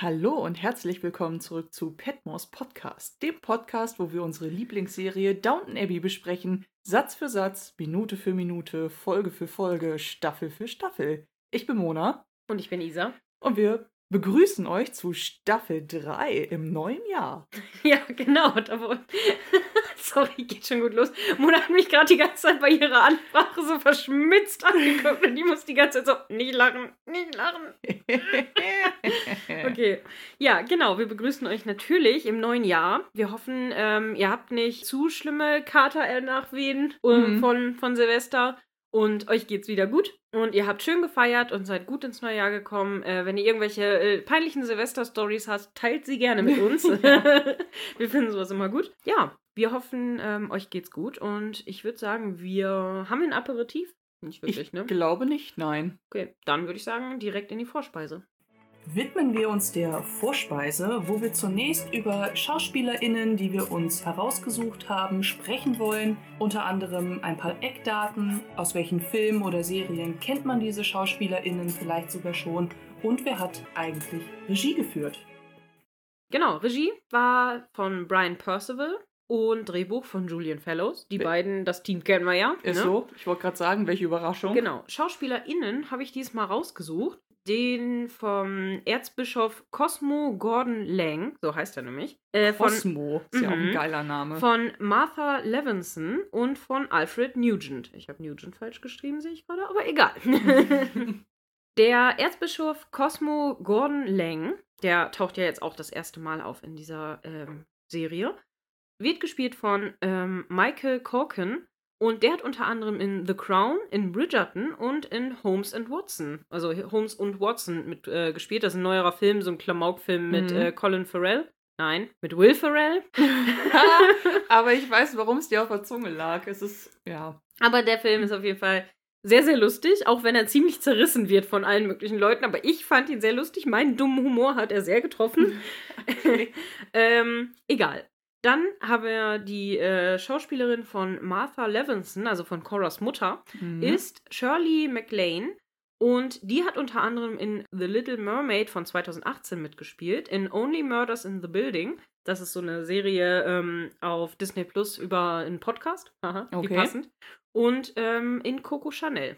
Hallo und herzlich willkommen zurück zu Petmos Podcast, dem Podcast, wo wir unsere Lieblingsserie Downton Abbey besprechen, Satz für Satz, Minute für Minute, Folge für Folge, Staffel für Staffel. Ich bin Mona. Und ich bin Isa. Und wir begrüßen euch zu Staffel 3 im neuen Jahr. Ja, genau. Sorry, geht schon gut los. Mona hat mich gerade die ganze Zeit bei ihrer Ansprache so verschmitzt angeguckt und die muss die ganze Zeit so, nicht lachen, nicht lachen. okay. Ja, genau. Wir begrüßen euch natürlich im neuen Jahr. Wir hoffen, ähm, ihr habt nicht zu schlimme Kater-Nachwehen mhm. von, von Silvester und euch geht's wieder gut und ihr habt schön gefeiert und seid gut ins neue Jahr gekommen. Äh, wenn ihr irgendwelche äh, peinlichen Silvester-Stories habt, teilt sie gerne mit uns. wir finden sowas immer gut. Ja, wir hoffen, ähm, euch geht's gut und ich würde sagen, wir haben ein Aperitif. Nicht wirklich, ich ne? glaube nicht, nein. Okay, dann würde ich sagen, direkt in die Vorspeise widmen wir uns der Vorspeise, wo wir zunächst über SchauspielerInnen, die wir uns herausgesucht haben, sprechen wollen. Unter anderem ein paar Eckdaten, aus welchen Filmen oder Serien kennt man diese SchauspielerInnen vielleicht sogar schon und wer hat eigentlich Regie geführt. Genau, Regie war von Brian Percival und Drehbuch von Julian Fellows. Die beiden, das Team kennen wir ja. Ist ne? so. Ich wollte gerade sagen, welche Überraschung. Genau. SchauspielerInnen habe ich diesmal rausgesucht den vom Erzbischof Cosmo Gordon Lang, so heißt er nämlich. Äh, von, Cosmo, ist ja auch ein mhm. geiler Name. Von Martha Levinson und von Alfred Nugent. Ich habe Nugent falsch geschrieben, sehe ich gerade, aber egal. der Erzbischof Cosmo Gordon Lang, der taucht ja jetzt auch das erste Mal auf in dieser ähm, Serie, wird gespielt von ähm, Michael Corkin und der hat unter anderem in The Crown, in Bridgerton und in Holmes and Watson, also Holmes und Watson mit äh, gespielt. Das ist ein neuerer Film, so ein Klamauk-Film mit mhm. äh, Colin Farrell. Nein, mit Will Ferrell. Aber ich weiß, warum es dir auf der Zunge lag. Es ist, ja. Aber der Film ist auf jeden Fall sehr, sehr lustig, auch wenn er ziemlich zerrissen wird von allen möglichen Leuten. Aber ich fand ihn sehr lustig. Meinen dummen Humor hat er sehr getroffen. ähm, egal. Dann haben wir die äh, Schauspielerin von Martha Levinson, also von Coras Mutter, mhm. ist Shirley MacLaine. Und die hat unter anderem in The Little Mermaid von 2018 mitgespielt, in Only Murders in the Building. Das ist so eine Serie ähm, auf Disney Plus über einen Podcast. Aha, okay. wie passend. Und ähm, in Coco Chanel.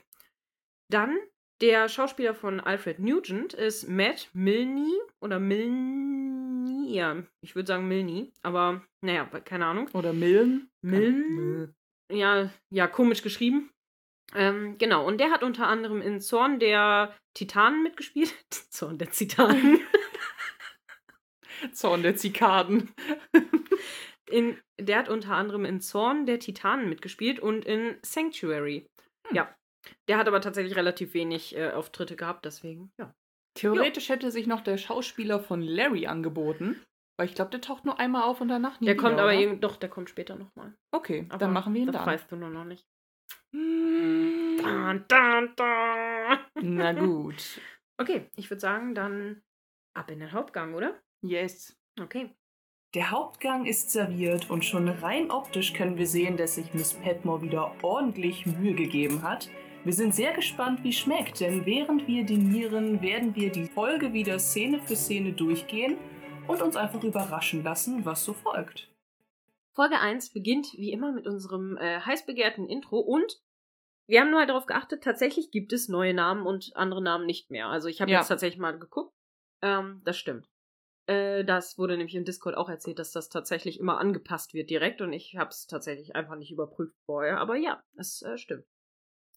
Dann der Schauspieler von Alfred Nugent ist Matt Milne oder Milne, ja, ich würde sagen Milne, aber naja, keine Ahnung. Oder Millen. Millen. Ja, ja, komisch geschrieben. Ähm, genau, und der hat unter anderem in Zorn der Titanen mitgespielt. Zorn der Titanen. Zorn der Zikaden. in, der hat unter anderem in Zorn der Titanen mitgespielt und in Sanctuary. Hm. Ja. Der hat aber tatsächlich relativ wenig äh, Auftritte gehabt, deswegen, ja. Theoretisch jo. hätte sich noch der Schauspieler von Larry angeboten. Weil ich glaube, der taucht nur einmal auf und danach nie Der wieder, kommt aber eben, doch, der kommt später nochmal. Okay, aber dann machen wir ihn das dann. Das weißt du nur noch nicht. Hm. Da, da, da. Na gut. Okay, ich würde sagen, dann ab in den Hauptgang, oder? Yes. Okay. Der Hauptgang ist serviert und schon rein optisch können wir sehen, dass sich Miss Petmore wieder ordentlich Mühe gegeben hat. Wir sind sehr gespannt, wie schmeckt, denn während wir dinieren, werden wir die Folge wieder Szene für Szene durchgehen und uns einfach überraschen lassen, was so folgt. Folge 1 beginnt wie immer mit unserem äh, heiß begehrten Intro und wir haben nur darauf geachtet, tatsächlich gibt es neue Namen und andere Namen nicht mehr. Also ich habe ja. jetzt tatsächlich mal geguckt. Ähm, das stimmt. Äh, das wurde nämlich im Discord auch erzählt, dass das tatsächlich immer angepasst wird direkt und ich habe es tatsächlich einfach nicht überprüft vorher. Aber ja, es äh, stimmt.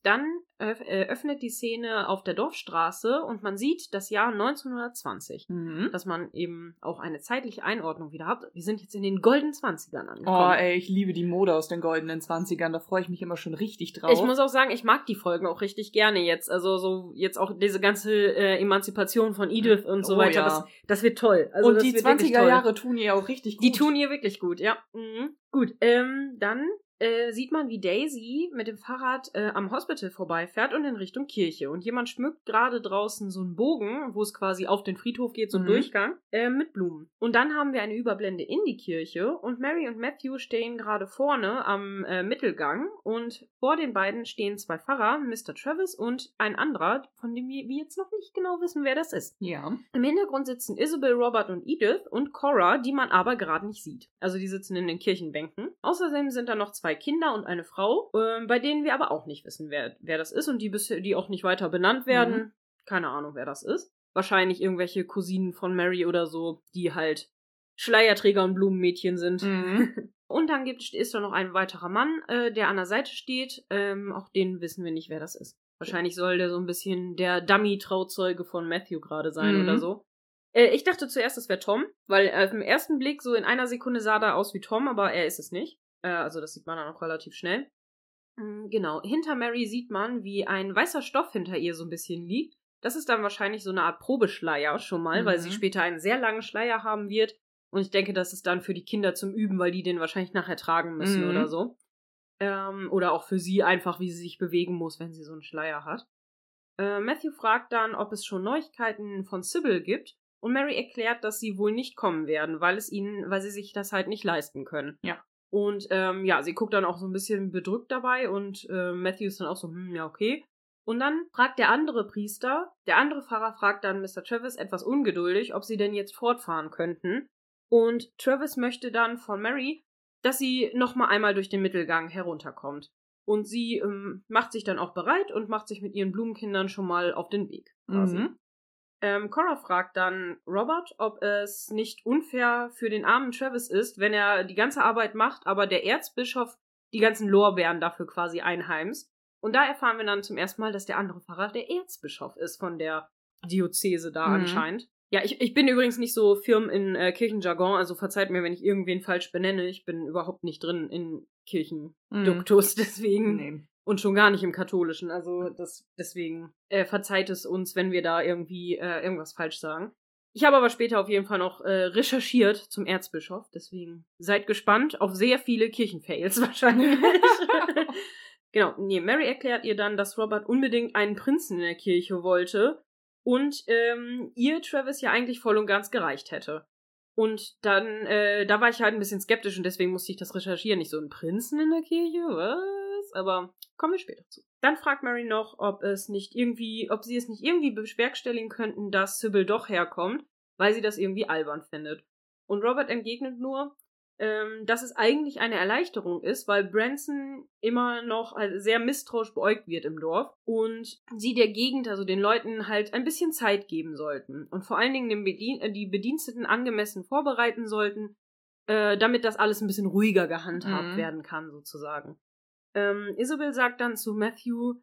Dann äh, öffnet die Szene auf der Dorfstraße und man sieht das Jahr 1920, mhm. dass man eben auch eine zeitliche Einordnung wieder hat. Wir sind jetzt in den goldenen 20ern angekommen. Oh, ey, ich liebe die Mode aus den goldenen 20ern, da freue ich mich immer schon richtig drauf. Ich muss auch sagen, ich mag die Folgen auch richtig gerne jetzt. Also so jetzt auch diese ganze äh, Emanzipation von Edith und so oh, weiter, ja. das, das wird toll. Also, und die 20er Jahre tun ihr auch richtig gut. Die tun ihr wirklich gut, ja. Mhm. Gut, ähm, dann äh, sieht man, wie Daisy mit dem Fahrrad äh, am Hospital vorbeifährt und in Richtung Kirche. Und jemand schmückt gerade draußen so einen Bogen, wo es quasi auf den Friedhof geht, so ein Mhm. Durchgang, äh, mit Blumen. Und dann haben wir eine Überblende in die Kirche und Mary und Matthew stehen gerade vorne am äh, Mittelgang und vor den beiden stehen zwei Pfarrer, Mr. Travis und ein anderer, von dem wir, wir jetzt noch nicht genau wissen, wer das ist. Ja. Im Hintergrund sitzen Isabel, Robert und Edith und Cora, die man aber gerade nicht sieht. Also die sitzen in den Kirchenbänken. Außerdem sind da noch zwei Kinder und eine Frau, ähm, bei denen wir aber auch nicht wissen, wer, wer das ist und die, bisher- die auch nicht weiter benannt werden. Mhm. Keine Ahnung, wer das ist. Wahrscheinlich irgendwelche Cousinen von Mary oder so, die halt Schleierträger und Blumenmädchen sind. Mhm. Und dann gibt, ist da noch ein weiterer Mann, äh, der an der Seite steht. Ähm, auch den wissen wir nicht, wer das ist. Wahrscheinlich soll der so ein bisschen der Dummy-Trauzeuge von Matthew gerade sein Mhm. oder so. Äh, ich dachte zuerst, es wäre Tom, weil äh, im ersten Blick so in einer Sekunde sah er aus wie Tom, aber er ist es nicht. Äh, also das sieht man dann auch relativ schnell. Mm, Genau. Hinter Mary sieht man, wie ein weißer Stoff hinter ihr so ein bisschen liegt. Das ist dann wahrscheinlich so eine Art Probeschleier schon mal, weil Mhm. sie später einen sehr langen Schleier haben wird. Und ich denke, das ist dann für die Kinder zum Üben, weil die den wahrscheinlich nachher tragen müssen Mhm. oder so. Ähm, oder auch für sie einfach, wie sie sich bewegen muss, wenn sie so einen Schleier hat. Äh, Matthew fragt dann, ob es schon Neuigkeiten von Sybil gibt. Und Mary erklärt, dass sie wohl nicht kommen werden, weil es ihnen, weil sie sich das halt nicht leisten können. Ja. Und ähm, ja, sie guckt dann auch so ein bisschen bedrückt dabei und äh, Matthew ist dann auch so, hm, ja, okay. Und dann fragt der andere Priester, der andere Pfarrer fragt dann Mr. Travis etwas ungeduldig, ob sie denn jetzt fortfahren könnten. Und Travis möchte dann von Mary, dass sie noch mal einmal durch den Mittelgang herunterkommt. Und sie ähm, macht sich dann auch bereit und macht sich mit ihren Blumenkindern schon mal auf den Weg. Mhm. Ähm, Cora fragt dann Robert, ob es nicht unfair für den armen Travis ist, wenn er die ganze Arbeit macht, aber der Erzbischof die ganzen Lorbeeren dafür quasi einheimst. Und da erfahren wir dann zum ersten Mal, dass der andere Pfarrer der Erzbischof ist von der Diözese da Mhm. anscheinend. Ja, ich, ich bin übrigens nicht so firm in äh, Kirchenjargon, also verzeiht mir, wenn ich irgendwen falsch benenne. Ich bin überhaupt nicht drin in Kirchenduktus, deswegen. Nee. Und schon gar nicht im Katholischen. Also das, deswegen äh, verzeiht es uns, wenn wir da irgendwie äh, irgendwas falsch sagen. Ich habe aber später auf jeden Fall noch äh, recherchiert zum Erzbischof. Deswegen seid gespannt auf sehr viele Kirchenfails wahrscheinlich. genau, nee, Mary erklärt ihr dann, dass Robert unbedingt einen Prinzen in der Kirche wollte und ähm, ihr Travis ja eigentlich voll und ganz gereicht hätte. Und dann, äh, da war ich halt ein bisschen skeptisch und deswegen musste ich das recherchieren. Nicht so ein Prinzen in der Kirche, was? Aber kommen wir später zu. Dann fragt Mary noch, ob es nicht irgendwie, ob sie es nicht irgendwie bewerkstelligen könnten, dass Sybil doch herkommt, weil sie das irgendwie albern findet. Und Robert entgegnet nur, ähm, dass es eigentlich eine Erleichterung ist, weil Branson immer noch sehr misstrauisch beäugt wird im Dorf und sie der Gegend, also den Leuten, halt ein bisschen Zeit geben sollten und vor allen Dingen Bedien äh, die Bediensteten angemessen vorbereiten sollten, äh, damit das alles ein bisschen ruhiger gehandhabt Mhm. werden kann, sozusagen. Ähm, Isabel sagt dann zu Matthew,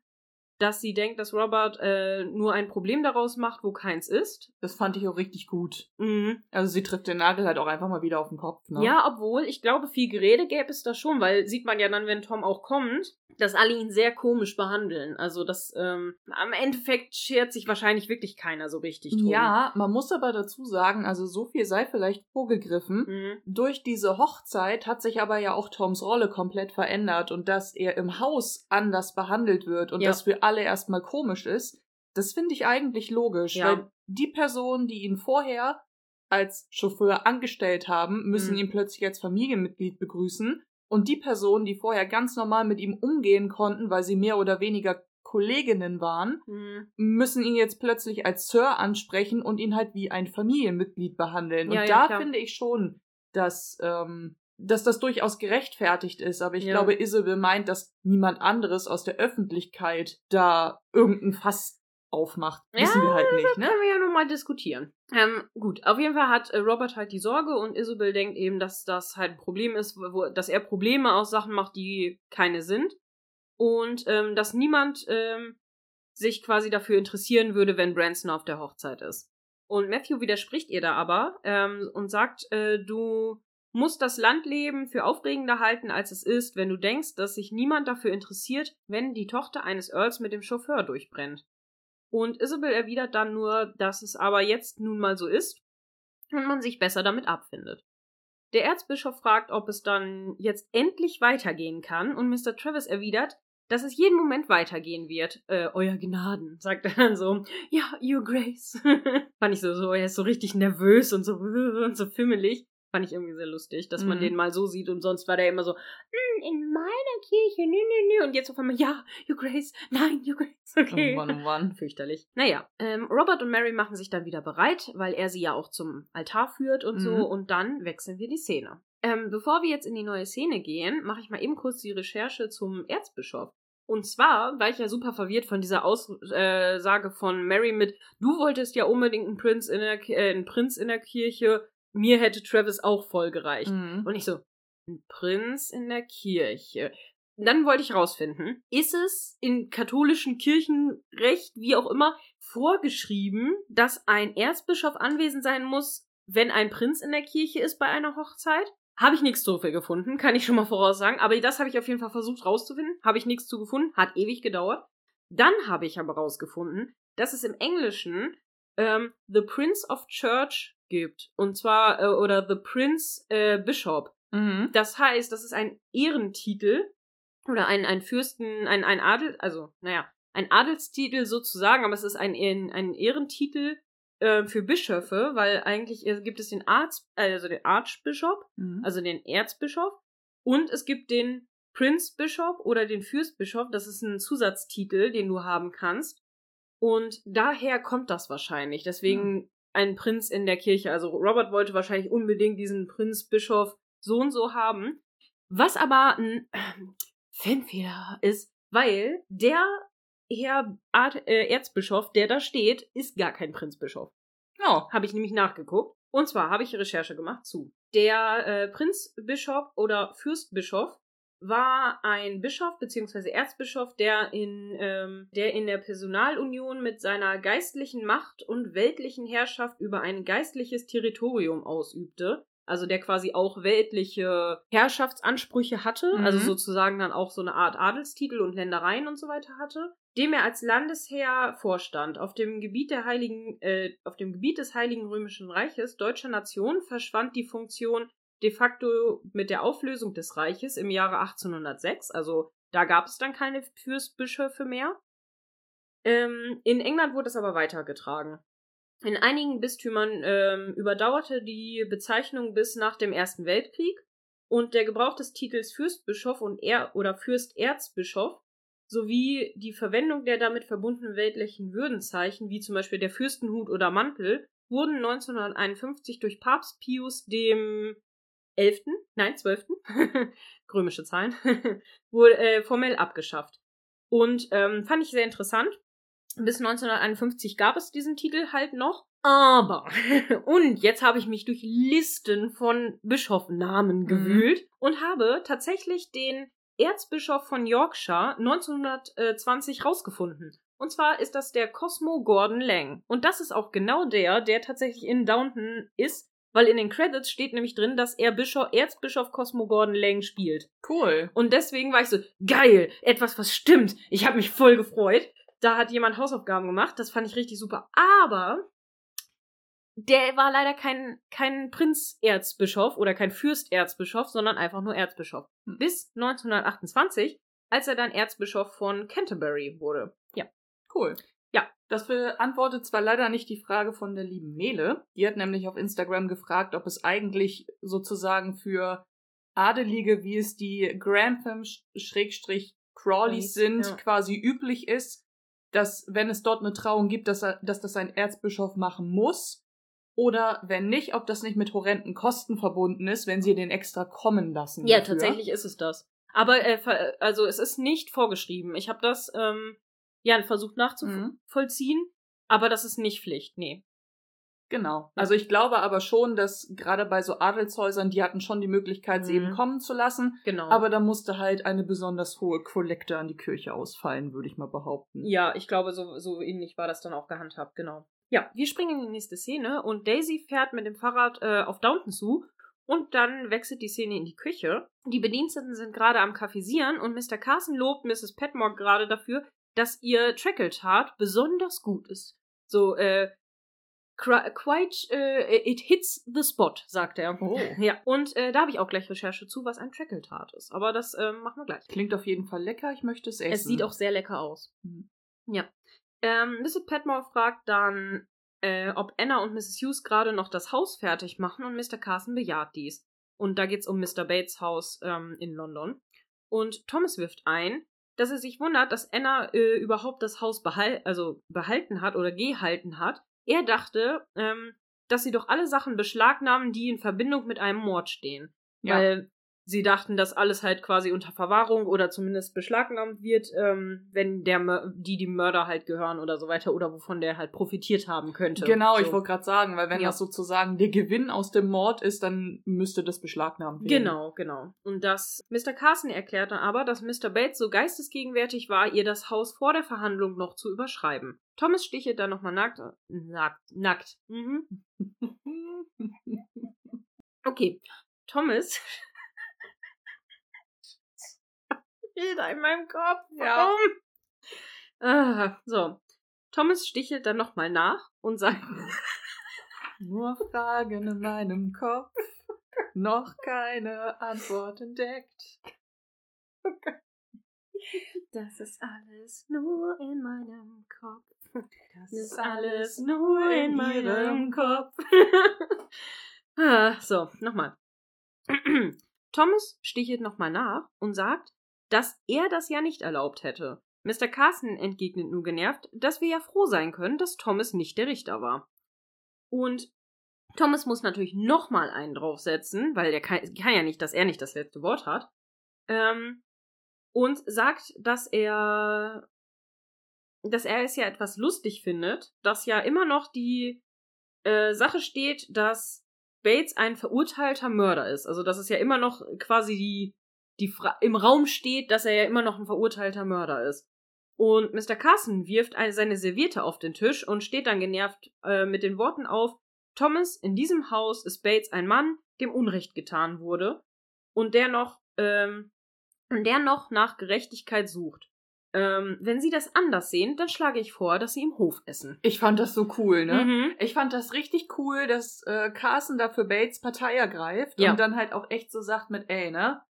dass sie denkt, dass Robert äh, nur ein Problem daraus macht, wo keins ist. Das fand ich auch richtig gut. Mhm. Also sie trifft den Nagel halt auch einfach mal wieder auf den Kopf. Ne? Ja, obwohl, ich glaube, viel Gerede gäbe es da schon, weil sieht man ja dann, wenn Tom auch kommt, dass alle ihn sehr komisch behandeln. Also das, ähm, am Endeffekt schert sich wahrscheinlich wirklich keiner so richtig drum. Ja, man muss aber dazu sagen, also so viel sei vielleicht vorgegriffen. Mhm. Durch diese Hochzeit hat sich aber ja auch Toms Rolle komplett verändert und dass er im Haus anders behandelt wird und Ja. das für alle erstmal komisch ist, das finde ich eigentlich logisch, Ja. weil die Personen, die ihn vorher als Chauffeur angestellt haben, müssen Mhm. ihn plötzlich als Familienmitglied begrüßen und die Personen, die vorher ganz normal mit ihm umgehen konnten, weil sie mehr oder weniger Kolleginnen waren, Mhm. müssen ihn jetzt plötzlich als Sir ansprechen und ihn halt wie ein Familienmitglied behandeln. Ja, und ja, da klar. finde ich schon, dass, ähm, dass das durchaus gerechtfertigt ist. Aber ich Ja. glaube, Isabel meint, dass niemand anderes aus der Öffentlichkeit da irgendein Fass aufmacht. Ja, Wissen wir halt nicht, ne? Können wir ja nochmal diskutieren. Ähm, gut, auf jeden Fall hat äh, Robert halt die Sorge und Isabel denkt eben, dass das halt ein Problem ist, wo- dass er Probleme aus Sachen macht, die keine sind. Und ähm, dass niemand ähm, sich quasi dafür interessieren würde, wenn Branson auf der Hochzeit ist. Und Matthew widerspricht ihr da aber ähm, und sagt, äh, du musst das Landleben für aufregender halten, als es ist, wenn du denkst, dass sich niemand dafür interessiert, wenn die Tochter eines Earls mit dem Chauffeur durchbrennt. Und Isabel erwidert dann nur, dass es aber jetzt nun mal so ist und man sich besser damit abfindet. Der Erzbischof fragt, ob es dann jetzt endlich weitergehen kann und Mr. Travis erwidert, dass es jeden Moment weitergehen wird. Äh, euer Gnaden, sagt er dann so. Ja, Your Grace. Fand ich so, so, er ist so richtig nervös und so, und so fimmelig. Fand ich irgendwie sehr lustig, dass man Mhm. den mal so sieht und sonst war der immer so, "Mm, in meiner Kirche, nö, nö, nö. Und jetzt auf einmal, ja, Your Grace, nein, Your Grace, okay. Oh Mann, oh Mann. Fürchterlich. Naja, ähm, Robert und Mary machen sich dann wieder bereit, weil er sie ja auch zum Altar führt und so. Mhm. Und dann wechseln wir die Szene. Ähm, bevor wir jetzt in die neue Szene gehen, mache ich mal eben kurz die Recherche zum Erzbischof. Und zwar war ich ja super verwirrt von dieser Aussage von Mary mit, du wolltest ja unbedingt einen Prinz in der, äh, einen Prinz in der Kirche, mir hätte Travis auch voll gereicht. Mhm. Und ich so, ein Prinz in der Kirche. Dann wollte ich rausfinden, ist es in katholischen Kirchenrecht, wie auch immer, vorgeschrieben, dass ein Erzbischof anwesend sein muss, wenn ein Prinz in der Kirche ist bei einer Hochzeit? Habe ich nichts zu gefunden, kann ich schon mal voraussagen. Aber das habe ich auf jeden Fall versucht rauszufinden. Habe ich nichts zu gefunden, hat ewig gedauert. Dann habe ich aber rausgefunden, dass es im Englischen ähm, The Prince of Church gibt. Und zwar, äh, oder The Prince äh, Bishop. Mhm. Das heißt, das ist ein Ehrentitel oder ein, ein Fürsten, ein, ein Adel, also, naja, ein Adelstitel sozusagen, aber es ist ein, ein Ehrentitel äh, für Bischöfe, weil eigentlich äh, gibt es den Arzt, also den Archbishop, Mhm. also den Erzbischof, und es gibt den Prince Bishop oder den Fürstbischof, das ist ein Zusatztitel, den du haben kannst. Und daher kommt das wahrscheinlich. Deswegen ein Prinz in der Kirche. Also Robert wollte wahrscheinlich unbedingt diesen Prinzbischof so und so haben. Was aber ein Fanfehler ist, weil der Herr Art, äh, Erzbischof, der da steht, ist gar kein Prinzbischof. Ja. Habe ich nämlich nachgeguckt. Und zwar habe ich Recherche gemacht zu. Der äh, Prinzbischof oder Fürstbischof war ein Bischof bzw. Erzbischof, der in, ähm, der in der Personalunion mit seiner geistlichen Macht und weltlichen Herrschaft über ein geistliches Territorium ausübte. Also der quasi auch weltliche Herrschaftsansprüche hatte, Mhm. also sozusagen dann auch so eine Art Adelstitel und Ländereien und so weiter hatte, dem er als Landesherr vorstand. Auf dem Gebiet der Heiligen, äh, auf dem Gebiet des Heiligen Römischen Reiches deutscher Nation verschwand die Funktion de facto mit der Auflösung des Reiches im Jahre 1806. Also da gab es dann keine Fürstbischöfe mehr. Ähm, in England wurde es aber weitergetragen. In einigen Bistümern ähm, überdauerte die Bezeichnung bis nach dem Ersten Weltkrieg und der Gebrauch des Titels Fürstbischof und er oder Fürsterzbischof sowie die Verwendung der damit verbundenen weltlichen Würdenzeichen, wie zum Beispiel der Fürstenhut oder Mantel, wurden 1951 durch Papst Pius dem 11., nein, 12., römische Zahlen, wurde äh, formell abgeschafft. Und ähm, fand ich sehr interessant. Bis 1951 gab es diesen Titel halt noch. Aber, und jetzt habe ich mich durch Listen von Bischofnamen gewühlt und habe tatsächlich den Erzbischof von Yorkshire 1920 rausgefunden. Und zwar ist das der Cosmo Gordon Lang. Und das ist auch genau der, der tatsächlich in Downton ist, weil in den Credits steht nämlich drin, dass er Bischof, Erzbischof Cosmo Gordon Lang spielt. Cool. Und deswegen war ich so, geil, etwas, was stimmt. Ich habe mich voll gefreut. Da hat jemand Hausaufgaben gemacht, das fand ich richtig super. Aber der war leider kein, kein Prinzerzbischof oder kein Fürsterzbischof, sondern einfach nur Erzbischof. Hm. Bis 1928, als er dann Erzbischof von Canterbury wurde. Ja. Cool. Das beantwortet zwar leider nicht die Frage von der lieben Mele. Die hat nämlich auf Instagram gefragt, ob es eigentlich sozusagen für Adelige, wie es die Grantham-Crawleys Crawleys, sind, ja. quasi üblich ist, dass wenn es dort eine Trauung gibt, dass, er, dass das ein Erzbischof machen muss. Oder wenn nicht, ob das nicht mit horrenden Kosten verbunden ist, wenn sie den extra kommen lassen. Ja, dafür. tatsächlich ist es das. Aber äh, also es ist nicht vorgeschrieben. Ich habe das ähm, ja versucht Mhm. nachzuvollziehen, aber das ist nicht Pflicht. Nee. Genau. Also ich glaube aber schon, dass gerade bei so Adelshäusern, die hatten schon die Möglichkeit, sie Mhm. eben kommen zu lassen. Genau. Aber da musste halt eine besonders hohe Kollekte an die Kirche ausfallen, würde ich mal behaupten. Ja, ich glaube, so, so ähnlich war das dann auch gehandhabt, genau. Ja, wir springen in die nächste Szene und Daisy fährt mit dem Fahrrad äh, auf Downton zu und dann wechselt die Szene in die Küche. Die Bediensteten sind gerade am Kaffeesieren und Mr. Carson lobt Mrs. Petmore gerade dafür, dass ihr Trackle-Tart besonders gut ist. So, äh, quite, uh, it hits the spot, sagt er. Oh. Ja, und äh, da habe ich auch gleich Recherche zu, was ein Trackeltart ist. Aber das äh, machen wir gleich. Klingt auf jeden Fall lecker, ich möchte es essen. Es sieht auch sehr lecker aus. Mhm. Ja. Ähm, Mrs. Petmore fragt dann, äh, ob Anna und Mrs. Hughes gerade noch das Haus fertig machen und Mr. Carson bejaht dies. Und da geht's um Mr. Bates Haus ähm, in London. Und Thomas wirft ein, dass er sich wundert, dass Anna äh, überhaupt das Haus behal also behalten hat oder gehalten hat. Er dachte, ähm, dass sie doch alle Sachen beschlagnahmen, die in Verbindung mit einem Mord stehen. Ja. Weil sie dachten, dass alles halt quasi unter Verwahrung oder zumindest beschlagnahmt wird, ähm, wenn der die die Mörder halt gehören oder so weiter oder wovon der halt profitiert haben könnte. Genau, so. ich wollte gerade sagen, weil wenn Ja. das sozusagen der Gewinn aus dem Mord ist, dann müsste das beschlagnahmt werden. Genau, genau. Und das Mr. Carson erklärte aber, dass Mr. Bates so geistesgegenwärtig war, ihr das Haus vor der Verhandlung noch zu überschreiben. Thomas stichelt dann nochmal nackt. Nackt. Nackt. Mhm. Okay. Thomas. Jeder in meinem Kopf. Ja. Warum? Ah, so. Thomas stichelt dann nochmal nach und sagt. Nur Fragen in meinem Kopf, noch keine Antwort entdeckt. Das ist alles nur in meinem Kopf. Das ist alles nur in meinem Kopf. ah, so, nochmal. Thomas stichelt nochmal nach und sagt, dass er das ja nicht erlaubt hätte. Mr. Carson entgegnet nur genervt, dass wir ja froh sein können, dass Thomas nicht der Richter war. Und Thomas muss natürlich nochmal einen draufsetzen, weil der kann, kann ja nicht, dass er nicht das letzte Wort hat. Ähm, und sagt, dass er dass er es ja etwas lustig findet, dass ja immer noch die äh, Sache steht, dass Bates ein verurteilter Mörder ist. Also dass es ja immer noch quasi die, die Fra im Raum steht, dass er ja immer noch ein verurteilter Mörder ist. Und Mr. Carson wirft eine, seine Serviette auf den Tisch und steht dann genervt äh, mit den Worten auf, Thomas, in diesem Haus ist Bates ein Mann, dem Unrecht getan wurde und der noch, ähm, der noch nach Gerechtigkeit sucht. Ähm, wenn Sie das anders sehen, dann schlage ich vor, dass Sie im Hof essen. Ich fand das so cool, ne? Mhm. Ich fand das richtig cool, dass äh, Carson da für Bates Partei ergreift Ja. und dann halt auch echt so sagt mit, ey, ne?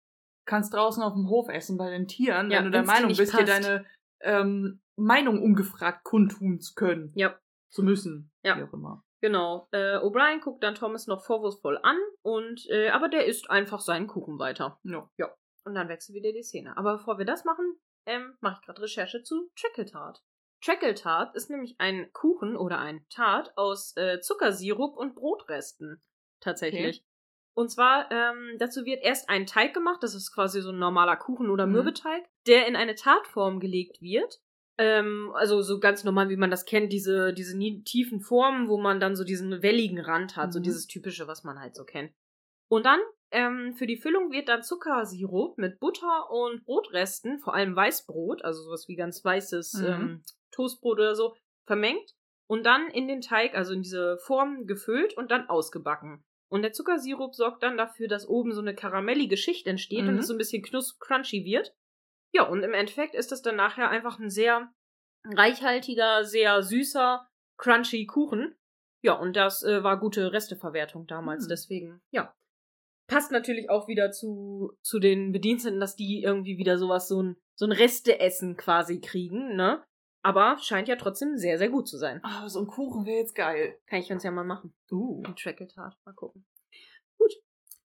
Kannst draußen auf dem Hof essen bei den Tieren, Ja, wenn du der dir Meinung bist, dir passt. deine ähm, Meinung ungefragt kundtun zu können. Ja. Zu müssen. Ja. Wie auch immer. Genau. Äh, O'Brien guckt dann Thomas noch vorwurfsvoll an und äh, aber der isst einfach seinen Kuchen weiter. Ja. Ja. Und dann wechselt wieder die Szene. Aber bevor wir das machen, ähm, mache ich gerade Recherche zu Trackeltart. Trackeltart ist nämlich ein Kuchen oder ein Tart aus äh, Zuckersirup und Brotresten. Tatsächlich. Und zwar, ähm, dazu wird erst ein Teig gemacht, das ist quasi so ein normaler Kuchen oder Mhm. Mürbeteig, der in eine Tartform gelegt wird. Ähm, also so ganz normal, wie man das kennt, diese, diese tiefen Formen, wo man dann so diesen welligen Rand hat, so Mhm. dieses typische, was man halt so kennt. Und dann, ähm, für die Füllung wird dann Zuckersirup mit Butter und Brotresten, vor allem Weißbrot, also sowas wie ganz weißes Mhm. ähm, Toastbrot oder so, vermengt und dann in den Teig, also in diese Form gefüllt und dann ausgebacken. Und der Zuckersirup sorgt dann dafür, dass oben so eine karamellige Schicht entsteht und Mhm. es so ein bisschen knus crunchy wird. Ja, und im Endeffekt ist das dann nachher einfach ein sehr reichhaltiger, sehr süßer, crunchy Kuchen. Ja, und das äh, war gute Resteverwertung damals, Hm. deswegen, ja. Passt natürlich auch wieder zu, zu den Bediensteten, dass die irgendwie wieder sowas, so ein, so ein Resteessen quasi kriegen, ne? Aber scheint ja trotzdem sehr, sehr gut zu sein. Ah, so ein Kuchen wäre jetzt geil. Kann ich uns ja mal machen. Uh. Ein Trackeltart. Mal gucken. Gut.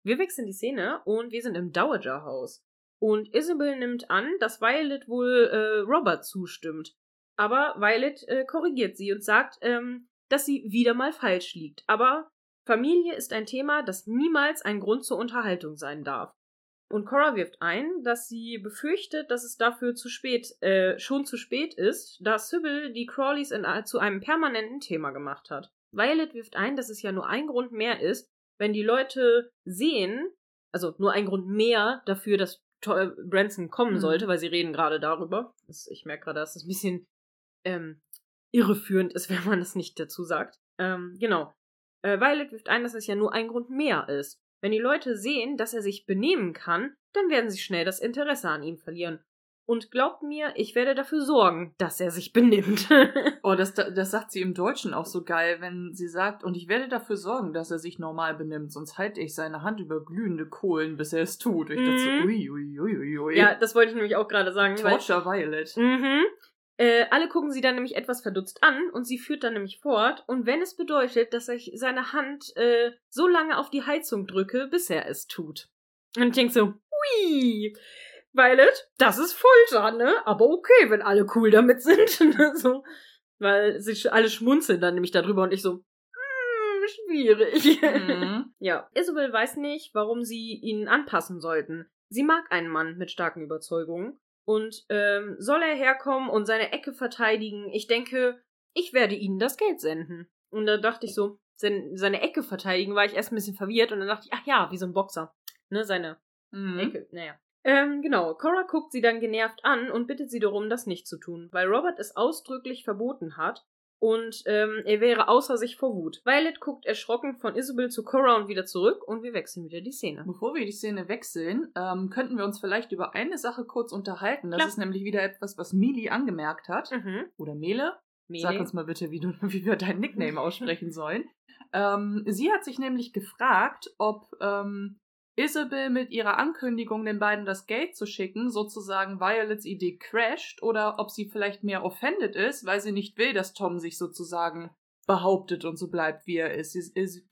Wir wechseln die Szene und wir sind im Dowager-Haus. Und Isabel nimmt an, dass Violet wohl äh, Robert zustimmt. Aber Violet äh, korrigiert sie und sagt, ähm, dass sie wieder mal falsch liegt. Aber Familie ist ein Thema, das niemals ein Grund zur Unterhaltung sein darf. Und Cora wirft ein, dass sie befürchtet, dass es dafür zu spät, äh, schon zu spät ist, da Sybil die Crawleys in, zu einem permanenten Thema gemacht hat. Violet wirft ein, dass es ja nur ein Grund mehr ist, wenn die Leute sehen, also nur ein Grund mehr dafür, dass Branson kommen Mhm. sollte, weil sie reden gerade darüber. Ich merke gerade, dass das ein bisschen ähm, irreführend ist, wenn man das nicht dazu sagt. Ähm, genau. Äh, Violet wirft ein, dass es ja nur ein Grund mehr ist. Wenn die Leute sehen, dass er sich benehmen kann, dann werden sie schnell das Interesse an ihm verlieren. Und glaubt mir, ich werde dafür sorgen, dass er sich benimmt. oh, das, das sagt sie im Deutschen auch so geil, wenn sie sagt, und ich werde dafür sorgen, dass er sich normal benimmt, sonst halte ich seine Hand über glühende Kohlen, bis er es tut. Ich dachte so, Mhm. ui, ui, ui, ui, ja, das wollte ich nämlich auch gerade sagen. Torture Violet. Mhm. Äh, alle gucken sie dann nämlich etwas verdutzt an und sie führt dann nämlich fort. Und wenn es bedeutet, dass ich seine Hand äh, so lange auf die Heizung drücke, bis er es tut. Und ich denke so, hui, Violet, das ist Folter, ne? Aber okay, wenn alle cool damit sind. ne? so, weil sie alle schmunzeln dann nämlich darüber und ich so, hm, schwierig. Mhm. Ja, Isabel weiß nicht, warum sie ihn anpassen sollten. Sie mag einen Mann mit starken Überzeugungen. Und ähm, soll er herkommen und seine Ecke verteidigen? Ich denke, ich werde ihnen das Geld senden. Und da dachte ich so, sein, seine Ecke verteidigen, war ich erst ein bisschen verwirrt und dann dachte ich, ach ja, wie so ein Boxer. Ne, seine Mhm. Ecke, naja. Ähm, genau. Cora guckt sie dann genervt an und bittet sie darum, das nicht zu tun, weil Robert es ausdrücklich verboten hat und ähm, er wäre außer sich vor Wut. Violet guckt erschrocken von Isabel zu Cora und wieder zurück und wir wechseln wieder die Szene. Bevor wir die Szene wechseln, ähm, könnten wir uns vielleicht über eine Sache kurz unterhalten. Das Klar. ist nämlich wieder etwas, was Mili angemerkt hat. Mhm. Oder Mele. Mele. Sag uns mal bitte, wie, du, wie wir deinen Nickname aussprechen sollen. Ähm, sie hat sich nämlich gefragt, ob ähm, Isabel mit ihrer Ankündigung, den beiden das Geld zu schicken, sozusagen Violets Idee crasht oder ob sie vielleicht mehr offended ist, weil sie nicht will, dass Tom sich sozusagen behauptet und so bleibt, wie er ist.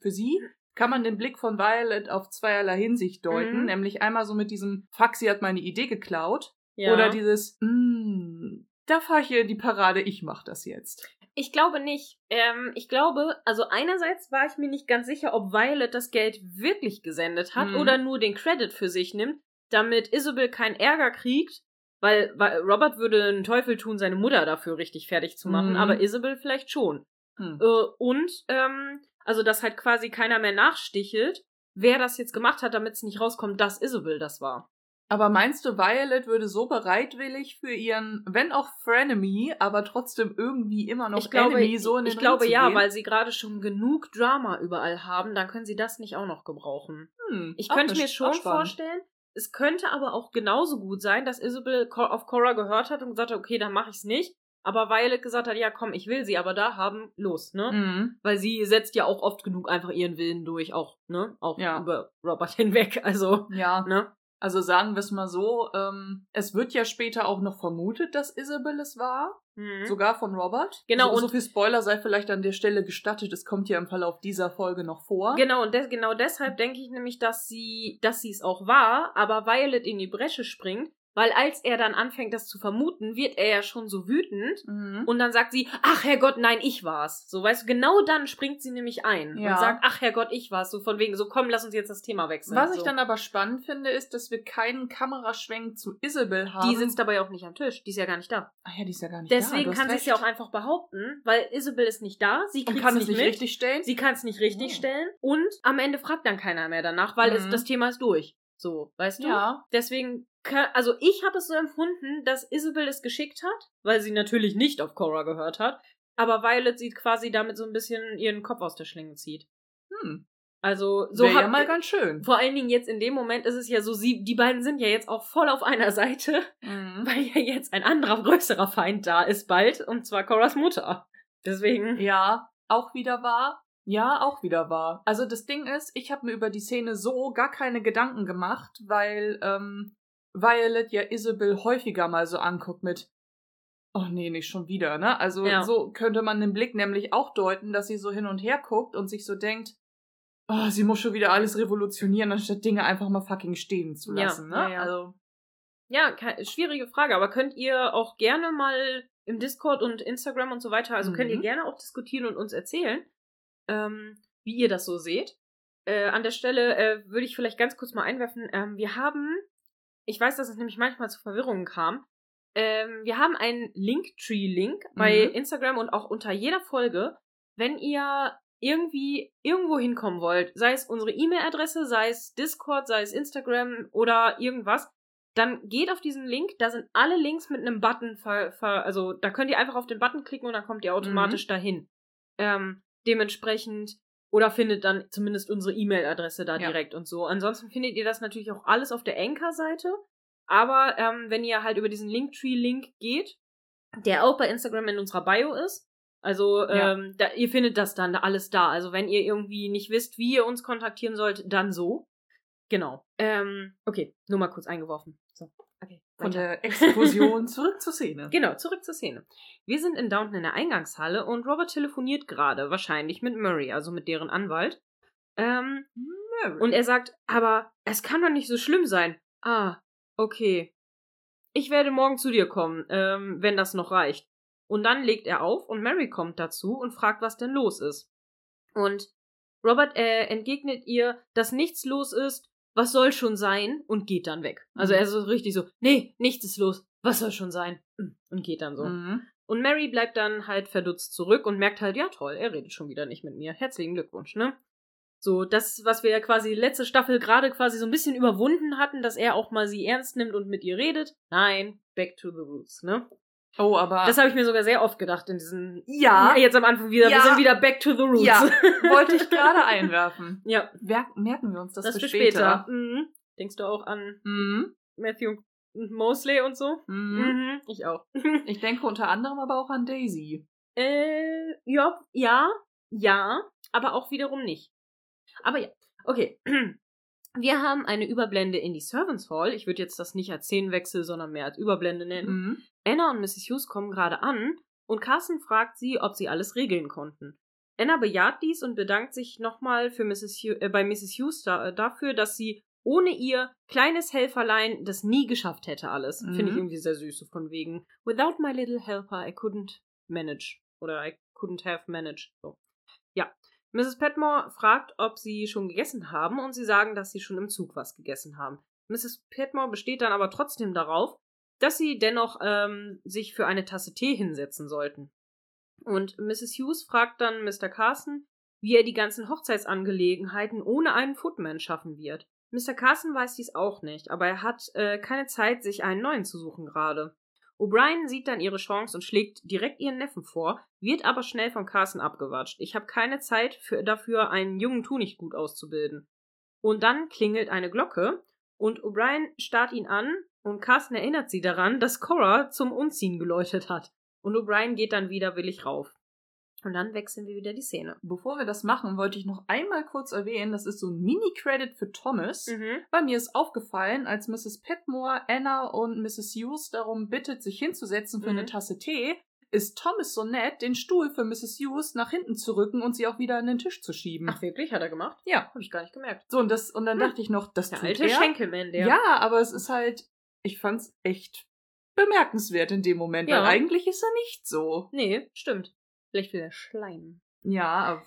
Für sie kann man den Blick von Violet auf zweierlei Hinsicht deuten, Mhm. nämlich einmal so mit diesem Fuck, sie hat meine Idee geklaut Ja. oder dieses mm, da fahre ich ihr in die Parade, ich mach das jetzt. Ich glaube nicht. Ähm, ich glaube, also einerseits war ich mir nicht ganz sicher, ob Violet das Geld wirklich gesendet hat Mhm. oder nur den Credit für sich nimmt, damit Isabel keinen Ärger kriegt, weil, weil Robert würde einen Teufel tun, seine Mutter dafür richtig fertig zu machen, Mhm. aber Isabel vielleicht schon. Hm. Äh, und, ähm, also dass halt quasi keiner mehr nachstichelt, wer das jetzt gemacht hat, damit es nicht rauskommt, dass Isabel das war. Aber meinst du, Violet würde so bereitwillig für ihren, wenn auch Frenemy, aber trotzdem irgendwie immer noch ich glaube, Enemy so in den ich Ring glaube ja, gehen? weil sie gerade schon genug Drama überall haben, dann können sie das nicht auch noch gebrauchen. Hm, Ich könnte mir schon vorstellen, es könnte aber auch genauso gut sein, dass Isabel auf Cora gehört hat und gesagt hat, okay, dann mache ich's nicht. Aber Violet gesagt hat, ja komm, ich will sie aber da haben, los, ne? Mhm. Weil sie setzt ja auch oft genug einfach ihren Willen durch, auch, ne? Auch Ja. über Robert hinweg, also, Ja, ne? Also sagen wir es mal so, ähm, es wird ja später auch noch vermutet, dass Isabel es war, Mhm. sogar von Robert. Genau, So, so und- viel Spoiler sei vielleicht an der Stelle gestattet, es kommt ja im Verlauf dieser Folge noch vor. Genau, und genau deshalb denke ich nämlich, dass sie, dass sie es auch war, aber Violet in die Bresche springt, weil als er dann anfängt, das zu vermuten, wird er ja schon so wütend Mhm. und dann sagt sie, ach Herrgott, nein, ich war's. So, weißt du, genau dann springt sie nämlich ein Ja. und sagt, ach Herrgott, ich war's. So von wegen, so komm, lass uns jetzt das Thema wechseln. Was so. ich dann aber spannend finde, ist, dass wir keinen Kameraschwenk zu Isabel haben. Die sitzt dabei auch nicht am Tisch, die ist ja gar nicht da. Ach ja, die ist ja gar nicht da. Deswegen du hast kann sie es ja auch einfach behaupten, weil Isabel ist nicht da, sie kriegt kann es es nicht nicht richtig stellen. Sie kann es nicht richtig Oh. stellen und am Ende fragt dann keiner mehr danach, weil es, Mhm. das Thema ist durch. So, weißt du? ja. Deswegen, also ich habe es so empfunden, dass Isabel es geschickt hat, weil sie natürlich nicht auf Cora gehört hat, aber Violet sie quasi damit so ein bisschen ihren Kopf aus der Schlinge zieht. Hm. Also so Wäre ja mal ganz schön. vor allen Dingen jetzt in dem Moment ist es ja so, sie, die beiden sind ja jetzt auch voll auf einer Seite, Mhm. weil ja jetzt ein anderer größerer Feind da ist bald, und zwar Coras Mutter. Deswegen. Ja, auch wieder wahr. Ja, auch wieder wahr. Also das Ding ist, ich habe mir über die Szene so gar keine Gedanken gemacht, weil ähm, Violet ja Isabel häufiger mal so anguckt mit Oh nee, nicht schon wieder, ne? Also Ja. so könnte man den Blick nämlich auch deuten, dass sie so hin und her guckt und sich so denkt, oh, sie muss schon wieder alles revolutionieren, anstatt Dinge einfach mal fucking stehen zu lassen, ja, ne? ja. Also Ja, schwierige Frage, aber könnt ihr auch gerne mal im Discord und Instagram und so weiter, also könnt ihr Mhm. gerne auch diskutieren und uns erzählen, ähm, wie ihr das so seht. Äh, an der Stelle äh, würde ich vielleicht ganz kurz mal einwerfen, ähm, wir haben, ich weiß, dass es nämlich manchmal zu Verwirrungen kam, ähm, wir haben einen Linktree-Link bei Mhm. Instagram und auch unter jeder Folge, wenn ihr irgendwie irgendwo hinkommen wollt, sei es unsere E-Mail-Adresse, sei es Discord, sei es Instagram oder irgendwas, dann geht auf diesen Link, da sind alle Links mit einem Button, ver, ver, also da könnt ihr einfach auf den Button klicken und dann kommt ihr automatisch dahin. Ähm, dementsprechend, oder findet dann zumindest unsere E-Mail-Adresse da Ja. direkt und so. Ansonsten findet ihr das natürlich auch alles auf der Anchor-Seite. Aber ähm, wenn ihr halt über diesen Linktree-Link geht, der auch bei Instagram in unserer Bio ist, also Ja. ähm, da, ihr findet das dann alles da. Also wenn ihr irgendwie nicht wisst, wie ihr uns kontaktieren sollt, dann so. Genau. Ähm, okay, nur mal kurz eingeworfen. So. Von weiter. der Explosion zurück zur Szene. Genau, zurück zur Szene. Wir sind in Downton in der Eingangshalle und Robert telefoniert gerade, wahrscheinlich mit Murray, also mit deren Anwalt. Ähm, und er sagt, aber es kann doch nicht so schlimm sein. Ah, okay. Ich werde morgen zu dir kommen, ähm, wenn das noch reicht. Und dann legt er auf und Mary kommt dazu und fragt, was denn los ist. Und Robert äh, entgegnet ihr, dass nichts los ist, was soll schon sein, und geht dann weg. Also Mhm. er ist so richtig so, nee, nichts ist los, was soll schon sein, und geht dann so. Mhm. Und Mary bleibt dann halt verdutzt zurück und merkt halt, ja toll, er redet schon wieder nicht mit mir. Herzlichen Glückwunsch, ne? So, das, was wir ja quasi letzte Staffel gerade quasi so ein bisschen überwunden hatten, dass er auch mal sie ernst nimmt und mit ihr redet. Nein, back to the roots, ne? Oh, aber Das habe ich mir sogar sehr oft gedacht in diesen. Ja. Jetzt am Anfang wieder. Wir Ja. sind wieder back to the roots. Ja, wollte ich gerade einwerfen. ja, merken wir uns das, das für für später. später. Mhm. Denkst du auch an Mhm. Matthew Mosley und so? Mhm. Mhm. Ich auch. Ich denke unter anderem aber auch an Daisy. Äh, ja, ja, ja, aber auch wiederum nicht. Aber ja, okay. Wir haben eine Überblende in die Servants Hall. Ich würde jetzt das nicht als Szenenwechsel, sondern mehr als Überblende nennen. Mhm. Anna und Mrs. Hughes kommen gerade an und Carson fragt sie, ob sie alles regeln konnten. Anna bejaht dies und bedankt sich nochmal für Mrs. Hu äh, bei Mrs. Hughes da, äh, dafür, dass sie ohne ihr kleines Helferlein das nie geschafft hätte alles. Mhm. Finde ich irgendwie sehr süß, so von wegen Without my little helper I couldn't manage. Oder I couldn't have managed. So. Mrs. Petmore fragt, ob sie schon gegessen haben und sie sagen, dass sie schon im Zug was gegessen haben. Mrs. Petmore besteht dann aber trotzdem darauf, dass sie dennoch ähm, sich für eine Tasse Tee hinsetzen sollten. Und Mrs. Hughes fragt dann Mr. Carson, wie er die ganzen Hochzeitsangelegenheiten ohne einen Footman schaffen wird. Mr. Carson weiß dies auch nicht, aber er hat äh, keine Zeit, sich einen neuen zu suchen gerade. O'Brien sieht dann ihre Chance und schlägt direkt ihren Neffen vor, wird aber schnell von Carson abgewatscht. Ich habe keine Zeit für, dafür, einen jungen Tunichtgut auszubilden. Und dann klingelt eine Glocke und O'Brien starrt ihn an und Carson erinnert sie daran, dass Cora zum Umziehen geläutet hat. Und O'Brien geht dann widerwillig rauf. Und dann wechseln wir wieder die Szene. Bevor wir das machen, wollte ich noch einmal kurz erwähnen, das ist so ein Mini-Credit für Thomas. Mhm. Bei mir ist aufgefallen, als Mrs. Petmore Anna und Mrs. Hughes darum bittet, sich hinzusetzen für Mhm. eine Tasse Tee, ist Thomas so nett, den Stuhl für Mrs. Hughes nach hinten zu rücken und sie auch wieder an den Tisch zu schieben. Ach, wirklich? Hat er gemacht? ja. Habe ich gar nicht gemerkt. So, und, das, und dann Hm. dachte ich noch, das Der tut alte er. Schenkelman, der. Ja, aber es ist halt, ich fand's echt bemerkenswert in dem Moment, Ja. weil eigentlich ist er nicht so. Nee, stimmt. Vielleicht will er Schleim. Ja,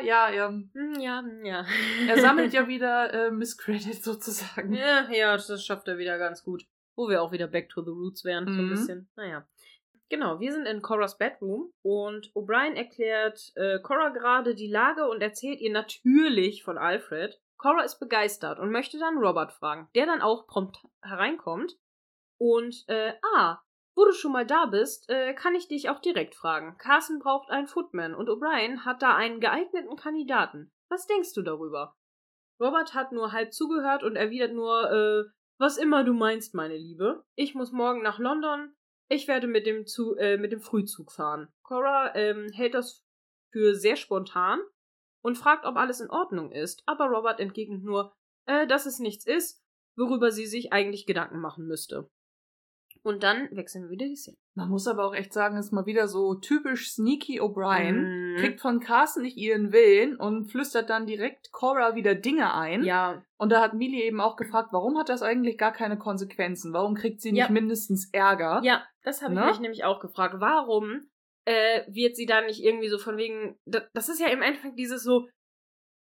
ja, ja. Hm, Ja, hm, ja. Er sammelt ja wieder äh, Misscredit sozusagen. Ja, ja, das schafft er wieder ganz gut. Wo wir auch wieder back to the roots wären, so ein Mhm. bisschen. Naja. Genau, wir sind in Coras Bedroom und O'Brien erklärt äh, Cora gerade die Lage und erzählt ihr natürlich von Alfred. Cora ist begeistert und möchte dann Robert fragen, der dann auch prompt hereinkommt. Und, äh, ah, wo du schon mal da bist, äh, kann ich dich auch direkt fragen. Carson braucht einen Footman und O'Brien hat da einen geeigneten Kandidaten. Was denkst du darüber? Robert hat nur halb zugehört und erwidert nur, äh, was immer du meinst, meine Liebe. Ich muss morgen nach London. Ich werde mit dem, Zu äh, mit dem Frühzug fahren. Cora ähm, hält das für sehr spontan und fragt, ob alles in Ordnung ist, aber Robert entgegnet nur, äh, dass es nichts ist, worüber sie sich eigentlich Gedanken machen müsste. Und dann wechseln wir wieder die Szene. Man muss aber auch echt sagen, es ist mal wieder so typisch sneaky O'Brien. Mhm. Kriegt von Carson nicht ihren Willen und flüstert dann direkt Cora wieder Dinge ein. Ja, Und da hat Millie eben auch gefragt, warum hat das eigentlich gar keine Konsequenzen? Warum kriegt sie nicht Ja. mindestens Ärger? Ja, das habe ich Ne? mich nämlich auch gefragt. Warum äh, wird sie da nicht irgendwie so von wegen. Da, das ist ja im Endeffekt dieses so.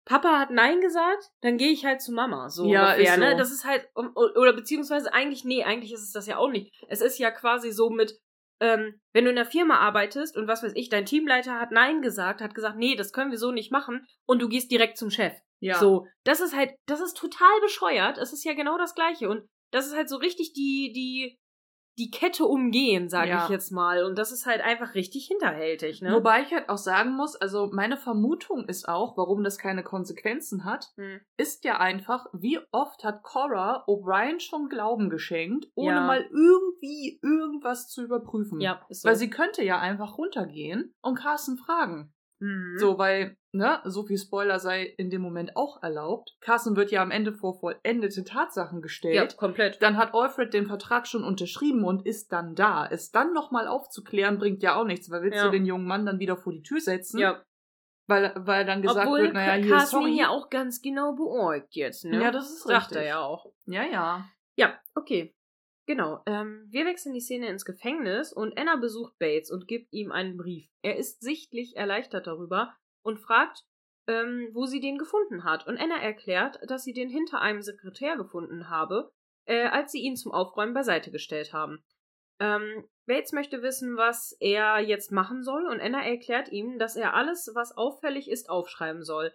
Papa hat Nein gesagt, dann gehe ich halt zu Mama. So Ja, ungefähr, ist ne? so. Das ist halt. Oder beziehungsweise eigentlich, nee, eigentlich ist es das ja auch nicht. Es ist ja quasi so mit. Ähm, wenn du in der Firma arbeitest und was weiß ich, dein Teamleiter hat Nein gesagt, hat gesagt, nee, das können wir so nicht machen und du gehst direkt zum Chef. Ja. So, das ist halt, das ist total bescheuert. Es ist ja genau das Gleiche. Und das ist halt so richtig die, die, die Kette umgehen, sage Ja. ich jetzt mal. Und das ist halt einfach richtig hinterhältig, ne? Wobei ich halt auch sagen muss, also meine Vermutung ist auch, warum das keine Konsequenzen hat, Hm. ist ja einfach, wie oft hat Cora O'Brien schon Glauben geschenkt, ohne Ja. mal irgendwie irgendwas zu überprüfen. Ja, so. Weil sie könnte ja einfach runtergehen und Carsten fragen. Mhm. So, weil, ne, so viel Spoiler sei in dem Moment auch erlaubt. Carsten wird ja am Ende vor vollendete Tatsachen Ja, gestellt. komplett. Dann hat Alfred den Vertrag schon unterschrieben und ist dann da. Es dann nochmal aufzuklären, bringt ja auch nichts, weil willst Ja. du den jungen Mann dann wieder vor die Tür setzen? Ja, Weil, weil dann gesagt obwohl wird, naja, hier, Carsten sorry. ja auch ganz genau beäugt jetzt, ne? Ja, das ist Sagt richtig. er ja auch. Ja, ja. Ja, okay. Genau. Ähm, wir wechseln die Szene ins Gefängnis und Anna besucht Bates und gibt ihm einen Brief. Er ist sichtlich erleichtert darüber und fragt, ähm, wo sie den gefunden hat. Und Anna erklärt, dass sie den hinter einem Sekretär gefunden habe, äh, als sie ihn zum Aufräumen beiseite gestellt haben. Ähm, Bates möchte wissen, was er jetzt machen soll, und Anna erklärt ihm, dass er alles, was auffällig ist, aufschreiben soll.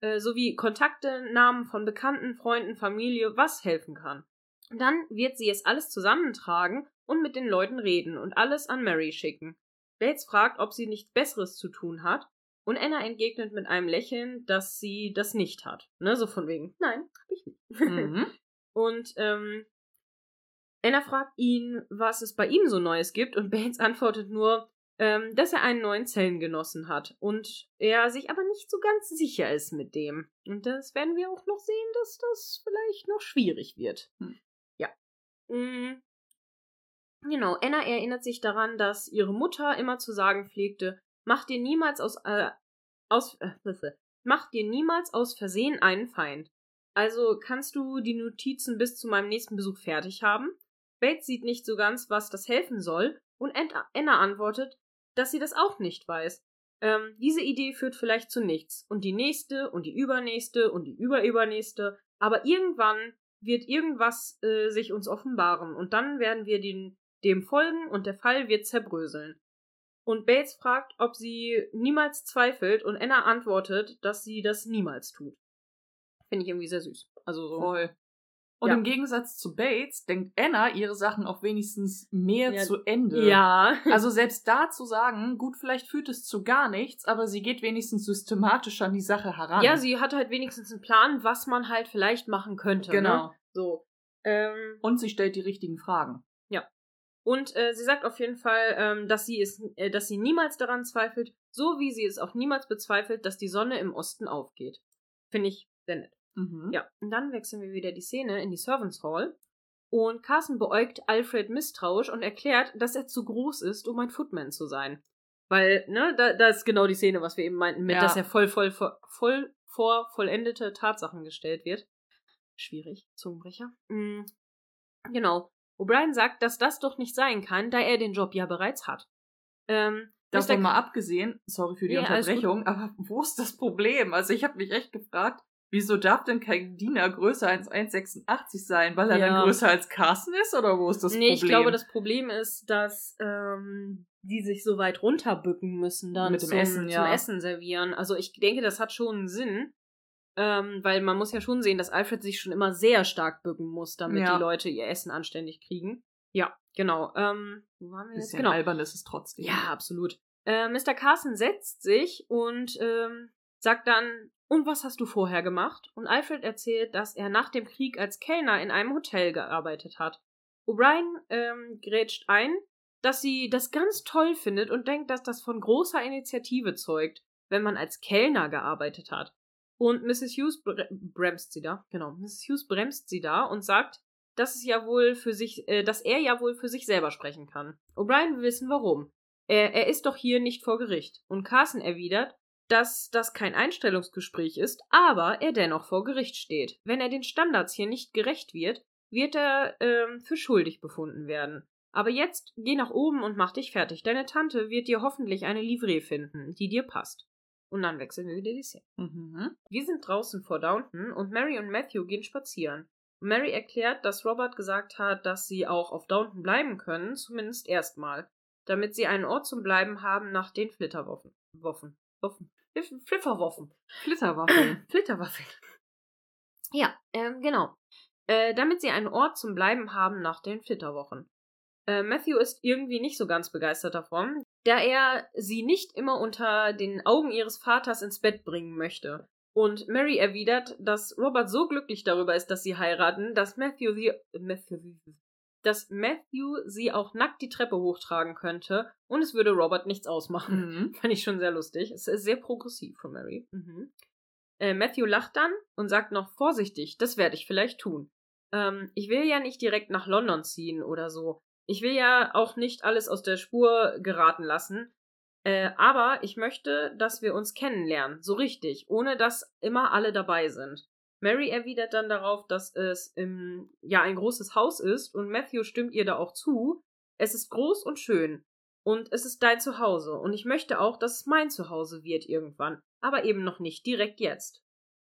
Äh, sowie Kontakte, Namen von Bekannten, Freunden, Familie, was helfen kann. Dann wird sie es alles zusammentragen und mit den Leuten reden und alles an Mary schicken. Bates fragt, ob sie nichts Besseres zu tun hat, und Anna entgegnet mit einem Lächeln, dass sie das nicht hat. Ne, so von wegen, nein, hab ich nicht. Mhm. Und ähm, Anna fragt ihn, was es bei ihm so Neues gibt, und Bates antwortet nur, ähm, dass er einen neuen Zellengenossen hat und er sich aber nicht so ganz sicher ist mit dem. Und das werden wir auch noch sehen, dass das vielleicht noch schwierig wird. Hm. Mm. Genau, Anna erinnert sich daran, dass ihre Mutter immer zu sagen pflegte, mach dir niemals aus, äh, aus, äh, mach dir niemals aus Versehen einen Feind. Also kannst du die Notizen bis zu meinem nächsten Besuch fertig haben? Bates sieht nicht so ganz, was das helfen soll, und Anna antwortet, dass sie das auch nicht weiß. Ähm, diese Idee führt vielleicht zu nichts, und die nächste, und die übernächste, und die überübernächste, aber irgendwann wird irgendwas äh, sich uns offenbaren, und dann werden wir den, dem folgen, und der Fall wird zerbröseln. Und Bates fragt, ob sie niemals zweifelt, und Anna antwortet, dass sie das niemals tut. Finde ich irgendwie sehr süß. Also so. Voll. Und Ja. im Gegensatz zu Bates denkt Anna ihre Sachen auch wenigstens mehr Ja. zu Ende. Ja. Also selbst da zu sagen, gut, vielleicht führt es zu gar nichts, aber sie geht wenigstens systematisch an die Sache heran. Ja, sie hat halt wenigstens einen Plan, was man halt vielleicht machen könnte. Genau. Ne? So. Ähm, Und sie stellt die richtigen Fragen. und äh, sie sagt auf jeden Fall, ähm, dass sie es, äh, dass sie niemals daran zweifelt, so wie sie es auch niemals bezweifelt, dass die Sonne im Osten aufgeht. Finde ich sehr nett. Mhm. Ja, und dann wechseln wir wieder die Szene in die Servants Hall. Und Carson beäugt Alfred misstrauisch und erklärt, dass er zu groß ist, um ein Footman zu sein. Weil, ne, da, da ist genau die Szene, was wir eben meinten, mit, Ja. dass er voll, voll, voll, voll vor vollendete Tatsachen gestellt wird. Schwierig, Zungenbrecher. Mm, genau. O'Brien sagt, dass das doch nicht sein kann, da er den Job ja bereits hat. Ähm, Davon mal abgesehen, sorry für die gut. Unterbrechung, aber wo ist das Problem? Also ich habe mich echt gefragt, wieso darf denn kein Diener größer als 1,86 sein? Weil er Ja. dann größer als Carsten ist oder wo ist das nee, Problem? ich glaube, das Problem ist, dass ähm, die sich so weit runterbücken müssen dann Mit dem zum, Essen, ja. zum Essen servieren. Also ich denke, das hat schon einen Sinn. Ähm, weil man muss ja schon sehen, dass Alfred sich schon immer sehr stark bücken muss, damit Ja. die Leute ihr Essen anständig kriegen. Ja, genau. Ähm, wo waren wir jetzt? bisschen Genau. albern ist es trotzdem. Ja, absolut. Äh, Mr. Carson setzt sich und ähm, sagt dann, und was hast du vorher gemacht? Und Alfred erzählt, dass er nach dem Krieg als Kellner in einem Hotel gearbeitet hat. O'Brien ähm, grätscht ein, dass sie das ganz toll findet und denkt, dass das von großer Initiative zeugt, wenn man als Kellner gearbeitet hat. Und Mrs. Hughes bre bremst sie da, genau, Mrs. Hughes bremst sie da und sagt, dass es ja wohl für sich, äh, dass er ja wohl für sich selber sprechen kann. O'Brien will wissen, warum. Er, er ist doch hier nicht vor Gericht. Und Carson erwidert, dass das kein Einstellungsgespräch ist, aber er dennoch vor Gericht steht. Wenn er den Standards hier nicht gerecht wird, wird er ähm, für schuldig befunden werden. Aber jetzt geh nach oben und mach dich fertig. Deine Tante wird dir hoffentlich eine Livree finden, die dir passt. Und dann wechseln wir wieder die Szene. Mhm. Wir sind draußen vor Downton und Mary und Matthew gehen spazieren. Mary erklärt, dass Robert gesagt hat, dass sie auch auf Downton bleiben können, zumindest erstmal, damit sie einen Ort zum Bleiben haben nach den Flitterwoffen. Woffen. Woffen. Flifferwoffen. Flitterwaffeln. Flitterwaffeln. Ja, ähm, genau. Äh, damit sie einen Ort zum Bleiben haben nach den Flitterwochen. Äh, Matthew ist irgendwie nicht so ganz begeistert davon, da er sie nicht immer unter den Augen ihres Vaters ins Bett bringen möchte. Und Mary erwidert, dass Robert so glücklich darüber ist, dass sie heiraten, dass Matthew sie, Matthew, dass Matthew sie auch nackt die Treppe hochtragen könnte und es würde Robert nichts ausmachen. Mhm. Fand ich schon sehr lustig. Es ist sehr progressiv von Mary. Mhm. Äh, Matthew lacht dann und sagt noch vorsichtig, das werde ich vielleicht tun. Ähm, ich will ja nicht direkt nach London ziehen oder so. Ich will ja auch nicht alles aus der Spur geraten lassen. Äh, aber ich möchte, dass wir uns kennenlernen, so richtig, ohne dass immer alle dabei sind. Mary erwidert dann darauf, dass es im, ja ein großes Haus ist und Matthew stimmt ihr da auch zu. Es ist groß und schön und es ist dein Zuhause und ich möchte auch, dass es mein Zuhause wird irgendwann, aber eben noch nicht direkt jetzt.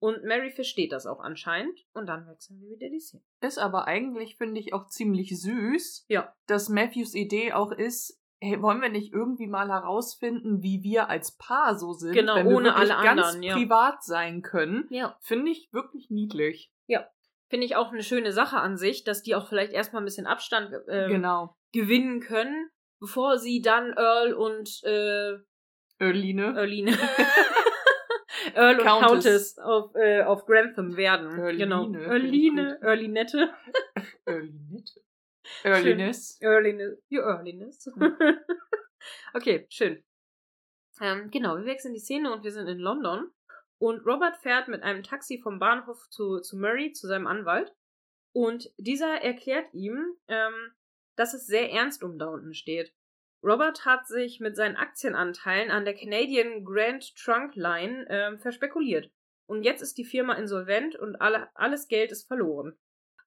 Und Mary versteht das auch anscheinend und dann wechseln wir wieder die Szene. Ist aber eigentlich, finde ich, auch ziemlich süß, Ja. dass Matthews Idee auch ist, hey, wollen wir nicht irgendwie mal herausfinden, wie wir als Paar so sind, Genau, wenn wir ohne alle ganz anderen, ja. privat sein können? Ja. Finde ich wirklich niedlich. Finde ich auch eine schöne Sache an sich, dass die auch vielleicht erstmal ein bisschen Abstand ähm, genau. gewinnen können, bevor sie dann Earl und äh, Erline. Erline. Earl und Countess. Countess auf, äh, auf Grantham werden. Erline, genau. finde ich Erline, gut. Erlinette. Erlinette. Erlines. Erline, you Erliness. Hm. okay, schön. Ähm, genau, wir wechseln die Szene und wir sind in London. Und Robert fährt mit einem Taxi vom Bahnhof zu, zu Murray, zu seinem Anwalt. Und dieser erklärt ihm, ähm, dass es sehr ernst um Downton steht. Robert hat sich mit seinen Aktienanteilen an der Canadian Grand Trunk Line ähm, verspekuliert. Und jetzt ist die Firma insolvent und alle, alles Geld ist verloren.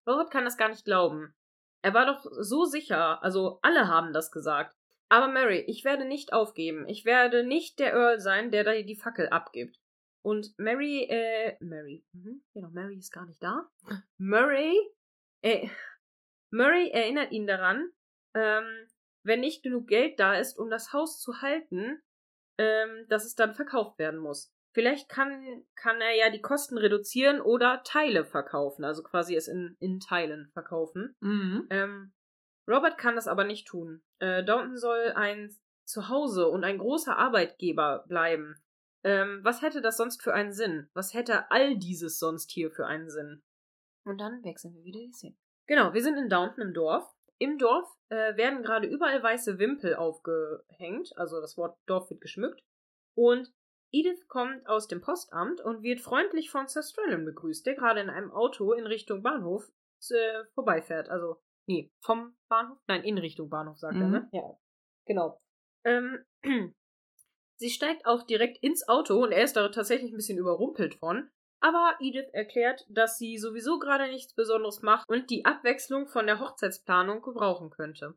Robert kann das gar nicht glauben. Er war doch so sicher, also alle haben das gesagt. Aber Mary, ich werde nicht aufgeben. Ich werde nicht der Earl sein, der da die Fackel abgibt. Und Mary, äh, Mary, mhm, genau, Mary ist gar nicht da. Murray, äh, Murray erinnert ihn daran, ähm, wenn nicht genug Geld da ist, um das Haus zu halten, ähm, dass es dann verkauft werden muss. Vielleicht kann, kann er ja die Kosten reduzieren oder Teile verkaufen, also quasi es in, in Teilen verkaufen. Mhm. Ähm, Robert kann das aber nicht tun. Äh, Downton soll ein Zuhause und ein großer Arbeitgeber bleiben. Ähm, was hätte das sonst für einen Sinn? Was hätte all dieses sonst hier für einen Sinn? Und dann wechseln wir wieder die Szene. Genau, wir sind in Downton im Dorf. Im Dorf äh, werden gerade überall weiße Wimpel aufgehängt, also das Wort Dorf wird geschmückt. Und Edith kommt aus dem Postamt und wird freundlich von Sir Strellan begrüßt, der gerade in einem Auto in Richtung Bahnhof äh, vorbeifährt. Also, nee, vom Bahnhof? Nein, in Richtung Bahnhof, sagt er, Mhm. ne? Ja, genau. Ähm, sie steigt auch direkt ins Auto und er ist da tatsächlich ein bisschen überrumpelt von. Aber Edith erklärt, dass sie sowieso gerade nichts Besonderes macht und die Abwechslung von der Hochzeitsplanung gebrauchen könnte.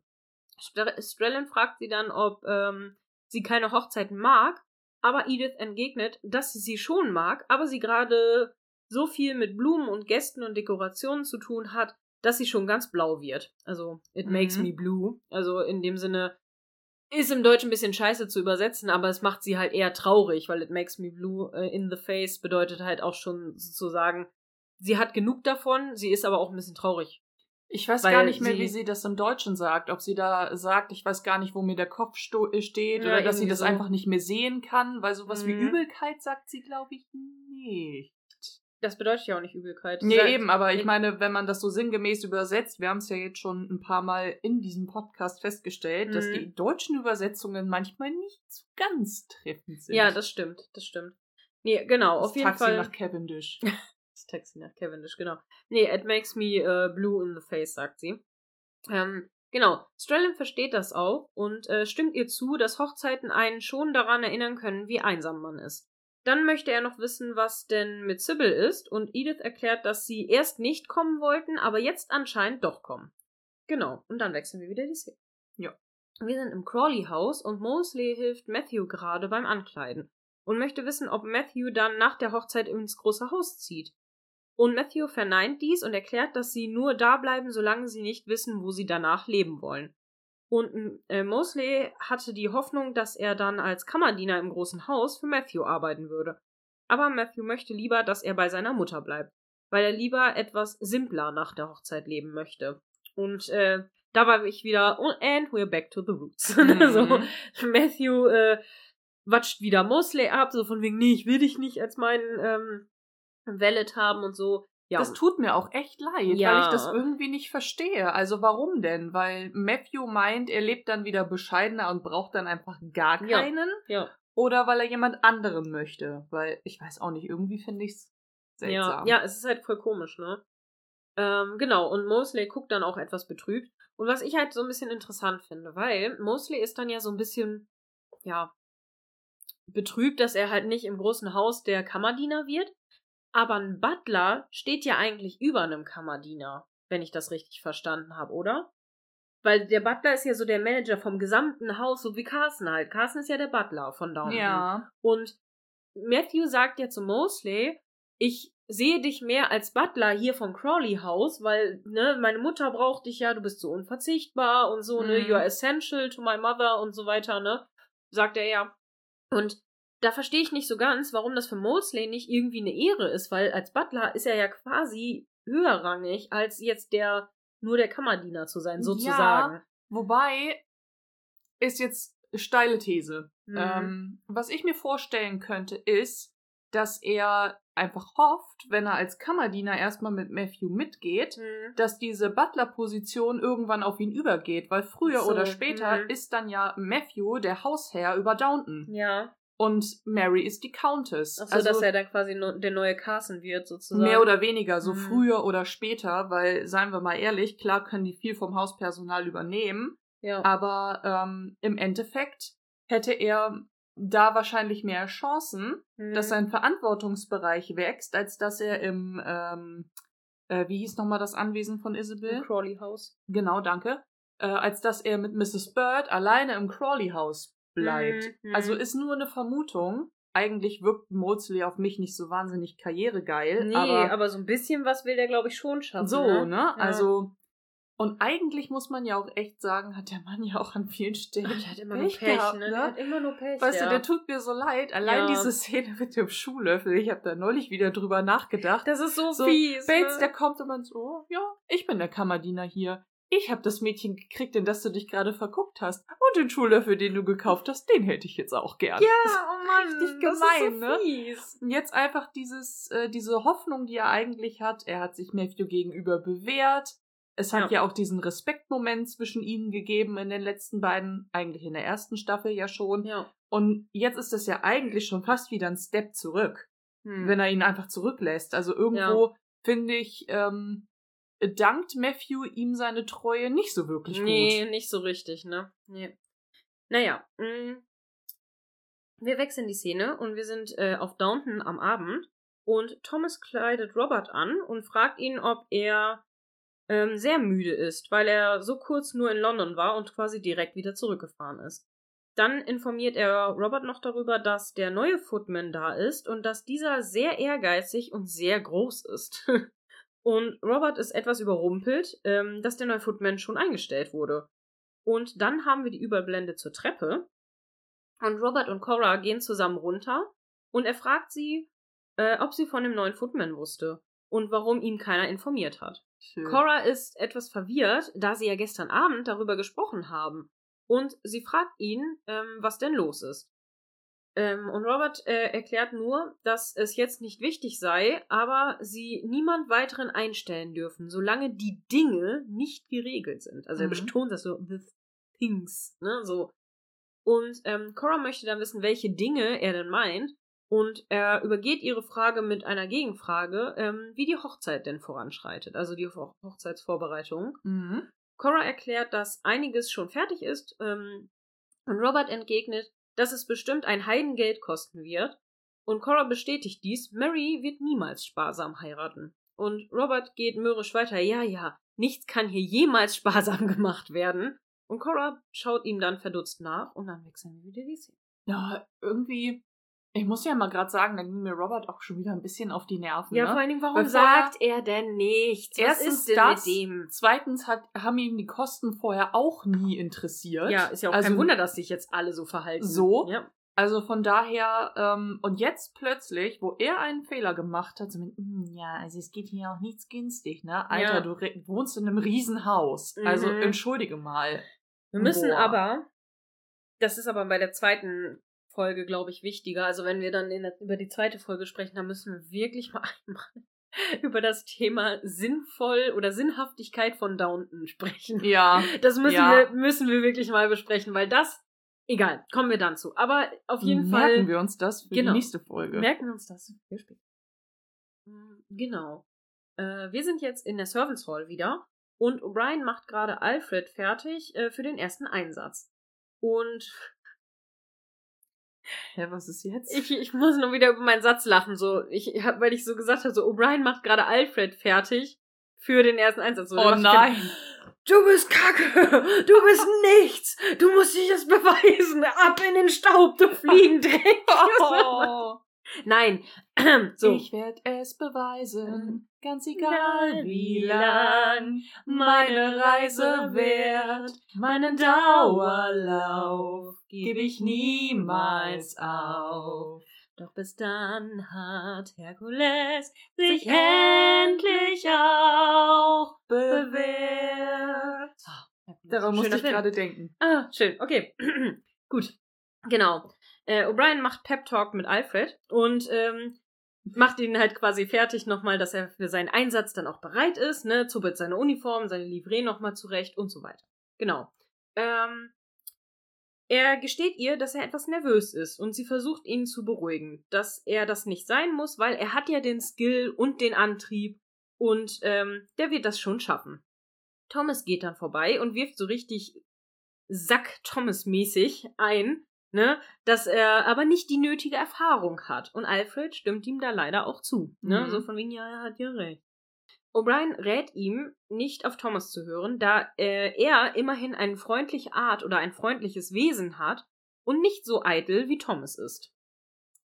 Stre- Strellan fragt sie dann, ob ähm, sie keine Hochzeiten mag, aber Edith entgegnet, dass sie sie schon mag, aber sie gerade so viel mit Blumen und Gästen und Dekorationen zu tun hat, dass sie schon ganz blau wird. Also, it makes Mhm. me blue. Also in dem Sinne, ist im Deutschen ein bisschen scheiße zu übersetzen, aber es macht sie halt eher traurig, weil it makes me blue äh, in the face bedeutet halt auch schon sozusagen, sie hat genug davon, sie ist aber auch ein bisschen traurig. Ich weiß Weil gar nicht mehr, sie- wie sie das im Deutschen sagt. Ob sie da sagt, ich weiß gar nicht, wo mir der Kopf äh, steht, Ja, oder dass sie das so. einfach nicht mehr sehen kann, weil sowas wie Mhm. Übelkeit sagt sie, glaube ich, nicht. Das bedeutet ja auch nicht Übelkeit. Nee, Sagt- eben, aber ich meine, wenn man das so sinngemäß übersetzt, wir haben es ja jetzt schon ein paar Mal in diesem Podcast festgestellt, dass Mhm. die deutschen Übersetzungen manchmal nicht so ganz treffend sind. Ja, das stimmt, das stimmt. Nee, genau, das auf jeden Taxi Fall. nach Cavendish. Das Taxi nach Cavendish, genau. Nee, it makes me äh, blue in the face, sagt sie. Ähm, genau. Strellan versteht das auch und äh, stimmt ihr zu, dass Hochzeiten einen schon daran erinnern können, wie einsam man ist. Dann möchte er noch wissen, was denn mit Sybil ist, und Edith erklärt, dass sie erst nicht kommen wollten, aber jetzt anscheinend doch kommen. Genau, und dann wechseln wir wieder die Szene. Ja. Wir sind im Crawley-Haus und Mosley hilft Matthew gerade beim Ankleiden und möchte wissen, ob Matthew dann nach der Hochzeit ins große Haus zieht. Und Matthew verneint dies und erklärt, dass sie nur da bleiben, solange sie nicht wissen, wo sie danach leben wollen. Und äh, Mosley hatte die Hoffnung, dass er dann als Kammerdiener im großen Haus für Matthew arbeiten würde. Aber Matthew möchte lieber, dass er bei seiner Mutter bleibt, weil er lieber etwas simpler nach der Hochzeit leben möchte. Und äh, da war ich wieder, oh, and we're back to the roots. Mhm. so, Matthew äh, watscht wieder Mosley ab, so von wegen, nee, ich will dich nicht als meinen ähm, Valet haben und so. Ja, Das tut mir auch echt leid, Ja. weil ich das irgendwie nicht verstehe. Also warum denn? Weil Matthew meint, er lebt dann wieder bescheidener und braucht dann einfach gar Ja. keinen. ja. Oder weil er jemand anderen möchte. Weil ich weiß auch nicht, irgendwie finde ich es Ja, seltsam. ja, es ist halt voll komisch, ne? Ähm, genau, und Mosley guckt dann auch etwas betrübt. Und was ich halt so ein bisschen interessant finde, weil Mosley ist dann ja so ein bisschen, ja, betrübt, dass er halt nicht im großen Haus der Kammerdiener wird. Aber ein Butler steht ja eigentlich über einem Kammerdiener, wenn ich das richtig verstanden habe, oder? Weil der Butler ist ja so der Manager vom gesamten Haus, so wie Carson halt. Carson ist ja der Butler von Downton. Ja. Und Matthew sagt ja zu Mosley, ich sehe dich mehr als Butler hier vom Crawley House, weil, ne, meine Mutter braucht dich ja, du bist so unverzichtbar und so, ne, Mhm. you are essential to my mother und so weiter, ne, sagt er ja. Und da verstehe ich nicht so ganz, warum das für Mosley nicht irgendwie eine Ehre ist, weil als Butler ist er ja quasi höherrangig als jetzt der, nur der Kammerdiener zu sein, sozusagen. Wobei, ist jetzt steile These. Mhm. Ähm, was ich mir vorstellen könnte, ist, dass er einfach hofft, wenn er als Kammerdiener erstmal mit Matthew mitgeht, Mhm. dass diese Butler-Position irgendwann auf ihn übergeht, weil früher So, oder später mhm. ist dann ja Matthew der Hausherr über Downton Ja. Und Mary ist die Countess. Achso, dass er dann quasi no, der neue Carson wird, sozusagen. Mehr oder weniger, so Mhm. früher oder später, weil, seien wir mal ehrlich, klar können die viel vom Hauspersonal übernehmen, Ja. aber ähm, im Endeffekt hätte er da wahrscheinlich mehr Chancen, Mhm. dass sein Verantwortungsbereich wächst, als dass er im, ähm, äh, wie hieß nochmal das Anwesen von Isabel? Im Crawley House. Genau, danke. Äh, als dass er mit Mrs. Bird alleine im Crawley House bleibt. Mhm, mhm. Also ist nur eine Vermutung. Eigentlich wirkt Maudsley auf mich nicht so wahnsinnig karrieregeil. Nee, aber, aber, so ein bisschen was will der, glaube ich, schon schaffen. so, ne? ne? Ja. Also. Und eigentlich muss man ja auch echt sagen, hat der Mann ja auch an vielen Stellen. Ach, der hat immer nur Pech Pech, gehabt, ne? ne? Der hat immer nur Pech. Weißt ja. du, der tut mir so leid. Allein Ja. diese Szene mit dem Schuhlöffel. Ich habe da neulich wieder drüber nachgedacht. Das ist so, So, fies. Bates, ne? der kommt und man so, ja, ich bin der Kammerdiener hier. Ich habe das Mädchen gekriegt, in das du dich gerade verguckt hast. Und den Schuhlöffel, den du gekauft hast, den hätte ich jetzt auch gern. Ja, oh Mann, richtig das gemein, ist so ne? fies. Und jetzt einfach dieses, äh, diese Hoffnung, die er eigentlich hat. Er hat sich Matthew gegenüber bewährt. Es hat ja, Ja. auch diesen Respektmoment zwischen ihnen gegeben in den letzten beiden, eigentlich in der ersten Staffel ja schon. Ja. Und jetzt ist das ja eigentlich schon fast wieder ein Step zurück Hm. wenn er ihn einfach zurücklässt. Also irgendwo finde ich, ähm, dankt Matthew ihm seine Treue nicht so wirklich nee, gut. nicht so richtig, ne? Nee. Naja, mh. wir wechseln die Szene und wir sind äh, auf Downton am Abend und Thomas kleidet Robert an und fragt ihn, ob er ähm, sehr müde ist, weil er so kurz nur in London war und quasi direkt wieder zurückgefahren ist. Dann informiert er Robert noch darüber, dass der neue Footman da ist und dass dieser sehr ehrgeizig und sehr groß ist. und Robert ist etwas überrumpelt, ähm, dass der neue Footman schon eingestellt wurde. Und dann haben wir die Überblende zur Treppe. Und Robert und Cora gehen zusammen runter und er fragt sie, äh, ob sie von dem neuen Footman wusste und warum ihm keiner informiert hat. Schön. Cora ist etwas verwirrt, da sie ja gestern Abend darüber gesprochen haben. Und sie fragt ihn, ähm, was denn los ist. Ähm, und Robert äh, erklärt nur, dass es jetzt nicht wichtig sei, aber sie niemand weiteren einstellen dürfen, solange die Dinge nicht geregelt sind. Also er Mhm. betont das so, the things, ne, so. Und ähm, Cora möchte dann wissen, welche Dinge er denn meint. Und er übergeht ihre Frage mit einer Gegenfrage, ähm, wie die Hochzeit denn voranschreitet, also die Ho Hochzeitsvorbereitung. Mhm. Cora erklärt, dass einiges schon fertig ist, ähm, und Robert entgegnet, dass es bestimmt ein Heidengeld kosten wird. Und Cora bestätigt dies, Mary wird niemals sparsam heiraten. Und Robert geht mürrisch weiter, ja, ja, nichts kann hier jemals sparsam gemacht werden. Und Cora schaut ihm dann verdutzt nach und dann wechseln wir wieder die Szene. Ja, irgendwie, ich muss ja mal gerade sagen, da ging mir Robert auch schon wieder ein bisschen auf die Nerven. Ja, ne? vor allen Dingen, warum Weil sagt er denn nichts? Was Erstens ist denn das, mit dem? zweitens hat, haben ihm die Kosten vorher auch nie interessiert. Ja, ist ja auch also, kein Wunder, dass sich jetzt alle so verhalten. So? Ja. Also von daher, ähm, und jetzt plötzlich, wo er einen Fehler gemacht hat, so mit, "Hm, ja, also es geht hier auch nichts günstig, ne? Alter, Ja. du wohnst in einem Riesenhaus. Also Mhm. entschuldige mal. Wir müssen Boah. aber, das ist aber bei der zweiten Folge, glaube ich, wichtiger. Also wenn wir dann der, über die zweite Folge sprechen, dann müssen wir wirklich mal einmal über das Thema sinnvoll oder Sinnhaftigkeit von Downton sprechen. Ja. Das müssen, Ja. wir, müssen wir wirklich mal besprechen, weil das, egal, kommen wir dann zu. Aber auf jeden merken Fall wir uns das für Genau. die nächste Folge. merken wir uns das für später. Mm, Genau. Äh, wir sind jetzt in der Service Hall wieder und O'Brien macht gerade Alfred fertig äh, für den ersten Einsatz. Und Hä, was ist jetzt? ich, ich muss nur wieder über meinen Satz lachen, so, ich hab, weil ich so gesagt habe, so, O'Brien macht gerade Alfred fertig für den ersten Einsatz. So, oh nein. Du bist Kacke! Du bist nichts! Du musst dich das beweisen! Ab in den Staub, du Fliegendreck! Oh. Nein, so. Ich werde es beweisen, ganz Egal wie lang meine Reise währt, meinen Dauerlauf gebe ich niemals auf. Doch bis dann hat Herkules sich endlich auch Bewährt. Daran musste ich gerade denken. Ah, schön, okay. Gut. Genau. Äh, O'Brien macht Pep Talk mit Alfred und ähm, macht ihn halt quasi fertig nochmal, dass er für seinen Einsatz dann auch bereit ist, ne, zuppelt seine Uniform, seine Livree nochmal zurecht und so weiter. Genau. Ähm, er gesteht ihr, dass er etwas nervös ist und sie versucht ihn zu beruhigen, dass er das nicht sein muss, weil er hat ja den Skill und den Antrieb und ähm, der wird das schon schaffen. Thomas geht dann vorbei und wirft so richtig Sack Thomas-mäßig ein, ne, dass er aber nicht die nötige Erfahrung hat. Und Alfred stimmt ihm da leider auch zu. Ne? Mhm. So von wegen, ja, er hat ja recht. O'Brien rät ihm, nicht auf Thomas zu hören, da äh, er immerhin eine freundliche Art oder ein freundliches Wesen hat und nicht so eitel wie Thomas ist.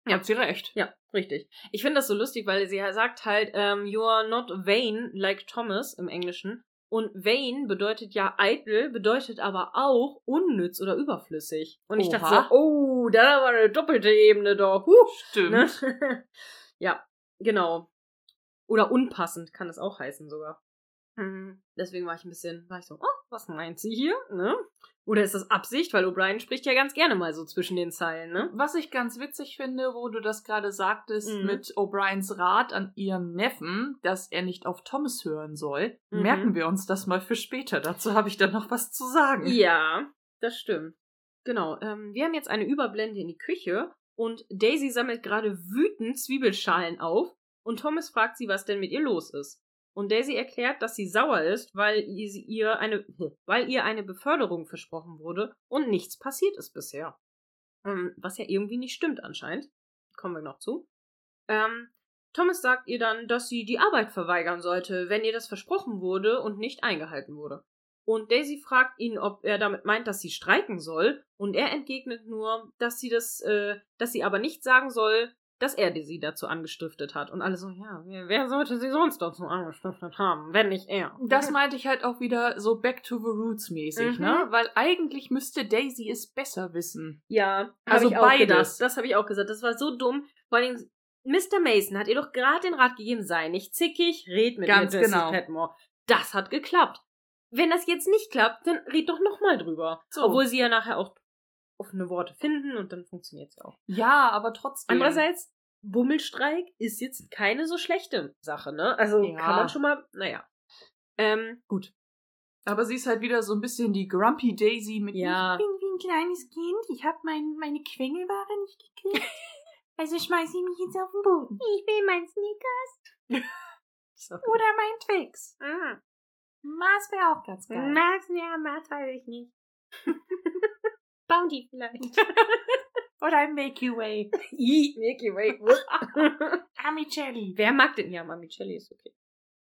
Ja. Habt sie recht. Ja, richtig. Ich finde das so lustig, weil sie sagt halt, ähm, you are not vain like Thomas im Englischen. Und vain bedeutet ja eitel, bedeutet aber auch unnütz oder überflüssig. Und ich dachte so, oh, da war eine doppelte Ebene doch. Huh, Stimmt. ne? ja, genau. Oder unpassend kann es auch heißen sogar. Mhm. Deswegen war ich ein bisschen, war ich so, oh, was meint sie hier? Ne? Oder ist das Absicht? Weil O'Brien spricht ja ganz gerne mal so zwischen den Zeilen, ne? Was ich ganz witzig finde, wo du das gerade sagtest, Mhm. mit O'Briens Rat an ihrem Neffen, dass er nicht auf Thomas hören soll, Mhm. merken wir uns das mal für später. Dazu habe ich dann noch was zu sagen. Ja, das stimmt. Genau. Ähm, wir haben jetzt eine Überblende in die Küche und Daisy sammelt gerade wütend Zwiebelschalen auf und Thomas fragt sie, was denn mit ihr los ist. Und Daisy erklärt, dass sie sauer ist, weil ihr, eine, weil ihr eine Beförderung versprochen wurde und nichts passiert ist bisher. Ähm, was ja irgendwie nicht stimmt anscheinend. Kommen wir noch zu. Ähm, Thomas sagt ihr dann, dass sie die Arbeit verweigern sollte, wenn ihr das versprochen wurde und nicht eingehalten wurde. Und Daisy fragt ihn, ob er damit meint, dass sie streiken soll, und er entgegnet nur, dass sie das, äh, dass sie aber nicht sagen soll, dass er sie dazu angestiftet hat. Und alle so, ja, wer, wer sollte sie sonst dazu angestiftet haben, wenn nicht er? Das meinte ich halt auch wieder so Back to the Roots mäßig, Mhm. ne? Weil eigentlich müsste Daisy es besser wissen. Ja, Also ich auch beides. gedacht. Das habe ich auch gesagt. Das war so dumm. Vor allem, Mr. Mason hat ihr doch gerade den Rat gegeben, sei nicht zickig, red mit Ganz mir, Mrs. genau. Petmore. Das hat geklappt. Wenn das jetzt nicht klappt, dann red doch nochmal drüber. So. Obwohl sie ja nachher auch offene Worte finden und dann funktioniert es ja auch. Ja, aber trotzdem. Andererseits, Bummelstreik ist jetzt keine so schlechte Sache, ne? Also Ja. kann man schon mal, naja. Ähm, gut. Aber sie ist halt wieder so ein bisschen die Grumpy Daisy mit Ja. Ich bin wie ein kleines Kind, ich habe mein, meine Quengelware nicht gekriegt. Also schmeiße ich mich jetzt auf den Boden. Ich will mein. Sorry. Oder mein Twix. Ah. Mars wäre auch ganz geil. Max, ja, Max weiß ich nicht. Bounty vielleicht. Oder ein Milky Way. I, Milky Way. Amicelli. Wer mag den? Ja, Mamicelli ist okay.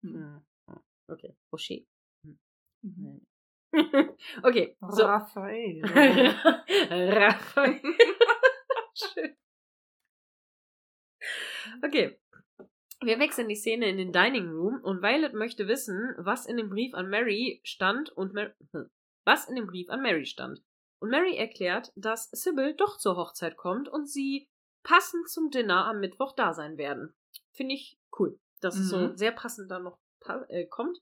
Hm. Hm. Okay, Rocher. Mhm. okay, so. Raphael. Raphael. Schön. Okay. Wir wechseln die Szene in den Dining Room und Violet möchte wissen, was in dem Brief an Mary stand und Mar hm, was in dem Brief an Mary stand. Und Mary erklärt, dass Sybil doch zur Hochzeit kommt und sie passend zum Dinner am Mittwoch da sein werden. Finde ich cool, dass es so Mhm. sehr passend dann noch äh, kommt.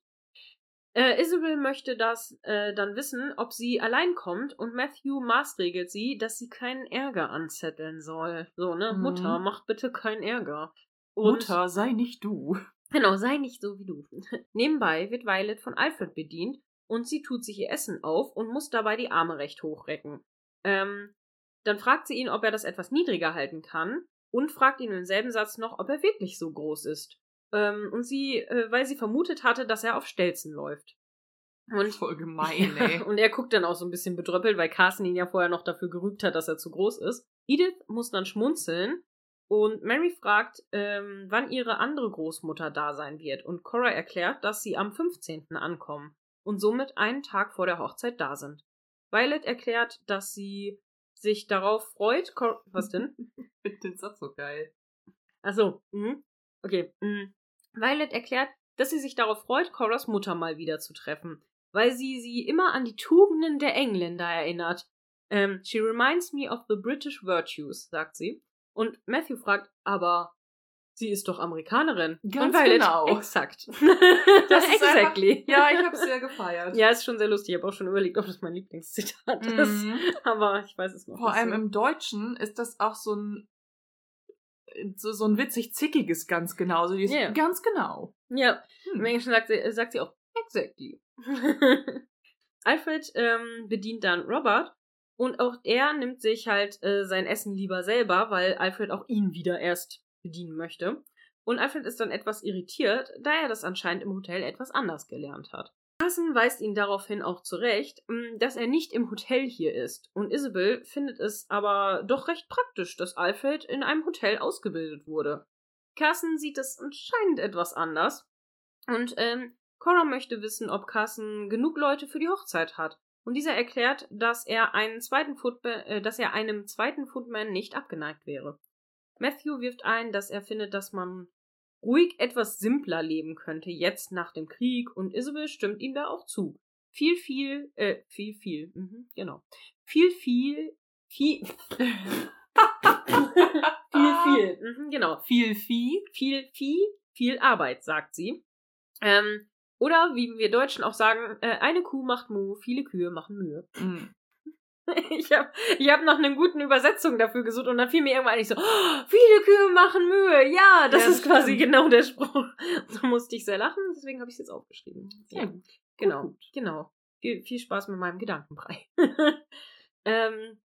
Äh, Isabel möchte das äh, dann wissen, ob sie allein kommt und Matthew maßregelt sie, dass sie keinen Ärger anzetteln soll. So, ne? Mhm. Mutter, mach bitte keinen Ärger. Und Mutter, sei nicht du. Genau, sei nicht so wie du. Nebenbei wird Violet von Alfred bedient und sie tut sich ihr Essen auf und muss dabei die Arme recht hochrecken. Ähm, dann fragt sie ihn, ob er das etwas niedriger halten kann und fragt ihn im selben Satz noch, ob er wirklich so groß ist. Ähm, und sie, äh, weil sie vermutet hatte, dass er auf Stelzen läuft. Und Voll gemein, ey. und er guckt dann auch so ein bisschen bedröppelt, weil Carsten ihn ja vorher noch dafür gerügt hat, dass er zu groß ist. Edith muss dann schmunzeln und Mary fragt, ähm, wann ihre andere Großmutter da sein wird. Und Cora erklärt, dass sie am 15. ankommen und somit einen Tag vor der Hochzeit da sind. Violet erklärt, dass sie sich darauf freut. Cor Was denn? Ich finde den Satz so geil. Achso, mhm. okay. Mhm. Violet erklärt, dass sie sich darauf freut, Coras Mutter mal wieder zu treffen, weil sie sie immer an die Tugenden der Engländer erinnert. Ähm, she reminds me of the British virtues, sagt sie. Und Matthew fragt, aber sie ist doch Amerikanerin. Ganz genau. Exakt. Das ist exactly. Ja, ich habe es sehr gefeiert. Ja, ist schon sehr lustig. Ich habe auch schon überlegt, ob das mein Lieblingszitat ist. Mhm. Aber ich weiß es noch Vor allem so. im Deutschen ist das auch so ein so, so ein witzig zickiges ganz genau. So dieses Ja. ganz genau. Ja, Hm. Im Englischen sagt sie, sagt sie auch exactly. Alfred ähm, bedient dann Robert und auch er nimmt sich halt äh, sein Essen lieber selber, weil Alfred auch ihn wieder erst bedienen möchte. Und Alfred ist dann etwas irritiert, da er das anscheinend im Hotel etwas anders gelernt hat. Carson weist ihn daraufhin auch zurecht, mh, dass er nicht im Hotel hier ist. Und Isabel findet es aber doch recht praktisch, dass Alfred in einem Hotel ausgebildet wurde. Carson sieht es anscheinend etwas anders. Und ähm, Cora möchte wissen, ob Carson genug Leute für die Hochzeit hat. Und dieser erklärt, dass er einen zweiten Footman, äh, dass er einem zweiten Footman nicht abgeneigt wäre. Matthew wirft ein, dass er findet, dass man ruhig etwas simpler leben könnte jetzt nach dem Krieg und Isabel stimmt ihm da auch zu. Viel, viel, äh, viel, viel, mhm, genau. Viel, viel, viel, viel, viel, mhm, genau. Viel Vieh. Viel, viel, viel Arbeit, sagt sie. Ähm, oder wie wir Deutschen auch sagen, äh, eine Kuh macht Mu, viele Kühe machen Mühe. Mhm. Ich habe ich hab nach einer guten Übersetzung dafür gesucht und dann fiel mir irgendwann eigentlich so, oh, viele Kühe machen Mühe. Ja, das Ja, ist quasi stimmt. genau der Spruch. Da musste ich sehr lachen, deswegen habe ich es jetzt aufgeschrieben. Sehr gut. Genau, gut. genau. Viel, viel Spaß mit meinem Gedankenbrei. ähm,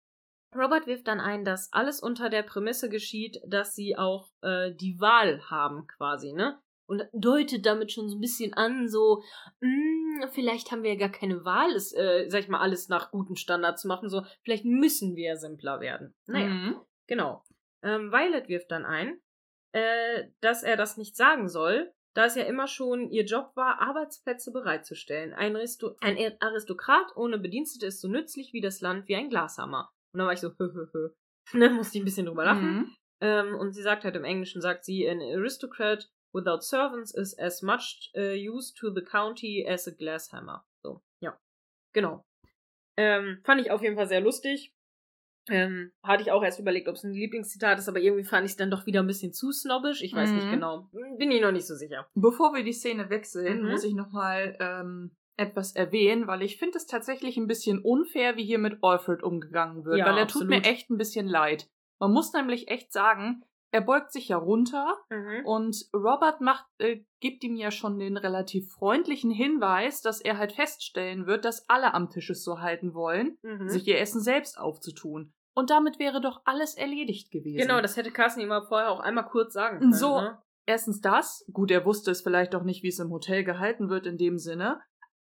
Robert wirft dann ein, dass alles unter der Prämisse geschieht, dass sie auch äh, die Wahl haben, quasi, ne? Und deutet damit schon so ein bisschen an, so, mh, vielleicht haben wir ja gar keine Wahl, es, äh, sag ich mal, alles nach guten Standards zu machen, so, vielleicht müssen wir simpler werden. Naja. Mhm. Genau. Ähm, Violet wirft dann ein, äh, dass er das nicht sagen soll, da es ja immer schon ihr Job war, Arbeitsplätze bereitzustellen. Ein, Risto ein Aristokrat ohne Bedienstete ist so nützlich wie das Land wie ein Glashammer. Und dann war ich so, hö, hö, hö. Ne, musste ich ein bisschen drüber lachen. Mhm. Ähm, und sie sagt halt im Englischen, sagt sie, an aristocrat without servants is as much uh, used to the county as a glasshammer. So, ja. Genau. Ähm, fand ich auf jeden Fall sehr lustig. Ähm, hatte ich auch erst überlegt, ob es ein Lieblingszitat ist, aber irgendwie fand ich es dann doch wieder ein bisschen zu snobbisch. Ich weiß nicht Mhm. genau. Bin ich noch nicht so sicher. Bevor wir die Szene wechseln, Mhm. muss ich nochmal ähm, etwas erwähnen, weil ich finde es tatsächlich ein bisschen unfair, wie hier mit Alfred umgegangen wird, Ja, weil er absolut. tut mir echt ein bisschen leid. Man muss nämlich echt sagen, er beugt sich ja runter Mhm. und Robert macht, äh, gibt ihm ja schon den relativ freundlichen Hinweis, dass er halt feststellen wird, dass alle am Tisch es so halten wollen, Mhm. sich ihr Essen selbst aufzutun. Und damit wäre doch alles erledigt gewesen. Genau, das hätte Carsten ihm vorher auch einmal kurz sagen können. So. Ne? Erstens das. Gut, er wusste es vielleicht auch nicht, wie es im Hotel gehalten wird in dem Sinne.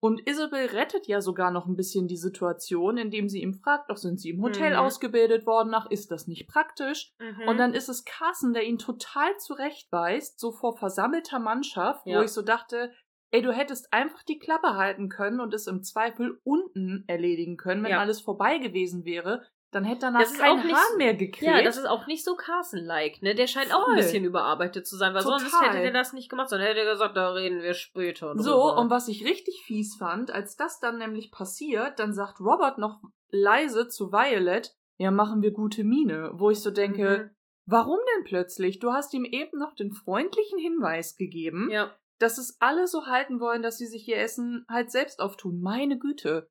Und Isabel rettet ja sogar noch ein bisschen die Situation, indem sie ihm fragt, doch sind sie im Hotel Mhm. ausgebildet worden, ach, ist das nicht praktisch? Mhm. Und dann ist es Carson, der ihn total zurechtweist, so vor versammelter Mannschaft, Ja. wo ich so dachte, ey, du hättest einfach die Klappe halten können und es im Zweifel unten erledigen können, wenn Ja. alles vorbei gewesen wäre. Dann hätte danach Das kein auch Hahn so- mehr gekriegt. Ja, das ist auch nicht so Carson-like, ne? Der scheint auch Voll. ein bisschen überarbeitet zu sein, weil sonst Total. hätte der das nicht gemacht, sondern hätte er gesagt, da reden wir später. So, drüber. und was ich richtig fies fand, als das dann nämlich passiert, dann sagt Robert noch leise zu Violet, ja, machen wir gute Miene, wo ich so denke, Mhm. warum denn plötzlich? Du hast ihm eben noch den freundlichen Hinweis gegeben, Ja. dass es alle so halten wollen, dass sie sich ihr Essen halt selbst auftun. Meine Güte.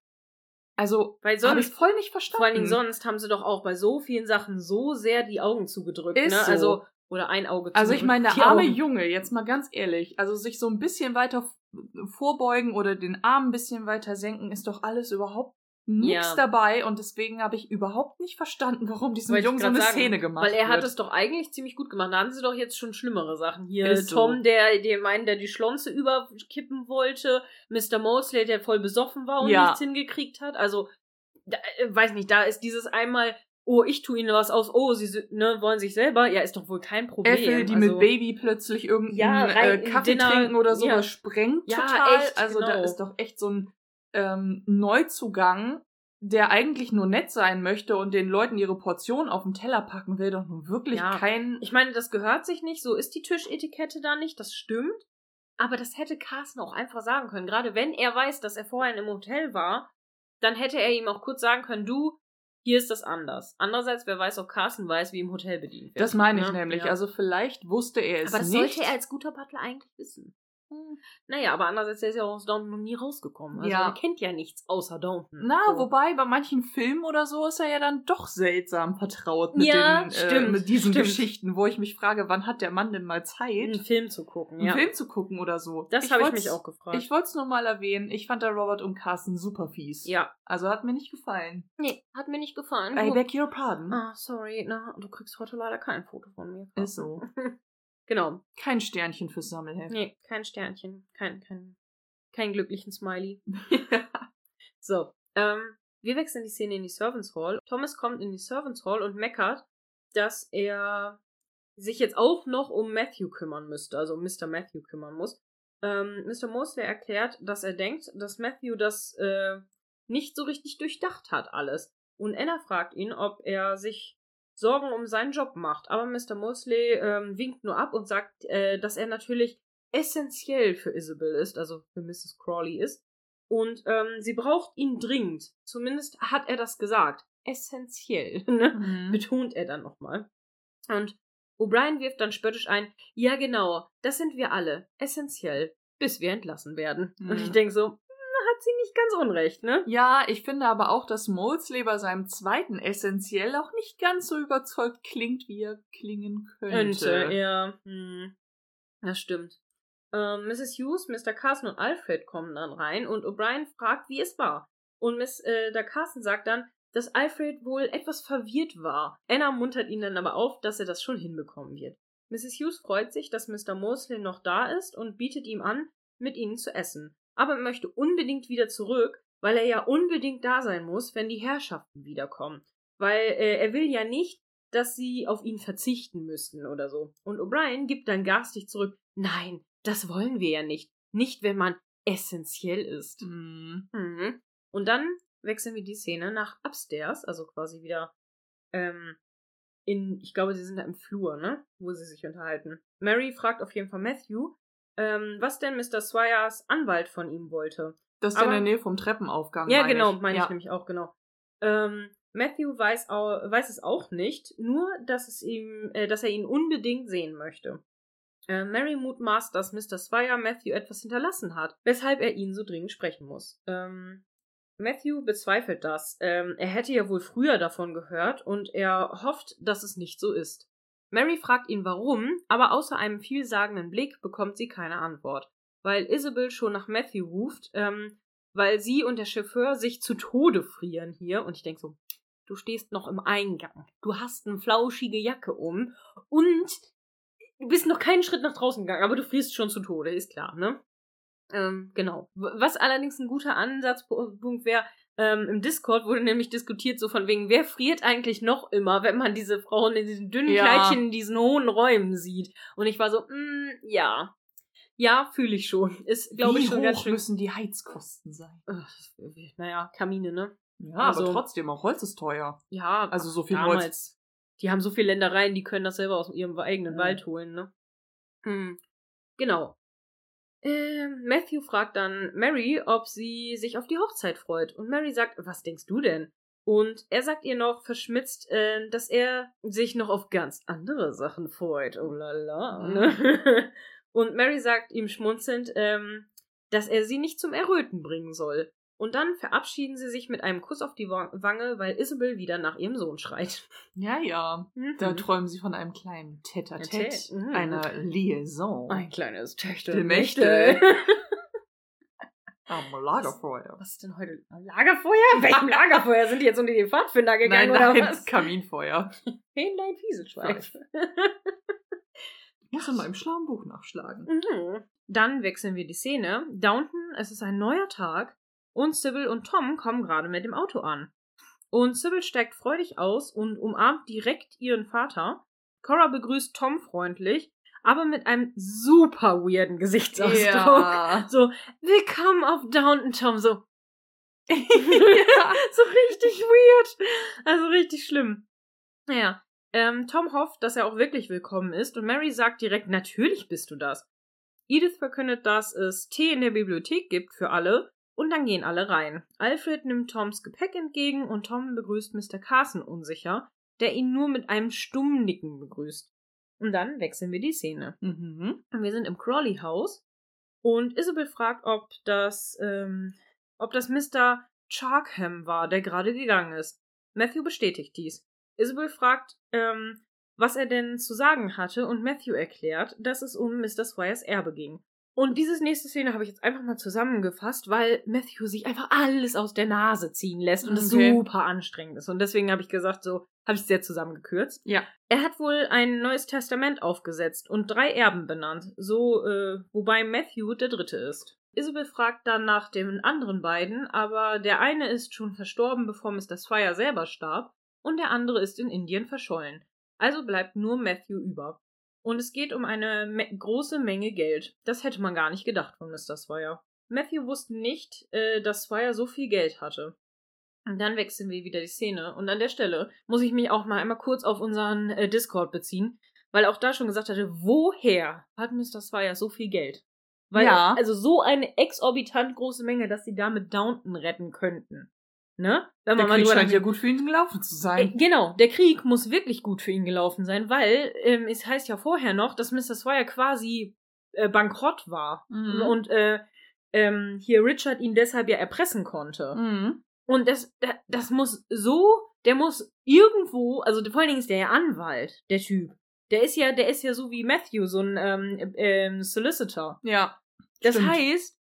Also, Weil habe ich sonst, voll nicht verstanden. vor allen Dingen sonst haben sie doch auch bei so vielen Sachen so sehr die Augen zugedrückt, Ist ne? so. Also, oder ein Auge Also ich meine, der arme Augen. Junge, jetzt mal ganz ehrlich, also sich so ein bisschen weiter vorbeugen oder den Arm ein bisschen weiter senken, ist doch alles überhaupt nichts Ja. dabei und deswegen habe ich überhaupt nicht verstanden, warum diesem Jungen so eine sagen, Szene gemacht Weil er hat wird. es doch eigentlich ziemlich gut gemacht. Da haben sie doch jetzt schon schlimmere Sachen. Hier Ist so. Tom, der, der meinen, der die Schlonze überkippen wollte. Mr. Mosley, der voll besoffen war und Ja. nichts hingekriegt hat. Also, da, äh, weiß nicht, da ist dieses einmal, oh, ich tue ihnen was aus, oh, sie ne, wollen sich selber. Ja, ist doch wohl kein Problem. Äffel, die also, mit Baby plötzlich Ja, irgendeinen rein äh, Kaffee Dinner, trinken oder sowas ja. sprengt Ja, total. echt, also da genau. ist doch echt so ein ähm, Neuzugang, der eigentlich nur nett sein möchte und den Leuten ihre Portion auf den Teller packen will, doch nun wirklich Ja. kein Ich meine, das gehört sich nicht, so ist die Tischetikette da nicht, das stimmt. Aber das hätte Carsten auch einfach sagen können. Gerade wenn er weiß, dass er vorher im Hotel war, dann hätte er ihm auch kurz sagen können, du, hier ist das anders. Andererseits, wer weiß, ob Carsten weiß, wie im Hotel bedient wird. Das meine ich Ne? nämlich. Ja. Also vielleicht wusste er es aber das nicht. sollte er als guter Butler eigentlich wissen. Naja, aber andererseits, der ist ja auch aus Downton noch nie rausgekommen. Also Ja. er kennt ja nichts außer Downton. Na, So. wobei bei manchen Filmen oder so ist er ja dann doch seltsam vertraut mit, Ja, den, äh, stimmt, mit diesen stimmt. Geschichten, wo ich mich frage, wann hat der Mann denn mal Zeit, einen Film zu gucken, einen ja. Film zu gucken oder so. Das habe ich mich auch gefragt. Ich wollte es nur mal erwähnen. Ich fand der Robert und Carsten super fies. ja. Also hat mir nicht gefallen. Nee, hat mir nicht gefallen. I beg your pardon. Ah, sorry, na, du kriegst heute leider kein Foto von mir. Ist so. Genau. Kein Sternchen fürs Sammelheft. Nee, kein Sternchen. Kein, kein, kein glücklichen Smiley. So, ähm, wir wechseln die Szene in die Servants Hall. Thomas kommt in die Servants Hall und meckert, dass er sich jetzt auch noch um Matthew kümmern müsste, also um Mr. Matthew kümmern muss. Ähm, Mr. Mosley erklärt, dass er denkt, dass Matthew das äh, nicht so richtig durchdacht hat, alles. Und Anna fragt ihn, ob er sich Sorgen um seinen Job macht. Aber Mr. Mosley ähm, winkt nur ab und sagt, äh, dass er natürlich essentiell für Isabel ist, also für Mrs. Crawley ist. Und ähm, sie braucht ihn dringend. Zumindest hat er das gesagt. Essentiell, ne? Mhm. betont er dann nochmal. Und O'Brien wirft dann spöttisch ein, ja genau, das sind wir alle, essentiell, bis wir entlassen werden. Mhm. Und ich denke so, hat sie nicht ganz unrecht, ne? Ja, ich finde aber auch, dass Molesley bei seinem zweiten essentiell auch nicht ganz so überzeugt klingt, wie er klingen könnte. Könnte, ja. Hm. Das stimmt. Ähm, Mrs. Hughes, Mr. Carson und Alfred kommen dann rein und O'Brien fragt, wie es war. Und Miss, äh, der Carson sagt dann, dass Alfred wohl etwas verwirrt war. Anna muntert ihn dann aber auf, dass er das schon hinbekommen wird. Mrs. Hughes freut sich, dass Mr. Mosley noch da ist und bietet ihm an, mit ihnen zu essen. Aber er möchte unbedingt wieder zurück, weil er ja unbedingt da sein muss, wenn die Herrschaften wiederkommen. Weil äh, er will ja nicht, dass sie auf ihn verzichten müssten oder so. Und O'Brien gibt dann garstig zurück, nein, das wollen wir ja nicht. Nicht, wenn man essentiell ist. Mhm. Mhm. Und dann wechseln wir die Szene nach upstairs, also quasi wieder ähm, in, ich glaube, sie sind da im Flur, ne? Wo sie sich unterhalten. Mary fragt auf jeden Fall Matthew, ähm, was denn Mr. Swyers Anwalt von ihm wollte. Das ist in der Nähe vom Treppenaufgang. Ja, meine genau, ich. meine ja. ich nämlich auch, genau. Ähm, Matthew weiß, weiß es auch nicht, nur, dass es ihm, äh, dass er ihn unbedingt sehen möchte. Äh, Mary mutmaßt, dass Mr. Swire Matthew etwas hinterlassen hat, weshalb er ihn so dringend sprechen muss. Ähm, Matthew bezweifelt das. Ähm, er hätte ja wohl früher davon gehört und er hofft, dass es nicht so ist. Mary fragt ihn warum, aber außer einem vielsagenden Blick bekommt sie keine Antwort. Weil Isabel schon nach Matthew ruft, ähm, weil sie und der Chauffeur sich zu Tode frieren hier. Und ich denke so, du stehst noch im Eingang. Du hast eine flauschige Jacke um und du bist noch keinen Schritt nach draußen gegangen, aber du frierst schon zu Tode, ist klar, ne? Ähm, genau. Was allerdings ein guter Ansatzpunkt wäre, ähm, im Discord wurde nämlich diskutiert, so von wegen, wer friert eigentlich noch immer, wenn man diese Frauen in diesen dünnen Ja. Kleidchen in diesen hohen Räumen sieht. Und ich war so, mm, ja. Ja, fühle ich schon. Ist, glaube ich, schon hoch ganz schön. müssen die Heizkosten sein? Ach, naja, Kamine, ne? Ja, Also- aber trotzdem, auch Holz ist teuer. Ja, Also so viel damals. Holz. Die haben so viel Ländereien, die können das selber aus ihrem eigenen Mhm. Wald holen, ne? Hm. Genau. Ähm, Matthew fragt dann Mary, ob sie sich auf die Hochzeit freut. Und Mary sagt, was denkst du denn? Und er sagt ihr noch verschmitzt, äh, dass er sich noch auf ganz andere Sachen freut. Oh la la. Ne? Und Mary sagt ihm schmunzelnd, ähm, dass er sie nicht zum Erröten bringen soll. Und dann verabschieden sie sich mit einem Kuss auf die Wange, weil Isabel wieder nach ihrem Sohn schreit. Ja, ja. Mhm. Da träumen sie von einem kleinen Tête-à-Tête, mhm. einer Liaison. Ein kleines Töchtermächte. Am Lagerfeuer. Was ist denn heute? Lagerfeuer? Welchem Lagerfeuer? Sind die jetzt unter die Pfadfinder gegangen nein, nein, oder was? Kaminfeuer. Hähnlein Fieselschweif. Ich muss mal im Schlammbuch nachschlagen. Mhm. Dann wechseln wir die Szene. Downton, es ist ein neuer Tag und Sybil und Tom kommen gerade mit dem Auto an. Und Sybil steigt freudig aus und umarmt direkt ihren Vater. Cora begrüßt Tom freundlich, aber mit einem super weirden Gesichtsausdruck. Ja. So, willkommen auf Downton, Tom. So, ja. so richtig weird. Also richtig schlimm. Naja, ähm, Tom hofft, dass er auch wirklich willkommen ist und Mary sagt direkt, natürlich bist du das. Edith verkündet, dass es Tee in der Bibliothek gibt für alle und dann gehen alle rein. Alfred nimmt Toms Gepäck entgegen und Tom begrüßt Mr. Carson unsicher, der ihn nur mit einem stummen Nicken begrüßt. Und dann wechseln wir die Szene. Mhm. Wir sind im Crawley-Haus und Isabel fragt, ob das, ähm, ob das Mr. Charkham war, der gerade gegangen ist. Matthew bestätigt dies. Isabel fragt, ähm, was er denn zu sagen hatte und Matthew erklärt, dass es um Mr. Squires Erbe ging. Und diese nächste Szene habe ich jetzt einfach mal zusammengefasst, weil Matthew sich einfach alles aus der Nase ziehen lässt und es okay. super anstrengend ist. Und deswegen habe ich gesagt, so habe ich es sehr zusammengekürzt. Ja. Er hat wohl ein neues Testament aufgesetzt und drei Erben benannt, so äh, wobei Matthew der dritte ist. Isabel fragt dann nach den anderen beiden, aber der eine ist schon verstorben, bevor Mr. Swire selber starb, und der andere ist in Indien verschollen. Also bleibt nur Matthew über. Und es geht um eine me große Menge Geld. Das hätte man gar nicht gedacht von Mr. Swire. Matthew wusste nicht, äh, dass Swire so viel Geld hatte. Und dann wechseln wir wieder die Szene. Und an der Stelle muss ich mich auch mal einmal kurz auf unseren äh, Discord beziehen, weil auch da schon gesagt hatte, woher hat Mr. Swire so viel Geld? Weil, ja. also so eine exorbitant große Menge, dass sie damit Downton retten könnten. Ne? Wenn man der Krieg mal scheint ja gut für ihn gelaufen zu sein. Äh, genau, der Krieg muss wirklich gut für ihn gelaufen sein, weil ähm, es heißt ja vorher noch, dass Mr. Swire quasi äh, bankrott war mhm. und äh, ähm, hier Richard ihn deshalb ja erpressen konnte. Mhm. Und das, das muss so, der muss irgendwo, also vor allen Dingen ist der ja Anwalt, der Typ. Der ist ja, der ist ja so wie Matthew, so ein ähm, ähm, Solicitor. Ja. Das stimmt. heißt,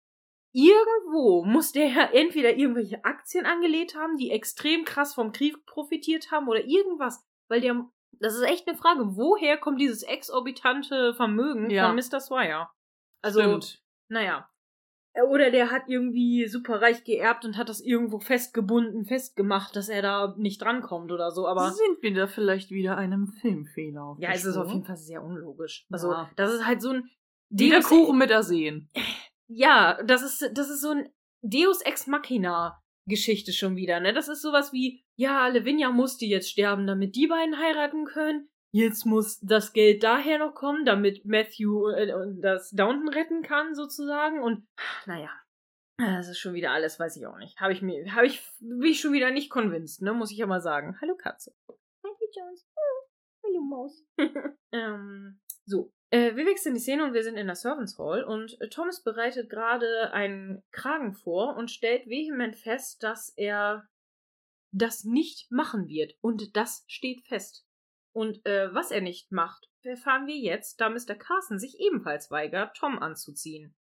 irgendwo muss der ja entweder irgendwelche Aktien angelegt haben, die extrem krass vom Krieg profitiert haben oder irgendwas. Weil der, das ist echt eine Frage, woher kommt dieses exorbitante Vermögen ja. von Mr. Swire? Also, Stimmt. naja. Oder der hat irgendwie super reich geerbt und hat das irgendwo festgebunden, festgemacht, dass er da nicht drankommt oder so, aber. Sind wir da vielleicht wieder einem Filmfehler? Ja, es ist auf jeden Fall sehr unlogisch. Also, ja. das ist halt so ein. Der Kuchen mit Ersehen. Ja, das ist, das ist so ein Deus Ex Machina Geschichte schon wieder, ne? Das ist sowas wie, ja, Lavinia musste jetzt sterben, damit die beiden heiraten können. Jetzt muss das Geld daher noch kommen, damit Matthew äh, das Downton retten kann, sozusagen. Und, naja, das ist schon wieder alles, weiß ich auch nicht. Habe ich mir, habe ich, bin schon wieder nicht convinced, ne? Muss ich ja mal sagen. Hallo Katze. Hallo Jones. Hallo Maus. ähm, so. Äh, wir wechseln die Szene und wir sind in der Servants Hall und äh, Thomas bereitet gerade einen Kragen vor und stellt vehement fest, dass er das nicht machen wird. Und das steht fest. Und äh, was er nicht macht, erfahren wir jetzt, da Mr. Carson sich ebenfalls weigert, Tom anzuziehen.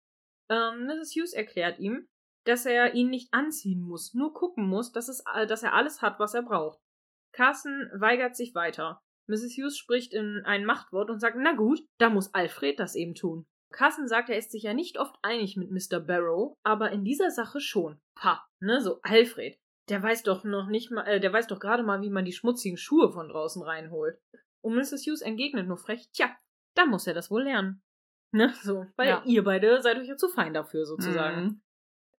Ähm, Mrs. Hughes erklärt ihm, dass er ihn nicht anziehen muss, nur gucken muss, dass, es, dass er alles hat, was er braucht. Carson weigert sich weiter. Mrs. Hughes spricht in ein Machtwort und sagt, na gut, da muss Alfred das eben tun. Carson sagt, er ist sich ja nicht oft einig mit Mr. Barrow, aber in dieser Sache schon. Pa, ne, so Alfred. Der weiß doch noch nicht mal, äh, der weiß doch gerade mal, wie man die schmutzigen Schuhe von draußen reinholt. Und Mrs. Hughes entgegnet nur frech, tja, da muss er das wohl lernen. Ne, so, weil ja. ihr beide seid euch ja zu fein dafür, sozusagen. Mhm.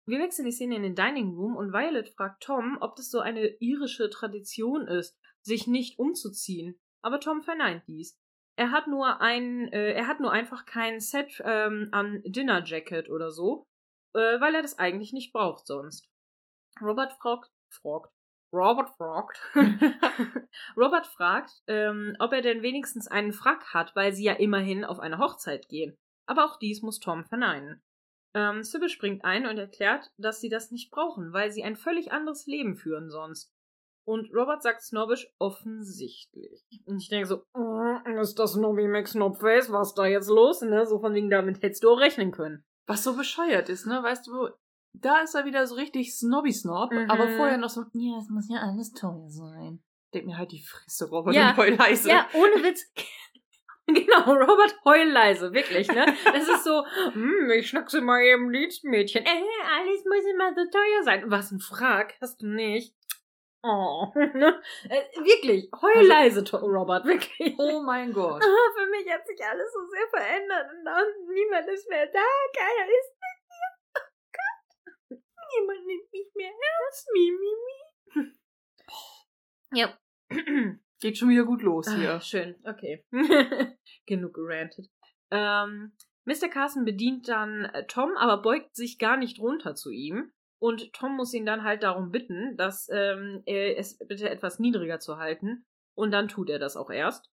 Wir wechseln die Szene in den Dining Room und Violet fragt Tom, ob das so eine irische Tradition ist, sich nicht umzuziehen. Aber Tom verneint dies. Er hat nur ein, äh, er hat nur einfach kein Set ähm, an Dinner Jacket oder so, äh, weil er das eigentlich nicht braucht sonst. Robert fragt, fragt. Robert fragt. Robert fragt, ähm, ob er denn wenigstens einen Frack hat, weil sie ja immerhin auf eine Hochzeit gehen. Aber auch dies muss Tom verneinen. Ähm, Sybil springt ein und erklärt, dass sie das nicht brauchen, weil sie ein völlig anderes Leben führen sonst. Und Robert sagt snobbisch offensichtlich. Und ich denke so, mm, ist das Snobby McSnobface? Was ist da jetzt los? Ne? So von wegen, damit hättest du auch rechnen können. Was so bescheuert ist, ne? Weißt du, da ist er wieder so richtig snobby-snob, Mhm. aber vorher noch so, ja, es muss ja alles teuer sein. Denk mir halt die Fresse, Robert, Ja, und heul leise. Ja, ohne Witz. Genau, Robert heul leise, wirklich, ne? Das ist so, hm, ich schnackse mal eben Dienstmädchen. Äh, alles muss immer so teuer sein. Was, ein Frag? Hast du nicht? Oh? Äh, wirklich, heul Also- leise, Robert, wirklich. Oh mein Gott. Ah, für mich hat sich alles so sehr verändert und, und niemand ist mehr da. Keiner ist mit mir. Oh Gott. Niemand nimmt mich mehr ernst. Mi, mi, mi. Ja. Geht schon wieder gut los Ah, hier. schön, okay. Genug gerantet. Ähm, Mr. Carson bedient dann äh, Tom, aber beugt sich gar nicht runter zu ihm. Und Tom muss ihn dann halt darum bitten, dass ähm, er es bitte etwas niedriger zu halten. Und dann tut er das auch erst.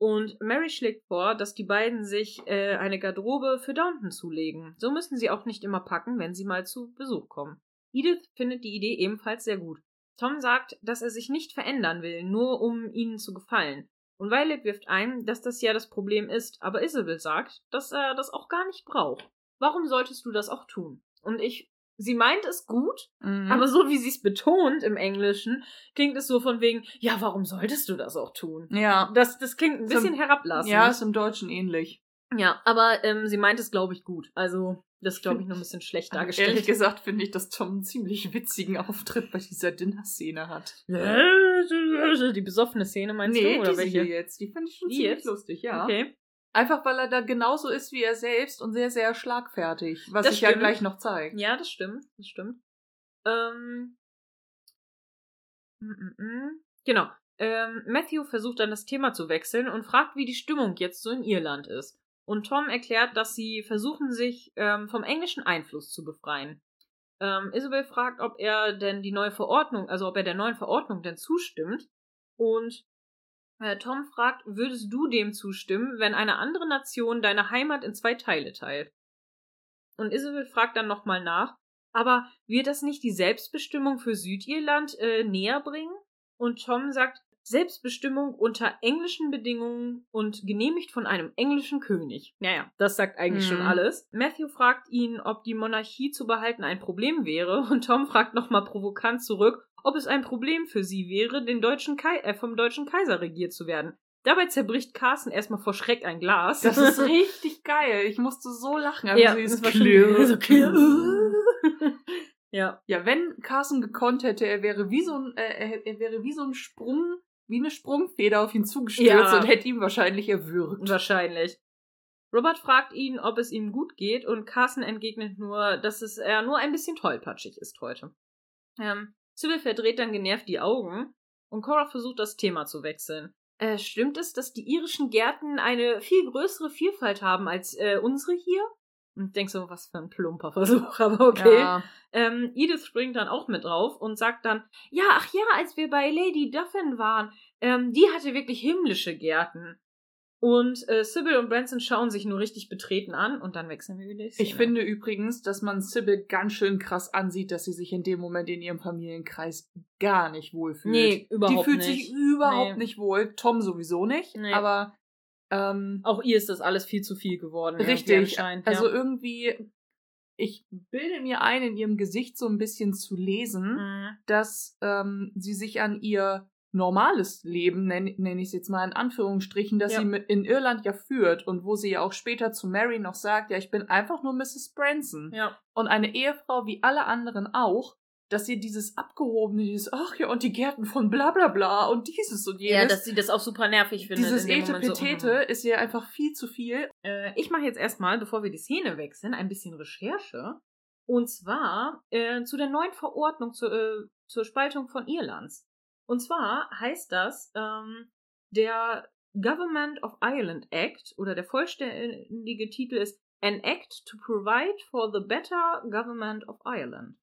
Und Mary schlägt vor, dass die beiden sich äh, eine Garderobe für Downton zulegen. So müssen sie auch nicht immer packen, wenn sie mal zu Besuch kommen. Edith findet die Idee ebenfalls sehr gut. Tom sagt, dass er sich nicht verändern will, nur um ihnen zu gefallen. Und Violet wirft ein, dass das ja das Problem ist, aber Isabel sagt, dass er das auch gar nicht braucht. Warum solltest du das auch tun? Und ich, sie meint es gut, Mhm. aber so wie sie es betont im Englischen, klingt es so von wegen, ja, warum solltest du das auch tun? ja. Das, das klingt ein Zum- bisschen herablassend. Ja, ist im Deutschen ähnlich. ja, aber ähm, sie meint es, glaube ich, gut. Also, das ist, glaube ich, nur ein bisschen schlecht Ehrlich dargestellt. gesagt finde ich, dass Tom einen ziemlich witzigen Auftritt bei dieser Dinner-Szene hat. Die besoffene Szene meinst nee, du? Oder welche? jetzt. Die finde ich schon Die ziemlich jetzt? lustig, ja. Okay. Einfach weil er da genauso ist wie er selbst und sehr, sehr schlagfertig. Was Das sich ja stimmt. gleich noch zeigt. Ja, das stimmt. Das stimmt. Ähm. mm, mm, mm. Genau. Ähm, Matthew versucht dann das Thema zu wechseln und fragt, wie die Stimmung jetzt so in Irland ist. Und Tom erklärt, dass sie versuchen, sich ähm, vom englischen Einfluss zu befreien. Ähm, Isabel fragt, ob er denn die neue Verordnung, also ob er der neuen Verordnung denn zustimmt. Und Tom fragt, würdest du dem zustimmen, wenn eine andere Nation deine Heimat in zwei Teile teilt? Und Isabel fragt dann nochmal nach, aber wird das nicht die Selbstbestimmung für Südirland äh, näher bringen? Und Tom sagt, Selbstbestimmung unter englischen Bedingungen und genehmigt von einem englischen König. Naja, das sagt eigentlich Mhm. schon alles. Matthew fragt ihn, ob die Monarchie zu behalten ein Problem wäre, und Tom fragt nochmal provokant zurück, ob es ein Problem für sie wäre, den deutschen Kai äh, vom deutschen Kaiser regiert zu werden. Dabei zerbricht Carsten erstmal vor Schreck ein Glas. Das ist richtig geil. Ich musste so lachen. ja, das war schon ja, Ja, wenn Carson gekonnt hätte, er wäre wie so ein, äh, er, wäre wie so ein Sprung, wie eine Sprungfeder auf ihn zugestürzt Ja. und hätte ihn wahrscheinlich erwürgt. Wahrscheinlich. Robert fragt ihn, ob es ihm gut geht, und Carson entgegnet nur, dass es er nur ein bisschen tollpatschig ist heute. Ähm, Sybil verdreht dann genervt die Augen und Cora versucht das Thema zu wechseln. Äh, stimmt es, dass die irischen Gärten eine viel größere Vielfalt haben als äh, unsere hier? Und ich denk so, was für ein plumper Versuch, aber okay. Ja. Ähm, Edith springt dann auch mit drauf und sagt dann, ja, ach ja, als wir bei Lady Duffin waren, ähm, die hatte wirklich himmlische Gärten. Und äh, Sybil und Branson schauen sich nur richtig betreten an und dann wechseln wir wieder. Ich finde übrigens, dass man Sybil ganz schön krass ansieht, dass sie sich in dem Moment in ihrem Familienkreis gar nicht wohlfühlt. Nee, überhaupt Die fühlt nicht. sich überhaupt Nee. nicht wohl. Tom sowieso nicht. Nee. Aber ähm, Auch ihr ist das alles viel zu viel geworden. richtig. anscheinend, Also ja. irgendwie, ich bilde mir ein, in ihrem Gesicht so ein bisschen zu lesen, Mhm. dass ähm, sie sich an ihr normales Leben, nenne nenn ich es jetzt mal in Anführungsstrichen, das Ja. sie mit in Irland ja führt und wo sie ja auch später zu Mary noch sagt, ja, ich bin einfach nur Mrs. Branson Ja. und eine Ehefrau wie alle anderen auch, dass sie dieses abgehobene, dieses, ach ja, und die Gärten von bla bla bla und dieses und jenes, ja, dass sie das auch super nervig findet. dieses Moment so, Etepetete mhm. ist ihr einfach viel zu viel. Äh, ich mache jetzt erstmal, bevor wir die Szene wechseln, ein bisschen Recherche. Und zwar äh, zu der neuen Verordnung zur, äh, zur Spaltung von Irlands. Und zwar heißt das, ähm, der Government of Ireland Act oder der vollständige Titel ist An Act to Provide for the Better Government of Ireland.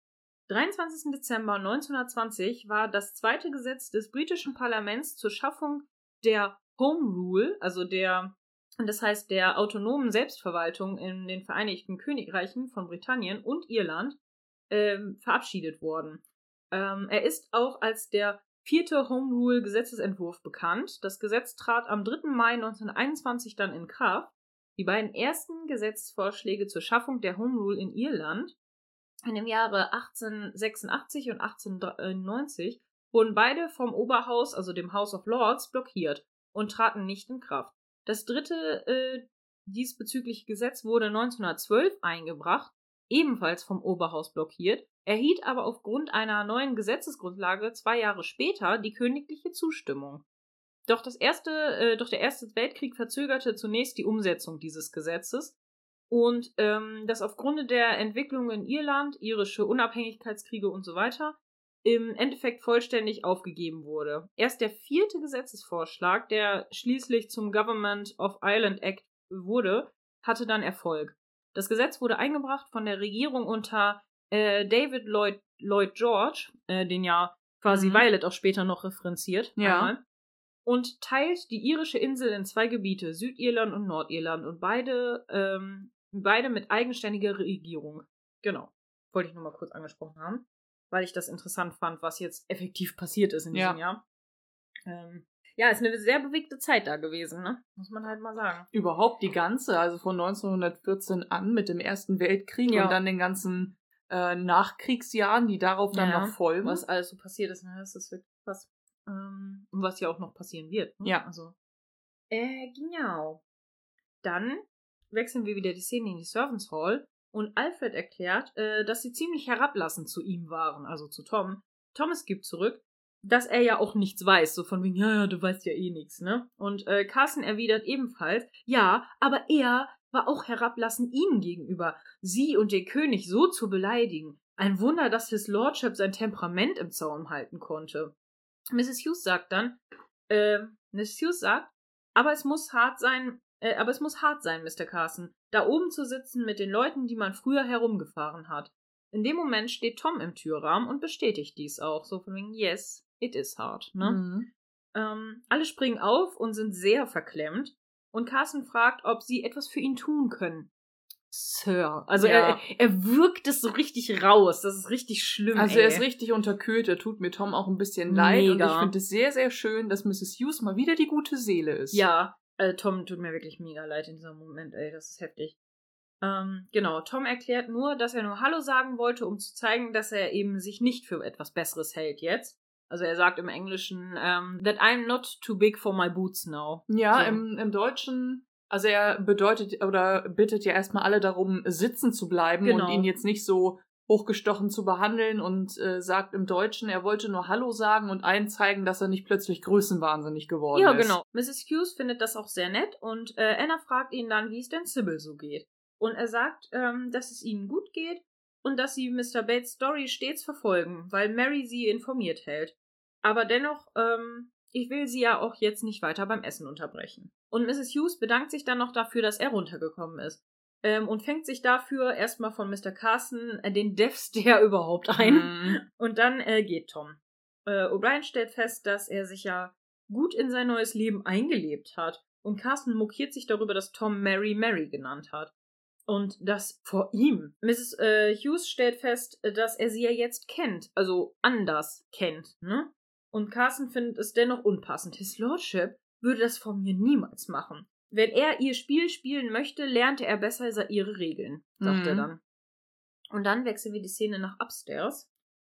23. Dezember 1920 war das zweite Gesetz des britischen Parlaments zur Schaffung der Home Rule, also der, das heißt der autonomen Selbstverwaltung in den Vereinigten Königreichen von Britannien und Irland, ähm, verabschiedet worden. Ähm, er ist auch als der vierte Home Rule Gesetzesentwurf bekannt. Das Gesetz trat am 3. Mai 1921 dann in Kraft. Die beiden ersten Gesetzesvorschläge zur Schaffung der Home Rule in Irland in dem Jahre 1886 und 1890 wurden beide vom Oberhaus, also dem House of Lords, blockiert und traten nicht in Kraft. Das dritte äh, diesbezügliche Gesetz wurde 1912 eingebracht, ebenfalls vom Oberhaus blockiert, erhielt aber aufgrund einer neuen Gesetzesgrundlage zwei Jahre später die königliche Zustimmung. Doch, das erste, äh, doch der Erste Weltkrieg verzögerte zunächst die Umsetzung dieses Gesetzes und ähm, das aufgrund der Entwicklung in Irland, irische Unabhängigkeitskriege und so weiter, im Endeffekt vollständig aufgegeben wurde. Erst der vierte Gesetzesvorschlag, der schließlich zum Government of Ireland Act wurde, hatte dann Erfolg. Das Gesetz wurde eingebracht von der Regierung unter äh, David Lloyd, Lloyd George, äh, den ja quasi mhm. Violet auch später noch referenziert. Ja. Einmal und teilt die irische Insel in zwei Gebiete, Südirland und Nordirland, und beide, ähm, beide mit eigenständiger Regierung. Genau. Wollte ich nur mal kurz angesprochen haben, weil ich das interessant fand, was jetzt effektiv passiert ist in diesem ja. Jahr. Ähm, ja, ist eine sehr bewegte Zeit da gewesen, ne? Muss man halt mal sagen. Überhaupt die ganze, also von 1914 an mit dem Ersten Weltkrieg ja. und dann den ganzen äh, Nachkriegsjahren, die darauf dann ja, noch folgen. Was alles so passiert ist, ne? Das ist wirklich krass. Ähm, was ja auch noch passieren wird. Ne? Ja. Also. Äh, genau. Dann wechseln wir wieder die Szene in die Servants Hall und Alfred erklärt, äh, dass sie ziemlich herablassend zu ihm waren, also zu Tom. Thomas gibt zurück, dass er ja auch nichts weiß, so von wegen, ja, ja, du weißt ja eh nichts, ne? Und äh, Carson erwidert ebenfalls, ja, aber er war auch herablassend ihnen gegenüber, sie und den König so zu beleidigen. Ein Wunder, dass His Lordship sein Temperament im Zaum halten konnte. Mrs. Hughes sagt dann, äh, Mrs. Hughes sagt, aber es muss hart sein, äh, aber es muss hart sein, Mr. Carson, da oben zu sitzen mit den Leuten, die man früher herumgefahren hat. In dem Moment steht Tom im Türrahmen und bestätigt dies auch, so von wegen, yes, it is hard, ne? Mhm. Ähm, alle springen auf und sind sehr verklemmt und Carson fragt, ob sie etwas für ihn tun können. Sir. Also ja. er, er wirkt es so richtig raus. Das ist richtig schlimm. Also ey. er ist richtig unterkühlt. Er tut mir Tom auch ein bisschen Mega. leid. Und ich finde es sehr, sehr schön, dass Mrs. Hughes mal wieder die gute Seele ist. Ja, also Tom tut mir wirklich mega leid in diesem Moment, ey. Das ist heftig. Ähm, genau, Tom erklärt nur, dass er nur Hallo sagen wollte, um zu zeigen, dass er eben sich nicht für etwas Besseres hält jetzt. Also er sagt im Englischen, um, ähm, that I'm not too big for my boots now. Ja, so. im, im Deutschen also er bedeutet oder bittet ja erstmal alle darum, sitzen zu bleiben genau. und ihn jetzt nicht so hochgestochen zu behandeln und äh, sagt im Deutschen, er wollte nur Hallo sagen und allen zeigen, dass er nicht plötzlich größenwahnsinnig geworden ja, ist. Ja, genau. Mrs. Hughes findet das auch sehr nett und äh, Anna fragt ihn dann, wie es denn Sybil so geht. Und er sagt, ähm, dass es ihnen gut geht und dass sie Mr. Bates Story stets verfolgen, weil Mary sie informiert hält. Aber dennoch, ähm, ich will sie ja auch jetzt nicht weiter beim Essen unterbrechen. Und Mrs. Hughes bedankt sich dann noch dafür, dass er runtergekommen ist. Ähm, und fängt sich dafür erstmal von Mr. Carson äh, den Death Stare überhaupt ein. Mm. Und dann äh, geht Tom. Äh, O'Brien stellt fest, dass er sich ja gut in sein neues Leben eingelebt hat. Und Carson mokiert sich darüber, dass Tom Mary Mary genannt hat. Und das vor ihm. Mrs. Äh, Hughes stellt fest, dass er sie ja jetzt kennt. Also anders kennt, ne? Und Carson findet es dennoch unpassend. His Lordship würde das vor mir niemals machen. Wenn er ihr Spiel spielen möchte, lernte er besser ihre Regeln, sagt mhm. er dann. Und dann wechseln wir die Szene nach Upstairs.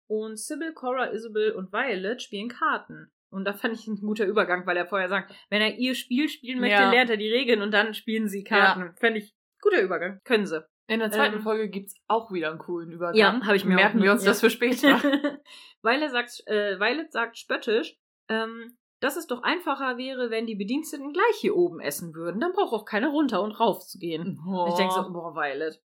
Und Sybil, Cora, Isabel und Violet spielen Karten. Und da fand ich ein guter Übergang, weil er vorher sagt, wenn er ihr Spiel spielen möchte, ja. lernt er die Regeln und dann spielen sie Karten. Ja. Fände ich guter Übergang. Können sie. In der zweiten ähm, Folge gibt es auch wieder einen coolen Übergang. Ja, habe ich mir Merken wir uns ja. das für später. Violet sagt, äh, Violet sagt spöttisch, ähm, dass es doch einfacher wäre, wenn die Bediensteten gleich hier oben essen würden. Dann braucht auch keiner runter und rauf zu gehen. Oh. Ich denke so, boah, Violet.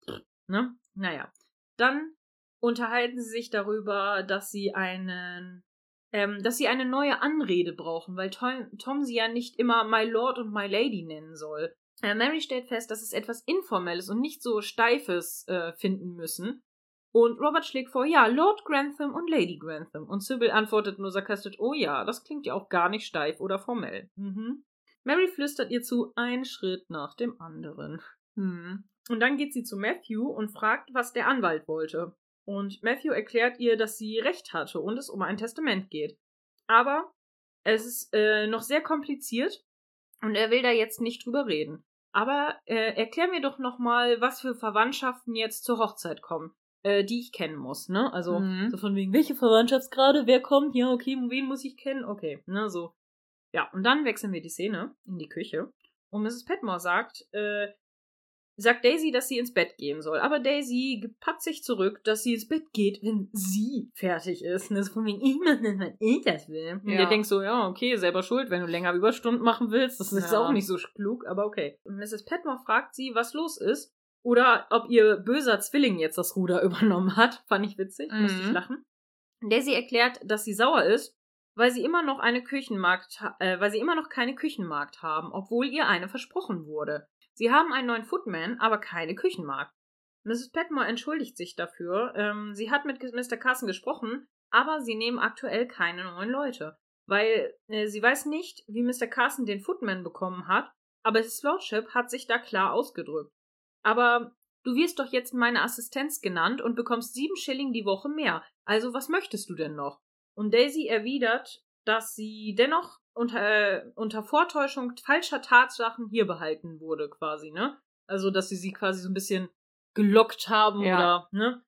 Ne? Naja. Dann unterhalten sie sich darüber, dass sie einen, ähm, dass sie eine neue Anrede brauchen, weil Tom, Tom sie ja nicht immer My Lord und My Lady nennen soll. Mary stellt fest, dass es etwas Informelles und nicht so Steifes äh, finden müssen. Und Robert schlägt vor, ja, Lord Grantham und Lady Grantham. Und Sybil antwortet nur sarkastisch, oh ja, das klingt ja auch gar nicht steif oder formell. Mhm. Mary flüstert ihr zu, ein Schritt nach dem anderen. Mhm. Und dann geht sie zu Matthew und fragt, was der Anwalt wollte. Und Matthew erklärt ihr, dass sie recht hatte und es um ein Testament geht. Aber es ist äh, noch sehr kompliziert und er will da jetzt nicht drüber reden. Aber äh, erklär mir doch nochmal, was für Verwandtschaften jetzt zur Hochzeit kommen äh, die ich kennen muss, ne? Also mhm. so von wegen, welche Verwandtschaftsgrade, wer kommt, ja, okay, wen muss ich kennen? Okay, ne, so. Ja, und dann wechseln wir die Szene in die Küche. Und Mrs. Petmore sagt, äh, sagt Daisy, dass sie ins Bett gehen soll. Aber Daisy patzt sich zurück, dass sie ins Bett geht, wenn sie fertig ist. Und das ist von wegen, ich mach das, wenn ich das will. Und der denkt so, ja, okay, selber schuld, wenn du länger Überstunden machen willst. Das ist ja. auch nicht so klug, aber okay. Und Mrs. Petmore fragt sie, was los ist. Oder ob ihr böser Zwilling jetzt das Ruder übernommen hat. Fand ich witzig, mhm. musste ich lachen. Daisy erklärt, dass sie sauer ist, weil sie immer noch eine Küchenmarkt, äh, weil sie immer noch keine Küchenmarkt haben, obwohl ihr eine versprochen wurde. Sie haben einen neuen Footman, aber keine Küchenmarkt. Mrs. Petmore entschuldigt sich dafür. Ähm, sie hat mit Mr. Carson gesprochen, aber sie nehmen aktuell keine neuen Leute. Weil äh, sie weiß nicht, wie Mr. Carson den Footman bekommen hat, aber His Lordship hat sich da klar ausgedrückt. Aber du wirst doch jetzt meine Assistenz genannt und bekommst sieben Schilling die Woche mehr. Also was möchtest du denn noch? Und Daisy erwidert, dass sie dennoch unter, äh, unter Vortäuschung falscher Tatsachen hier behalten wurde, quasi, ne? Also, dass sie sie quasi so ein bisschen gelockt haben ja. oder, ne?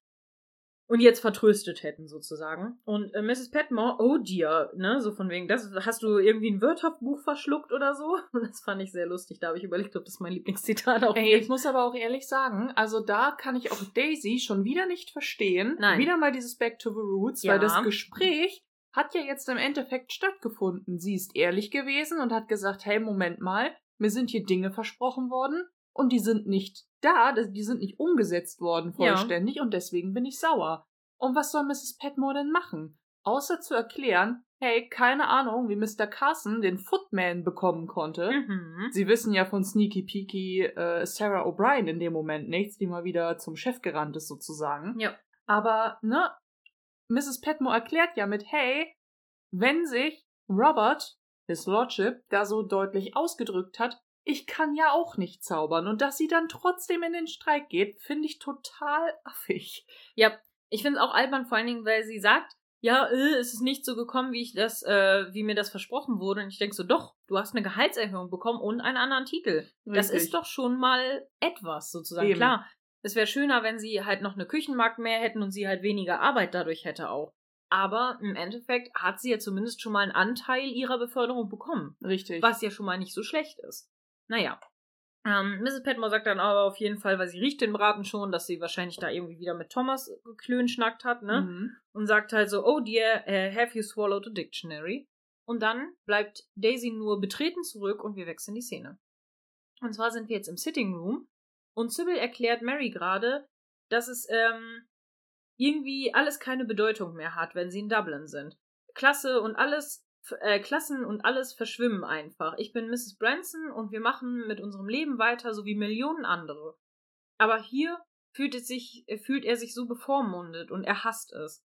und jetzt vertröstet hätten, sozusagen. Und äh, Mrs. Petmore, oh dear, ne, so von wegen, das hast du irgendwie ein Wörterbuch verschluckt oder so? Das fand ich sehr lustig. Da habe ich überlegt, ob das mein Lieblingszitat auch Ey, Ich muss aber auch ehrlich sagen, also da kann ich auch Daisy schon wieder nicht verstehen. Nein. Wieder mal dieses Back to the Roots, ja. weil das Gespräch hat ja jetzt im Endeffekt stattgefunden. Sie ist ehrlich gewesen und hat gesagt, hey, Moment mal, mir sind hier Dinge versprochen worden und die sind nicht da, die sind nicht umgesetzt worden vollständig ja. und deswegen bin ich sauer. Und was soll Mrs. Petmore denn machen? Außer zu erklären, hey, keine Ahnung, wie Mr. Carson den Footman bekommen konnte. Mhm. Sie wissen ja von Sneaky Peaky äh, Sarah O'Brien in dem Moment nichts, die mal wieder zum Chef gerannt ist sozusagen. Ja. Aber, ne, Mrs. Petmore erklärt ja mit, hey, wenn sich Robert, his Lordship, da so deutlich ausgedrückt hat, ich kann ja auch nicht zaubern. Und dass sie dann trotzdem in den Streik geht, finde ich total affig. Ja, ich finde es auch albern, vor allen Dingen, weil sie sagt, ja, äh, es ist nicht so gekommen, wie ich das, äh, wie mir das versprochen wurde. Und ich denke so, doch, du hast eine Gehaltserhöhung bekommen und einen anderen Titel. Richtig. Das ist doch schon mal etwas, sozusagen. Eben. Klar, es wäre schöner, wenn sie halt noch eine Küchenmarkt mehr hätten und sie halt weniger Arbeit dadurch hätte auch. Aber im Endeffekt hat sie ja zumindest schon mal einen Anteil ihrer Beförderung bekommen. Richtig. Was ja schon mal nicht so schlecht ist. Naja. Ähm, Mrs. Petmore sagt dann aber auf jeden Fall, weil sie riecht den Braten schon, dass sie wahrscheinlich da irgendwie wieder mit Thomas geklönschnackt hat, ne? Mhm. Und sagt halt so, oh dear, uh, have you swallowed a dictionary? Und dann bleibt Daisy nur betreten zurück und wir wechseln die Szene. Und zwar sind wir jetzt im Sitting Room und Sybil erklärt Mary gerade, dass es ähm, irgendwie alles keine Bedeutung mehr hat, wenn sie in Dublin sind. Klasse und alles äh, Klassen und alles verschwimmen einfach. Ich bin Mrs. Branson und wir machen mit unserem Leben weiter, so wie Millionen andere. Aber hier fühlt, es sich, äh, fühlt er sich so bevormundet und er hasst es.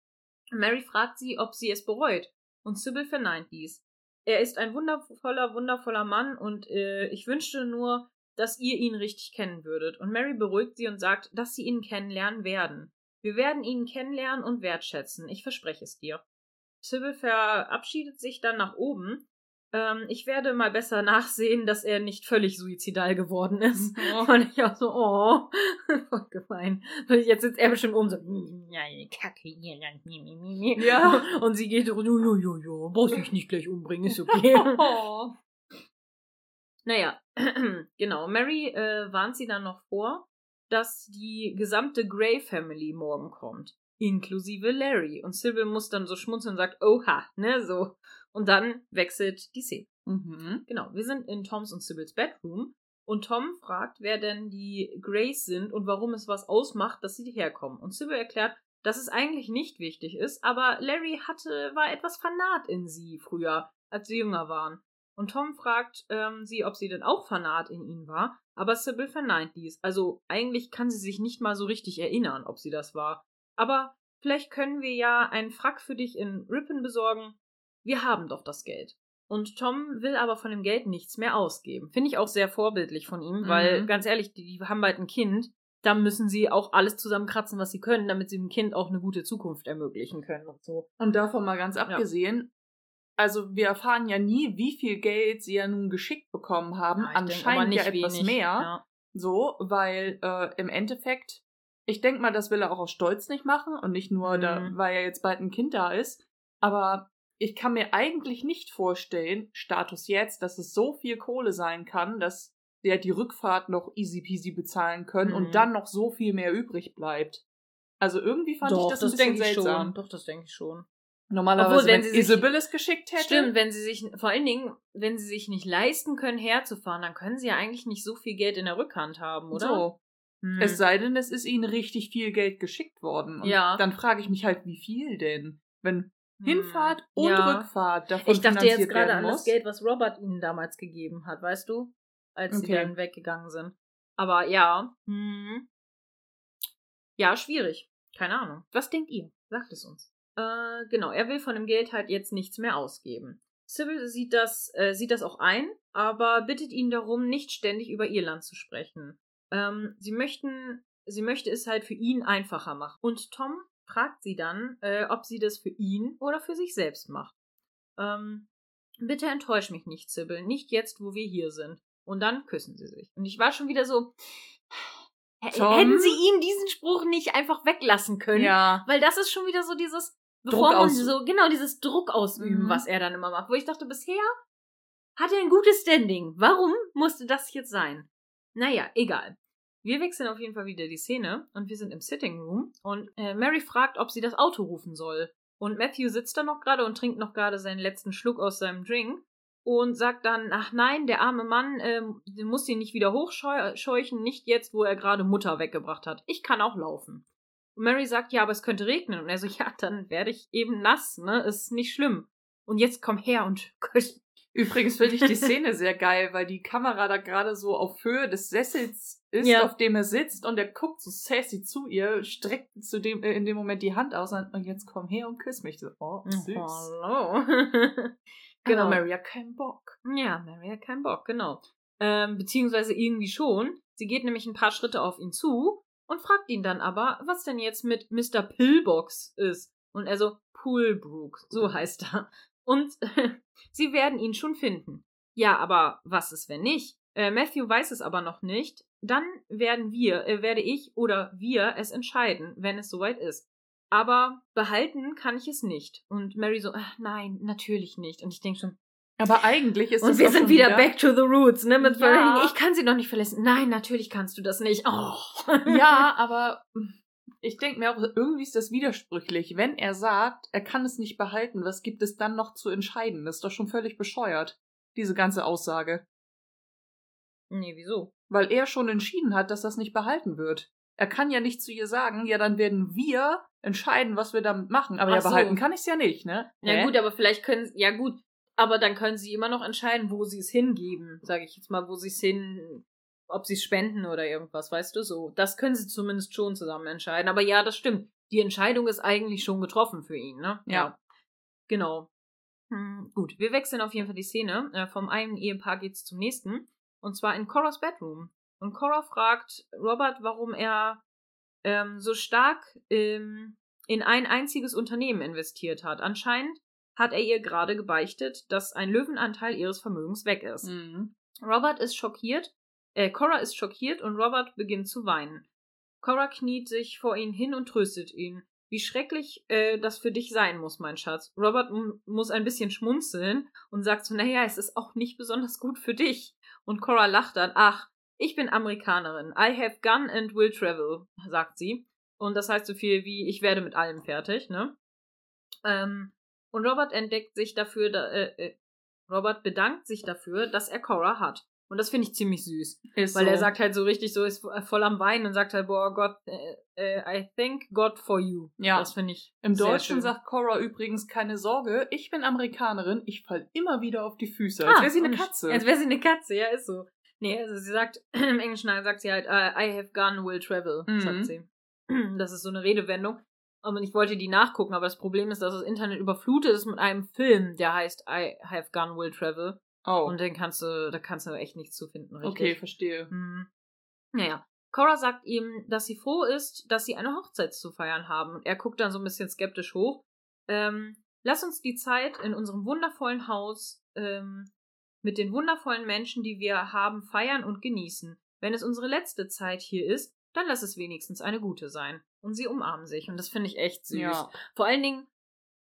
Mary fragt sie, ob sie es bereut, und Sybil verneint dies. Er ist ein wundervoller, wundervoller Mann und äh, ich wünschte nur, dass ihr ihn richtig kennen würdet. Und Mary beruhigt sie und sagt, dass sie ihn kennenlernen werden. Wir werden ihn kennenlernen und wertschätzen, ich verspreche es dir. Sybil verabschiedet sich dann nach oben. Ähm, ich werde mal besser nachsehen, dass er nicht völlig suizidal geworden ist. Oh. Und ich auch so, oh, voll gemein. Und jetzt sitzt er bestimmt oben so, ja, Kacke hier, ja. Und sie geht so, jo, jo, jo, jo, brauchst dich nicht gleich umbringen, ist okay. Oh. Naja, genau. Mary äh, warnt sie dann noch vor, dass die gesamte Grey Family morgen kommt inklusive Larry. Und Sybil muss dann so schmunzeln und sagt, oha, ne, so. Und dann wechselt die Szene. Mhm. Genau, wir sind in Toms und Sybils Bedroom und Tom fragt, wer denn die Grays sind und warum es was ausmacht, dass sie herkommen. Und Sybil erklärt, dass es eigentlich nicht wichtig ist, aber Larry hatte, war etwas Fanat in sie früher, als sie jünger waren. Und Tom fragt ähm, sie, ob sie denn auch Fanat in ihn war, aber Sybil verneint dies. Also eigentlich kann sie sich nicht mal so richtig erinnern, ob sie das war. Aber vielleicht können wir ja einen Frack für dich in Ripon besorgen. Wir haben doch das Geld. Und Tom will aber von dem Geld nichts mehr ausgeben. Finde ich auch sehr vorbildlich von ihm, mhm. weil ganz ehrlich, die, die haben bald ein Kind. Da müssen sie auch alles zusammenkratzen, was sie können, damit sie dem Kind auch eine gute Zukunft ermöglichen können und so. Und davon mal ganz abgesehen. Also wir erfahren ja nie, wie viel Geld sie ja nun geschickt bekommen haben. Ja, Anscheinend ja etwas wenig. mehr. Ja. So, weil äh, im Endeffekt, ich denke mal, das will er auch aus Stolz nicht machen und nicht nur, mhm. da, weil ja jetzt bald ein Kind da ist. Aber ich kann mir eigentlich nicht vorstellen, Status jetzt, dass es so viel Kohle sein kann, dass halt die Rückfahrt noch easy peasy bezahlen können mhm. und dann noch so viel mehr übrig bleibt. Also irgendwie fand Doch, ich das, das ein bisschen seltsam. Schon. Doch, das denke ich schon. Normalerweise, Obwohl, wenn, wenn sie Isabel es geschickt hätte. Stimmt, wenn sie sich, vor allen Dingen, wenn sie sich nicht leisten können, herzufahren, dann können sie ja eigentlich nicht so viel Geld in der Rückhand haben, oder? So. Hm. Es sei denn, es ist ihnen richtig viel Geld geschickt worden. Und ja. Dann frage ich mich halt, wie viel denn? Wenn Hinfahrt hm. und ja. Rückfahrt davon Ich dachte jetzt gerade an das Geld, was Robert ihnen damals gegeben hat, weißt du? Als okay. sie dann weggegangen sind. Aber ja. Hm. Ja, schwierig. Keine Ahnung. Was denkt ihr? Sagt es uns. Äh, genau, er will von dem Geld halt jetzt nichts mehr ausgeben. Sybil sieht das, äh, sieht das auch ein, aber bittet ihn darum, nicht ständig über Irland zu sprechen. Ähm, sie möchten, sie möchte es halt für ihn einfacher machen. Und Tom fragt sie dann, äh, ob sie das für ihn oder für sich selbst macht. Ähm, bitte enttäusch mich nicht, Sybil, nicht jetzt, wo wir hier sind. Und dann küssen sie sich. Und ich war schon wieder so, Tom? hätten sie ihm diesen Spruch nicht einfach weglassen können? Ja. Weil das ist schon wieder so dieses, bevor man so, genau, dieses Druck ausüben, mhm. was er dann immer macht. Wo ich dachte, bisher hat er ein gutes Standing. Warum musste das jetzt sein? Naja, egal. Wir wechseln auf jeden Fall wieder die Szene und wir sind im Sitting Room und äh, Mary fragt, ob sie das Auto rufen soll. Und Matthew sitzt da noch gerade und trinkt noch gerade seinen letzten Schluck aus seinem Drink und sagt dann, ach nein, der arme Mann äh, muss ihn nicht wieder hochscheuchen, nicht jetzt, wo er gerade Mutter weggebracht hat. Ich kann auch laufen. Und Mary sagt, ja, aber es könnte regnen. Und er so, ja, dann werde ich eben nass, ne? Ist nicht schlimm. Und jetzt komm her und Übrigens finde ich die Szene sehr geil, weil die Kamera da gerade so auf Höhe des Sessels ist, ja. auf dem er sitzt und er guckt so sassy zu ihr, streckt zu dem, äh, in dem Moment die Hand aus und jetzt komm her und küss mich. So, oh, süß. Hallo. genau. Aber Mary hat keinen Bock. Ja, Mary hat keinen Bock, genau. Ähm, beziehungsweise irgendwie schon. Sie geht nämlich ein paar Schritte auf ihn zu und fragt ihn dann aber, was denn jetzt mit Mr. Pillbox ist. Und er so, Poolbrook, so heißt er. Und sie werden ihn schon finden. Ja, aber was ist, wenn nicht? Äh, Matthew weiß es aber noch nicht. Dann werden wir, äh, werde ich oder wir es entscheiden, wenn es soweit ist. Aber behalten kann ich es nicht. Und Mary so, ach, nein, natürlich nicht. Und ich denke schon, aber eigentlich ist Und wir sind wieder, wieder, back to the roots, ne? Mit ja. ich kann sie doch nicht verlassen. Nein, natürlich kannst du das nicht. Oh. Ja, aber ich denke mir auch, irgendwie ist das widersprüchlich. Wenn er sagt, er kann es nicht behalten, was gibt es dann noch zu entscheiden? Das ist doch schon völlig bescheuert, diese ganze Aussage. Nee, wieso? Weil er schon entschieden hat, dass das nicht behalten wird. Er kann ja nicht zu ihr sagen, ja, dann werden wir entscheiden, was wir damit machen. Aber Ach ja, behalten so. kann ich es ja nicht, ne? Ja, Hä? gut, aber vielleicht können, ja gut, aber dann können sie immer noch entscheiden, wo sie es hingeben, sage ich jetzt mal, wo sie es hin ob sie spenden oder irgendwas, weißt du so. Das können sie zumindest schon zusammen entscheiden. Aber ja, das stimmt. Die Entscheidung ist eigentlich schon getroffen für ihn, ne? Ja. ja. Genau. Hm, gut, wir wechseln auf jeden Fall die Szene. Äh, vom einen Ehepaar geht's zum nächsten. Und zwar in Coras Bedroom. Und Cora fragt Robert, warum er ähm, so stark ähm, in ein einziges Unternehmen investiert hat. Anscheinend hat er ihr gerade gebeichtet, dass ein Löwenanteil ihres Vermögens weg ist. Mhm. Robert ist schockiert äh, Cora ist schockiert und Robert beginnt zu weinen. Cora kniet sich vor ihn hin und tröstet ihn. Wie schrecklich äh, das für dich sein muss, mein Schatz. Robert muss ein bisschen schmunzeln und sagt so, naja, es ist auch nicht besonders gut für dich. Und Cora lacht dann, ach, ich bin Amerikanerin. I have gun and will travel, sagt sie. Und das heißt so viel wie, ich werde mit allem fertig, ne? Ähm, und Robert entdeckt sich dafür, da, äh, äh, Robert bedankt sich dafür, dass er Cora hat. Und das finde ich ziemlich süß. Ist weil so. er sagt halt so richtig so, ist voll am Weinen und sagt halt, boah, Gott, äh, äh, I thank God for you. Ja. Das finde ich. Im Deutschen schön. sagt Cora übrigens, keine Sorge, ich bin Amerikanerin, ich fall immer wieder auf die Füße. Als ah, wäre sie eine Katze. Als wäre sie eine Katze, ja, ist so. Nee, also sie sagt, im Englischen sagt sie halt, I have gone, will travel, mhm. sagt sie. Das ist so eine Redewendung. Und ich wollte die nachgucken, aber das Problem ist, dass das Internet überflutet ist mit einem Film, der heißt I Have Gun Will Travel. Oh. Und den kannst du, da kannst du echt nichts zu finden, richtig? okay, verstehe. Hm. Naja. Cora sagt ihm, dass sie froh ist, dass sie eine Hochzeit zu feiern haben. Und er guckt dann so ein bisschen skeptisch hoch. Ähm, lass uns die Zeit in unserem wundervollen Haus ähm, mit den wundervollen Menschen, die wir haben, feiern und genießen. Wenn es unsere letzte Zeit hier ist, dann lass es wenigstens eine gute sein. Und sie umarmen sich. Und das finde ich echt süß. Ja. Vor allen Dingen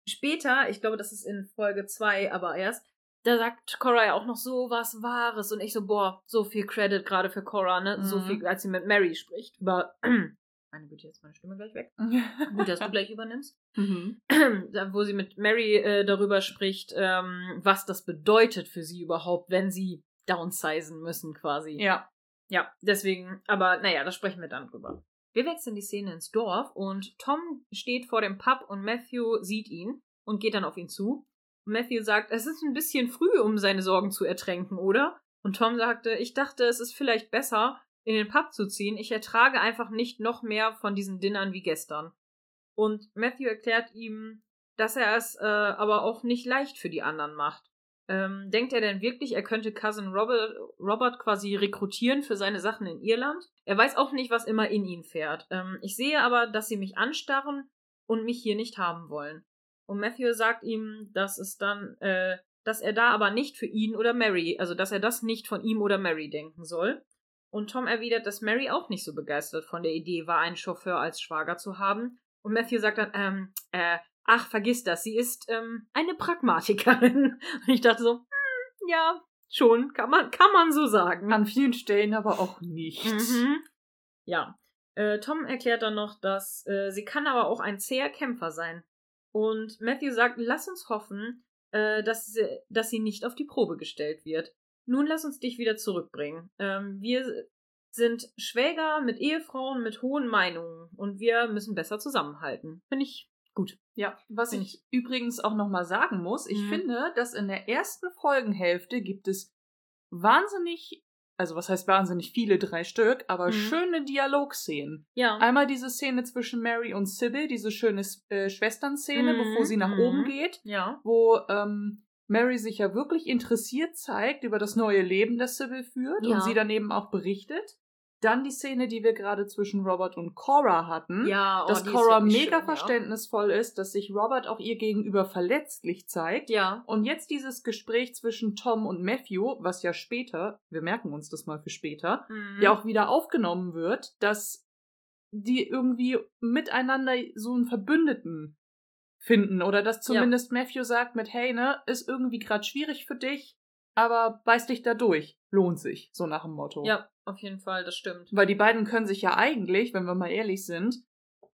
später, ich glaube, das ist in Folge 2 aber erst, da sagt Cora ja auch noch so was Wahres und ich so, boah, so viel Credit gerade für Cora, ne? So Mhm. viel, als sie mit Mary spricht. Über. Meine Güte, jetzt meine Stimme gleich weg. Gut, dass du gleich übernimmst. mhm. wo sie mit Mary äh, darüber spricht, ähm, was das bedeutet für sie überhaupt, wenn sie downsizen müssen quasi. Ja. Ja, deswegen, aber naja, da sprechen wir dann drüber. Wir wechseln die Szene ins Dorf und Tom steht vor dem Pub und Matthew sieht ihn und geht dann auf ihn zu. Matthew sagt, es ist ein bisschen früh, um seine Sorgen zu ertränken, oder? Und Tom sagte, ich dachte, es ist vielleicht besser, in den Pub zu ziehen. Ich ertrage einfach nicht noch mehr von diesen Dinnern wie gestern. Und Matthew erklärt ihm, dass er es äh, aber auch nicht leicht für die anderen macht. Ähm, denkt er denn wirklich, er könnte Cousin Robert, Robert quasi rekrutieren für seine Sachen in Irland? Er weiß auch nicht, was immer in ihn fährt. Ähm, ich sehe aber, dass sie mich anstarren und mich hier nicht haben wollen. Und Matthew sagt ihm, dass es dann, äh, dass er da aber nicht für ihn oder Mary, also dass er das nicht von ihm oder Mary denken soll. Und Tom erwidert, dass Mary auch nicht so begeistert von der Idee war, einen Chauffeur als Schwager zu haben. Und Matthew sagt dann, ähm, äh, ach, vergiss das, sie ist ähm, eine Pragmatikerin. Und ich dachte so, hm, ja, schon, kann man, kann man so sagen. An vielen Stellen aber auch nicht. Mhm. Ja. Äh, Tom erklärt dann noch, dass äh, sie kann aber auch ein zäher Kämpfer sein. Und Matthew sagt, lass uns hoffen, äh, dass, sie, dass sie nicht auf die Probe gestellt wird. Nun lass uns dich wieder zurückbringen. Ähm, wir sind Schwäger mit Ehefrauen mit hohen Meinungen und wir müssen besser zusammenhalten. Finde ich gut. Ja, was Find ich übrigens auch nochmal sagen muss, ich Mhm. finde, dass in der ersten Folgenhälfte gibt es wahnsinnig, also was heißt wahnsinnig viele, drei Stück, aber Mhm. schöne Dialogszenen. Ja. Einmal diese Szene zwischen Mary und Sybil, diese schöne äh, Schwesternszene, Mhm, bevor sie nach mhm. oben geht, Ja. wo ähm, Mary sich ja wirklich interessiert zeigt über das neue Leben, das Sybil führt Ja. und sie dann eben auch berichtet. Dann die Szene, die wir gerade zwischen Robert und Cora hatten Ja, oh, dass Cora mega schön, verständnisvoll ist, dass sich Robert auch ihr gegenüber verletzlich zeigt. Ja. Und jetzt dieses Gespräch zwischen Tom und Matthew, was ja später, wir merken uns das mal für später, ja. Mhm. ja auch wieder aufgenommen wird, dass die irgendwie miteinander so einen Verbündeten finden oder dass zumindest Matthew sagt mit, hey, ne, ist irgendwie gerade schwierig für dich, aber beiß dich da durch, lohnt sich, so nach dem Motto. Ja, auf jeden Fall, das stimmt. Weil die beiden können sich ja eigentlich, wenn wir mal ehrlich sind,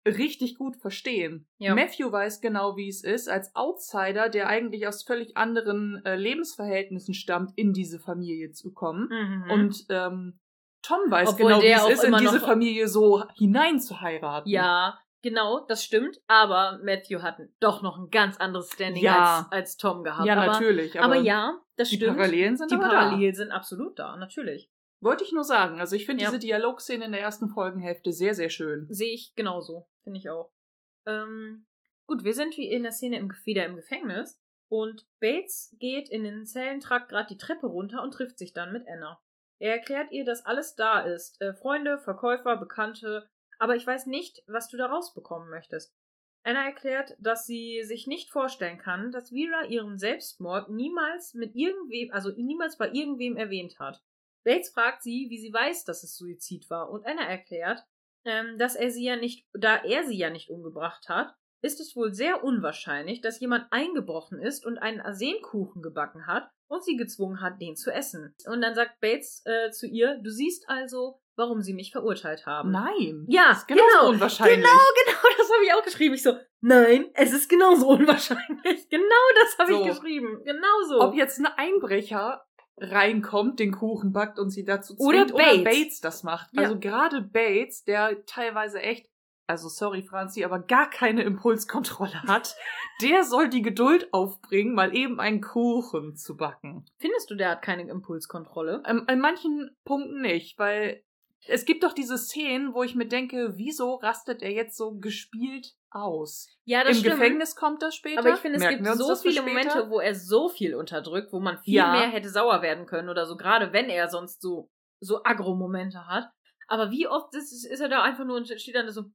richtig gut verstehen. Ja. Matthew weiß genau, wie es ist, als Outsider, der eigentlich aus völlig anderen äh, Lebensverhältnissen stammt, in diese Familie zu kommen. Mhm. Und ähm, Tom weiß Obwohl genau, wie es ist, in diese Familie so hinein zu heiraten. Ja, genau, das stimmt. Aber Matthew hat doch noch ein ganz anderes Standing Ja. als, als Tom gehabt. ja aber, natürlich. Aber, Aber, ja, das die stimmt. Parallelen sind Die Parallelen sind absolut da, natürlich. Wollte ich nur sagen. Also ich finde Ja. diese Dialogszene in der ersten Folgenhälfte sehr, sehr schön. Sehe ich genauso. Finde ich auch. Ähm, gut, wir sind wie in der Szene im, wieder im Gefängnis. Und Bates geht in den Zellentrakt gerade die Treppe runter und trifft sich dann mit Anna. Er erklärt ihr, dass alles da ist. Äh, Freunde, Verkäufer, Bekannte. Aber ich weiß nicht, was du da rausbekommen möchtest. Anna erklärt, dass sie sich nicht vorstellen kann, dass Vera ihren Selbstmord niemals mit irgendwem, also niemals bei irgendwem erwähnt hat. Bates fragt sie, wie sie weiß, dass es Suizid war, und Anna erklärt, ähm, dass er sie ja nicht, da er sie ja nicht umgebracht hat, ist es wohl sehr unwahrscheinlich, dass jemand eingebrochen ist und einen Arsenkuchen gebacken hat und sie gezwungen hat, den zu essen. Und dann sagt Bates äh, zu ihr, du siehst also, warum sie mich verurteilt haben. Nein. Ja, ist genauso genau. unwahrscheinlich. Genau, genau, das habe ich auch geschrieben. Ich so, nein, es ist genauso unwahrscheinlich. Genau das habe So. ich geschrieben. Genauso. Ob jetzt ein Einbrecher reinkommt, den Kuchen backt und sie dazu Oder zwingt Bates. oder Bates das macht. Ja. Also gerade Bates, der teilweise echt, also sorry Franzi, aber gar keine Impulskontrolle hat, der soll die Geduld aufbringen, mal eben einen Kuchen zu backen. Findest du, der hat keine Impulskontrolle? Ähm, in manchen Punkten nicht, weil Es gibt doch diese Szenen, wo ich mir denke, wieso rastet er jetzt so gespielt aus? Ja, das Im stimmt. Gefängnis kommt das später. Aber ich finde, es Merken gibt so viele? Momente, wo er so viel unterdrückt, wo man viel Ja. mehr hätte sauer werden können oder so, gerade wenn er sonst so, so Agro-Momente hat. Aber wie oft ist, ist er da einfach nur und steht dann so.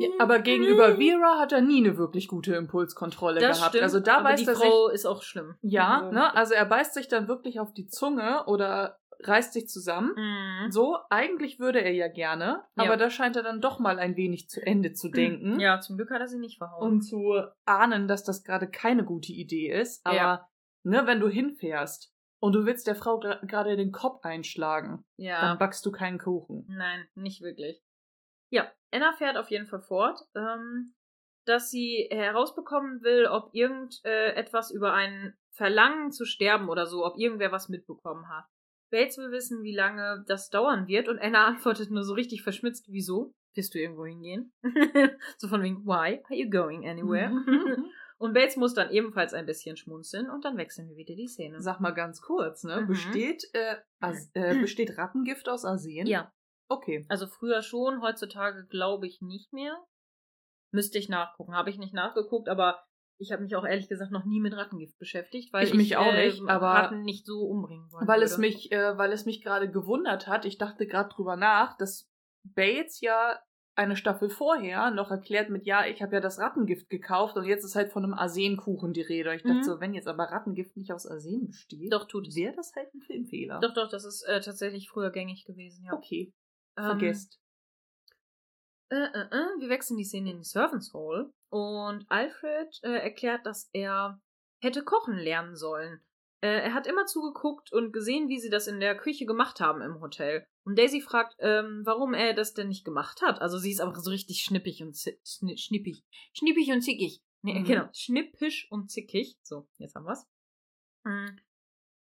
Ja, aber gegenüber Vera hat er nie eine wirklich gute Impulskontrolle das gehabt. stimmt, also da aber beißt die er sich. Frau ist auch schlimm. Ja, Also, ne? Also er beißt sich dann wirklich auf die Zunge oder reißt sich zusammen. Mhm. So, eigentlich würde er ja gerne, Ja. aber da scheint er dann doch mal ein wenig zu Ende zu denken. Ja, zum Glück hat er sie nicht verhauen. Und zu ahnen, dass das gerade keine gute Idee ist. Aber, Ja. ne, wenn du hinfährst und du willst der Frau gerade den Kopf einschlagen, ja. dann backst du keinen Kuchen. Nein, nicht wirklich. Ja, Anna fährt auf jeden Fall fort, ähm, dass sie herausbekommen will, ob irgend äh, über ein Verlangen zu sterben oder so, ob irgendwer was mitbekommen hat. Bates will wissen, wie lange das dauern wird und Anna antwortet nur so richtig verschmitzt, wieso? Wirst du irgendwo hingehen? so von wegen, why are you going anywhere? Und Bates muss dann ebenfalls ein bisschen schmunzeln und dann wechseln wir wieder die Szene. Sag mal ganz kurz, ne? Mhm. Besteht, äh, äh, besteht Rattengift aus Arsen? Ja, Okay. Also früher schon, heutzutage glaube ich nicht mehr. Müsste ich nachgucken. Habe ich nicht nachgeguckt, aber ich habe mich auch ehrlich gesagt noch nie mit Rattengift beschäftigt, weil Ich mich auch nicht, aber- Ratten nicht so umbringen wollen. Weil würde. es mich, äh, weil es mich gerade gewundert hat, ich dachte gerade drüber nach, dass Bates ja eine Staffel vorher noch erklärt mit, ja, ich habe ja das Rattengift gekauft und jetzt ist halt von einem Arsenkuchen die Rede. Ich dachte Mhm. so, wenn jetzt aber Rattengift nicht aus Arsen besteht, Doch, tut wäre das halt ein Filmfehler. Doch, doch, das ist äh, tatsächlich früher gängig gewesen, ja. Okay, Ähm, vergesst. Äh, äh, äh, wir wechseln die Szene in die Servants Hall und Alfred äh, erklärt, dass er hätte kochen lernen sollen. Äh, er hat immer zugeguckt und gesehen, wie sie das in der Küche gemacht haben im Hotel. Und Daisy fragt, ähm, warum er das denn nicht gemacht hat. Also sie ist aber so richtig schnippig und schni schnippig. Schnippig und zickig. Nee, Mhm. genau. Schnippisch und zickig. So, jetzt haben wir's. Mhm.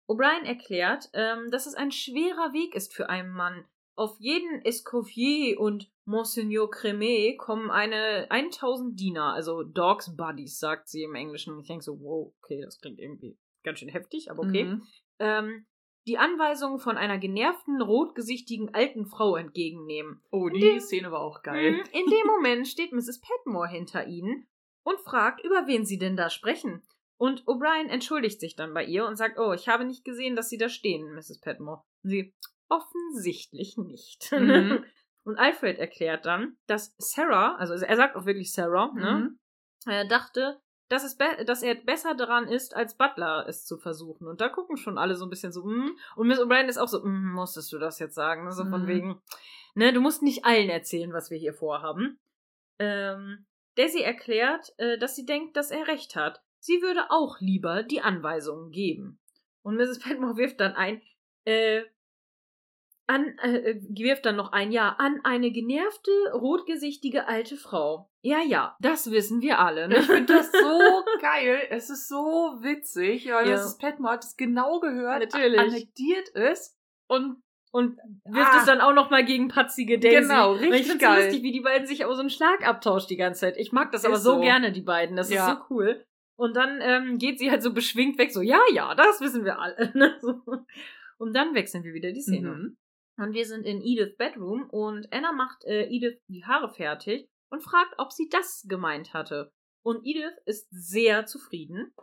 O'Brien erklärt, ähm, dass es ein schwerer Weg ist für einen Mann. Auf jeden Escoffier und Monseigneur Cremet kommen eine 1000 Diener, also Dogs Buddies, sagt sie im Englischen. Ich denke so, wow, okay, das klingt irgendwie ganz schön heftig, aber okay. Mhm. Ähm, die Anweisungen von einer genervten, rotgesichtigen alten Frau entgegennehmen. Oh, die dem- Szene war auch geil. Mhm, In dem Moment steht Mrs. Petmore hinter ihnen und fragt, über wen sie denn da sprechen. Und O'Brien entschuldigt sich dann bei ihr und sagt, oh, ich habe nicht gesehen, dass Sie da stehen, Mrs. Petmore. Und sie, offensichtlich nicht. Mhm. Und Alfred erklärt dann, dass Sarah, also er sagt auch wirklich Sarah, ne, Mhm. er dachte, dass, es dass er besser daran ist, als Butler es zu versuchen. Und da gucken schon alle so ein bisschen so, mm. und Miss O'Brien ist auch so, mm, musstest du das jetzt sagen? So von Mhm. wegen, ne, du musst nicht allen erzählen, was wir hier vorhaben. Ähm, Daisy erklärt, äh, dass sie denkt, dass er recht hat. Sie würde auch lieber die Anweisungen geben. Und Mrs. Petmore wirft dann ein, äh, an, äh, äh, wirft dann noch ein Ja an eine genervte, rotgesichtige alte Frau. Ja, ja, das wissen wir alle. Ne? Ich finde das so geil. Es ist so witzig, weil Ja. Mrs. Petmore hat es genau gehört, Natürlich. annektiert ist und Und wirft Ah. es dann auch noch mal gegen patzige Daisy. Genau, Und ich richtig find's geil. lustig, wie die beiden sich aber so einen Schlagabtausch die ganze Zeit. Ich mag das aber Ist so, so. gerne, die beiden. Das Ja. ist so cool. Und dann ähm, geht sie halt so beschwingt weg, so, ja, ja, das wissen wir alle. ne? Und dann wechseln wir wieder die Szene. Mhm. Und wir sind in Ediths Bedroom und Anna macht äh, Edith die Haare fertig und fragt, ob sie das gemeint hatte. Und Edith ist sehr zufrieden.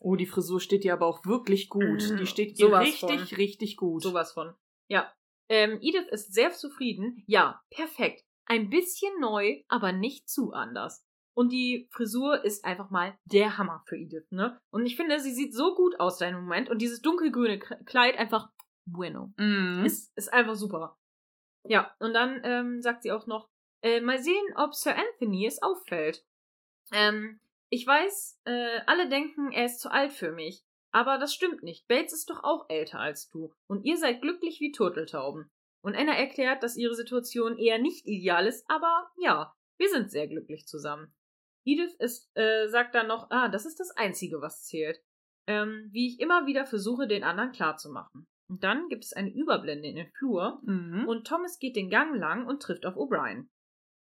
Oh, die Frisur steht dir aber auch wirklich gut. Mhm. Die steht ihr Sowas richtig, von. richtig gut. Sowas von. Ja. Ähm, Edith ist sehr zufrieden. Ja, perfekt. Ein bisschen neu, aber nicht zu anders. Und die Frisur ist einfach mal der Hammer für Edith, ne? Und ich finde, sie sieht so gut aus da im Moment. Und dieses dunkelgrüne Kleid einfach bueno. Mhm. Ist, ist einfach super. Ja, und dann ähm, sagt sie auch noch, äh, mal sehen, ob Sir Anthony es auffällt. Ähm, ich weiß, äh, alle denken, er ist zu alt für mich. Aber das stimmt nicht. Bates ist doch auch älter als du. Und ihr seid glücklich wie Turteltauben. Und Anna erklärt, dass ihre Situation eher nicht ideal ist, aber ja, wir sind sehr glücklich zusammen. Edith ist, äh, sagt dann noch, ah, das ist das Einzige, was zählt. Ähm, wie ich immer wieder versuche, den anderen klarzumachen. Und dann gibt es eine Überblende in den Flur Mhm. und Thomas geht den Gang lang und trifft auf O'Brien.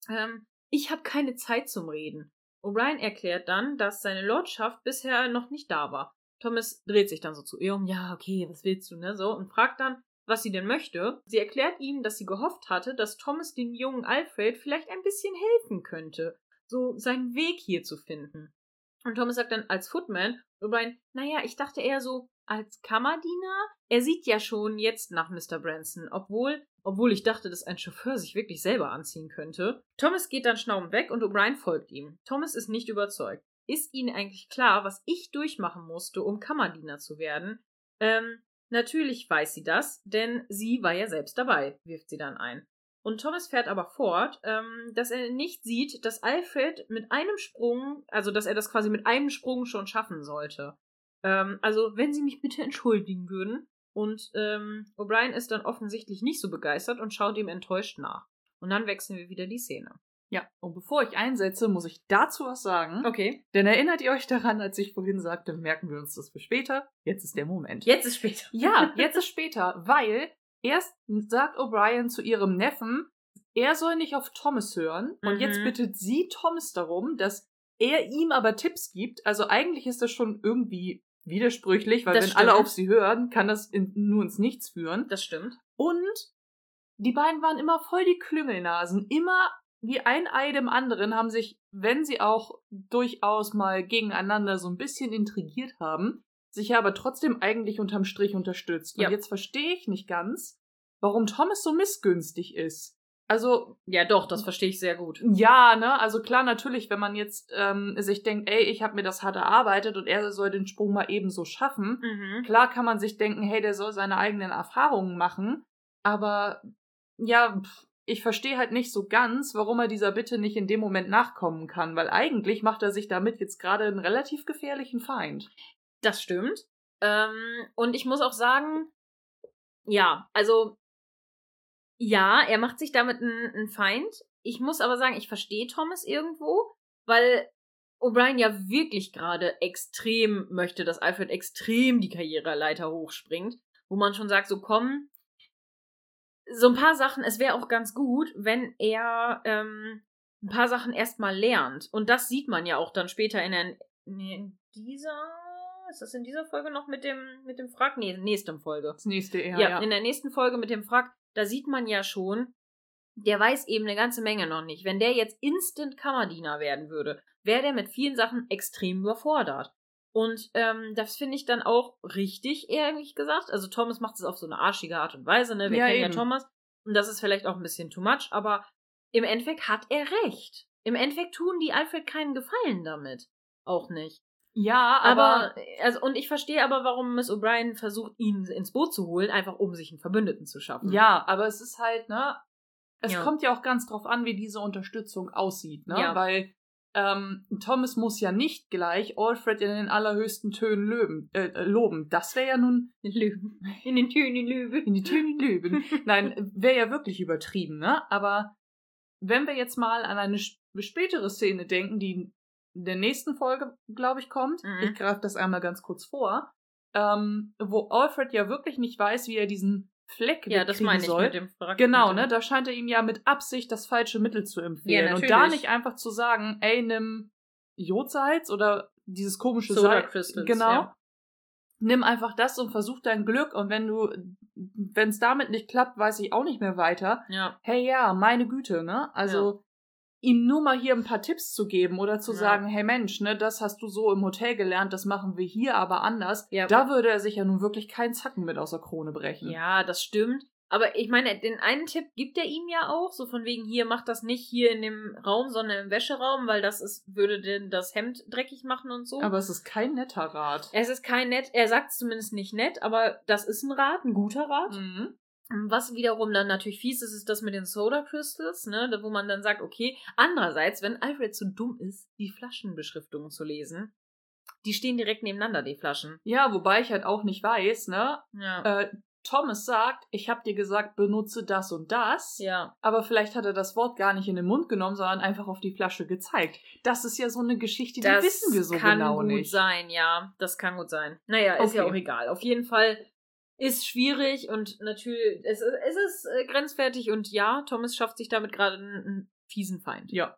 Ähm, ich habe keine Zeit zum Reden. O'Brien erklärt dann, dass seine Lordschaft bisher noch nicht da war. Thomas dreht sich dann so zu ihr um, ja, okay, was willst du, ne, so, und fragt dann, was sie denn möchte. Sie erklärt ihm, dass sie gehofft hatte, dass Thomas dem jungen Alfred vielleicht ein bisschen helfen könnte, so seinen Weg hier zu finden. Und Thomas sagt dann als Footman, O'Brien, naja, ich dachte eher so als Kammerdiener. Er sieht ja schon jetzt nach Mr. Branson, obwohl, obwohl ich dachte, dass ein Chauffeur sich wirklich selber anziehen könnte. Thomas geht dann schnaubend weg und O'Brien folgt ihm. Thomas ist nicht überzeugt. Ist Ihnen eigentlich klar, was ich durchmachen musste, um Kammerdiener zu werden? Ähm, natürlich weiß sie das, denn sie war ja selbst dabei, wirft sie dann ein. Und Thomas fährt aber fort, ähm, dass er nicht sieht, dass Alfred mit einem Sprung, also dass er das quasi mit einem Sprung schon schaffen sollte. Ähm, also, wenn Sie mich bitte entschuldigen würden. Und ähm, O'Brien ist dann offensichtlich nicht so begeistert und schaut ihm enttäuscht nach. Und dann wechseln wir wieder die Szene. Ja, und bevor ich einsetze, muss ich dazu was sagen. Okay. Denn erinnert ihr euch daran, als ich vorhin sagte, merken wir uns das für später? Jetzt ist der Moment. Jetzt ist später. Ja, jetzt ist später, weil erst sagt O'Brien zu ihrem Neffen, er soll nicht auf Thomas hören. Und Mhm. jetzt bittet sie Thomas darum, dass er ihm aber Tipps gibt. Also eigentlich ist das schon irgendwie widersprüchlich, weil Das wenn alle stimmt. auf sie hören, kann das in, nur ins Nichts führen. Das stimmt. Und die beiden waren immer voll die Klüngelnasen. Immer wie ein Ei dem anderen haben sich, wenn sie auch durchaus mal gegeneinander so ein bisschen intrigiert haben, sich ja aber trotzdem eigentlich unterm Strich unterstützt. Ja. Und jetzt verstehe ich nicht ganz, warum Thomas so missgünstig ist. Also, Ja, doch, das verstehe ich sehr gut. ja, ne, also klar, natürlich, wenn man jetzt ähm, sich denkt, ey, ich habe mir das hart erarbeitet und er soll den Sprung mal ebenso schaffen, Mhm. Klar kann man sich denken, hey, der soll seine eigenen Erfahrungen machen, aber ja, ich verstehe halt nicht so ganz, warum er dieser Bitte nicht in dem Moment nachkommen kann, weil eigentlich macht er sich damit jetzt gerade einen relativ gefährlichen Feind. Das stimmt. Ähm, und ich muss auch sagen, ja, also ja, er macht sich damit einen, Feind. Ich muss aber sagen, ich verstehe Thomas irgendwo, weil O'Brien ja wirklich gerade extrem möchte, dass Alfred extrem die Karriereleiter hochspringt, wo man schon sagt, so komm, so ein paar Sachen, es wäre auch ganz gut, wenn er ähm, ein paar Sachen erstmal lernt. Und das sieht man ja auch dann später in der in dieser ist das in dieser Folge noch mit dem mit dem Frack? Nee, nächste Folge. Das nächste eher, Ja, ja. in der nächsten Folge mit dem Frack, da sieht man ja schon, der weiß eben eine ganze Menge noch nicht. Wenn der jetzt Instant Kammerdiener werden würde, wäre der mit vielen Sachen extrem überfordert. Und ähm, das finde ich dann auch richtig, ehrlich gesagt. Also Thomas macht es auf so eine arschige Art und Weise, ne? Wir Ja, kennen ja eben. Thomas. Und das ist vielleicht auch ein bisschen too much, aber im Endeffekt hat er recht. Im Endeffekt tun die Alfred keinen Gefallen damit. Auch nicht. Ja, aber, Aber, also, und ich verstehe aber, warum Miss O'Brien versucht, ihn ins Boot zu holen, einfach um sich einen Verbündeten zu schaffen. ja, aber es ist halt, ne, es Ja. kommt ja auch ganz drauf an, wie diese Unterstützung aussieht, ne, Ja. weil ähm, Thomas muss ja nicht gleich Alfred in den allerhöchsten Tönen löben, äh, loben. Das wäre ja nun Löwen. In den Tönen Löwe. in die Töne löben. Nein, wäre ja wirklich übertrieben, ne? Aber wenn wir jetzt mal an eine sp- spätere Szene denken, die der nächsten Folge, glaube ich, kommt, Mhm. ich greife das einmal ganz kurz vor, ähm, wo Alfred ja wirklich nicht weiß, wie er diesen Fleck Ja, das meine ich soll. mit dem Frack. Genau, ne? Da scheint er ihm ja mit Absicht das falsche Mittel zu empfehlen. Ja, und da nicht einfach zu sagen, ey, nimm Jodsalz oder dieses komische Soda Salz. Crystals, Genau. ja. Nimm einfach das und versuch dein Glück. Und wenn du, wenn es damit nicht klappt, weiß ich auch nicht mehr weiter. Ja. Hey, ja, meine Güte, ne? Also, ihm nur mal hier ein paar Tipps zu geben oder zu Ja. sagen, hey Mensch, ne, das hast du so im Hotel gelernt, das machen wir hier aber anders. Ja. Da würde er sich ja nun wirklich keinen Zacken mit aus der Krone brechen. ja, das stimmt. Aber ich meine, den einen Tipp gibt er ihm ja auch, so von wegen hier macht das nicht hier in dem Raum, sondern im Wäscheraum, weil das ist, würde denn das Hemd dreckig machen und so. Aber es ist kein netter Rat. es ist kein nett, er sagt es zumindest nicht nett, aber das ist ein Rat, ein guter Rat. Mhm. Was wiederum dann natürlich fies ist, ist das mit den Soda Crystals, ne, wo man dann sagt, okay, andererseits, wenn Alfred zu dumm ist, die Flaschenbeschriftungen zu lesen, die stehen direkt nebeneinander, die Flaschen. Ja, wobei ich halt auch nicht weiß, ne? Ja. Äh, Thomas sagt, ich hab dir gesagt, benutze das und das. ja. Aber vielleicht hat er das Wort gar nicht in den Mund genommen, sondern einfach auf die Flasche gezeigt. Das ist ja so eine Geschichte, die Das wissen wir so kann genau gut nicht. sein, ja. Das kann gut sein. Naja, ist ja Okay. auch egal. Auf jeden Fall ist schwierig und natürlich, es, ist- es ist äh, grenzwertig und ja, Thomas schafft sich damit gerade einen, fiesen Feind. Ja.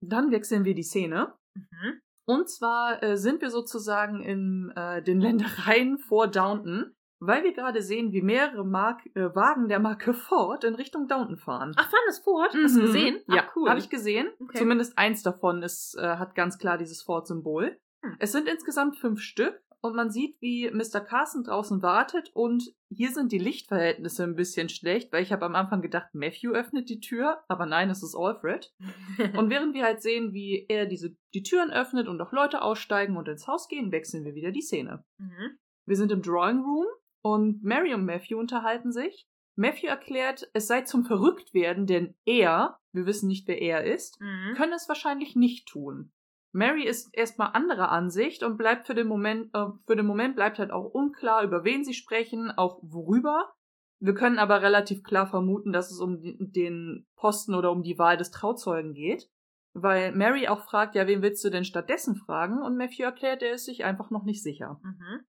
Dann wechseln wir die Szene. Mhm. Und zwar äh, sind wir sozusagen in äh, den Ländereien vor Downton, weil wir gerade sehen, wie mehrere Mark äh, Wagen der Marke Ford in Richtung Downton fahren. Ach, fahren das Ford? Hast du Mhm. gesehen? Ja, Ach, cool. habe ich gesehen. Okay. Zumindest eins davon ist, äh, hat ganz klar dieses Ford-Symbol. Hm. Es sind insgesamt fünf Stück und man sieht, wie Mr. Carson draußen wartet und hier sind die Lichtverhältnisse ein bisschen schlecht, weil ich habe am Anfang gedacht, Matthew öffnet die Tür, aber nein, es ist Alfred. Und während wir halt sehen, wie er diese, die Türen öffnet und auch Leute aussteigen und ins Haus gehen, wechseln wir wieder die Szene. mhm. Wir sind im Drawing Room und Mary und Matthew unterhalten sich. Matthew erklärt, es sei zum Verrücktwerden, denn er, wir wissen nicht, wer er ist, Mhm. können es wahrscheinlich nicht tun. Mary ist erstmal anderer Ansicht und bleibt für den Moment, äh, für den Moment bleibt halt auch unklar, über wen sie sprechen, auch worüber. Wir können aber relativ klar vermuten, dass es um den Posten oder um die Wahl des Trauzeugen geht. Weil Mary auch fragt, ja, wen willst du denn stattdessen fragen? Und Matthew erklärt, er ist sich einfach noch nicht sicher. Mhm.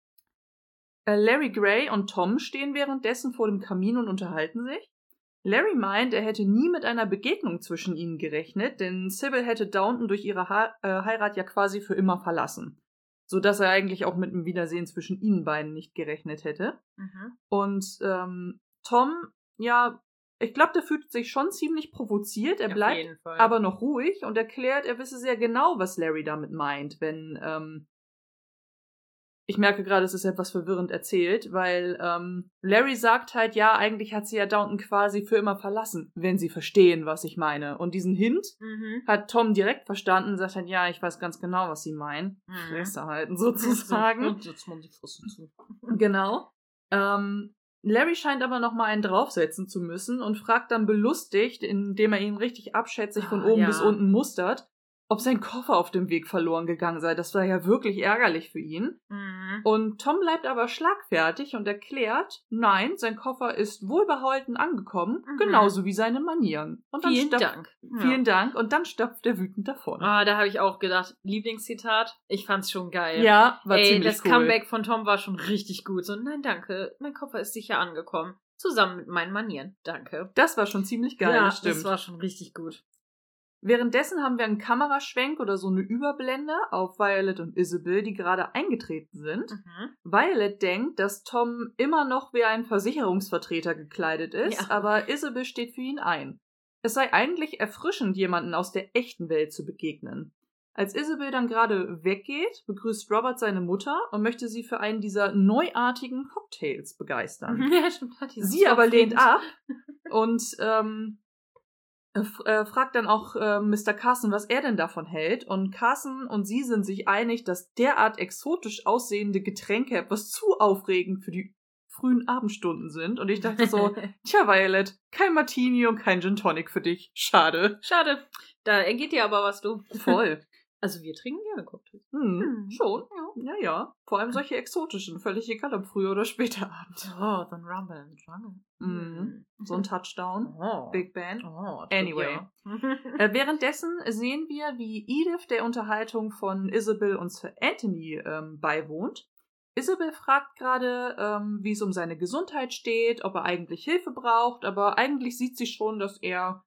Äh, Larry Gray und Tom stehen währenddessen vor dem Kamin und unterhalten sich. Larry meint, er hätte nie mit einer Begegnung zwischen ihnen gerechnet, denn Sybil hätte Downton durch ihre ha äh, Heirat ja quasi für immer verlassen. So dass er eigentlich auch mit einem Wiedersehen zwischen ihnen beiden nicht gerechnet hätte. Mhm. Und ähm, Tom, ja, ich glaube, der fühlt sich schon ziemlich provoziert. Er Auf bleibt aber noch ruhig und erklärt, er wisse sehr genau, was Larry damit meint, wenn, ähm, ich merke gerade, es ist etwas verwirrend erzählt, weil ähm, Larry sagt halt, ja, eigentlich hat sie ja Downton quasi für immer verlassen, wenn sie verstehen, was ich meine. Und diesen Hint Mhm. hat Tom direkt verstanden und sagt halt, ja, ich weiß ganz genau, was sie meinen. Mhm. Fresse halten, sozusagen. Und jetzt mal die Fresse zu. Genau. Ähm, Larry scheint aber noch mal einen draufsetzen zu müssen und fragt dann belustigt, indem er ihn richtig abschätzig von Ah, oben ja. bis unten mustert, ob sein Koffer auf dem Weg verloren gegangen sei. Das war ja wirklich ärgerlich für ihn. Mhm. Und Tom bleibt aber schlagfertig und erklärt, nein, sein Koffer ist wohlbehalten angekommen, Mhm. genauso wie seine Manieren. Und dann Vielen stapft- Dank. Vielen Dank. Und dann stapft er wütend davon. Ah, da habe ich auch gedacht, Lieblingszitat. Ich fand's schon geil. Ja, war Ey, ziemlich das cool. Comeback von Tom war schon richtig gut. So, nein, danke. Mein Koffer ist sicher angekommen. Zusammen mit meinen Manieren. Danke. Das war schon ziemlich geil, ja, das stimmt. das war schon richtig gut. Währenddessen haben wir einen Kameraschwenk oder so eine Überblende auf Violet und Isabel, die gerade eingetreten sind. Mhm. Violet denkt, dass Tom immer noch wie ein Versicherungsvertreter gekleidet ist, Ja. aber Isabel steht für ihn ein. Es sei eigentlich erfrischend, jemanden aus der echten Welt zu begegnen. Als Isabel dann gerade weggeht, begrüßt Robert seine Mutter und möchte sie für einen dieser neuartigen Cocktails begeistern. Ja, stimmt. hat Sie aber lehnt ab und ähm, äh, äh, fragt dann auch äh, Mr. Carson, was er denn davon hält. Und Carson und sie sind sich einig, dass derart exotisch aussehende Getränke etwas zu aufregend für die frühen Abendstunden sind. Und ich dachte so, tja, Violet, kein Martini und kein Gin Tonic für dich. Schade. Schade. Da ergeht dir aber was, du. Voll. Also wir trinken gerne Cocktails. Hm, Hm. schon. Ja, ja. Vor allem solche exotischen, völlig egal ob früher oder später Abend. Oh, dann Rumble and Jungle. Mhm. So ein Touchdown. Oh. Big Band. Oh, Anyway. ja. Äh, währenddessen sehen wir, wie Edith der Unterhaltung von Isabel und Sir Anthony ähm, beiwohnt. Isabel fragt gerade, ähm, wie es um seine Gesundheit steht, ob er eigentlich Hilfe braucht, aber eigentlich sieht sie schon, dass er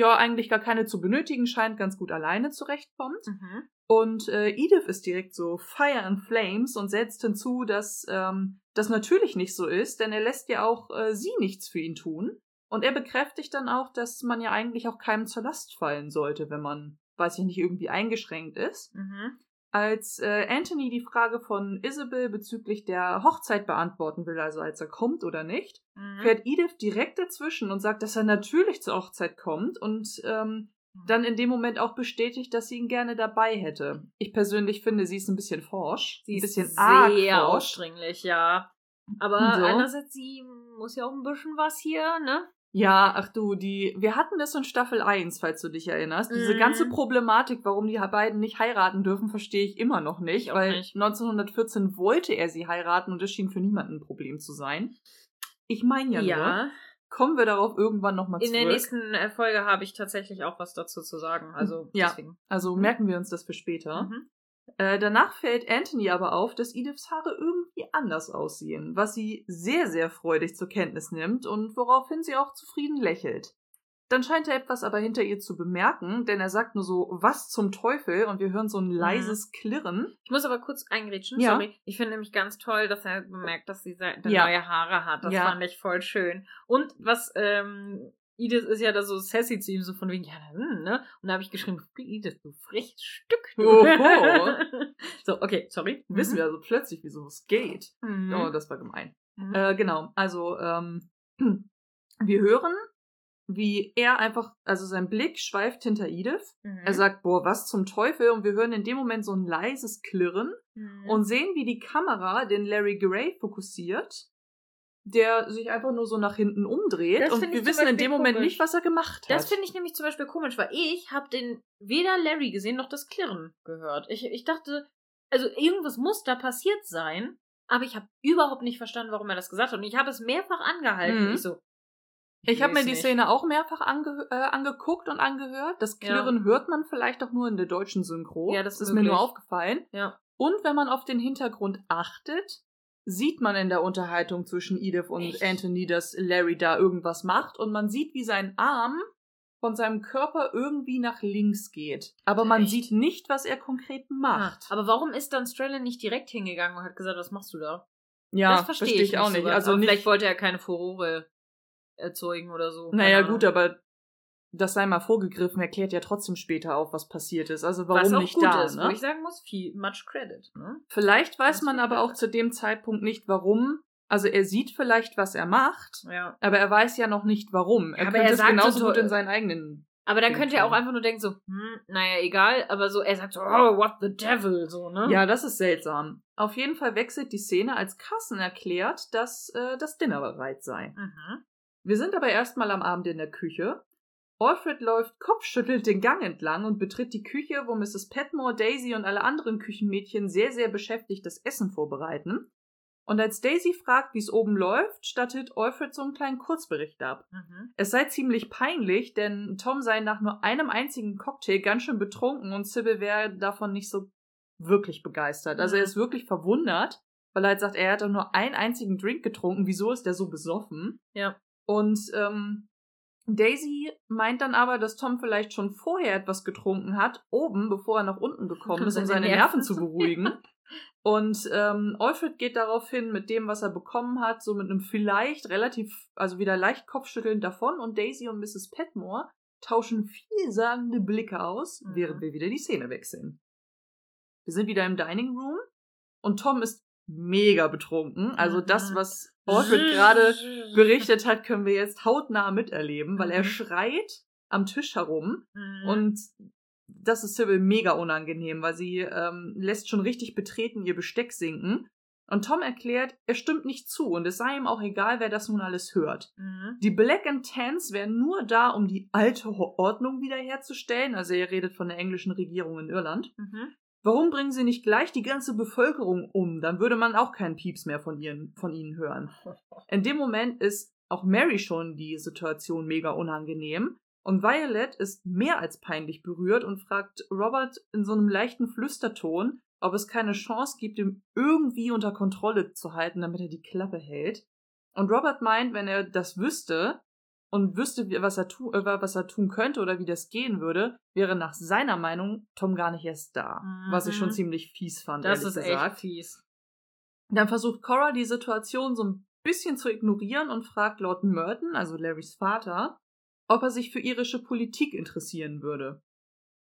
ja eigentlich gar keine zu benötigen scheint, ganz gut alleine zurechtkommt. Mhm. Und äh, Edith ist direkt so Fire and Flames und setzt hinzu, dass ähm, das natürlich nicht so ist, denn er lässt ja auch äh, sie nichts für ihn tun. Und er bekräftigt dann auch, dass man ja eigentlich auch keinem zur Last fallen sollte, wenn man, weiß ich nicht, irgendwie eingeschränkt ist. Mhm. Als äh, Anthony die Frage von Isabel bezüglich der Hochzeit beantworten will, also als er kommt oder nicht, Mhm. fährt Edith direkt dazwischen und sagt, dass er natürlich zur Hochzeit kommt und ähm, dann in dem Moment auch bestätigt, dass sie ihn gerne dabei hätte. Ich persönlich finde, sie ist ein bisschen forsch. Sie ein ist bisschen sehr arg forsch. ausdringlich, ja. Aber So. einerseits, sie muss ja auch ein bisschen was hier, ne? Ja, ach du, die, wir hatten das in Staffel 1, falls du dich erinnerst. Diese Mhm. ganze Problematik, warum die beiden nicht heiraten dürfen, verstehe ich immer noch nicht, weil nicht. 1914 wollte er sie heiraten und es schien für niemanden ein Problem zu sein. Ich meine ja, nur, kommen wir darauf irgendwann nochmal In zurück. der nächsten äh, Folge habe ich tatsächlich auch was dazu zu sagen. Also Ja. deswegen. Also Mhm. merken wir uns das für später. Mhm. Äh, danach fällt Anthony aber auf, dass Ediths Haare irgendwie anders aussehen, was sie sehr, sehr freudig zur Kenntnis nimmt und woraufhin sie auch zufrieden lächelt. Dann scheint er etwas aber hinter ihr zu bemerken, denn er sagt nur so, was zum Teufel? Und wir hören so ein leises Klirren. Ich muss aber kurz eingrätschen, Ja. sorry. Ich finde nämlich ganz toll, dass er bemerkt, dass sie Ja. neue Haare hat. Das Ja. fand ich voll schön. Und was, ähm, Edith ist ja da so sassy zu ihm, so von wegen, ja, hm, ne? Und da habe ich geschrieben, Edith, du freches Stück. Du. So, okay, sorry. Wissen wir also plötzlich, wieso es geht. Mhm. Oh, das war gemein. Mhm. Äh, genau, also ähm, wir hören, wie er einfach, also sein Blick schweift hinter Edith. Mhm. Er sagt, boah, was zum Teufel? Und wir hören in dem Moment so ein leises Klirren Mhm. und sehen, wie die Kamera den Larry Gray fokussiert, der sich einfach nur so nach hinten umdreht. Das und wir ich wissen in dem Moment komisch. nicht, was er gemacht hat. Das finde ich nämlich zum Beispiel komisch, weil ich habe den weder Larry gesehen noch das Klirren gehört. Ich, ich dachte, also irgendwas muss da passiert sein, aber ich habe überhaupt nicht verstanden, warum er das gesagt hat. Und ich habe es mehrfach angehalten. Mhm. Ich so. Ich habe mir die nicht. Szene auch mehrfach ange äh, angeguckt und angehört. Das Ja. Klirren hört man vielleicht auch nur in der deutschen Synchro. Ja, das ist ist mir nur aufgefallen. Ja. Und wenn man auf den Hintergrund achtet, sieht man in der Unterhaltung zwischen Edith und Echt? Anthony, dass Larry da irgendwas macht und man sieht, wie sein Arm von seinem Körper irgendwie nach links geht. Aber man Echt? sieht nicht, was er konkret macht. Ah, aber warum ist dann Strellan nicht direkt hingegangen und hat gesagt, was machst du da? ja, das verstehe ich, auch nicht. nicht. so ganz. Also nicht, vielleicht wollte er keine Furore erzeugen oder so. naja, gut, aber das sei mal vorgegriffen, erklärt ja trotzdem später auf, was passiert ist. Also warum was auch nicht gut da? ist, ne? wo ich sagen muss, viel, much credit. Ne? Vielleicht weiß man aber auch zu dem Zeitpunkt nicht, warum. Also er sieht vielleicht, was er macht, Ja. aber er weiß ja noch nicht, warum. Er Aber könnte er es genauso so gut in seinen eigenen. Aber dann könnte er auch einfach nur denken so, hm, naja, egal, aber so, er sagt so, oh, what the devil, so, ne? Ja, das ist seltsam. Auf jeden Fall wechselt die Szene, als Carson erklärt, dass äh, das Dinner bereit sei. Mhm. Wir sind aber erstmal am Abend in der Küche. Alfred läuft kopfschüttelnd den Gang entlang und betritt die Küche, wo Mrs. Petmore, Daisy und alle anderen Küchenmädchen sehr, sehr beschäftigt das Essen vorbereiten. Und als Daisy fragt, wie es oben läuft, stattet Alfred so einen kleinen Kurzbericht ab. Mhm. Es sei ziemlich peinlich, denn Tom sei nach nur einem einzigen Cocktail ganz schön betrunken und Sybil wäre davon nicht so wirklich begeistert. Also Mhm. er ist wirklich verwundert, weil er halt sagt, er hat doch nur einen einzigen Drink getrunken. Wieso ist der so besoffen? Ja. Und ähm, Daisy meint dann aber, dass Tom vielleicht schon vorher etwas getrunken hat, oben, bevor er nach unten gekommen ist, um Seine Nerven zu beruhigen. Und ähm, Alfred geht daraufhin mit dem, was er bekommen hat, so mit einem vielleicht relativ, also wieder leicht kopfschüttelnd davon. Und Daisy und Mrs. Petmore tauschen vielsagende Blicke aus, Mhm. während wir wieder die Szene wechseln. Wir sind wieder im Dining Room und Tom ist mega betrunken. Also das, Mhm. was Alfred gerade berichtet hat, können wir jetzt hautnah miterleben, weil er Mhm. schreit am Tisch herum Mhm. und das ist Sybil mega unangenehm, weil sie ähm, lässt schon richtig betreten ihr Besteck sinken. Und Tom erklärt, er stimmt nicht zu und es sei ihm auch egal, wer das nun alles hört. Mhm. Die Black and Tans wären nur da, um die alte Ordnung wiederherzustellen. Also er redet von der englischen Regierung in Irland. Mhm. Warum bringen sie nicht gleich die ganze Bevölkerung um? Dann würde man auch keinen Pieps mehr von, ihren, von ihnen hören. In dem Moment ist auch Mary schon die Situation mega unangenehm. Und Violet ist mehr als peinlich berührt und fragt Robert in so einem leichten Flüsterton, ob es keine Chance gibt, ihn irgendwie unter Kontrolle zu halten, damit er die Klappe hält. Und Robert meint, wenn er das wüsste und wüsste, was er, tu äh, was er tun könnte oder wie das gehen würde, wäre nach seiner Meinung Tom gar nicht erst da. Was ich schon Mhm. ziemlich fies fand, Das ist gesagt. echt fies. Dann versucht Cora die Situation so ein bisschen zu ignorieren und fragt Lord Merton, also Larrys Vater, ob er sich für irische Politik interessieren würde.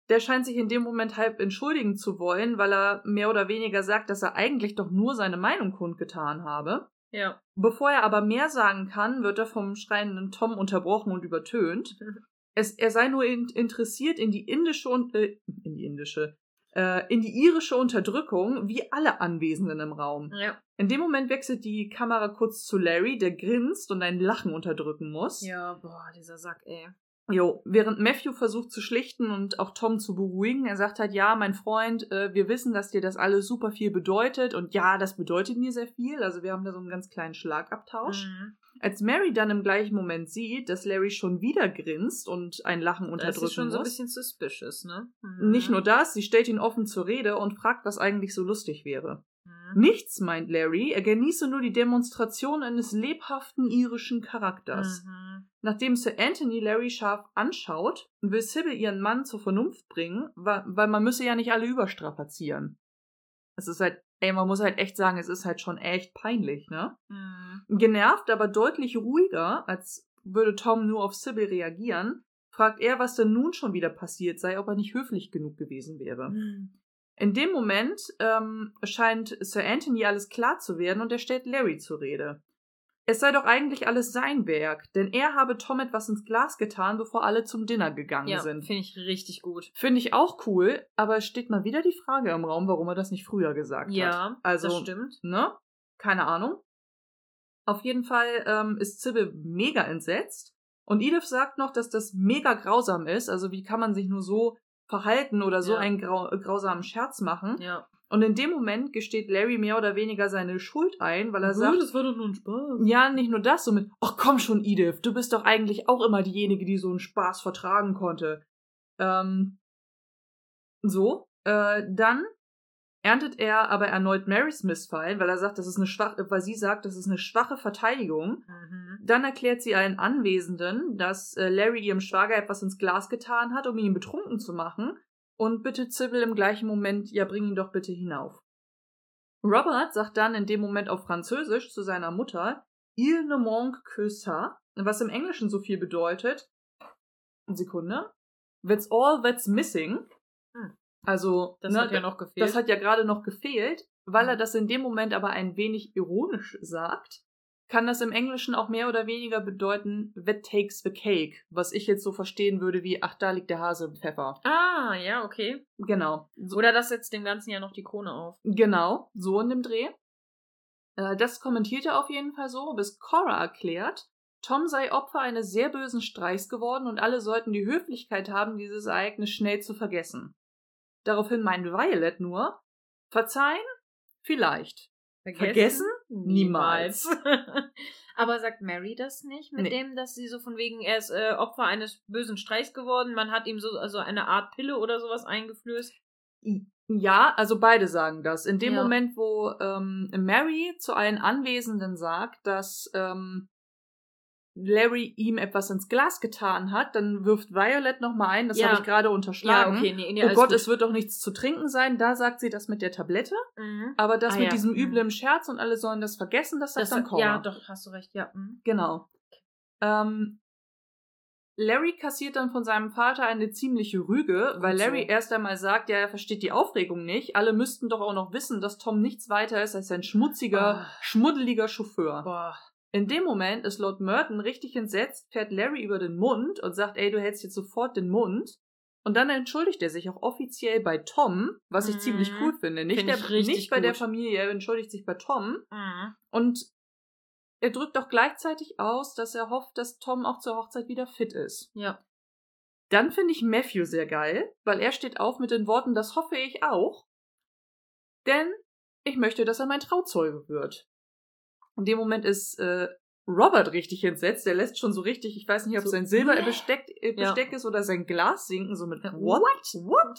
Der scheint sich in dem Moment halb entschuldigen zu wollen, weil er mehr oder weniger sagt, dass er eigentlich doch nur seine Meinung kundgetan habe. Ja. Bevor er aber mehr sagen kann, wird er vom schreienden Tom unterbrochen und übertönt. Es, er sei nur in, interessiert in die indische und äh, in die indische, äh, in die irische Unterdrückung, wie alle Anwesenden im Raum. Ja. In dem Moment wechselt die Kamera kurz zu Larry, der grinst und ein Lachen unterdrücken muss. Ja, boah, dieser Sack, ey. Jo, während Matthew versucht zu schlichten und auch Tom zu beruhigen, er sagt halt, ja, mein Freund, äh, wir wissen, dass dir das alles super viel bedeutet und ja, das bedeutet mir sehr viel. Also wir haben da so einen ganz kleinen Schlagabtausch. Mhm. Als Mary dann im gleichen Moment sieht, dass Larry schon wieder grinst und ein Lachen Das unterdrücken ist schon so ein bisschen suspicious, ne? Mhm. Nicht nur das, sie stellt ihn offen zur Rede und fragt, was eigentlich so lustig wäre. Mhm. Nichts, meint Larry, er genieße nur die Demonstration eines lebhaften irischen Charakters. Mhm. nachdem Sir Anthony Larry scharf anschaut, will Sybil ihren Mann zur Vernunft bringen, weil, weil man müsse ja nicht alle überstrapazieren. Es ist halt, ey, man muss halt echt sagen, es ist halt schon echt peinlich, ne? Mhm. Genervt, aber deutlich ruhiger, als würde Tom nur auf Sybil reagieren, fragt er, was denn nun schon wieder passiert sei, ob er nicht höflich genug gewesen wäre. In dem Moment ähm, scheint Sir Anthony alles klar zu werden und er stellt Larry zur Rede. Es sei doch eigentlich alles sein Werk, denn er habe Tom etwas ins Glas getan, bevor alle zum Dinner gegangen Ja, sind. finde ich richtig gut. Finde ich auch cool, aber es steht mal wieder die Frage im Raum, warum er das nicht früher gesagt hat. Ja, also, das stimmt. ne? Keine Ahnung. Auf jeden Fall ähm, ist Sybil mega entsetzt und Edith sagt noch, dass das mega grausam ist. Also wie kann man sich nur so verhalten oder so Ja. einen grau grausamen Scherz machen? Ja. Und in dem Moment gesteht Larry mehr oder weniger seine Schuld ein, weil er sagt, war doch nur ein Spaß. ja, nicht nur das, so mit, ach komm schon, Edith, du bist doch eigentlich auch immer diejenige, die so einen Spaß vertragen konnte. Ähm, so, äh, dann erntet er aber erneut Marys Missfallen, weil er sagt, das ist eine schwache, weil sie sagt, das ist eine schwache Verteidigung. Mhm. Dann erklärt sie allen Anwesenden, dass äh, Larry ihrem Schwager etwas ins Glas getan hat, um ihn betrunken zu machen, und bittet Sybil im gleichen Moment, ja, bring ihn doch bitte hinauf. Robert sagt dann in dem Moment auf Französisch zu seiner Mutter, Il ne manque que ça, was im Englischen so viel bedeutet. Eine Sekunde. That's all that's missing. Also, Das ne, hat ja noch gefehlt. das hat ja gerade noch gefehlt, weil er das in dem Moment aber ein wenig ironisch sagt, kann das im Englischen auch mehr oder weniger bedeuten, that takes the cake, was ich jetzt so verstehen würde wie, ach, da liegt der Hase im Pfeffer. ah, ja, okay. Genau. Oder das setzt dem Ganzen ja noch die Krone auf. genau, so in dem Dreh. Äh, das kommentiert er auf jeden Fall so, bis Cora erklärt, Tom sei Opfer eines sehr bösen Streichs geworden und alle sollten die Höflichkeit haben, dieses Ereignis schnell zu vergessen. Daraufhin meint Violet nur, verzeihen? Vielleicht. Vergessen? Niemals. Aber sagt Mary das nicht mit Nee. dem, dass sie so von wegen, er ist äh, Opfer eines bösen Streichs geworden, man hat ihm so also eine Art Pille oder sowas eingeflößt? Ja, also beide sagen das. In dem Ja. Moment, wo ähm, Mary zu allen Anwesenden sagt, dass ähm, Larry ihm etwas ins Glas getan hat, dann wirft Violet nochmal ein, das Ja. habe ich gerade unterschlagen. Ja, okay, nee, nee, oh Gott, gut. es wird doch nichts zu trinken sein. Da sagt sie das mit der Tablette. Mhm. Aber das Ah, mit ja. diesem Mhm. üblen Scherz und alle sollen das vergessen, das sagt Das, dann Cora. ja, doch, hast du recht, ja. Mhm. Genau. Ähm, Larry kassiert dann von seinem Vater eine ziemliche Rüge, weil so. Larry erst einmal sagt, ja, er versteht die Aufregung nicht. Alle müssten doch auch noch wissen, dass Tom nichts weiter ist als ein schmutziger, Ah. schmuddeliger Chauffeur. Boah. In dem Moment ist Lord Merton richtig entsetzt, fährt Larry über den Mund und sagt, ey, du hältst jetzt sofort den Mund. Und dann entschuldigt er sich auch offiziell bei Tom, was ich Mhm. ziemlich cool finde. Nicht, Find der, ich nicht bei der. Familie, er entschuldigt sich bei Tom. Mhm. Und er drückt auch gleichzeitig aus, dass er hofft, dass Tom auch zur Hochzeit wieder fit ist. Ja. Dann finde ich Matthew sehr geil, weil er steht auf mit den Worten, das hoffe ich auch. Denn ich möchte, dass er mein Trauzeuge wird. In dem Moment ist äh, Robert richtig entsetzt. Der lässt schon so richtig, ich weiß nicht, ob So, sein Silber nee. Besteck, äh, Ja. Ist oder sein Glas sinken, so mit Ja, What? What?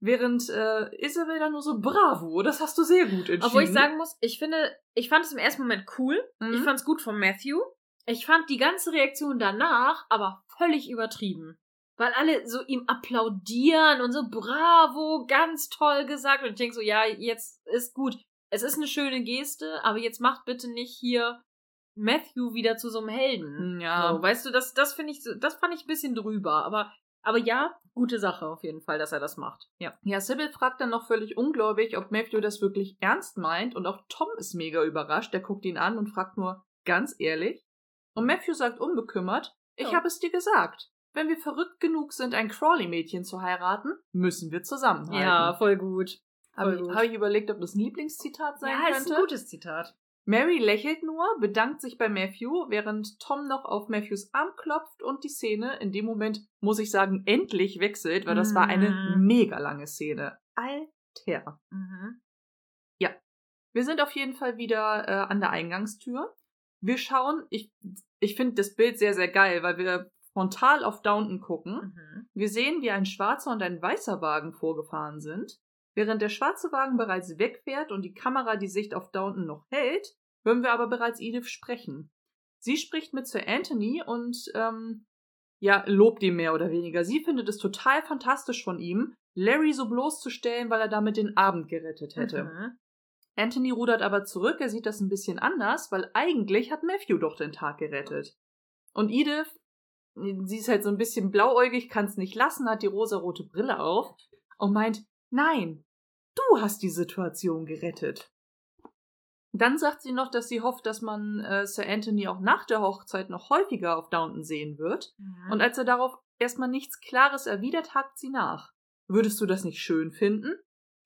Während äh, Isabel dann nur so, bravo, das hast du sehr gut entschieden. Obwohl ich sagen muss, ich finde, ich fand es im ersten Moment cool. Mhm. Ich fand es gut von Matthew. Ich fand die ganze Reaktion danach aber völlig übertrieben. Weil alle so ihm applaudieren und so, bravo, ganz toll gesagt. Und ich denke so, ja, jetzt ist gut. Es ist eine schöne Geste, aber jetzt macht bitte nicht hier Matthew wieder zu so einem Helden. Ja. So, weißt du, das, das finde ich, das fand ich ein bisschen drüber. Aber, aber ja, gute Sache auf jeden Fall, dass er das macht. Ja. Ja, Sybil fragt dann noch völlig ungläubig, ob Matthew das wirklich ernst meint und auch Tom ist mega überrascht. Der guckt ihn an und fragt nur ganz ehrlich. Und Matthew sagt unbekümmert, ich Ja. habe es dir gesagt. Wenn wir verrückt genug sind, ein Crawley-Mädchen zu heiraten, müssen wir zusammenhalten. Ja, voll gut. Habe ich, hab ich überlegt, ob das ein Lieblingszitat sein Ja, ist könnte. ein gutes Zitat. Mary lächelt nur, bedankt sich bei Matthew, während Tom noch auf Matthews Arm klopft und die Szene in dem Moment, muss ich sagen, endlich wechselt, weil das war eine Mhm. mega lange Szene. Alter. Mhm. Wir sind auf jeden Fall wieder äh, an der Eingangstür. Wir schauen, ich, ich finde das Bild sehr, sehr geil, weil wir frontal auf Downton gucken. Mhm. Wir sehen, wie ein schwarzer und ein weißer Wagen vorgefahren sind. Während der schwarze Wagen bereits wegfährt und die Kamera die Sicht auf Downton noch hält, hören wir aber bereits Edith sprechen. Sie spricht mit Sir Anthony und ähm, ja, lobt ihn mehr oder weniger. Sie findet es total fantastisch von ihm, Larry so bloßzustellen, weil er damit den Abend gerettet hätte. Mhm. Anthony rudert aber zurück, er sieht das ein bisschen anders, weil eigentlich hat Matthew doch den Tag gerettet. Und Edith, sie ist halt so ein bisschen blauäugig, kann es nicht lassen, hat die rosarote Brille auf und meint, nein, du hast die Situation gerettet. Dann sagt sie noch, dass sie hofft, dass man äh, Sir Anthony auch nach der Hochzeit noch häufiger auf Downton sehen wird. Mhm. Und als er darauf erstmal nichts Klares erwidert, hakt sie nach. Würdest du das nicht schön finden?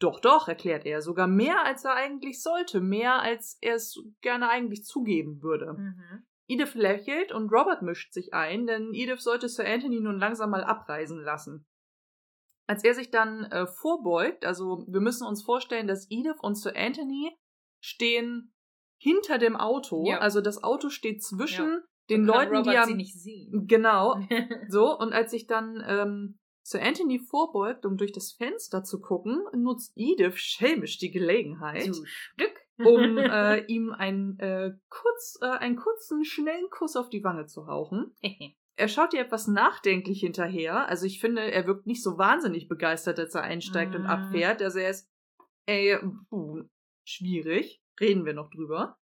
Doch, doch, erklärt er, sogar mehr als er eigentlich sollte, mehr als er es gerne eigentlich zugeben würde. Mhm. Edith lächelt und Robert mischt sich ein, denn Edith sollte Sir Anthony nun langsam mal abreisen lassen. Als er sich dann äh, vorbeugt, also wir müssen uns vorstellen, dass Edith und Sir Anthony stehen hinter dem Auto, Ja. also das Auto steht zwischen Ja. den Leuten, Robert die am sie nicht sehen. genau so und als sich dann ähm, Sir Anthony vorbeugt, um durch das Fenster zu gucken, nutzt Edith schelmisch die Gelegenheit Stück. um äh, ihm einen, äh, kurz, äh, einen kurzen, schnellen Kuss auf die Wange zu hauchen. Er schaut ihr etwas nachdenklich hinterher. Also ich finde, er wirkt nicht so wahnsinnig begeistert, als er einsteigt und Mhm. abfährt. Also er ist, ey, puh, schwierig. Reden wir noch drüber.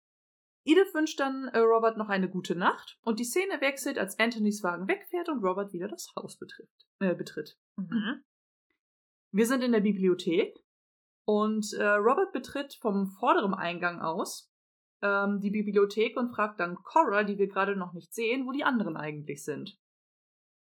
Edith wünscht dann äh, Robert noch eine gute Nacht und die Szene wechselt, als Anthonys Wagen wegfährt und Robert wieder das Haus betrifft, äh, betritt. Mhm. Wir sind in der Bibliothek und äh, Robert betritt vom vorderen Eingang aus ähm, die Bibliothek und fragt dann Cora, die wir gerade noch nicht sehen, wo die anderen eigentlich sind.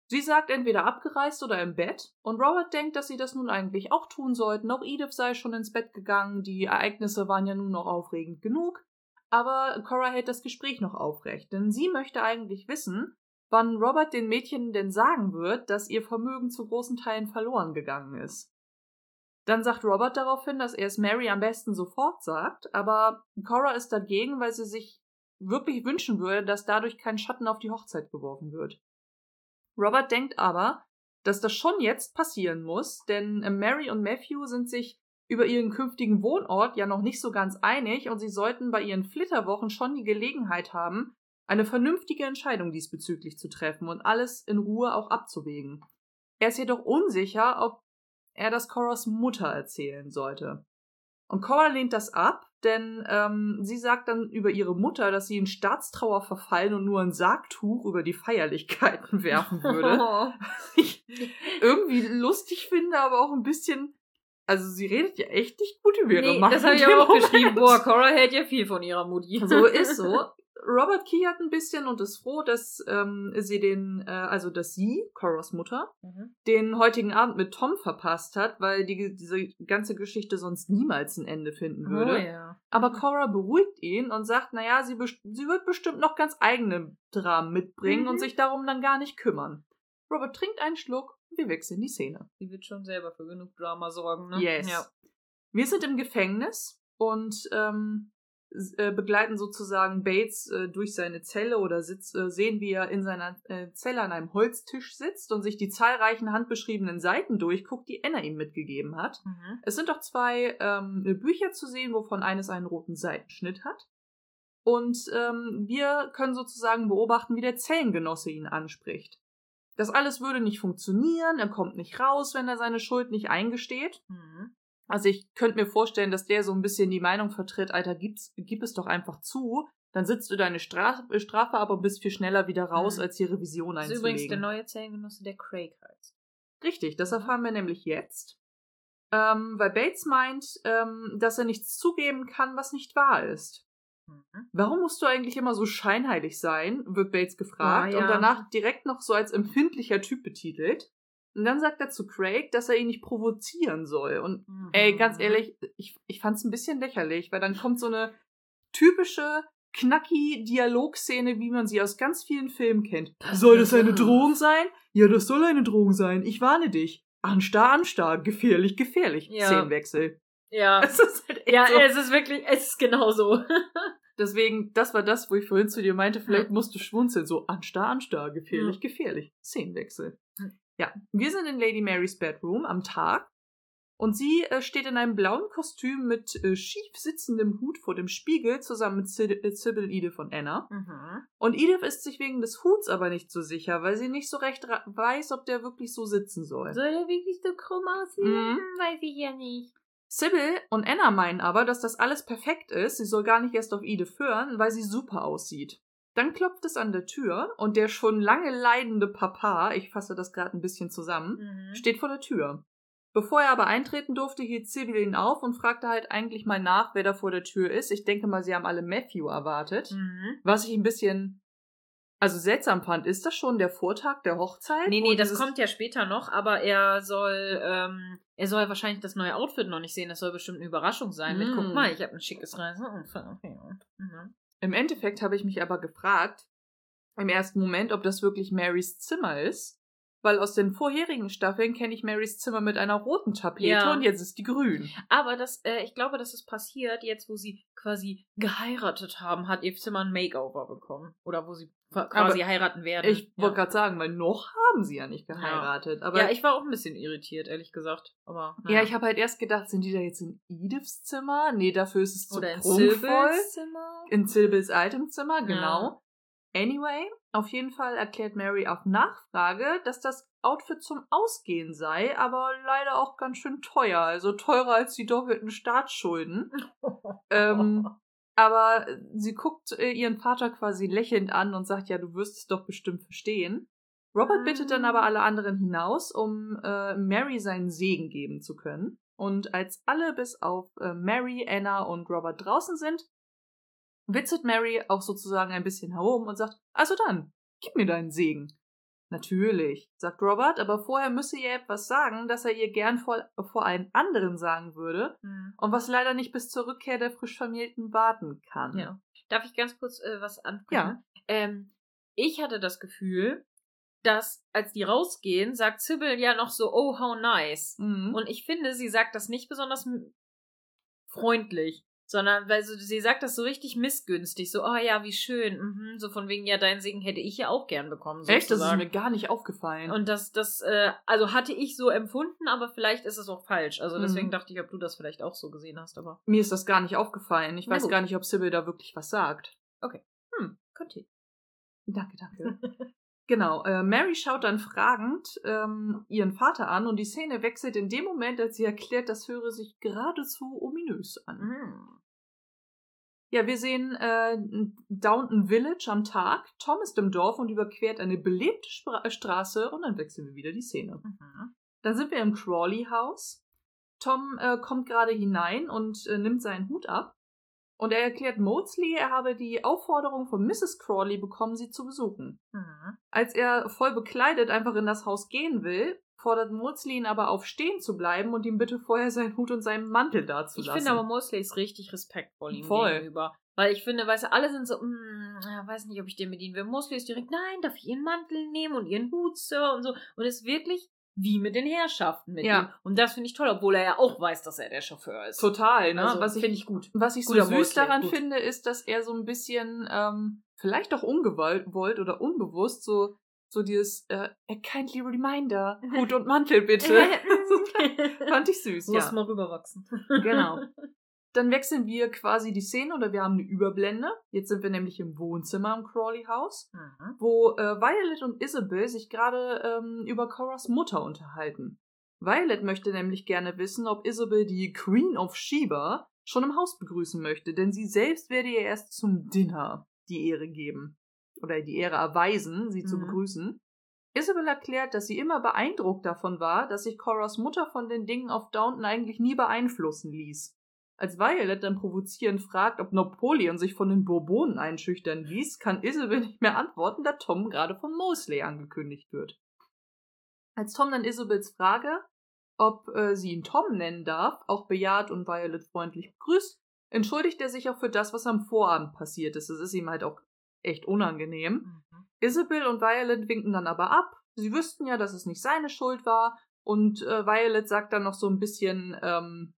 Sie sagt entweder abgereist oder im Bett und Robert denkt, dass sie das nun eigentlich auch tun sollten. Auch Edith sei schon ins Bett gegangen, die Ereignisse waren ja nun noch aufregend genug. Aber Cora hält das Gespräch noch aufrecht, denn sie möchte eigentlich wissen, wann Robert den Mädchen denn sagen wird, dass ihr Vermögen zu großen Teilen verloren gegangen ist. Dann sagt Robert daraufhin, dass er es Mary am besten sofort sagt, aber Cora ist dagegen, weil sie sich wirklich wünschen würde, dass dadurch kein Schatten auf die Hochzeit geworfen wird. Robert denkt aber, dass das schon jetzt passieren muss, denn äh, Mary und Matthew sind sich über ihren künftigen Wohnort ja noch nicht so ganz einig und sie sollten bei ihren Flitterwochen schon die Gelegenheit haben, eine vernünftige Entscheidung diesbezüglich zu treffen und alles in Ruhe auch abzuwägen. Er ist jedoch unsicher, ob er das Coras Mutter erzählen sollte. Und Cora lehnt das ab, denn ähm, sie sagt dann über ihre Mutter, dass sie in Staatstrauer verfallen und nur ein Sargtuch über die Feierlichkeiten werfen würde. Was ich irgendwie lustig finde, aber auch ein bisschen. Also sie redet ja echt nicht gut über ihre Nee, Mama. das habe ich auch Moment. geschrieben. Boah, Cora hält ja viel von ihrer Mutti. So ist so. Robert kichert ein bisschen und ist froh, dass ähm, sie den, äh, also dass sie, Coras Mutter, Mhm. den heutigen Abend mit Tom verpasst hat, weil die, diese ganze Geschichte sonst niemals ein Ende finden würde. Oh ja. Aber Cora beruhigt ihn und sagt, naja, sie, sie wird bestimmt noch ganz eigene Dramen mitbringen Mhm. und sich darum dann gar nicht kümmern. Robert trinkt einen Schluck und wir wechseln die Szene. Die wird schon selber für genug Drama sorgen, ne? Yes. Ja. Wir sind im Gefängnis und ähm, äh, begleiten sozusagen Bates äh, durch seine Zelle oder sitz, äh, sehen, wie er in seiner äh, Zelle an einem Holztisch sitzt und sich die zahlreichen handbeschriebenen Seiten durchguckt, die Anna ihm mitgegeben hat. Mhm. Es sind auch zwei ähm, Bücher zu sehen, wovon eines einen roten Seitenschnitt hat. Und ähm, wir können sozusagen beobachten, wie der Zellengenosse ihn anspricht. Das alles würde nicht funktionieren, er kommt nicht raus, wenn er seine Schuld nicht eingesteht. Mhm. Also ich könnte mir vorstellen, dass der so ein bisschen die Meinung vertritt, Alter, gib's, gib es doch einfach zu, dann sitzt du deine Stra Strafe aber bist viel schneller wieder raus, Mhm. als die Revision Das ist einzulegen. übrigens der neue Zellengenosse, der Craig heißt. Richtig, das erfahren wir nämlich jetzt. Ähm, weil Bates meint, ähm, dass er nichts zugeben kann, was nicht wahr ist. Mhm. Warum musst du eigentlich immer so scheinheilig sein? wird Bates gefragt Ah, ja. und danach direkt noch so als empfindlicher Typ betitelt. Und dann sagt er zu Craig, dass er ihn nicht provozieren soll. Und Mhm. ey, ganz ehrlich, ich, ich fand's ein bisschen lächerlich, weil dann kommt so eine typische knacki Dialogszene, wie man sie aus ganz vielen Filmen kennt. soll das eine Drohung sein? Ja, das soll eine Drohung sein. Ich warne dich. Anstar, anstar. Gefährlich, gefährlich. Ja. Szenenwechsel. Ja. Es ist halt Ja, so. es ist wirklich, es ist genau so. Deswegen, das war das, wo ich vorhin zu dir meinte, vielleicht musst du schmunzeln. So, anstar, anstar. Gefährlich, Ja. gefährlich. Szenenwechsel. Ja, wir sind in Lady Marys Bedroom am Tag. Und sie äh, steht in einem blauen Kostüm mit äh, schief sitzendem Hut vor dem Spiegel zusammen mit Sid äh, Sybil, Edith und Anna. Mhm. Und Edith ist sich wegen des Huts aber nicht so sicher, weil sie nicht so recht weiß, ob der wirklich so sitzen soll. Soll der wirklich so krumm aussehen? Mhm. Weiß ich ja nicht. Sybil und Anna meinen aber, dass das alles perfekt ist. Sie soll gar nicht erst auf Edith hören, weil sie super aussieht. Dann klopft es an der Tür und der schon lange leidende Papa, ich fasse das gerade ein bisschen zusammen, Mhm. steht vor der Tür. Bevor er aber eintreten durfte, hielt Sybil ihn auf und fragte halt eigentlich mal nach, wer da vor der Tür ist. Ich denke mal, sie haben alle Matthew erwartet. Mhm. Was ich ein bisschen, also seltsam fand, ist das schon der Vortag der Hochzeit? Nee, nee, das kommt ja später noch, aber er soll, ähm, er soll wahrscheinlich das neue Outfit noch nicht sehen. Das soll bestimmt eine Überraschung sein. Mit, Mm. guck mal, ich habe ein schickes Reiseoutfit. Mhm. Im Endeffekt habe ich mich aber gefragt, im ersten Moment, ob das wirklich Marys Zimmer ist. Weil aus den vorherigen Staffeln kenne ich Marys Zimmer mit einer roten Tapete Ja. und jetzt ist die grün. Aber das, äh, ich glaube, das ist passiert, jetzt wo sie quasi geheiratet haben, hat ihr Zimmer ein Makeover bekommen. Oder wo sie quasi heiraten werden. Ich wollte ja. gerade sagen, weil noch haben sie ja nicht geheiratet. Aber ja, ich war auch ein bisschen irritiert, ehrlich gesagt. Aber Ja, ich habe halt erst gedacht, sind die da jetzt in Ediths Zimmer? Nee, dafür ist es zu oder in prunkvoll. Silvers Zimmer. In Silbils altem Zimmer, Ja. Anyway, auf jeden Fall erklärt Mary auf Nachfrage, dass das Outfit zum Ausgehen sei, aber leider auch ganz schön teuer. Also teurer als die doppelten Staatsschulden. ähm, aber sie guckt äh, ihren Vater quasi lächelnd an und sagt, ja, du wirst es doch bestimmt verstehen. Robert bittet dann aber alle anderen hinaus, um äh, Mary seinen Segen geben zu können. Und als alle bis auf äh, Mary, Anna und Robert draußen sind, witzelt Mary auch sozusagen ein bisschen herum und sagt, also dann, gib mir deinen Segen. Natürlich, sagt Robert, aber vorher müsse ihr etwas sagen, das er ihr gern vor, vor allen anderen sagen würde Mhm. und was leider nicht bis zur Rückkehr der frisch Vermählten warten kann. Ja. Darf ich ganz kurz äh, was ansprechen? Ja. Ähm, ich hatte das Gefühl, dass als die rausgehen, sagt Sybil ja noch so, oh, how nice. Mhm. Und ich finde, sie sagt das nicht besonders freundlich, sondern weil so, sie sagt das so richtig missgünstig, so, oh ja, wie schön, mhm, so von wegen, ja, deinen Segen hätte ich ja auch gern bekommen. Echt, das ist sozusagen. mir gar nicht aufgefallen. Und das, das, äh, also hatte ich so empfunden, aber vielleicht ist es auch falsch. Also deswegen Mhm. dachte ich, ob du das vielleicht auch so gesehen hast, aber mir ist das gar nicht aufgefallen. Ich weiß gar nicht, ob Sybil da wirklich was sagt. könnte ich. Danke, danke. genau, äh, Mary schaut dann fragend ähm, ihren Vater an und die Szene wechselt in dem Moment, als sie erklärt, das höre sich geradezu ominös an. Mhm. Ja, wir sehen äh, Downton Village am Tag. Tom ist im Dorf und überquert eine belebte Spra äh, Straße und dann wechseln wir wieder die Szene. Mhm. Dann sind wir im Crawley House. Tom äh, kommt gerade hinein und äh, nimmt seinen Hut ab. Und er erklärt Maudsley, er habe die Aufforderung von Mrs. Crawley bekommen, sie zu besuchen. Mhm. Als er voll bekleidet einfach in das Haus gehen will, fordert Maudsley ihn aber auf, stehen zu bleiben und ihm bitte vorher seinen Hut und seinen Mantel Ich dazulassen. finde aber Mosley ist richtig respektvoll ihm Voll. gegenüber. Weil ich finde, weißt du, alle sind so, mm, ja, weiß nicht, ob ich den bedienen will. Mosley ist direkt, nein, darf ich ihren Mantel nehmen und ihren Hut, Sir, und so. Und ist wirklich wie mit den Herrschaften mit Ja. ihm. Und das finde ich toll, obwohl er ja auch weiß, dass er der Chauffeur ist. Total, ne? Also, was ich, finde ich gut. was ich so Guter süß Mosley, daran gut. finde, ist, dass er so ein bisschen, ähm, vielleicht auch ungewollt oder unbewusst, so, so dieses, äh, a kindly reminder, Hut und Mantel bitte. Fand ich süß, Muss ja. mal rüberwachsen. Genau. Dann wechseln wir quasi die Szene oder wir haben eine Überblende. Jetzt sind wir nämlich im Wohnzimmer im Crawley House, Mhm. wo äh, Violet und Isabel sich gerade ähm, über Coras Mutter unterhalten. Violet möchte nämlich gerne wissen, ob Isabel die Queen of Sheba schon im Haus begrüßen möchte, denn sie selbst werde ihr erst zum Dinner die Ehre geben oder die Ehre erweisen, sie zu Mhm. begrüßen. Isabel erklärt, dass sie immer beeindruckt davon war, dass sich Coras Mutter von den Dingen auf Downton eigentlich nie beeinflussen ließ. Als Violet dann provozierend fragt, ob Napoleon sich von den Bourbonen einschüchtern ließ, kann Isabel nicht mehr antworten, da Tom gerade von Mosley angekündigt wird. Als Tom dann Isabels Frage, ob äh, sie ihn Tom nennen darf, auch bejaht und Violet freundlich begrüßt, entschuldigt er sich auch für das, was am Vorabend passiert ist. Es ist ihm halt auch echt unangenehm. Mhm. Isabel und Violet winken dann aber ab. Sie wüssten ja, dass es nicht seine Schuld war. Und äh, Violet sagt dann noch so ein bisschen, ähm,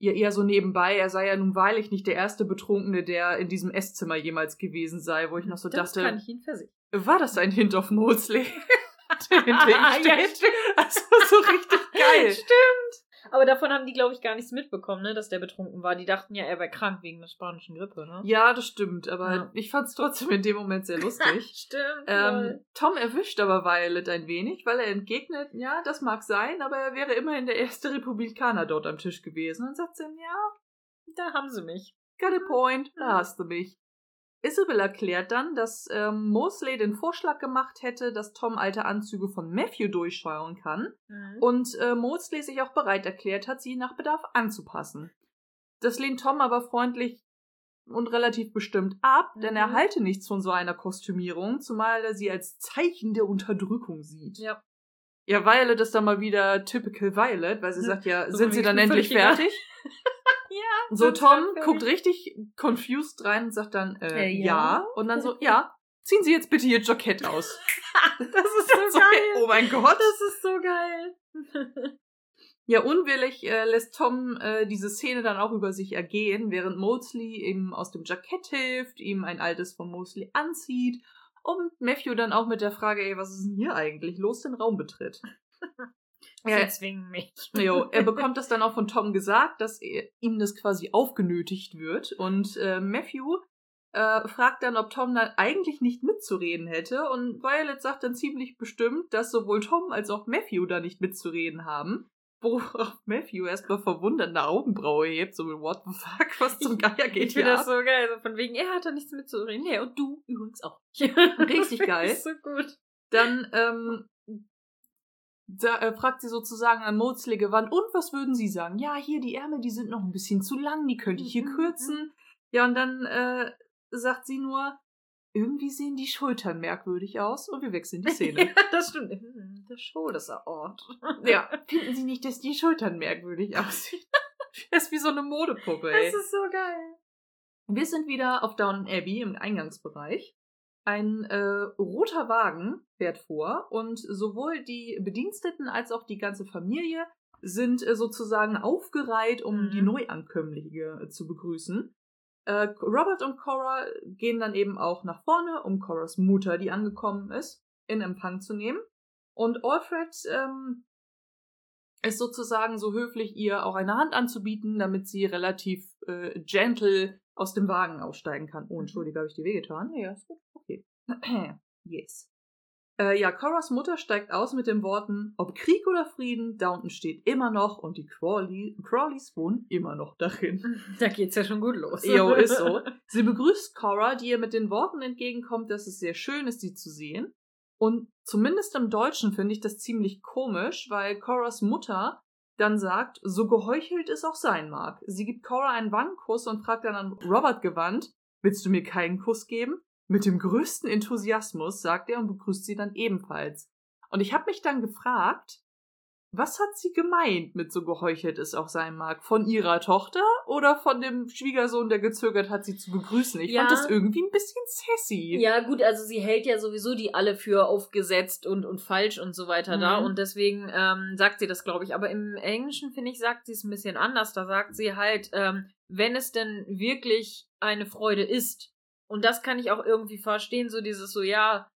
ihr eher so nebenbei, er sei ja nun wahrlich nicht der erste Betrunkene, der in diesem Esszimmer jemals gewesen sei, wo ich noch so das dachte, kann ich Ihnen versichern. war das ein Hint auf Mosley? der hinter ihm Ja, steht? Also so richtig geil. Stimmt. Aber davon haben die, glaube ich, gar nichts mitbekommen, ne, dass der betrunken war. Die dachten ja, er wäre krank wegen der spanischen Grippe, ne? Ja, das stimmt, aber Ja. ich fand es trotzdem in dem Moment sehr lustig. Stimmt. ähm, Tom erwischt aber Violet ein wenig, weil er entgegnet, ja, das mag sein, aber er wäre immerhin der erste Republikaner dort am Tisch gewesen. Und sagt sie, ihm, ja, da haben sie mich. got a point, da hast du mich. Isabel erklärt dann, dass ähm, Mosley den Vorschlag gemacht hätte, dass Tom alte Anzüge von Matthew durchschauen kann und äh, Mosley sich auch bereit erklärt hat, sie nach Bedarf anzupassen. Das lehnt Tom aber freundlich und relativ bestimmt ab, denn er Mhm. halte nichts von so einer Kostümierung, zumal er sie als Zeichen der Unterdrückung sieht. ja. Ja, Violet ist dann mal wieder typical Violet, weil sie Mhm. sagt, ja, sind sie dann endlich fertig? Ja. So, Tom guckt richtig confused rein und sagt dann, äh, Äh, ja. ja. Und dann so, ja, ziehen Sie jetzt bitte Ihr Jackett aus. Das ist so So, geil. oh mein Gott. Das ist so geil. Ja, unwillig äh, lässt Tom äh, diese Szene dann auch über sich ergehen, während Mosley ihm aus dem Jackett hilft, ihm ein altes von Mosley anzieht und Matthew dann auch mit der Frage, ey, was ist denn hier eigentlich los, den Raum betritt. Sie Ja, zwingen mich. Jo, er bekommt das dann auch von Tom gesagt, dass er, ihm das quasi aufgenötigt wird. Und äh, Matthew äh, fragt dann, ob Tom dann eigentlich nicht mitzureden hätte. Und Violet sagt dann ziemlich bestimmt, dass sowohl Tom als auch Matthew da nicht mitzureden haben. Worauf Matthew erstmal verwundert eine Augenbraue hebt, so what the fuck, was zum Geier geht Ich hier finde ab? das so geil. So von wegen, er hat da nichts mitzureden. Nee, und du übrigens auch. Richtig geil. Das ist so gut. Dann ähm, da, äh, fragt sie sozusagen an Mosley gewandt, und was würden Sie sagen? Ja, hier, die Ärmel, die sind noch ein bisschen zu lang, die könnte ich hier Mhm, kürzen. Ja, und dann äh, sagt sie nur, irgendwie sehen die Schultern merkwürdig aus und wir wechseln die Szene. Ja, das stimmt. Hm, Der Shoulder-Ort. ja, finden Sie nicht, dass die Schultern merkwürdig aussehen? Das ist wie so eine Modepuppe, ey. Das ist so geil. Wir sind wieder auf Downton Abbey im Eingangsbereich. Ein äh, roter Wagen fährt vor und sowohl die Bediensteten als auch die ganze Familie sind äh, sozusagen aufgereiht, um Mhm. die Neuankömmlinge äh, zu begrüßen. Äh, Robert und Cora gehen dann eben auch nach vorne, um Coras Mutter, die angekommen ist, in Empfang zu nehmen. Und Alfred ähm, ist sozusagen so höflich, ihr auch eine Hand anzubieten, damit sie relativ äh, gentle aus dem Wagen aussteigen kann. Oh, entschuldige, habe ich dir wehgetan? Ja, ist gut. Okay. yes. Äh, ja, Coras Mutter steigt aus mit den Worten, ob Krieg oder Frieden, Downton steht immer noch und die Crawley, Crawleys wohnen immer noch darin. Da geht's ja schon gut los. Jo, ist so. Sie begrüßt Cora, die ihr mit den Worten entgegenkommt, dass es sehr schön ist, sie zu sehen. Und zumindest im Deutschen finde ich das ziemlich komisch, weil Coras Mutter dann sagt, so geheuchelt es auch sein mag. Sie gibt Cora einen Wangenkuss und fragt dann an Robert gewandt, willst du mir keinen Kuss geben? Mit dem größten Enthusiasmus, sagt er und begrüßt sie dann ebenfalls. Und ich habe mich dann gefragt, was hat sie gemeint mit so geheuchelt es auch sein mag? Von ihrer Tochter oder von dem Schwiegersohn, der gezögert hat, sie zu begrüßen? Ich Ja. fand das irgendwie ein bisschen sassy. Ja, gut, also sie hält ja sowieso die alle für aufgesetzt und, und falsch und so weiter da. Mhm. Und deswegen ähm, sagt sie das, glaube ich. Aber im Englischen, finde ich, sagt sie es ein bisschen anders. Da sagt sie halt, ähm, wenn es denn wirklich eine Freude ist. Und das kann ich auch irgendwie verstehen, so dieses so, ja,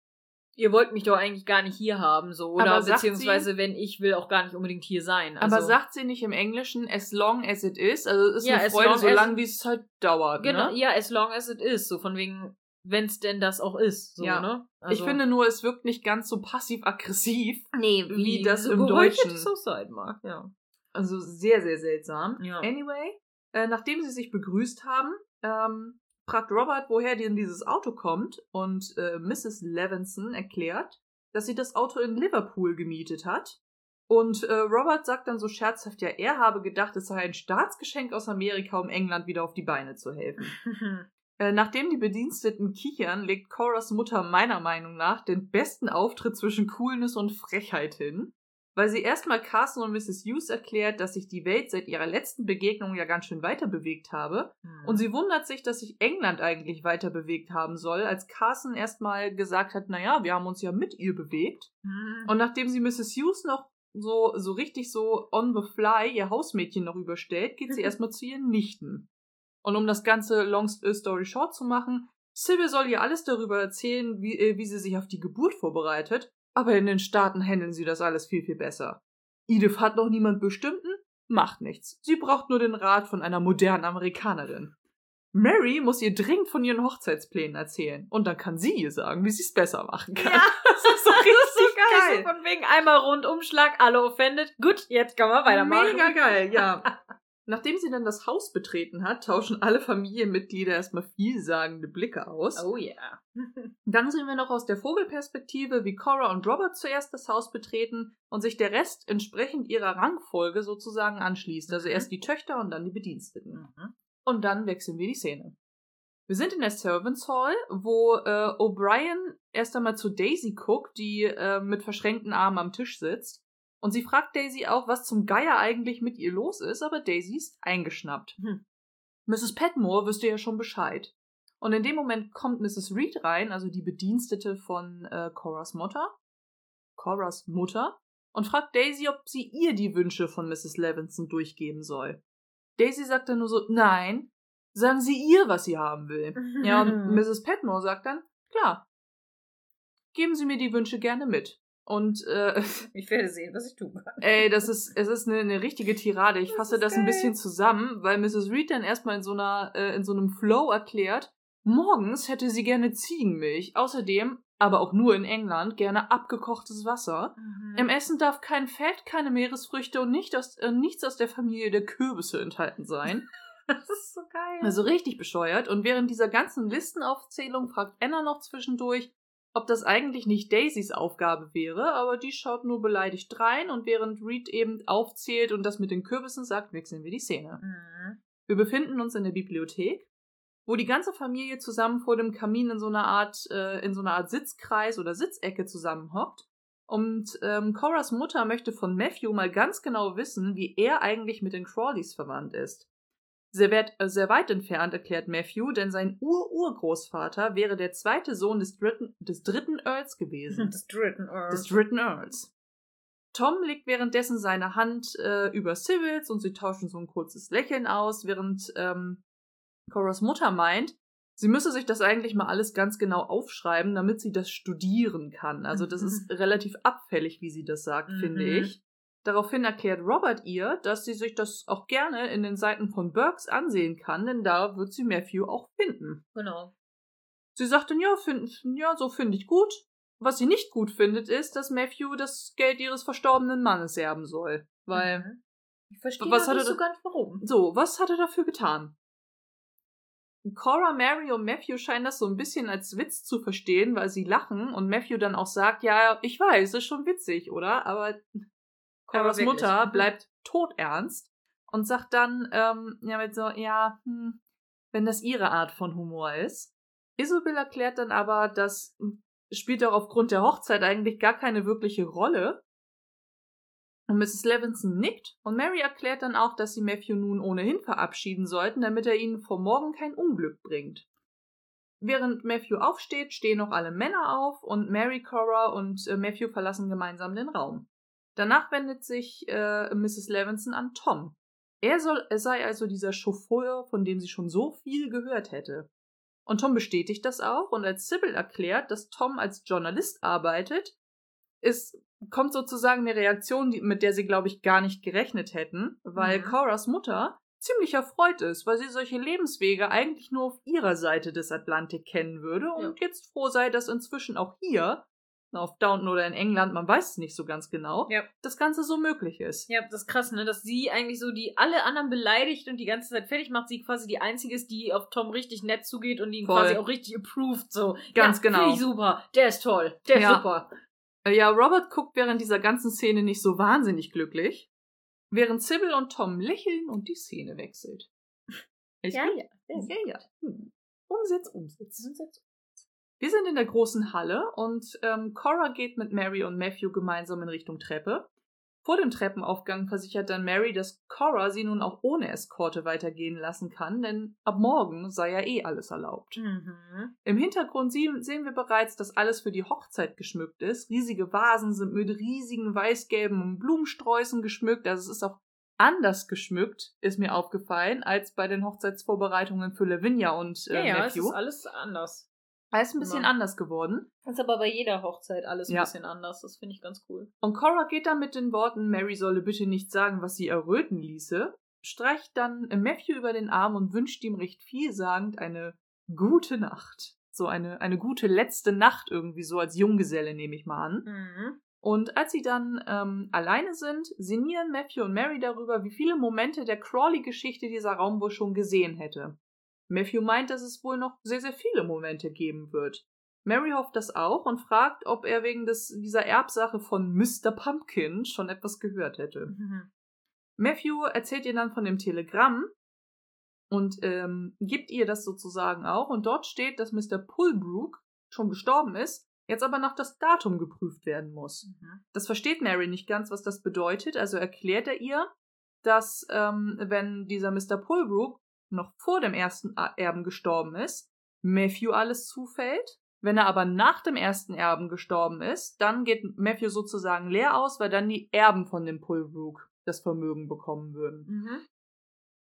ihr wollt mich doch eigentlich gar nicht hier haben, so. Oder beziehungsweise, wenn ich will auch gar nicht unbedingt hier sein. Also, Aber sagt sie nicht im Englischen as long as it is? Also es ist Ja, eine Freude, so lange wie es halt dauert. Genau, ne? ja, as long as it is. So von wegen, wenn es denn das auch ist. So, Ja. ne? ich Also- finde nur, es wirkt nicht ganz so passiv-aggressiv. Nee, wie das so im Deutschen. es auch sein mag, ja. Also sehr, sehr seltsam. Ja. Anyway, äh, nachdem sie sich begrüßt haben, ähm, fragt Robert, woher denn dieses Auto kommt und äh, Mrs. Levinson erklärt, dass sie das Auto in Liverpool gemietet hat. Und äh, Robert sagt dann so scherzhaft, ja, er habe gedacht, es sei ein Staatsgeschenk aus Amerika, um England wieder auf die Beine zu helfen. Äh, nachdem die Bediensteten kichern, legt Coras Mutter meiner Meinung nach den besten Auftritt zwischen Coolness und Frechheit hin, weil sie erstmal Carson und Mrs. Hughes erklärt, dass sich die Welt seit ihrer letzten Begegnung ja ganz schön weiter bewegt habe. Und sie wundert sich, dass sich England eigentlich weiter bewegt haben soll, als Carson erstmal gesagt hat, naja, wir haben uns ja mit ihr bewegt. Mhm. Und nachdem sie Mrs. Hughes noch so, so richtig so on the fly ihr Hausmädchen noch überstellt, geht sie Mhm. erstmal zu ihren Nichten. Und um das Ganze long story short zu machen, Sybil soll ihr alles darüber erzählen, wie, äh, wie sie sich auf die Geburt vorbereitet, aber in den Staaten handeln sie das alles viel, viel besser. Edith hat noch niemand bestimmten, Macht nichts. Sie braucht nur den Rat von einer modernen Amerikanerin. Mary muss ihr dringend von ihren Hochzeitsplänen erzählen. Und dann kann sie ihr sagen, wie sie es besser machen kann. Ja. das ist so richtig Das ist so geil. geil. So von wegen einmal Rundumschlag, alle offended. Gut, jetzt kann man weitermachen. Mega geil, ja. Nachdem sie dann das Haus betreten hat, tauschen alle Familienmitglieder erstmal vielsagende Blicke aus. Oh yeah. Dann sehen wir noch aus der Vogelperspektive, wie Cora und Robert zuerst das Haus betreten und sich der Rest entsprechend ihrer Rangfolge sozusagen anschließt. Also Mhm. erst die Töchter und dann die Bediensteten. Mhm. Und dann wechseln wir die Szene. Wir sind in der Servants Hall, wo äh, O'Brien erst einmal zu Daisy guckt, die äh, mit verschränkten Armen am Tisch sitzt. Und sie fragt Daisy auch, was zum Geier eigentlich mit ihr los ist, aber Daisy ist eingeschnappt. Hm. Mrs. Petmore wüsste ja schon Bescheid. Und in dem Moment kommt Mrs. Reed rein, also die Bedienstete von äh, Coras Mutter, Coras Mutter, und fragt Daisy, ob sie ihr die Wünsche von Mrs. Levinson durchgeben soll. Daisy sagt dann nur so, nein, sagen Sie ihr, was sie haben will. Ja, und Mrs. Petmore sagt dann, klar, geben Sie mir die Wünsche gerne mit. Und äh, Ich werde sehen, was ich kann. ey, das ist, es ist eine, eine richtige Tirade. Ich Das fasse das ein geil. bisschen zusammen, weil Mrs. Reed dann erstmal in so einer, äh, in so einem Flow erklärt, morgens hätte sie gerne Ziegenmilch, außerdem, aber auch nur in England, gerne abgekochtes Wasser. Mhm. Im Essen darf kein Fett, keine Meeresfrüchte und nicht aus, äh, nichts aus der Familie der Kürbisse enthalten sein. Das ist so geil. Also richtig bescheuert. Und während dieser ganzen Listenaufzählung fragt Anna noch zwischendurch, ob das eigentlich nicht Daisys Aufgabe wäre, aber die schaut nur beleidigt rein und während Reed eben aufzählt und das mit den Kürbissen sagt, wechseln wir die Szene. Mhm. Wir befinden uns in der Bibliothek, wo die ganze Familie zusammen vor dem Kamin in so einer Art, äh, in so einer Art Sitzkreis oder Sitzecke zusammenhockt. Und ähm, Coras Mutter möchte von Matthew mal ganz genau wissen, wie er eigentlich mit den Crawleys verwandt ist. Sehr weit, äh, sehr weit entfernt erklärt Matthew, denn sein Ur-Urgroßvater wäre der zweite Sohn des dritten, des dritten Earls gewesen Des dritten Earl. des dritten Earls. Tom legt währenddessen seine Hand äh, über Sybils und sie tauschen so ein kurzes Lächeln aus, während ähm, Coras Mutter meint, sie müsse sich das eigentlich mal alles ganz genau aufschreiben, damit sie das studieren kann. Also das ist relativ abfällig, wie sie das sagt, finde Mhm. ich. Daraufhin erklärt Robert ihr, dass sie sich das auch gerne in den Seiten von Burks ansehen kann, denn da wird sie Matthew auch finden. Genau. Sie sagt dann, ja, find, ja, so finde ich gut. Was sie nicht gut findet, ist, dass Matthew das Geld ihres verstorbenen Mannes erben soll. Weil, Mhm. Ich verstehe Was hat nicht er so ganz warum. so, was hat er dafür getan? Cora, Mary und Matthew scheinen das so ein bisschen als Witz zu verstehen, weil sie lachen und Matthew dann auch sagt, ja, ich weiß, ist schon witzig, oder? Aber Coras wirklich. Mutter Mhm. bleibt todernst und sagt dann, ähm, ja, mit so, ja, hm, wenn das ihre Art von Humor ist. Isabel erklärt dann aber, das spielt doch aufgrund der Hochzeit eigentlich gar keine wirkliche Rolle. Und Mrs. Levinson nickt und Mary erklärt dann auch, dass sie Matthew nun ohnehin verabschieden sollten, damit er ihnen vor morgen kein Unglück bringt. Während Matthew aufsteht, stehen noch alle Männer auf und Mary, Cora und äh, Matthew verlassen gemeinsam den Raum. Danach wendet sich äh, Mrs. Levinson an Tom. Er, soll, er sei also dieser Chauffeur, von dem sie schon so viel gehört hätte. Und Tom bestätigt das auch und als Sybil erklärt, dass Tom als Journalist arbeitet, ist, kommt sozusagen eine Reaktion, die, mit der sie, glaube ich, gar nicht gerechnet hätten, weil Mhm. Coras Mutter ziemlich erfreut ist, weil sie solche Lebenswege eigentlich nur auf ihrer Seite des Atlantik kennen würde und jetzt froh sei, dass inzwischen auch hier, auf Downton oder in England, man weiß es nicht so ganz genau, Ja. das Ganze so möglich ist. Ja, das ist krass, ne? Dass sie eigentlich so die alle anderen beleidigt und die ganze Zeit fertig macht. Sie quasi die einzige ist, die auf Tom richtig nett zugeht und ihn Voll. quasi auch richtig approved. So. Ganz ja, genau. Finde ich super. Der ist toll. Der ist Ja. super. Äh, Ja, Robert guckt während dieser ganzen Szene nicht so wahnsinnig glücklich, während Sybil und Tom lächeln und die Szene wechselt. Echt gut? ja. Ja, ja. Hm. Umsitz, Umsitz. Wir sind in der großen Halle und ähm, Cora geht mit Mary und Matthew gemeinsam in Richtung Treppe. Vor dem Treppenaufgang versichert dann Mary, dass Cora sie nun auch ohne Eskorte weitergehen lassen kann, denn ab morgen sei ja eh alles erlaubt. Mhm. Im Hintergrund sehen wir bereits, dass alles für die Hochzeit geschmückt ist. Riesige Vasen sind mit riesigen weißgelben Blumensträußen geschmückt. Also es ist auch anders geschmückt, ist mir aufgefallen, als bei den Hochzeitsvorbereitungen für Lavinia und äh, Ja, ja, es Matthew. ist alles anders. Alles ein bisschen Immer. anders geworden. Das ist aber bei jeder Hochzeit alles Ja. ein bisschen anders. Das finde ich ganz cool. Und Cora geht dann mit den Worten, Mary solle bitte nicht sagen, was sie erröten ließe, streicht dann Matthew über den Arm und wünscht ihm recht vielsagend eine gute Nacht. So eine, eine gute letzte Nacht irgendwie, so als Junggeselle nehme ich mal an. Mhm. Und als sie dann ähm, alleine sind, sinnieren Matthew und Mary darüber, wie viele Momente der Crawley-Geschichte dieser Raum wohl schon gesehen hätte. Matthew meint, dass es wohl noch sehr, sehr viele Momente geben wird. Mary hofft das auch und fragt, ob er wegen des, dieser Erbsache von Mr. Pumpkin schon etwas gehört hätte. Mhm. Matthew erzählt ihr dann von dem Telegramm und ähm, gibt ihr das sozusagen auch. Und dort steht, dass Mr. Pulbrook schon gestorben ist, jetzt aber noch das Datum geprüft werden muss. Mhm. Das versteht Mary nicht ganz, was das bedeutet. Also erklärt er ihr, dass ähm, wenn dieser Mr. Pulbrook noch vor dem ersten Erben gestorben ist, Matthew alles zufällt. Wenn er aber nach dem ersten Erben gestorben ist, dann geht Matthew sozusagen leer aus, weil dann die Erben von dem Pulbrook das Vermögen bekommen würden. Mhm.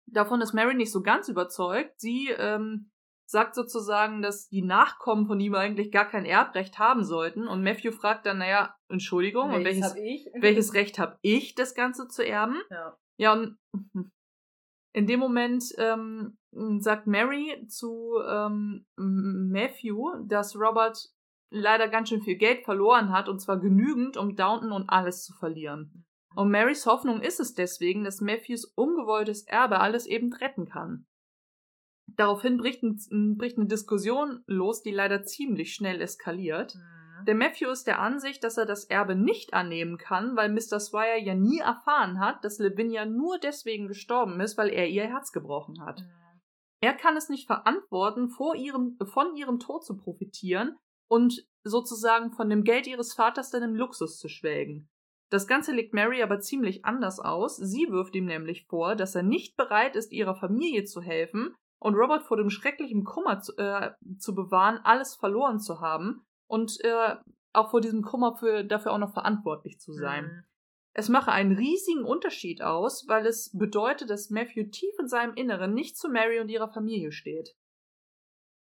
Davon ist Mary nicht so ganz überzeugt. Sie ähm, sagt sozusagen, dass die Nachkommen von ihm eigentlich gar kein Erbrecht haben sollten. Und Matthew fragt dann, naja, Entschuldigung, und welches, hab welches Recht habe ich, das Ganze zu erben? Ja. Ja, und in dem Moment ähm, sagt Mary zu ähm, Matthew, dass Robert leider ganz schön viel Geld verloren hat, und zwar genügend, um Downton und alles zu verlieren. Und Marys Hoffnung ist es deswegen, dass Matthews ungewolltes Erbe alles eben retten kann. Daraufhin bricht, ein, bricht eine Diskussion los, die leider ziemlich schnell eskaliert. Mhm. Der Matthew ist der Ansicht, dass er das Erbe nicht annehmen kann, weil Mr. Swire ja nie erfahren hat, dass Lavinia nur deswegen gestorben ist, weil er ihr Herz gebrochen hat. Mhm. Er kann es nicht verantworten, vor ihrem, von ihrem Tod zu profitieren und sozusagen von dem Geld ihres Vaters dann im Luxus zu schwelgen. Das Ganze legt Mary aber ziemlich anders aus. Sie wirft ihm nämlich vor, dass er nicht bereit ist, ihrer Familie zu helfen und Robert vor dem schrecklichen Kummer zu, äh, zu bewahren, alles verloren zu haben und äh, auch vor diesem Kummer für, dafür auch noch verantwortlich zu sein. Mhm. Es mache einen riesigen Unterschied aus, weil es bedeutet, dass Matthew tief in seinem Inneren nicht zu Mary und ihrer Familie steht.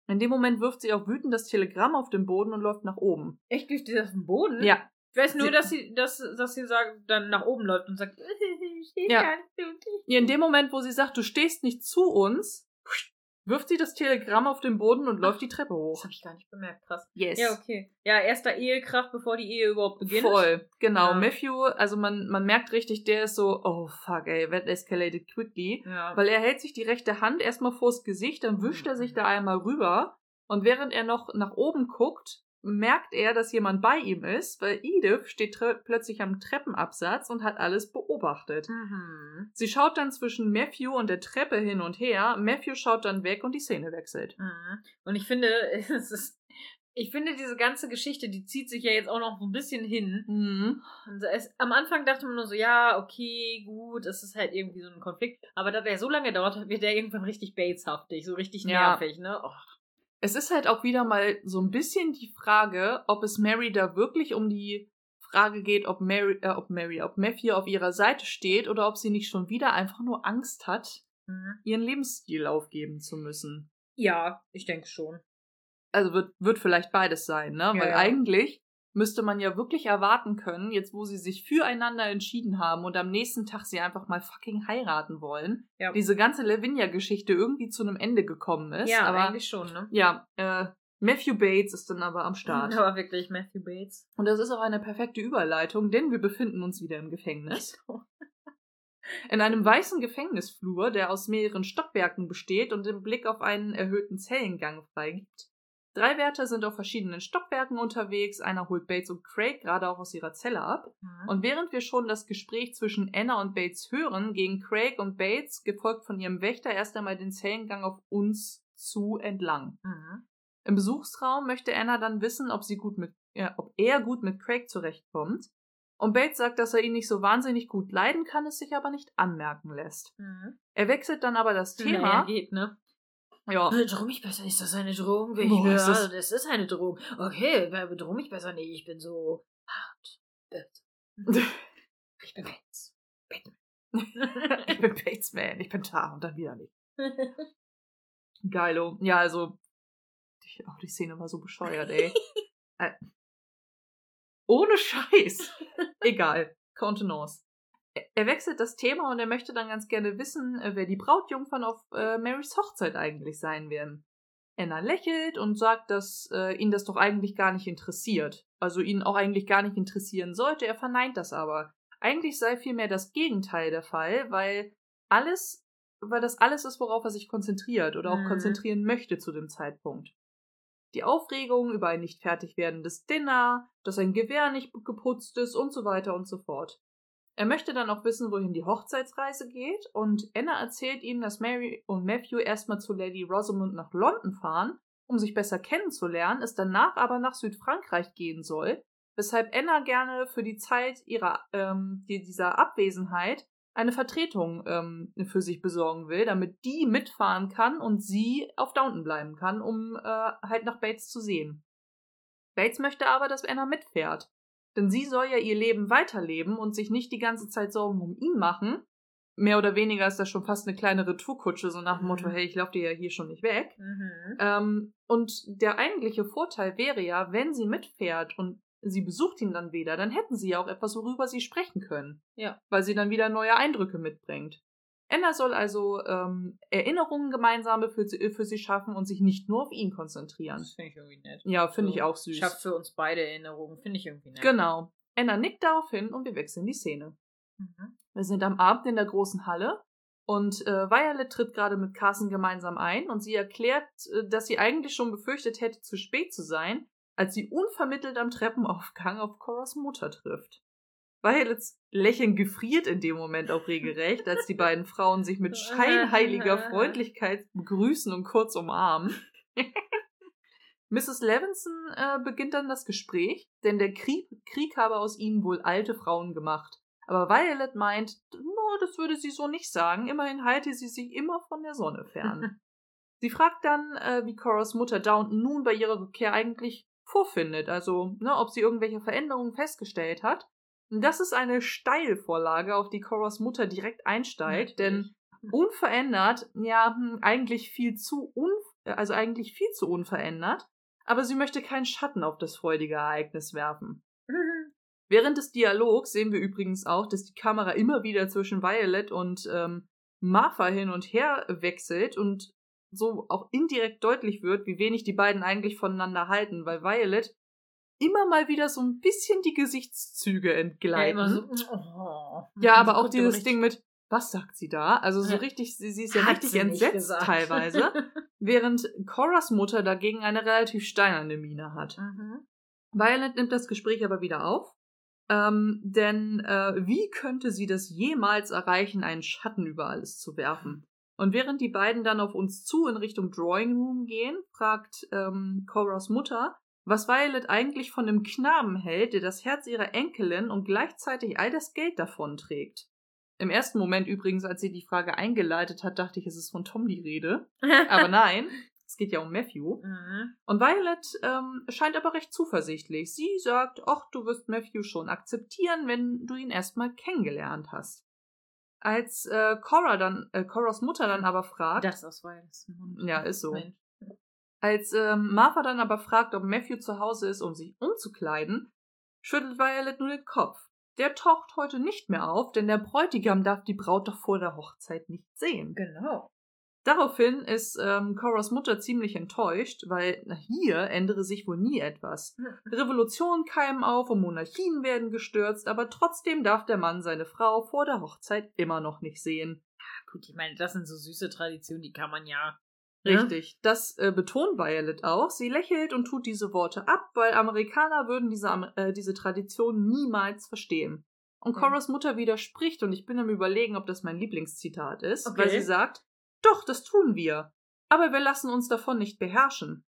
In dem Moment wirft sie auch wütend das Telegramm auf den Boden und läuft nach oben. Echt durch diesen Boden? Ja, Ich weiß nur, Sie- dass sie, dass, dass sie sagt, dann nach oben läuft und sagt, ich stehe Ja. gar nicht zu dir. Ja, in dem Moment, wo sie sagt, du stehst nicht zu uns, wirft sie das Telegramm auf den Boden und läuft die Treppe Das hoch. habe ich gar nicht bemerkt, krass. Yes. Ja, okay. Ja, erster Ehekrach, bevor die Ehe überhaupt beginnt. Voll, genau. Ja. Matthew, also man, man merkt richtig, der ist so, oh fuck, ey, that escalated quickly. Ja. Weil er hält sich die rechte Hand erstmal vors Gesicht, dann wischt er sich da einmal rüber. Und während er noch nach oben guckt, merkt er, dass jemand bei ihm ist, weil Edith steht plötzlich am Treppenabsatz und hat alles beobachtet. Mhm. Sie schaut dann zwischen Matthew und der Treppe hin und her. Matthew schaut dann weg und die Szene wechselt. Mhm. Und ich finde, es ist, ich finde, diese ganze Geschichte, die zieht sich ja jetzt auch noch so ein bisschen hin. Mhm. Es, am Anfang dachte man nur so, ja, okay, gut, es ist halt irgendwie so ein Konflikt. Aber da der so lange dauert, wird der irgendwann richtig Bateshaftig, so richtig Ja. nervig, ne? Oh. Es ist halt auch wieder mal so ein bisschen die Frage, ob es Mary da wirklich um die Frage geht, ob Mary, äh, ob Mary, ob Matthew auf ihrer Seite steht oder ob sie nicht schon wieder einfach nur Angst hat, Mhm. ihren Lebensstil aufgeben zu müssen. Ja, ich denke schon. Also wird, wird vielleicht beides sein, ne? Ja, Weil ja. eigentlich müsste man ja wirklich erwarten können, jetzt wo sie sich füreinander entschieden haben und am nächsten Tag sie einfach mal fucking heiraten wollen, Ja. diese ganze Lavinia-Geschichte irgendwie zu einem Ende gekommen ist. ja, aber eigentlich schon, ne? ja, äh, Matthew Bates ist dann aber am Start. Aber wirklich, Matthew Bates. Und das ist auch eine perfekte Überleitung, denn wir befinden uns wieder im Gefängnis. In einem weißen Gefängnisflur, der aus mehreren Stockwerken besteht und den Blick auf einen erhöhten Zellengang freigibt. Drei Wärter sind auf verschiedenen Stockwerken unterwegs, einer holt Bates und Craig gerade auch aus ihrer Zelle ab. Mhm. Und während wir schon das Gespräch zwischen Anna und Bates hören, gehen Craig und Bates, gefolgt von ihrem Wächter, erst einmal den Zellengang auf uns zu entlang. Mhm. Im Besuchsraum möchte Anna dann wissen, ob sie gut mit, äh, ob er gut mit Craig zurechtkommt. Und Bates sagt, dass er ihn nicht so wahnsinnig gut leiden kann, es sich aber nicht anmerken lässt. Mhm. Er wechselt dann aber das Thema. geht, ne? Ja, Bedroh mich besser, ist das eine Drohung? Ich, Boah, ja, ist das- das ist eine Drohung. Okay, bedroh mich besser nicht, ich bin so hart. Ich bin Bates. ich bin Batesman, ich bin da und dann wieder nicht. Geilo. Ja, also, ich, oh, die Szene war so bescheuert, ey. äh, ohne Scheiß. Egal. Contenance. Er wechselt das Thema und er möchte dann ganz gerne wissen, äh, wer die Brautjungfern auf äh, Marys Hochzeit eigentlich sein werden. Anna lächelt und sagt, dass äh, ihn das doch eigentlich gar nicht interessiert. Also ihn auch eigentlich gar nicht interessieren sollte. Er verneint das aber. Eigentlich sei vielmehr das Gegenteil der Fall, weil alles, weil das alles ist, worauf er sich konzentriert oder auch mhm. konzentrieren möchte zu dem Zeitpunkt. Die Aufregung über ein nicht fertig werdendes Dinner, dass ein Gewehr nicht geputzt ist und so weiter und so fort. Er möchte dann auch wissen, wohin die Hochzeitsreise geht, und Anna erzählt ihm, dass Mary und Matthew erstmal zu Lady Rosamond nach London fahren, um sich besser kennenzulernen, es danach aber nach Südfrankreich gehen soll, weshalb Anna gerne für die Zeit ihrer ähm, die, dieser Abwesenheit eine Vertretung ähm, für sich besorgen will, damit die mitfahren kann und sie auf Downton bleiben kann, um äh, halt nach Bates zu sehen. Bates möchte aber, dass Anna mitfährt. Denn sie soll ja ihr Leben weiterleben und sich nicht die ganze Zeit Sorgen um ihn machen. Mehr oder weniger ist das schon fast eine kleine Retourkutsche, so nach dem Motto, mhm. hey, ich laufe dir ja hier schon nicht weg. Mhm. Ähm, und der eigentliche Vorteil wäre ja, wenn sie mitfährt und sie besucht ihn dann wieder, dann hätten sie ja auch etwas, worüber sie sprechen können. Ja. Weil sie dann wieder neue Eindrücke mitbringt. Anna soll also ähm, Erinnerungen gemeinsame für sie, für sie schaffen und sich nicht nur auf ihn konzentrieren. Das finde ich irgendwie nett. Ja, finde so, ich auch süß. Schafft für uns beide Erinnerungen, finde ich irgendwie nett. Genau. Anna nickt darauf hin und wir wechseln die Szene. Mhm. Wir sind am Abend in der großen Halle und äh, Violet tritt gerade mit Carson gemeinsam ein und sie erklärt, äh, dass sie eigentlich schon befürchtet hätte, zu spät zu sein, als sie unvermittelt am Treppenaufgang auf Coras Mutter trifft. Violets Lächeln gefriert in dem Moment auch regelrecht, als die beiden Frauen sich mit scheinheiliger Freundlichkeit begrüßen und kurz umarmen. Mrs. Levinson äh, beginnt dann das Gespräch, denn der Krieg, Krieg habe aus ihnen wohl alte Frauen gemacht. Aber Violet meint, no, das würde sie so nicht sagen, immerhin halte sie sich immer von der Sonne fern. sie fragt dann, äh, wie Coras Mutter Downton nun bei ihrer Rückkehr eigentlich vorfindet, also ne, ob sie irgendwelche Veränderungen festgestellt hat. Das ist eine Steilvorlage, auf die Coras Mutter direkt einsteigt, denn unverändert, ja, hm, eigentlich viel zu un also eigentlich viel zu unverändert, aber sie möchte keinen Schatten auf das freudige Ereignis werfen. Während des Dialogs sehen wir übrigens auch, dass die Kamera immer wieder zwischen Violet und ähm, Martha hin und her wechselt und so auch indirekt deutlich wird, wie wenig die beiden eigentlich voneinander halten, weil Violet immer mal wieder so ein bisschen die Gesichtszüge entgleiten. Ja, so, oh, ja aber auch dieses Ding mit, was sagt sie da? Also so richtig, sie, sie ist ja Hat richtig entsetzt teilweise, während Coras Mutter dagegen eine relativ steinerne Miene hat. Mhm. Violet nimmt das Gespräch aber wieder auf, ähm, denn äh, wie könnte sie das jemals erreichen, einen Schatten über alles zu werfen? Und während die beiden dann auf uns zu in Richtung Drawing Room gehen, fragt ähm, Coras Mutter, was Violet eigentlich von dem Knaben hält, der das Herz ihrer Enkelin und gleichzeitig all das Geld davonträgt. Im ersten Moment übrigens, als sie die Frage eingeleitet hat, dachte ich, es ist von Tom die Rede. Aber nein, es geht ja um Matthew. Mhm. Und Violet ähm, scheint aber recht zuversichtlich. Sie sagt, ach, du wirst Matthew schon akzeptieren, wenn du ihn erstmal kennengelernt hast. Als äh, Cora dann, äh, Coras Mutter dann aber fragt. Das aus Violets Mund. Ja, ist so. Mensch. Als ähm, Martha dann aber fragt, ob Matthew zu Hause ist, um sich umzukleiden, schüttelt Violet nur den Kopf. Der taucht heute nicht mehr auf, denn der Bräutigam darf die Braut doch vor der Hochzeit nicht sehen. Genau. Daraufhin ist ähm, Coras Mutter ziemlich enttäuscht, weil hier ändere sich wohl nie etwas. Revolutionen keimen auf und Monarchien werden gestürzt, aber trotzdem darf der Mann seine Frau vor der Hochzeit immer noch nicht sehen. Gut, ich meine, das sind so süße Traditionen, die kann man ja Richtig. Ja? Das äh, betont Violet auch. Sie lächelt und tut diese Worte ab, weil Amerikaner würden diese, äh, diese Tradition niemals verstehen. Und Coras Mutter widerspricht und ich bin am überlegen, ob das mein Lieblingszitat ist, okay. weil sie sagt, doch, das tun wir. Aber wir lassen uns davon nicht beherrschen.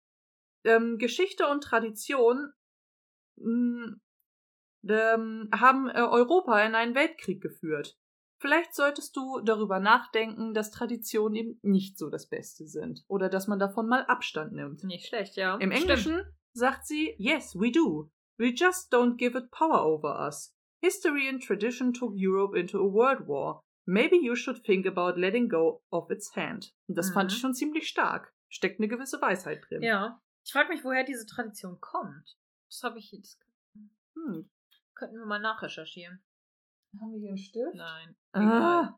Ähm, Geschichte und Tradition mh, mm, ähm, haben äh, Europa in einen Weltkrieg geführt. Vielleicht solltest du darüber nachdenken, dass Traditionen eben nicht so das Beste sind. Oder dass man davon mal Abstand nimmt. Nicht schlecht, ja. Im Englischen Stimmt. sagt sie, yes, we do. We just don't give it power over us. History and tradition took Europe into a world war. Maybe you should think about letting go of its hand. Und das mhm. fand ich schon ziemlich stark. Steckt eine gewisse Weisheit drin. Ja. Ich frage mich, woher diese Tradition kommt. Das habe ich jetzt. Hm. Könnten wir mal nachrecherchieren. Haben wir hier einen Stift? Nein. Ah,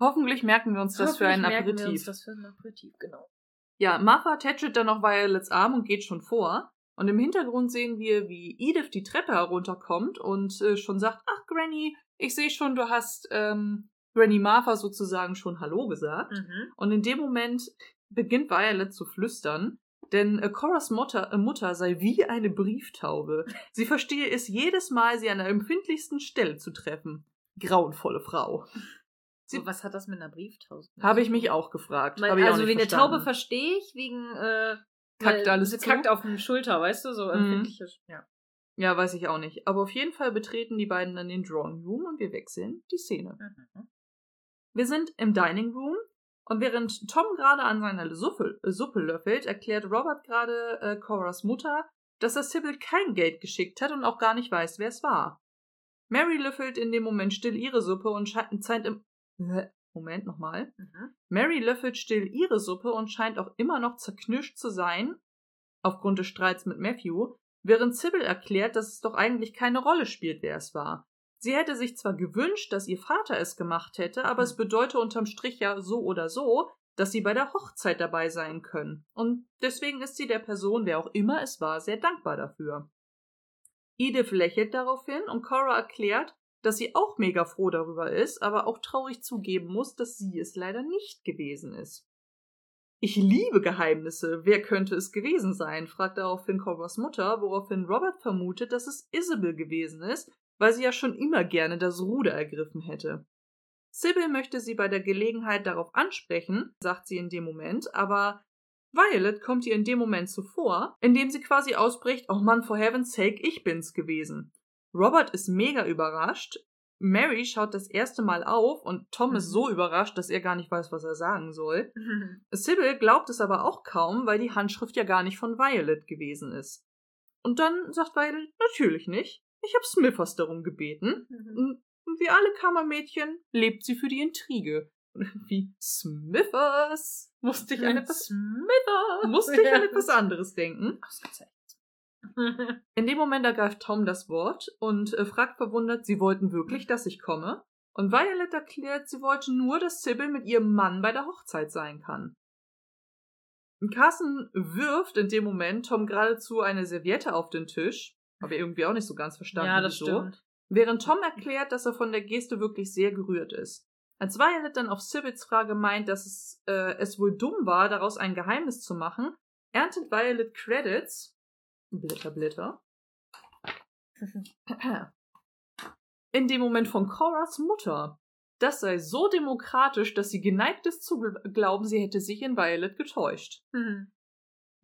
hoffentlich merken wir uns das für einen merken Wir uns Aperitif. das für ein Aperitif, genau. Ja, Martha tätschelt dann noch Violets Arm und geht schon vor. Und im Hintergrund sehen wir, wie Edith die Treppe herunterkommt und äh, schon sagt, ach Granny, ich sehe schon, du hast ähm, Granny Martha sozusagen schon Hallo gesagt. Mhm. Und in dem Moment beginnt Violet zu flüstern, denn äh, Coras Mutter, äh, Mutter sei wie eine Brieftaube. Sie verstehe es jedes Mal, sie an der empfindlichsten Stelle zu treffen. Grauenvolle Frau. Sie- was hat das mit einer Brieftaube? Habe ich mich auch gefragt. Mein, ich auch also wie eine verstanden. Taube verstehe ich, wegen äh, Kackt alles sie zu? kackt auf den Schulter, weißt du, so Mhm. empfindliche. Ja. Ja, weiß ich auch nicht. Aber auf jeden Fall betreten die beiden dann den Drawing Room und wir wechseln die Szene. Mhm. Wir sind im Dining Room und während Tom gerade an seiner Suppe, Suppe löffelt, erklärt Robert gerade äh, Coras Mutter, dass er Sybil kein Geld geschickt hat und auch gar nicht weiß, wer es war. Mary löffelt in dem Moment still ihre Suppe und scheint im Moment nochmal. Mhm. Mary löffelt still ihre Suppe und scheint auch immer noch zerknirscht zu sein, aufgrund des Streits mit Matthew, während Sybil erklärt, dass es doch eigentlich keine Rolle spielt, wer es war. Sie hätte sich zwar gewünscht, dass ihr Vater es gemacht hätte, aber es bedeute unterm Strich ja so oder so, dass sie bei der Hochzeit dabei sein können. Und deswegen ist sie der Person, wer auch immer es war, sehr dankbar dafür. Edith lächelt daraufhin und Cora erklärt, dass sie auch mega froh darüber ist, aber auch traurig zugeben muss, dass sie es leider nicht gewesen ist. Ich liebe Geheimnisse. Wer könnte es gewesen sein? fragt daraufhin Coras Mutter, woraufhin Robert vermutet, dass es Isabel gewesen ist, weil sie ja schon immer gerne das Ruder ergriffen hätte. Sybil möchte sie bei der Gelegenheit darauf ansprechen, sagt sie in dem Moment, aber Violet kommt ihr in dem Moment zuvor, indem sie quasi ausbricht, oh Mann, for heaven's sake, ich bin's gewesen. Robert ist mega überrascht. Mary schaut das erste Mal auf und Tom ist Mhm. so überrascht, dass er gar nicht weiß, was er sagen soll. Sybil glaubt es aber auch kaum, weil die Handschrift ja gar nicht von Violet gewesen ist. Und dann sagt Violet, natürlich nicht. Ich habe Smithers darum gebeten. Mhm. Und wie alle Kammermädchen lebt sie für die Intrige. Und wie Smithers musste ich an etwas, Smithers. musste ich an etwas anderes denken. In dem Moment ergreift Tom das Wort und äh, fragt verwundert, sie wollten wirklich, dass ich komme? Und Violet erklärt, sie wollte nur, dass Sybil mit ihrem Mann bei der Hochzeit sein kann. Carson wirft in dem Moment Tom geradezu eine Serviette auf den Tisch. Habe irgendwie auch nicht so ganz verstanden, ja, das wieso. stimmt. Während Tom erklärt, dass er von der Geste wirklich sehr gerührt ist. Als Violet dann auf Sibils Frage meint, dass es, äh, es wohl dumm war, daraus ein Geheimnis zu machen, erntet Violet Credits. Blätter, Blätter. In dem Moment von Coras Mutter. Das sei so demokratisch, dass sie geneigt ist zu gl- glauben, sie hätte sich in Violet getäuscht. Mhm.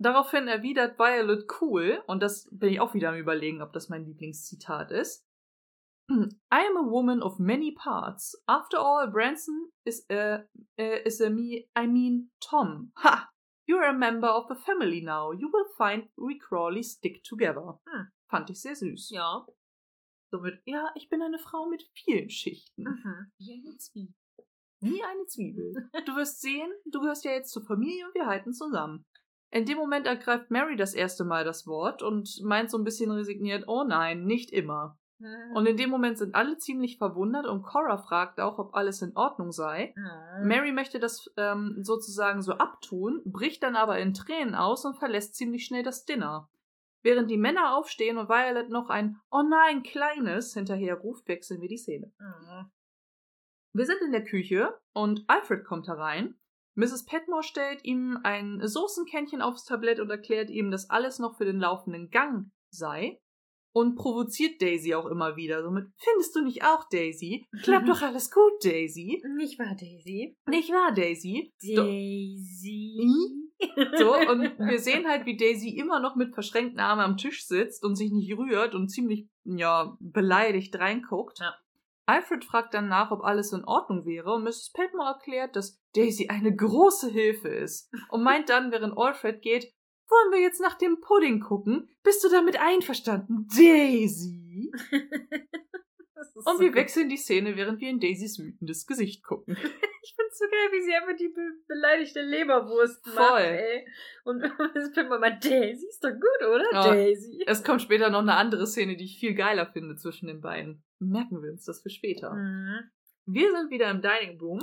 Daraufhin erwidert Violet cool, und das bin ich auch wieder am überlegen, ob das mein Lieblingszitat ist. I am a woman of many parts. After all, Branson is a, uh, is a me, I mean Tom. Ha! You're a member of the family now. You will find we Crawley stick together. Hm. Fand ich sehr süß. Ja. Somit, ja, ich bin eine Frau mit vielen Schichten. Mhm. Wie eine Zwiebel. Wie eine Zwiebel. Du wirst sehen, du gehörst ja jetzt zur Familie und wir halten zusammen. In dem Moment ergreift Mary das erste Mal das Wort und meint so ein bisschen resigniert, oh nein, nicht immer. Und in dem Moment sind alle ziemlich verwundert und Cora fragt auch, ob alles in Ordnung sei. Mhm. Mary möchte das ähm, sozusagen so abtun, bricht dann aber in Tränen aus und verlässt ziemlich schnell das Dinner. Während die Männer aufstehen und Violet noch ein Oh nein, kleines hinterher ruft, wechseln wir die Szene. Mhm. Wir sind in der Küche und Alfred kommt herein. Mrs. Petmore stellt ihm ein Soßenkännchen aufs Tablett und erklärt ihm, dass alles noch für den laufenden Gang sei. Und provoziert Daisy auch immer wieder. Somit, findest du nicht auch, Daisy? Klappt doch alles gut, Daisy. Nicht wahr, Daisy? Nicht wahr, Daisy? Daisy. So, und wir sehen halt, wie Daisy immer noch mit verschränkten Armen am Tisch sitzt und sich nicht rührt und ziemlich, ja, beleidigt reinguckt. Ja. Alfred fragt dann nach, ob alles in Ordnung wäre und Mrs. Petmore erklärt, dass Daisy eine große Hilfe ist und meint dann, während Alfred geht, wollen wir jetzt nach dem Pudding gucken? Bist du damit einverstanden, Daisy? Das Und so wir gut. wechseln die Szene, während wir in Daisys wütendes Gesicht gucken. Ich find's so geil, wie sie einfach die be beleidigte Leberwurst Voll. macht, ey. Und es wird mal Daisy ist doch gut, oder? Ja. Daisy. Es kommt später noch eine andere Szene, die ich viel geiler finde zwischen den beiden. Merken wir uns das für später. Mhm. Wir sind wieder im Dining Room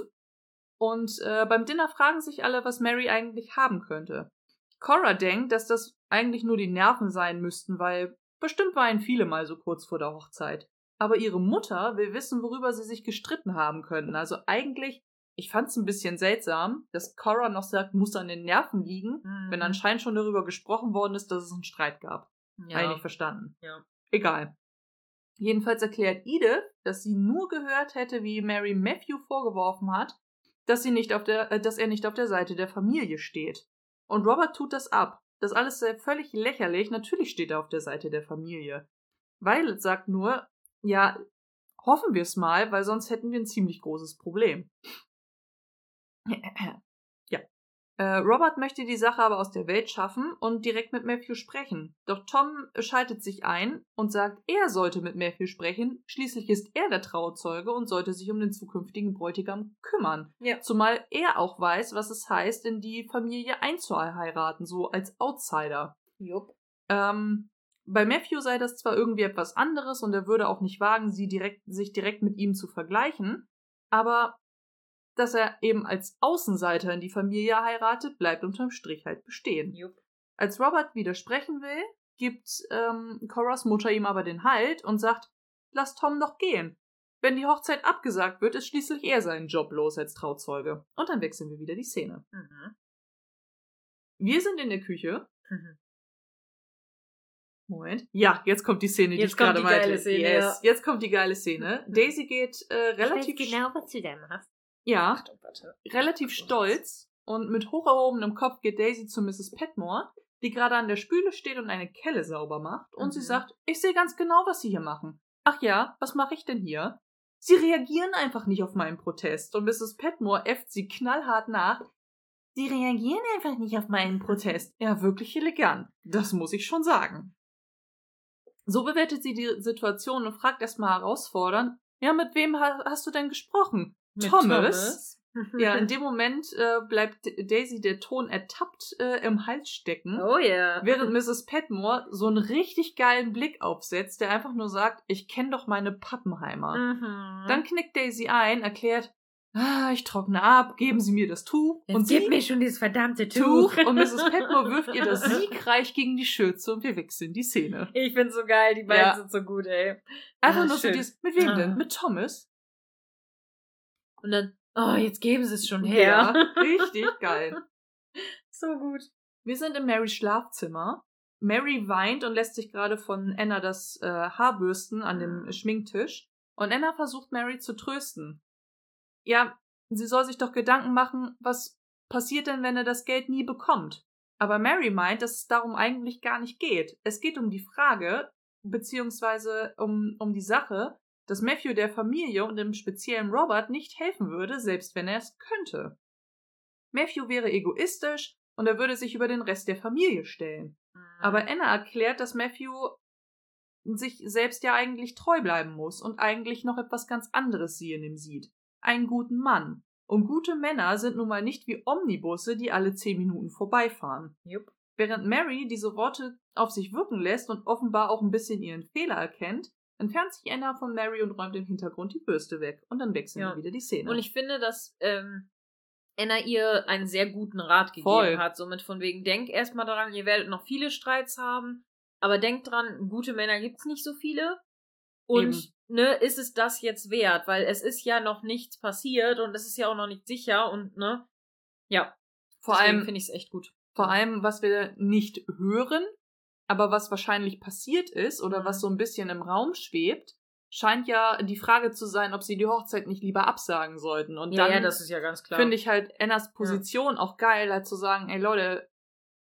und äh, beim Dinner fragen sich alle, was Mary eigentlich haben könnte. Cora denkt, dass das eigentlich nur die Nerven sein müssten, weil bestimmt weinen viele mal so kurz vor der Hochzeit. Aber ihre Mutter will wissen, worüber sie sich gestritten haben könnten. Also eigentlich, ich fand's ein bisschen seltsam, dass Cora noch sagt, muss an den Nerven liegen, Mhm. wenn anscheinend schon darüber gesprochen worden ist, dass es einen Streit gab. ja. Habe ich nicht verstanden. Ja. Egal. Jedenfalls erklärt Edith, dass sie nur gehört hätte, wie Mary Matthew vorgeworfen hat, dass, sie nicht auf der, äh, dass er nicht auf der Seite der Familie steht. Und Robert tut das ab. Das alles sei völlig lächerlich. Natürlich steht er auf der Seite der Familie. Violet sagt nur, ja, hoffen wir es mal, weil sonst hätten wir ein ziemlich großes Problem. Äh, Robert möchte die Sache aber aus der Welt schaffen und direkt mit Matthew sprechen. Doch Tom schaltet sich ein und sagt, er sollte mit Matthew sprechen. Schließlich ist er der Trauzeuge und sollte sich um den zukünftigen Bräutigam kümmern. Ja. Zumal er auch weiß, was es heißt, in die Familie einzuheiraten, so als Outsider. Jupp. Ähm, bei Matthew sei das zwar irgendwie etwas anderes und er würde auch nicht wagen, sie direkt, sich direkt mit ihm zu vergleichen, aber dass er eben als Außenseiter in die Familie heiratet, bleibt unterm Strich halt bestehen. Jupp. Als Robert widersprechen will, gibt ähm, Coras Mutter ihm aber den Halt und sagt, lass Tom doch gehen. Wenn die Hochzeit abgesagt wird, ist schließlich er seinen Job los als Trauzeuge. Und dann wechseln wir wieder die Szene. Mhm. Wir sind in der Küche. Mhm. Moment. Ja, jetzt kommt die Szene, die Jetzt ich kommt gerade die meinte. geile Szene, yes. Jetzt kommt die geile Szene. Daisy geht äh, relativ, genau, was du da machst. Ja, Achtung, relativ stolz und mit hoch erhobenem Kopf geht Daisy zu Mrs. Petmore, die gerade an der Spüle steht und eine Kelle sauber macht. Und sie Mhm. sagt, ich sehe ganz genau, was Sie hier machen. Ach ja, was mache ich denn hier? Sie reagieren einfach nicht auf meinen Protest. Und Mrs. Petmore äfft sie knallhart nach. Sie reagieren einfach nicht auf meinen Protest. Ja, wirklich elegant. Das muss ich schon sagen. So bewertet sie die Situation und fragt erstmal herausfordernd, ja, mit wem ha hast du denn gesprochen? Mit Thomas? Ja, in dem Moment äh, bleibt Daisy der Ton ertappt äh, im Hals stecken, Oh ja. während Mrs. Petmore so einen richtig geilen Blick aufsetzt, der einfach nur sagt, ich kenne doch meine Pappenheimer. Mhm. Dann knickt Daisy ein, erklärt, ah, ich trockne ab, geben Sie mir das Tuch. Jetzt und gib mir schon dieses verdammte Tuch. Tuch und Mrs. Petmore wirft ihr das siegreich gegen die Schürze und wir wechseln die Szene. Ich find's so geil, die beiden Ja. sind so gut, ey. Einfach Ah, nur so dieses, mit wem Ah. denn? Mit Thomas? Und dann, oh, jetzt geben sie es schon her. Ja, richtig geil. so gut. Wir sind in Marys Schlafzimmer. Mary weint und lässt sich gerade von Anna das äh, Haar bürsten an dem Schminktisch. Und Anna versucht Mary zu trösten. Ja, sie soll sich doch Gedanken machen, was passiert denn, wenn er das Geld nie bekommt. Aber Mary meint, dass es darum eigentlich gar nicht geht. Es geht um die Frage, beziehungsweise um, um die Sache, dass Matthew der Familie und im speziellen Robert nicht helfen würde, selbst wenn er es könnte. Matthew wäre egoistisch und er würde sich über den Rest der Familie stellen. Aber Anna erklärt, dass Matthew sich selbst ja eigentlich treu bleiben muss und eigentlich noch etwas ganz anderes sie in ihm sieht. Einen guten Mann. Und gute Männer sind nun mal nicht wie Omnibusse, die alle zehn Minuten vorbeifahren. Jupp. Während Mary diese Worte auf sich wirken lässt und offenbar auch ein bisschen ihren Fehler erkennt, entfernt sich Anna von Mary und räumt im Hintergrund die Bürste weg. Und dann wechseln Ja. wir wieder die Szene. Und ich finde, dass ähm, Anna ihr einen sehr guten Rat gegeben Voll. hat. Somit von wegen, denk erstmal daran, ihr werdet noch viele Streits haben, aber denkt dran, gute Männer gibt's nicht so viele. Und Eben. ne, ist es das jetzt wert? Weil es ist ja noch nichts passiert und es ist ja auch noch nicht sicher und ne, ja. vor deswegen allem finde ich es echt gut. Vor allem, was wir nicht hören, aber was wahrscheinlich passiert ist oder was so ein bisschen im Raum schwebt, scheint ja die Frage zu sein, ob sie die Hochzeit nicht lieber absagen sollten. Und Ja, dann ja, ja ganz klar. finde ich halt Annas Position auch geil, halt zu sagen, ey Leute,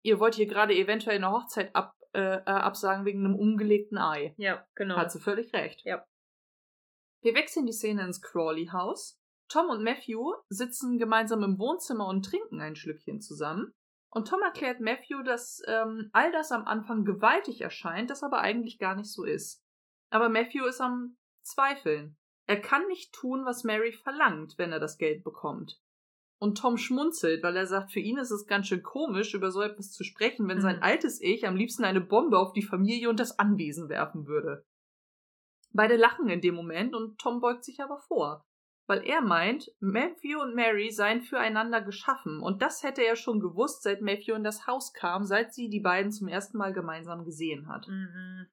ihr wollt hier gerade eventuell eine Hochzeit ab, äh, äh, absagen wegen einem umgelegten Ei. Ja, genau. Hat sie völlig recht. Ja. Wir wechseln die Szene ins Crawley-Haus. Tom und Matthew sitzen gemeinsam im Wohnzimmer und trinken ein Schlückchen zusammen. Und Tom erklärt Matthew, dass ähm, all das am Anfang gewaltig erscheint, das aber eigentlich gar nicht so ist. Aber Matthew ist am Zweifeln. Er kann nicht tun, was Mary verlangt, wenn er das Geld bekommt. Und Tom schmunzelt, weil er sagt, für ihn ist es ganz schön komisch, über so etwas zu sprechen, wenn sein Mhm. altes Ich am liebsten eine Bombe auf die Familie und das Anwesen werfen würde. Beide lachen in dem Moment und Tom beugt sich aber vor, weil er meint, Matthew und Mary seien füreinander geschaffen und das hätte er schon gewusst, seit Matthew in das Haus kam, seit sie die beiden zum ersten Mal gemeinsam gesehen hat. Mhm.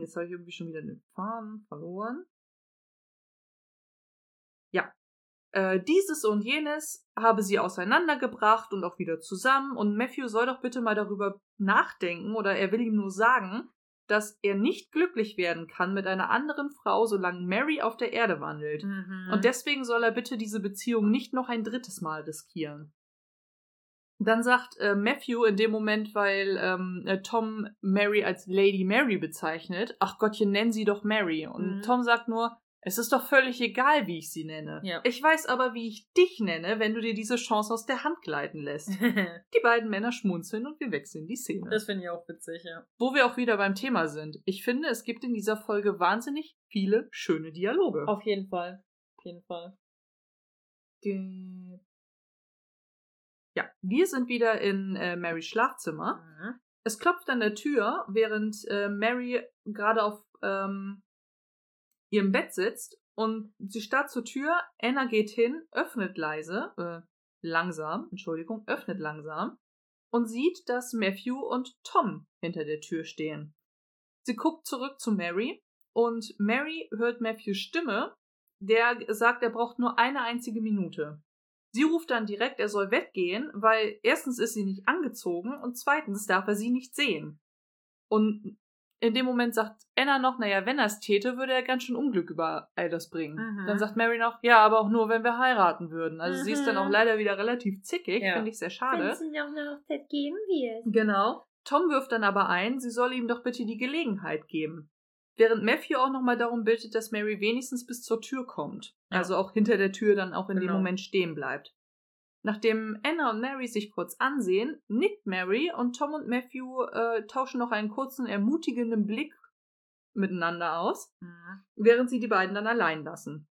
Jetzt habe ich irgendwie schon wieder den Faden verloren. Ja. Äh, dieses und jenes habe sie auseinandergebracht und auch wieder zusammen. Und Matthew soll doch bitte mal darüber nachdenken oder er will ihm nur sagen, dass er nicht glücklich werden kann mit einer anderen Frau, solange Mary auf der Erde wandelt. Mhm. Und deswegen soll er bitte diese Beziehung nicht noch ein drittes Mal riskieren. Dann sagt äh, Matthew in dem Moment, weil ähm, äh, Tom Mary als Lady Mary bezeichnet, ach Gottchen, nenn sie doch Mary. Und Mhm. Tom sagt nur, es ist doch völlig egal, wie ich sie nenne. Ja. Ich weiß aber, wie ich dich nenne, wenn du dir diese Chance aus der Hand gleiten lässt. Die beiden Männer schmunzeln und wir wechseln die Szene. das finde ich auch witzig, ja. Wo wir auch wieder beim Thema sind. Ich finde, es gibt in dieser Folge wahnsinnig viele schöne Dialoge. Auf jeden Fall. Auf jeden Fall. Ja, wir sind wieder in äh, Marys Schlafzimmer. Mhm. Es klopft an der Tür, während äh, Mary gerade auf ähm, ihrem Bett sitzt und sie starrt zur Tür. Anna geht hin, öffnet leise, äh, langsam, Entschuldigung, öffnet langsam und sieht, dass Matthew und Tom hinter der Tür stehen. Sie guckt zurück zu Mary und Mary hört Matthews Stimme, der sagt, er braucht nur eine einzige Minute. Sie ruft dann direkt, er soll weggehen, weil erstens ist sie nicht angezogen und zweitens darf er sie nicht sehen. Und in dem Moment sagt Anna noch, naja, wenn er es täte, würde er ganz schön Unglück über all das bringen. Mhm. Dann sagt Mary noch, ja, aber auch nur, wenn wir heiraten würden. Also sie ist dann Mhm. auch leider wieder relativ zickig, Ja. finde ich sehr schade. noch eine Hochzeit geben wird. Genau. Tom wirft dann aber ein, sie solle ihm doch bitte die Gelegenheit geben. Während Matthew auch nochmal darum bittet, dass Mary wenigstens bis zur Tür kommt. Ja. Also auch hinter der Tür dann auch in dem Genau. Moment stehen bleibt. Nachdem Anna und Mary sich kurz ansehen, nickt Mary und Tom und Matthew äh, tauschen noch einen kurzen ermutigenden Blick miteinander aus, Mhm. während sie die beiden dann allein lassen.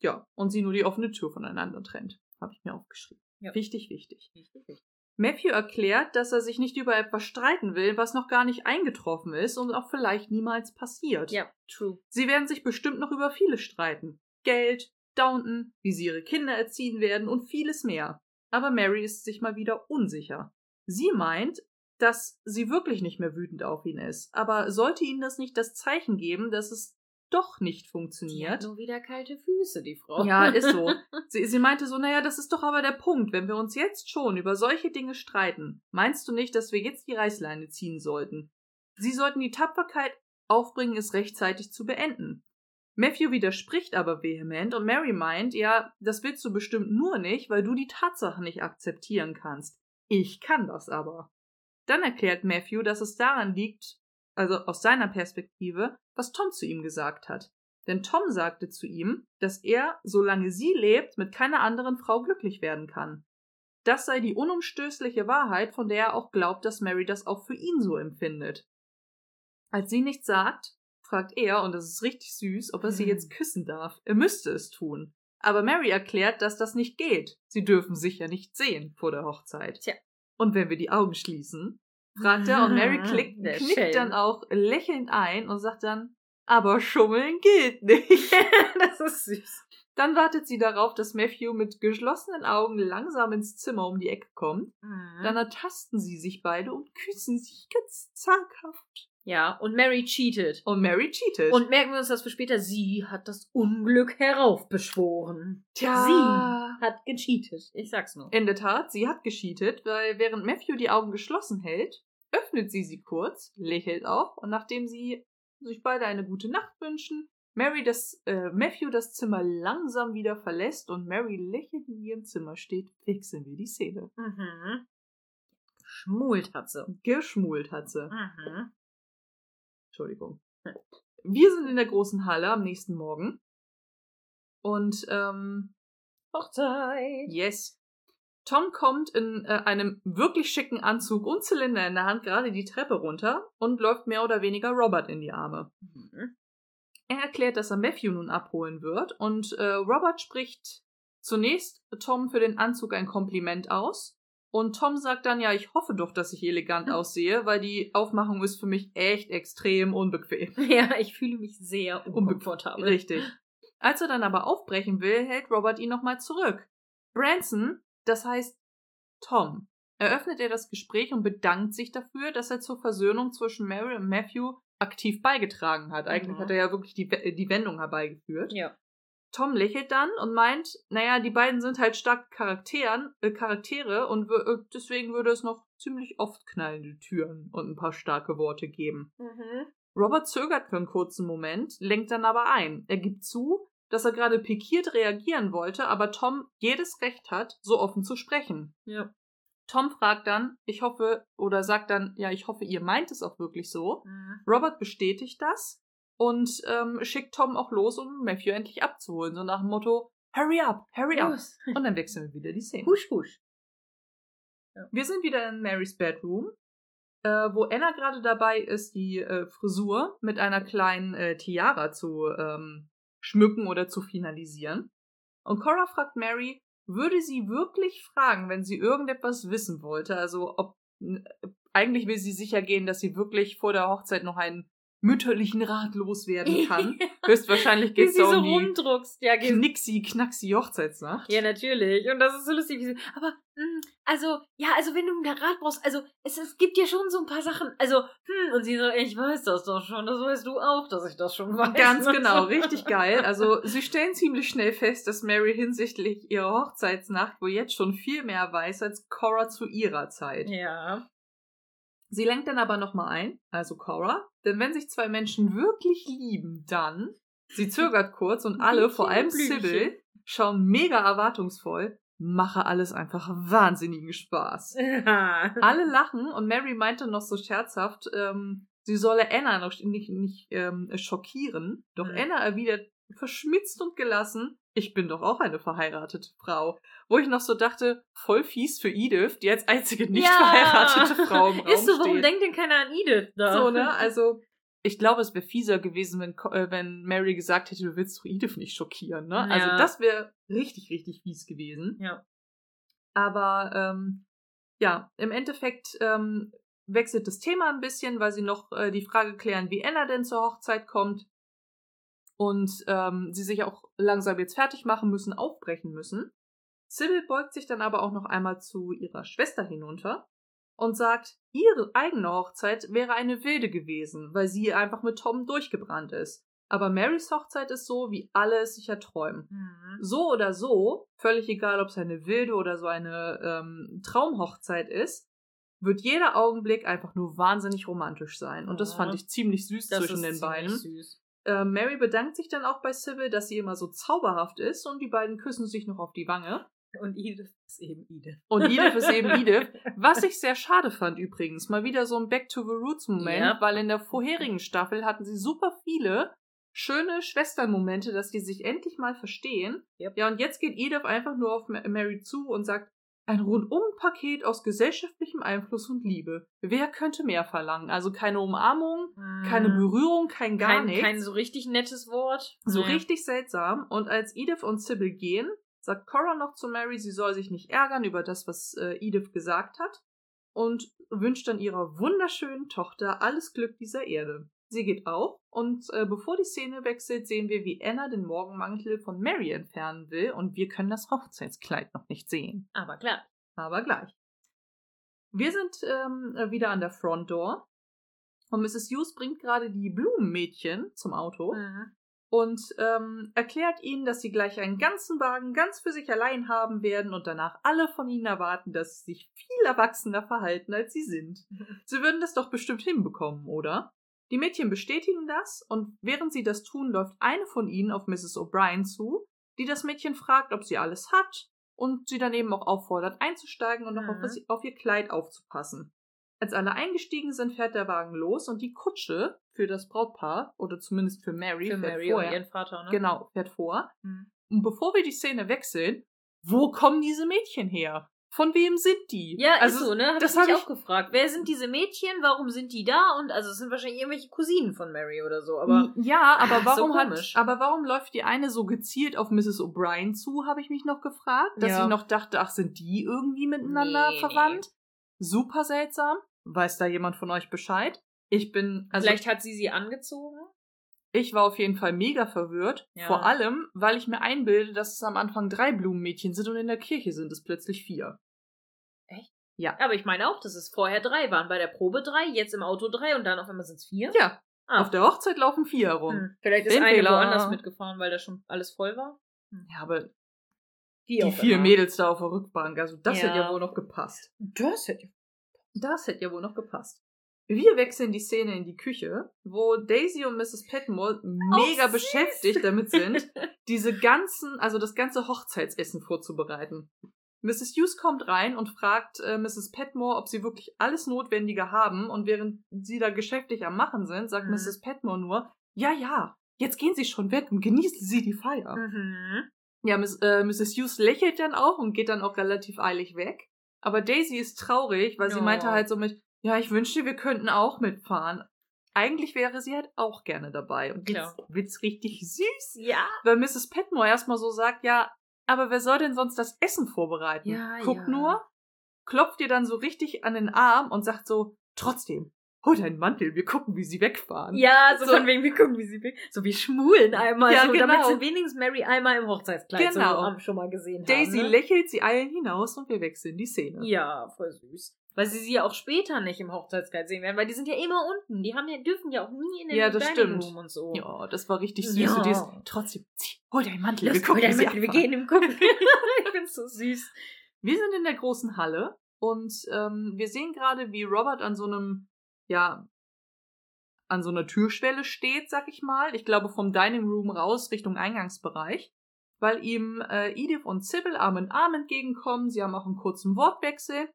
Ja, und sie nur die offene Tür voneinander trennt. Habe ich mir aufgeschrieben. Ja. Wichtig, wichtig. Matthew erklärt, dass er sich nicht über etwas streiten will, was noch gar nicht eingetroffen ist und auch vielleicht niemals passiert. Ja, true. Sie werden sich bestimmt noch über vieles streiten. Geld, Downton, wie sie ihre Kinder erziehen werden und vieles mehr. Aber Mary ist sich mal wieder unsicher. Sie meint, dass sie wirklich nicht mehr wütend auf ihn ist. Aber sollte ihnen das nicht das Zeichen geben, dass es doch nicht Die hat funktioniert? nur wieder kalte Füße, die Frau. Ja, ist so. Sie, sie meinte so, naja, das ist doch aber der Punkt. Wenn wir uns jetzt schon über solche Dinge streiten, meinst du nicht, dass wir jetzt die Reißleine ziehen sollten? Sie sollten die Tapferkeit aufbringen, es rechtzeitig zu beenden. Matthew widerspricht aber vehement und Mary meint, ja, das willst du bestimmt nur nicht, weil du die Tatsachen nicht akzeptieren kannst. Ich kann das aber. Dann erklärt Matthew, dass es daran liegt, also aus seiner Perspektive, was Tom zu ihm gesagt hat. Denn Tom sagte zu ihm, dass er, solange sie lebt, mit keiner anderen Frau glücklich werden kann. Das sei die unumstößliche Wahrheit, von der er auch glaubt, dass Mary das auch für ihn so empfindet. Als sie nichts sagt, fragt er, und das ist richtig süß, ob er sie Hm. jetzt küssen darf. Er müsste es tun. Aber Mary erklärt, dass das nicht geht. Sie dürfen sich ja nicht sehen vor der Hochzeit. Tja. Und wenn wir die Augen schließen, fragt er, und Mary klick, knickt dann auch lächelnd ein und sagt dann, aber schummeln gilt nicht. das ist süß. Dann wartet sie darauf, dass Matthew mit geschlossenen Augen langsam ins Zimmer um die Ecke kommt. Mhm. Dann ertasten sie sich beide und küssen sich ganz zaghaft. Ja, und Mary cheatet. Und Mary cheatet. Und merken wir uns das für später, sie hat das Unglück heraufbeschworen. Tja. Sie hat gecheatet. Ich sag's nur. In der Tat, sie hat gecheatet, weil während Matthew die Augen geschlossen hält, öffnet sie sie kurz, lächelt auch und nachdem sie sich beide eine gute Nacht wünschen, Mary das, äh, Matthew das Zimmer langsam wieder verlässt und Mary lächelnd in ihrem Zimmer steht, wechseln wir die Szene. Mhm. Schmult hat sie. Geschmult hat sie. Mhm. Entschuldigung. Wir sind in der großen Halle am nächsten Morgen. Und, ähm, Hochzeit. yes. Tom kommt in äh, einem wirklich schicken Anzug und Zylinder in der Hand gerade die Treppe runter und läuft mehr oder weniger Robert in die Arme. Mhm. Er erklärt, dass er Matthew nun abholen wird und äh, Robert spricht zunächst Tom für den Anzug ein Kompliment aus. Und Tom sagt dann, ja, ich hoffe doch, dass ich elegant aussehe, weil die Aufmachung ist für mich echt extrem unbequem. Ja, ich fühle mich sehr unkomfortabel. Richtig. Als er dann aber aufbrechen will, hält Robert ihn nochmal zurück. Branson, das heißt Tom, eröffnet er das Gespräch und bedankt sich dafür, dass er zur Versöhnung zwischen Mary und Matthew aktiv beigetragen hat. Eigentlich Mhm. hat er ja wirklich die, die Wendung herbeigeführt. Ja. Tom lächelt dann und meint, naja, die beiden sind halt stark Charakteren, äh, Charaktere und äh, deswegen würde es noch ziemlich oft knallende Türen und ein paar starke Worte geben. Robert zögert für einen kurzen Moment, lenkt dann aber ein. Er gibt zu, dass er gerade pikiert reagieren wollte, aber Tom jedes Recht hat, so offen zu sprechen. Ja. Tom fragt dann, ich hoffe, oder sagt dann, ja, ich hoffe, ihr meint es auch wirklich so. Robert bestätigt das und ähm, schickt Tom auch los, um Matthew endlich abzuholen, so nach dem Motto, hurry up, hurry up. Los. Und dann wechseln wir wieder die Szene. Husch, husch. Wir sind wieder in Marys Bedroom, äh, wo Anna gerade dabei ist, die äh, Frisur mit einer kleinen äh, Tiara zu ähm, schmücken oder zu finalisieren. Und Cora fragt Mary, würde sie wirklich fragen, wenn sie irgendetwas wissen wollte? Also ob eigentlich will sie sicher gehen, dass sie wirklich vor der Hochzeit noch einen mütterlichen Rat loswerden kann. Höchstwahrscheinlich geht es so um die rumdruckst. Ja, Knixi, Knaxi Hochzeitsnacht. Ja, natürlich. Und das ist so lustig. Wie sie, aber, hm, also, ja, also wenn du einen Rat brauchst, also es, es gibt ja schon so ein paar Sachen, also, hm, und sie so, ich weiß das doch schon, das weißt du auch, dass ich das schon weiß. Ganz genau, richtig geil. Also sie stellen ziemlich schnell fest, dass Mary hinsichtlich ihrer Hochzeitsnacht wohl jetzt schon viel mehr weiß als Cora zu ihrer Zeit. Ja. Sie lenkt dann aber nochmal ein, also Cora, denn wenn sich zwei Menschen wirklich lieben, dann. Sie zögert kurz und alle, vor allem. Sybil, schauen mega erwartungsvoll. Mache alles einfach wahnsinnigen Spaß. Alle lachen und Mary meinte noch so scherzhaft, ähm, sie solle Anna noch nicht, nicht ähm, schockieren. Doch Mhm. Anna erwidert verschmitzt und gelassen, ich bin doch auch eine verheiratete Frau. Wo ich noch so dachte, voll fies für Edith, die als einzige nicht verheiratete Frau im Raum Ist so, warum steht. denkt denn keiner an Edith da? So, ne? Also, ich glaube, es wäre fieser gewesen, wenn, äh, wenn Mary gesagt hätte, du willst doch Edith nicht schockieren, ne? Also, Ja. das wäre richtig, richtig fies gewesen. Ja. Aber, ähm, ja, im Endeffekt ähm, wechselt das Thema ein bisschen, weil sie noch äh, die Frage klären, wie Anna denn zur Hochzeit kommt. Und ähm, sie sich auch langsam jetzt fertig machen müssen, aufbrechen müssen. Sybil beugt sich dann aber auch noch einmal zu ihrer Schwester hinunter und sagt, ihre eigene Hochzeit wäre eine wilde gewesen, weil sie einfach mit Tom durchgebrannt ist. Aber Marys Hochzeit ist so, wie alle es sich erträumen. Mhm. So oder so, völlig egal, ob es eine wilde oder so eine ähm, Traumhochzeit ist, wird jeder Augenblick einfach nur wahnsinnig romantisch sein. Und das fand ich ziemlich süß Das zwischen den beiden. Süß. Äh, Mary bedankt sich dann auch bei Sybil, dass sie immer so zauberhaft ist und die beiden küssen sich noch auf die Wange. Und Edith ist eben Edith. Und Edith ist eben Edith. Was ich sehr schade fand übrigens. Mal wieder so ein Back to the Roots Moment, Ja. weil in der vorherigen Staffel hatten sie super viele schöne Schwesternmomente, dass die sich endlich mal verstehen. Yep. Ja, und jetzt geht Edith einfach nur auf Ma- Mary zu und sagt, ein Rundum-Paket aus gesellschaftlichem Einfluss und Liebe. Wer könnte mehr verlangen? Also keine Umarmung, keine Mhm. Berührung, kein gar kein, nichts. kein so richtig nettes Wort. So Nee. richtig seltsam. Und als Edith und Sybil gehen, sagt Cora noch zu Mary, sie soll sich nicht ärgern über das, was äh, Edith gesagt hat. Und wünscht dann ihrer wunderschönen Tochter alles Glück dieser Erde. Sie geht auch und äh, bevor die Szene wechselt, sehen wir, wie Anna den Morgenmantel von Mary entfernen will und wir können das Hochzeitskleid noch nicht sehen. Aber klar. Aber gleich. Wir sind ähm, wieder an der Front Door und Mrs. Hughes bringt gerade die Blumenmädchen zum Auto Mhm. und ähm, erklärt ihnen, dass sie gleich einen ganzen Wagen ganz für sich allein haben werden und danach alle von ihnen erwarten, dass sie sich viel erwachsener verhalten, als sie sind. Sie würden das doch bestimmt hinbekommen, oder? Die Mädchen bestätigen das und während sie das tun, läuft eine von ihnen auf Mrs. O'Brien zu, die das Mädchen fragt, ob sie alles hat und sie dann eben auch auffordert, einzusteigen und noch Mhm. auf, auf ihr Kleid aufzupassen. Als alle eingestiegen sind, fährt der Wagen los und die Kutsche für das Brautpaar, oder zumindest für Mary, Für fährt Mary vorher. und ihren Vater, ne? Genau, fährt vor. Mhm. Und bevor wir die Szene wechseln, wo kommen diese Mädchen her? Von wem sind die? Ja, also, ist so, ne? Hab das ich mich hab ich- auch gefragt. Wer sind diese Mädchen? Warum sind die da? Und also es sind wahrscheinlich irgendwelche Cousinen von Mary oder so, aber. ja, aber so warum hat, komisch. aber warum läuft die eine so gezielt auf Mrs. O'Brien zu, habe ich mich noch gefragt, dass Ja. ich noch dachte, ach, sind die irgendwie miteinander Nee, verwandt? Super seltsam. Weiß da jemand von euch Bescheid? Ich bin, also Vielleicht hat sie sie angezogen? ich war auf jeden Fall mega verwirrt. Ja. Vor allem, weil ich mir einbilde, dass es am Anfang drei Blumenmädchen sind und in der Kirche sind es plötzlich vier. Aber ich meine auch, dass es vorher drei waren. Bei der Probe drei, jetzt im Auto drei und dann auf einmal sind es vier. Ja, Ah. auf der Hochzeit laufen vier herum. Hm. Vielleicht ist Den eine Fehler- woanders mitgefahren, weil da schon alles voll war. Ja, aber die auch vier immer. Mädels da auf der Rückbank, also das Ja. hätte ja wohl noch gepasst. Das hätte Das hätte ja wohl noch gepasst. Wir wechseln die Szene in die Küche, wo Daisy und Mrs. Petmore mega süß. beschäftigt damit sind, diese ganzen, also das ganze Hochzeitsessen vorzubereiten. Mrs. Hughes kommt rein und fragt äh, Mrs. Petmore, ob sie wirklich alles Notwendige haben und während sie da geschäftlich am Machen sind, sagt Mhm. Mrs. Petmore nur, ja, ja, jetzt gehen Sie schon weg und genießen Sie die Feier. Mhm. Ja, Miss, äh, Mrs. Hughes lächelt dann auch und geht dann auch relativ eilig weg. Aber Daisy ist traurig, weil sie Ja. meinte halt so mit, ja, ich wünschte, wir könnten auch mitfahren. Eigentlich wäre sie halt auch gerne dabei. Und jetzt wird's richtig süß, Ja. weil Mrs. Petmore erstmal so sagt, ja, aber wer soll denn sonst das Essen vorbereiten? Ja, Guck ja. nur, klopft ihr dann so richtig an den Arm und sagt so, trotzdem, hol deinen Mantel, wir gucken, wie sie wegfahren. Ja, so, So- von wegen, wir gucken, wie sie will. So wie schmulen einmal. Ja, so, genau. Damit sie wenigstens Mary einmal im Hochzeitskleid Genau. so schon mal gesehen Daisy haben. Ne? lächelt, sie eilen hinaus und wir wechseln die Szene. Ja, voll süß. Weil sie sie ja auch später nicht im Hochzeitskleid sehen werden, weil die sind ja immer unten. Die haben ja, dürfen ja auch nie in den Ja, das Dining stimmt. Room und so. Ja, das war richtig süß. Ja. Und trotzdem, zieh, hol deinen Mantel, Los, wir gucken, hol dein wie sie Mantel, wir gehen im Gucken. ich find's so süß. Wir sind in der großen Halle und ähm, wir sehen gerade, wie Robert an so einem, ja, an so einer Türschwelle steht, sag ich mal. Ich glaube, vom Dining Room raus Richtung Eingangsbereich, weil ihm äh, Edith und Sybil Arm in Arm entgegenkommen. Sie haben auch einen kurzen Wortwechsel.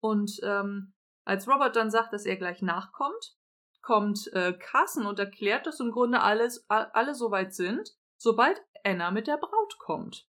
Und ähm, als Robert dann sagt, dass er gleich nachkommt, kommt äh, Carson und erklärt, dass im Grunde alles, alle soweit sind, sobald Anna mit der Braut kommt.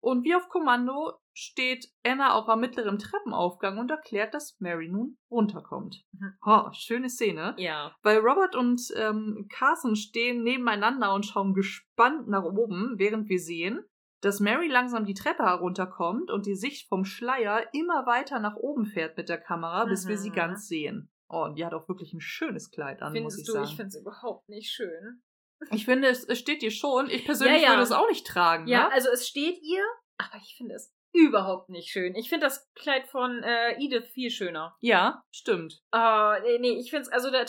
Und wie auf Kommando steht Anna auch am mittleren Treppenaufgang und erklärt, dass Mary nun runterkommt. Mhm. Oh, schöne Szene. Ja. Weil Robert und ähm, Carson stehen nebeneinander und schauen gespannt nach oben, während wir sehen, dass Mary langsam die Treppe herunterkommt und die Sicht vom Schleier immer weiter nach oben fährt mit der Kamera, bis wir sie Mhm. ganz sehen. Oh, und die hat auch wirklich ein schönes Kleid an, muss Findest ich du, sagen. ich find's überhaupt nicht schön. Ich finde, es, es steht dir schon. Ich persönlich Ja, ja. würde es auch nicht tragen. Ja, ne? also es steht ihr, aber ich finde es überhaupt nicht schön. Ich finde das Kleid von äh, Edith viel schöner. ja, stimmt. Ah, nee, nee, ich finde es, also der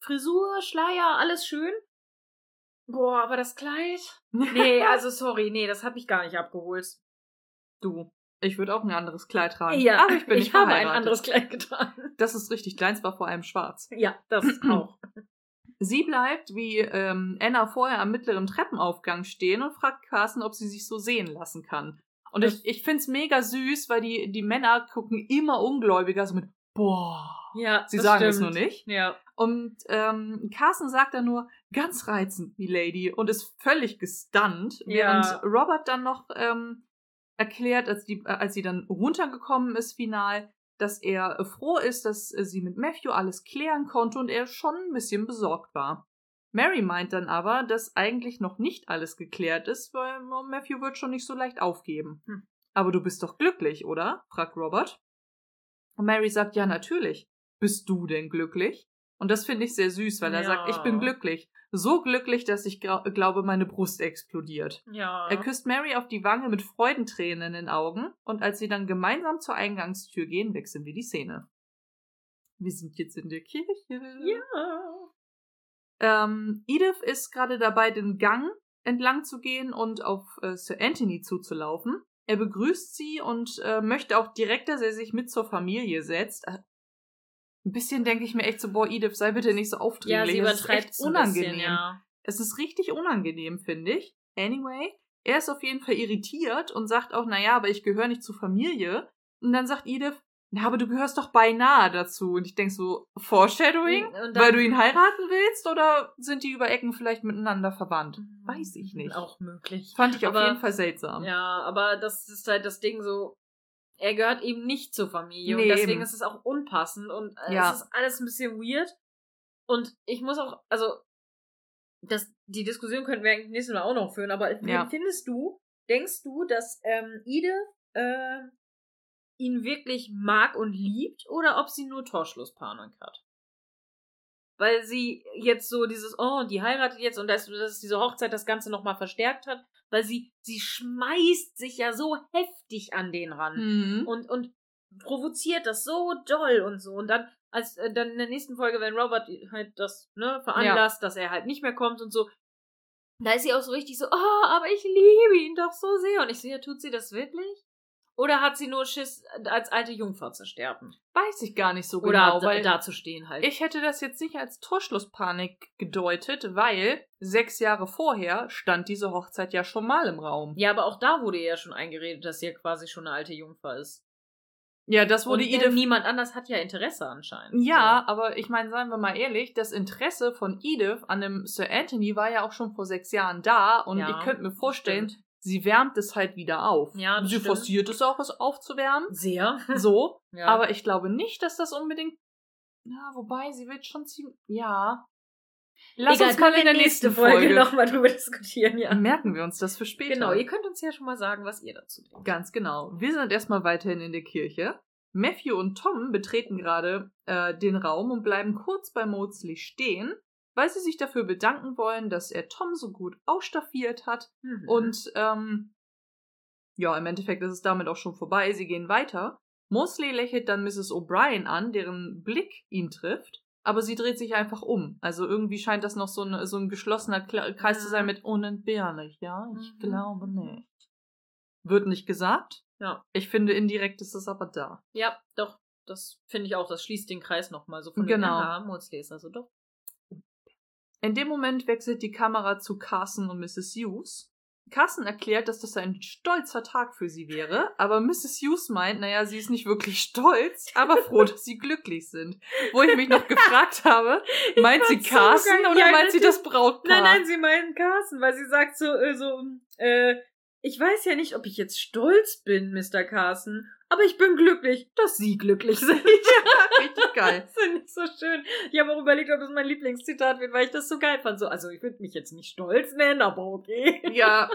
Frisur, Schleier, alles schön. Boah, aber das Kleid? Nee, also sorry, nee, das habe ich gar nicht abgeholt. Du, ich würde auch ein anderes Kleid tragen. Ja, aber ich bin nicht habe ein anderes Kleid getragen. Das ist richtig klein, es war vor allem schwarz. Ja, das auch. Sie bleibt, wie ähm, Anna vorher am mittleren Treppenaufgang stehen und fragt Carsten, ob sie sich so sehen lassen kann. Und Das- ich, ich find's mega süß, weil die, die Männer gucken immer ungläubiger, so mit, boah. Ja, Sie das sagen es stimmt. nur nicht. Ja. Und ähm, Carsten sagt dann nur, ganz reizend, Milady, und ist völlig gestunt, Ja. während Robert dann noch ähm, erklärt, als, die, äh, als sie dann runtergekommen ist, final, dass er äh, froh ist, dass äh, sie mit Matthew alles klären konnte und er schon ein bisschen besorgt war. Mary meint dann aber, dass eigentlich noch nicht alles geklärt ist, weil Matthew wird schon nicht so leicht aufgeben. Hm. Aber du bist doch glücklich, oder? fragt Robert. Und Mary sagt, ja, natürlich. Bist du denn glücklich? Und das finde ich sehr süß, weil er Ja. sagt, ich bin glücklich. So glücklich, dass ich glaube, meine Brust explodiert. Ja. Er küsst Mary auf die Wange mit Freudentränen in den Augen und als sie dann gemeinsam zur Eingangstür gehen, wechseln wir die Szene. Wir sind jetzt in der Kirche. Ja. Ähm, Edith ist gerade dabei, den Gang entlang zu gehen und auf äh, Sir Anthony zuzulaufen. Er begrüßt sie und äh, möchte auch direkt, dass er sich mit zur Familie setzt. Ein bisschen denke ich mir echt so, boah, Edith, sei bitte nicht so Ja, aufdringlich. sie Es ist übertreibt echt unangenehm. bisschen, ja. Es ist richtig unangenehm, finde ich. Anyway, er ist auf jeden Fall irritiert und sagt auch, naja, aber ich gehöre nicht zur Familie. Und dann sagt Edith, na, aber du gehörst doch beinahe dazu. Und ich denk so, Foreshadowing? Und dann- Weil du ihn heiraten willst oder sind die über Ecken vielleicht miteinander verwandt? Weiß ich nicht. Auch möglich. Fand ich auf Aber- jeden Fall seltsam. Ja, aber das ist halt das Ding so. Er gehört eben nicht zur Familie. Nee, und deswegen eben. ist es auch unpassend und äh, Ja. es ist alles ein bisschen weird. Und ich muss auch, also, das, die Diskussion könnten wir eigentlich nächstes Mal auch noch führen, aber Ja. findest du, denkst du, dass ähm, Edith äh, ihn wirklich mag und liebt oder ob sie nur Torschlusspanik hat? Weil sie jetzt so dieses, oh, die heiratet jetzt und dass, dass diese Hochzeit das Ganze nochmal verstärkt hat, weil sie, sie schmeißt sich ja so heftig an den ran Mhm. und, und provoziert das so doll und so. Und dann, als äh, dann in der nächsten Folge, wenn Robert halt das ne, veranlasst, dass er halt nicht mehr kommt und so, da ist sie auch so richtig so, oh, aber ich liebe ihn doch so sehr. Und ich so, ja, tut sie das wirklich? Oder hat sie nur Schiss, als alte Jungfer zu sterben? Weiß ich gar nicht so Oder genau, da, weil dazustehen halt. ich hätte das jetzt nicht als Torschlusspanik gedeutet, weil sechs Jahre vorher stand diese Hochzeit ja schon mal im Raum. ja, aber auch da wurde ihr ja schon eingeredet, dass sie ja quasi schon eine alte Jungfer ist. Ja, das wurde und Edith niemand anders hat ja Interesse anscheinend. Ja, aber ich meine, seien wir mal ehrlich, das Interesse von Edith an dem Sir Anthony war ja auch schon vor sechs Jahren da und Ja, ich könnte mir vorstellen. Sie wärmt es halt wieder auf. Ja, das sie stimmt. forciert es auch, es aufzuwärmen. Sehr. So. Ja. Aber ich glaube nicht, dass das unbedingt. Ja, wobei, sie wird schon ziemlich. Ja. Lass Egal, uns mal in der nächsten Folge. nochmal drüber diskutieren, ja. Merken wir uns das für später. Genau, ihr könnt uns ja schon mal sagen, was ihr dazu denkt. Ganz genau. Wir sind erstmal weiterhin in der Kirche. Matthew und Tom betreten gerade äh, den Raum und bleiben kurz bei Maudsley stehen, weil sie sich dafür bedanken wollen, dass er Tom so gut ausstaffiert hat. Mhm. Und ähm, ja, im Endeffekt ist es damit auch schon vorbei. Sie gehen weiter. Mosley lächelt dann Mrs. O'Brien an, deren Blick ihn trifft. Aber sie dreht sich einfach um. Also irgendwie scheint das noch so ein, so ein geschlossener Kreis zu sein mit unentbehrlich. Ja, ich Mhm. glaube nicht. Wird nicht gesagt. Ja. Ich finde, indirekt ist es aber da. Ja, doch, das finde ich auch. Das schließt den Kreis nochmal so von Genau. den Aha, Maudsley ist also doch. In dem Moment wechselt die Kamera zu Carson und Mrs. Hughes. Carson erklärt, dass das ein stolzer Tag für sie wäre, aber Mrs. Hughes meint, naja, sie ist nicht wirklich stolz, aber froh, dass sie glücklich sind. Wo ich mich noch gefragt habe, meint sie so Carson geil. oder Ja, meint sie das Brautpaar? Nein, nein, sie meinen Carsten, weil sie sagt so, äh, so, äh, ich weiß ja nicht, ob ich jetzt stolz bin, Mr. Carson, aber ich bin glücklich, dass Sie glücklich sind. Richtig geil. Das finde ich so schön. Ich habe auch überlegt, ob das mein Lieblingszitat wird, weil ich das so geil fand. So, also ich würde mich jetzt nicht stolz nennen, aber okay. Ja,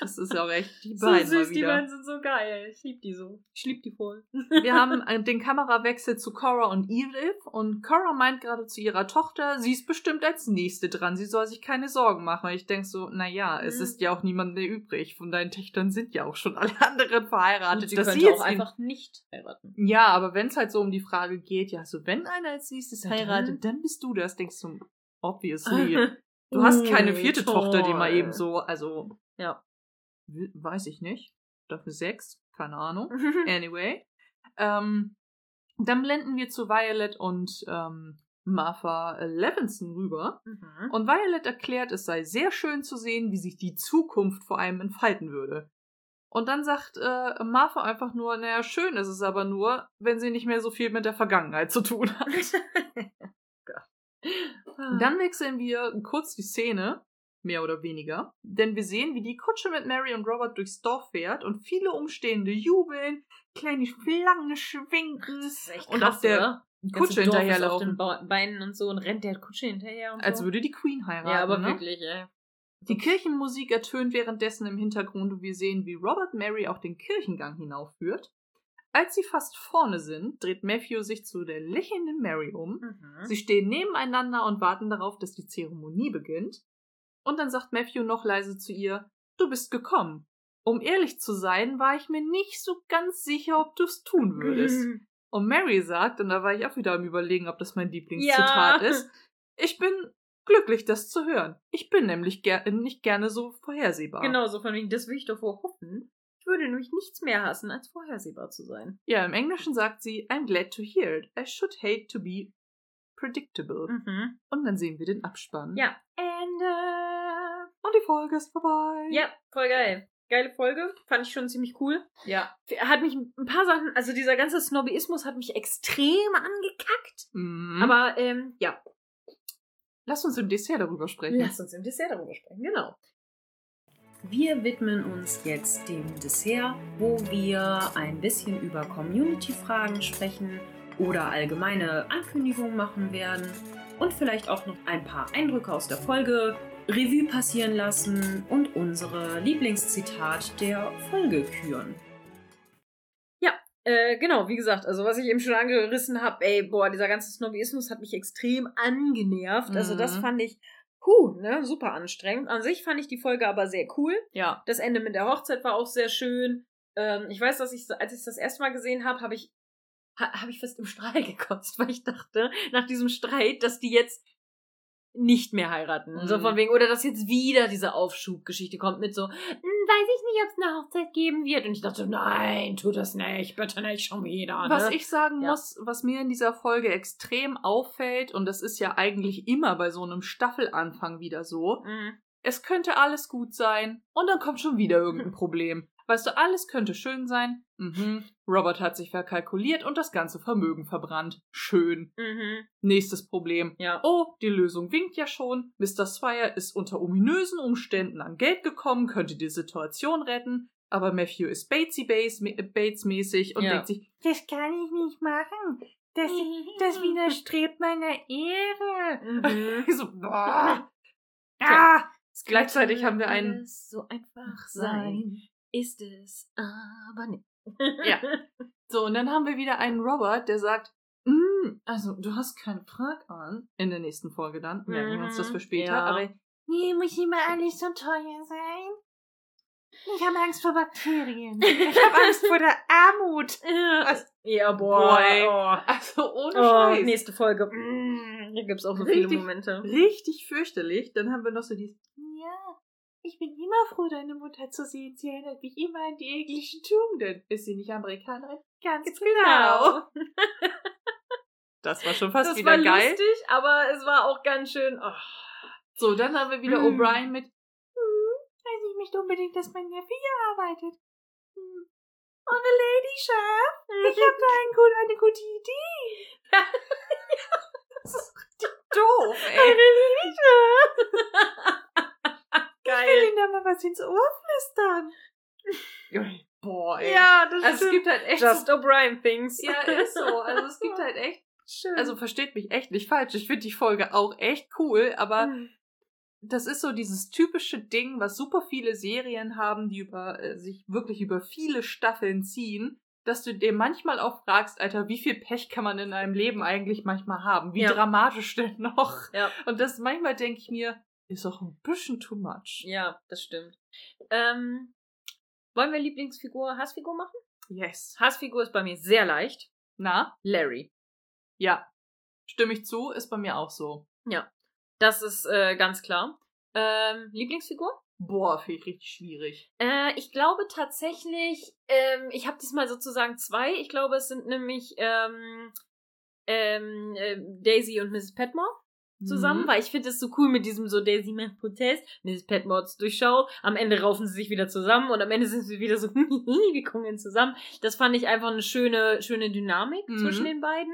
das ist ja auch echt die So beiden süß, mal die beiden sind so geil. Ich liebe die so. Ich liebe die voll. Wir haben äh, den Kamerawechsel zu Cora und Edith und Cora meint gerade zu ihrer Tochter, sie ist bestimmt als Nächste dran, sie soll sich keine Sorgen machen. Und ich denke so, naja, es Mhm. ist ja auch niemand mehr übrig. Von deinen Töchtern sind ja auch schon alle anderen verheiratet. Und sie dass könnte auch einfach nicht heiraten. ja, aber wenn es halt so um die Frage geht, ja, so wenn einer als nächstes heiratet, dann bist du das, denkst du, obviously. Du hast keine vierte Tochter, die mal eben so, also, Ja. weiß ich nicht. Dafür sechs, keine Ahnung. Anyway. Ähm, dann blenden wir zu Violet und ähm, Martha Levinson rüber. Mhm. Und Violet erklärt, es sei sehr schön zu sehen, wie sich die Zukunft vor allem entfalten würde. Und dann sagt äh, Martha einfach nur, naja, schön ist es aber nur, wenn sie nicht mehr so viel mit der Vergangenheit zu tun hat. Dann wechseln wir kurz die Szene, mehr oder weniger, denn wir sehen, wie die Kutsche mit Mary und Robert durchs Dorf fährt und viele Umstehende jubeln, kleine Flaggen ist echt und krass, auf der oder? Kutsche ist auf den hinterherlaufen, Beinen und so und rennt der Kutsche hinterher und als so. würde die Queen heiraten. ja, aber ne? wirklich, ey. Die Kirchenmusik ertönt währenddessen im Hintergrund und wir sehen, wie Robert Mary auch den Kirchengang hinaufführt. Als sie fast vorne sind, dreht Matthew sich zu der lächelnden Mary um. Mhm. Sie stehen nebeneinander und warten darauf, dass die Zeremonie beginnt. Und dann sagt Matthew noch leise zu ihr, du bist gekommen. Um ehrlich zu sein, war ich mir nicht so ganz sicher, ob du es tun würdest. Und Mary sagt, und da war ich auch wieder am überlegen, ob das mein Lieblingszitat Ja. ist, ich bin glücklich, das zu hören. Ich bin nämlich ger nicht gerne so vorhersehbar. Genau, so von wegen, das will ich doch wohl hoffen. Ich würde nämlich nichts mehr hassen, als vorhersehbar zu sein. Ja, im Englischen sagt sie, I'm glad to hear it. I should hate to be predictable. Mhm. Und dann sehen wir den Abspann. Ja. Ende. Und die Folge ist vorbei. Ja, voll geil. Geile Folge. Fand ich schon ziemlich cool. Ja. Hat mich ein paar Sachen, also dieser ganze Snobbyismus hat mich extrem angekackt. Mhm. Aber, ähm, ja. Lass uns im Dessert darüber sprechen. Lass uns im Dessert darüber sprechen, genau. Wir widmen uns jetzt dem Dessert, wo wir ein bisschen über Community-Fragen sprechen oder allgemeine Ankündigungen machen werden und vielleicht auch noch ein paar Eindrücke aus der Folge Revue passieren lassen und unsere Lieblingszitat der Folge küren. Äh, genau, wie gesagt, also was ich eben schon angerissen habe, ey, boah, dieser ganze Snobbyismus hat mich extrem angenervt. Mhm. Also das mhm. fand ich Puh, ne, super anstrengend. An sich fand ich die Folge aber sehr cool. Ja. Das Ende mit der Hochzeit war auch sehr schön. Ähm, ich weiß, dass ich, als ich es das erste Mal gesehen habe, habe ich, ha, habe ich fast im Strahl gekotzt, weil ich dachte, nach diesem Streit, dass die jetzt nicht mehr heiraten. Mhm. So von wegen, oder dass jetzt wieder diese Aufschubgeschichte kommt mit so, weiß ich nicht, ob es eine Hochzeit geben wird. Und ich dachte, nein, tu das nicht, bitte nicht schon wieder. Ne? Was ich sagen ja. muss, was mir in dieser Folge extrem auffällt, und das ist ja eigentlich immer bei so einem Staffelanfang wieder so, mhm. es könnte alles gut sein und dann kommt schon wieder irgendein Problem. Weißt du, alles könnte schön sein. Mhm. Robert hat sich verkalkuliert und das ganze Vermögen verbrannt. Schön. Mhm. Nächstes Problem. Ja. Oh, die Lösung winkt ja schon. Mr. Swire ist unter ominösen Umständen an Geld gekommen, könnte die Situation retten. Aber Matthew ist Bates-mäßig und ja. denkt sich, das kann ich nicht machen. Das, das widerstrebt meiner Ehre. Mhm. so, boah. Ah! Gleichzeitig haben wir einen. So einfach sein ist es aber nicht. ja. So, und dann haben wir wieder einen Robert, der sagt, mm, also du hast keinen Prag an. In der nächsten Folge dann. Merken wir uns das für mhm, später. Ja. Aber nee, muss immer alles so teuer sein. Ich habe Angst vor Bakterien. Ich habe Angst vor der Armut. Was? Ja, boah. Boy. Oh. Also ohne oh, Scheiß. Nächste Folge. Mm, hier gibt es auch so richtig, viele Momente. Richtig fürchterlich. Dann haben wir noch so die. Ich bin immer froh, deine Mutter zu sehen. Sie erinnert mich immer an die englischen Tugenden. Ist sie nicht Amerikanerin? Ganz Jetzt genau. genau. das war schon fast das wieder war geil. lustig, aber es war auch ganz schön. Oh. So, dann haben wir wieder hm. O'Brien mit. Hm, weiß ich nicht unbedingt, dass mein Neffe hier arbeitet. Hm. Oh, eine Lady Chef. Ich habe da ein gut, eine gute Idee. ja. das ist richtig doof, ey. Eine Lady Chef. Da mal was ins Ohr flüstern. Boah, ey. Ja, das also es gibt halt echt. Just so, O'Brien Things. Ja, ist so. Also es gibt halt echt. Schön. Also versteht mich echt nicht falsch. Ich finde die Folge auch echt cool, aber mhm. das ist so dieses typische Ding, was super viele Serien haben, die über äh, sich wirklich über viele Staffeln ziehen, dass du dir manchmal auch fragst, Alter, wie viel Pech kann man in einem Leben eigentlich manchmal haben? Wie ja. dramatisch denn noch? Ja. Und das manchmal denke ich mir, ist auch ein bisschen too much. Ja, das stimmt. Ähm, wollen wir Lieblingsfigur, Hassfigur machen? Yes. Hassfigur ist bei mir sehr leicht. Na? Larry. Ja. Stimme ich zu, ist bei mir auch so. Ja. Das ist äh, ganz klar. Ähm, Lieblingsfigur? Boah, finde ich richtig schwierig. Äh, ich glaube tatsächlich, ähm, ich habe diesmal sozusagen zwei. Ich glaube, es sind nämlich ähm, ähm, äh, Daisy und Mrs. Petmore zusammen, mhm. weil ich finde es so cool mit diesem so Daisy macht Protest, Mrs. Petmods Durchschau. Am Ende raufen sie sich wieder zusammen und am Ende sind sie wieder so, wir kommen zusammen. Das fand ich einfach eine schöne, schöne Dynamik mhm. zwischen den beiden.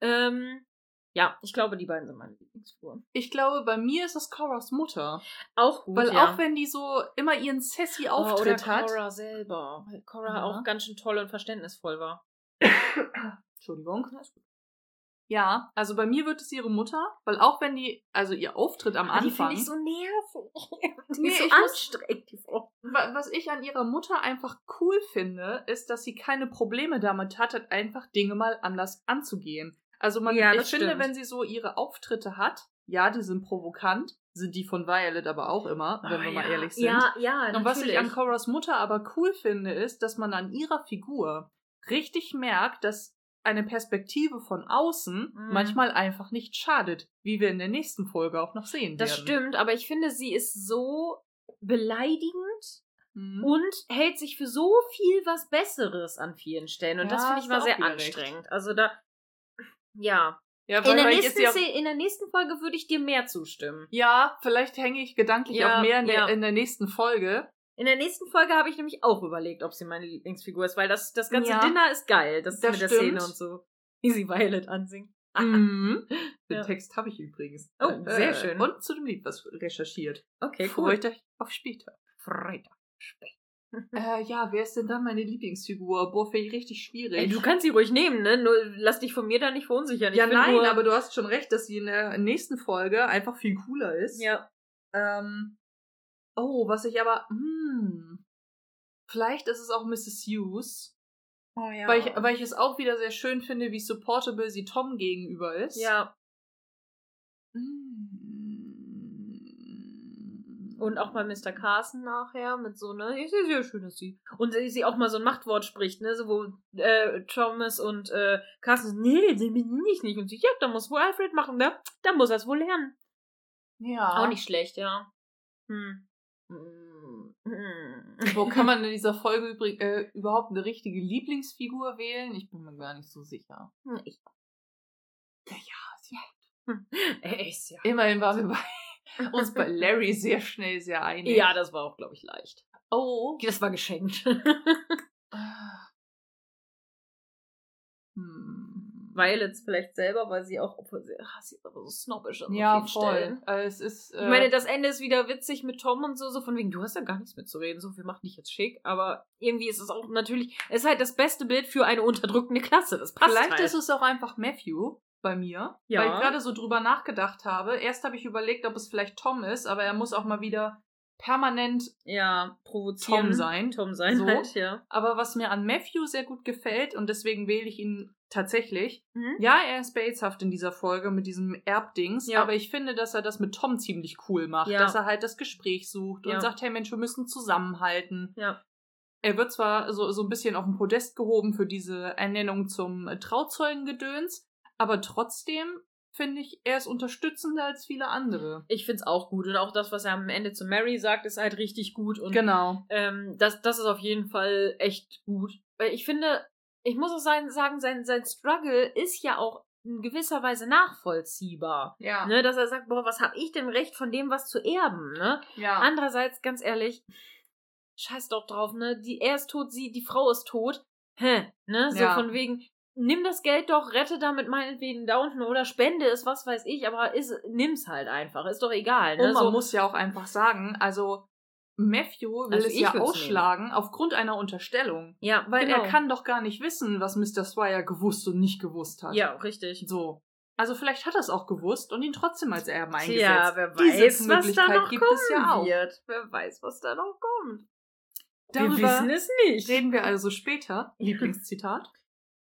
Ähm, ja, ich glaube, die beiden sind meine Lieblingsfiguren. Ich glaube, bei mir ist es Coras Mutter. Auch gut. Weil ja. auch wenn die so immer ihren Sassy-Auftritt oh, hat. Cora selber. Weil Cora ja. auch ganz schön toll und verständnisvoll war. Entschuldigung. Ja, also bei mir wird es ihre Mutter, weil auch wenn die, also ihr Auftritt am Anfang. Die finde ich so nervig. Die nee, ist so anstrengend, Frau. Was ich an ihrer Mutter einfach cool finde, ist, dass sie keine Probleme damit hat, einfach Dinge mal anders anzugehen. Also man, ja, ich stimmt. finde, wenn sie so ihre Auftritte hat, ja, die sind provokant, sind die von Violet aber auch immer, wenn oh, wir ja. mal ehrlich sind. Ja, ja, Und was ich an Coras Mutter aber cool finde, ist, dass man an ihrer Figur richtig merkt, dass eine Perspektive von außen mhm. manchmal einfach nicht schadet, wie wir in der nächsten Folge auch noch sehen das werden. Das stimmt, aber ich finde, sie ist so beleidigend mhm. und hält sich für so viel was Besseres an vielen Stellen. Und ja, das finde ich mal sehr anstrengend. Recht. Also da, ja. Ja, in, der nächsten, ja in der nächsten Folge würde ich dir mehr zustimmen. Ja, vielleicht hänge ich gedanklich ja, auch mehr in der, in der nächsten Folge. In der nächsten Folge habe ich nämlich auch überlegt, ob sie meine Lieblingsfigur ist, weil das, das ganze ja, Dinner ist geil. Das, das mit stimmt. der Szene und so. Wie sie Violet ansingt. Mhm. Den ja. Text habe ich übrigens. Oh, sehr äh, schön. Und zu dem Lied was recherchiert. Okay, cool. Freut euch auf später. Freitag. Specht. Äh, ja, wer ist denn dann meine Lieblingsfigur? Boah, finde ich richtig schwierig. Ey, du kannst sie ruhig nehmen, ne? Nur lass dich von mir da nicht verunsichern. Ich ja, nein, nur, aber du hast schon recht, dass sie in der nächsten Folge einfach viel cooler ist. Ja. Ähm, oh, was ich aber. Hm, vielleicht ist es auch Mrs. Hughes. Oh ja. Weil, ich, weil ich es auch wieder sehr schön finde, wie supportable sie Tom gegenüber ist. ja. Hm. Und auch bei Mr. Carson nachher mit so, ne, ist ja sehr schön, dass sie. Und sie, auch mal so ein Machtwort spricht, ne, so wo äh, Thomas und äh, Carson, so, nee, den bin ich nicht. Und sie, ja, da muss wohl Alfred machen, ne? Da muss er es wohl lernen. Ja. Auch nicht schlecht, ja. Hm. Wo kann man in dieser Folge übrig, äh, überhaupt eine richtige Lieblingsfigur wählen? Ich bin mir gar nicht so sicher. Ich. Ja, ja, sie Er ist ja. Immerhin waren wir bei uns bei Larry sehr schnell sehr einig. Ja, das war auch, glaube ich, leicht. Oh. Das war geschenkt. Hm. Violets vielleicht selber, weil sie auch, obwohl sie, ach, sie ist aber so snobbisch an so Ja, vielen voll. Stellen. Äh, es ist. Äh, Ich meine, das Ende ist wieder witzig mit Tom und so, so von wegen, du hast ja gar nichts mitzureden, so, wir machen dich jetzt schick, aber irgendwie ist es auch natürlich, es ist halt das beste Bild für eine unterdrückende Klasse, das passt vielleicht halt. ist es auch einfach Matthew bei mir. Ja. Weil ich gerade so drüber nachgedacht habe. Erst habe ich überlegt, ob es vielleicht Tom ist, aber er muss auch mal wieder permanent ja, provozieren. Tom sein. Tom sein So. halt, ja. Aber was mir an Matthew sehr gut gefällt, und deswegen wähle ich ihn tatsächlich, Mhm. ja, er ist bateshaft in dieser Folge mit diesem Erbdings, Ja. aber ich finde, dass er das mit Tom ziemlich cool macht, Ja. dass er halt das Gespräch sucht Ja. und sagt, hey Mensch, wir müssen zusammenhalten. Ja. Er wird zwar so, so ein bisschen auf den Podest gehoben für diese Ernennung zum Trauzeugengedöns, aber trotzdem finde ich, er ist unterstützender als viele andere. Ich find's auch gut und auch das, was er am Ende zu Mary sagt, ist halt richtig gut und Genau. Ähm, das, das ist auf jeden Fall echt gut. Weil ich finde, ich muss auch sein, sagen, sein, sein Struggle ist ja auch in gewisser Weise nachvollziehbar. Ja. Ne, dass er sagt, boah, was hab ich denn Recht von dem was zu erben, ne? ja. Andererseits, ganz ehrlich, scheiß doch drauf, ne? Die, er ist tot, sie, die Frau ist tot. Hä? Ne? So Ja. von wegen, nimm das Geld doch, rette damit meinetwegen da unten oder spende es, was weiß ich, aber ist, nimm's halt einfach, ist doch egal, ne? Und man so, muss ja auch einfach sagen, also Matthew will Also es ja ausschlagen aufgrund einer Unterstellung. ja, Weil genau. er kann doch gar nicht wissen, was Mr. Swire gewusst und nicht gewusst hat. Ja, richtig. So. Also vielleicht hat er es auch gewusst und ihn trotzdem als Erben eingesetzt. Ja, wer Diese weiß, was da noch gibt kommen ja wird. Wer weiß, was da noch kommt. Darüber Wir wissen es nicht. Reden wir also später. Lieblingszitat.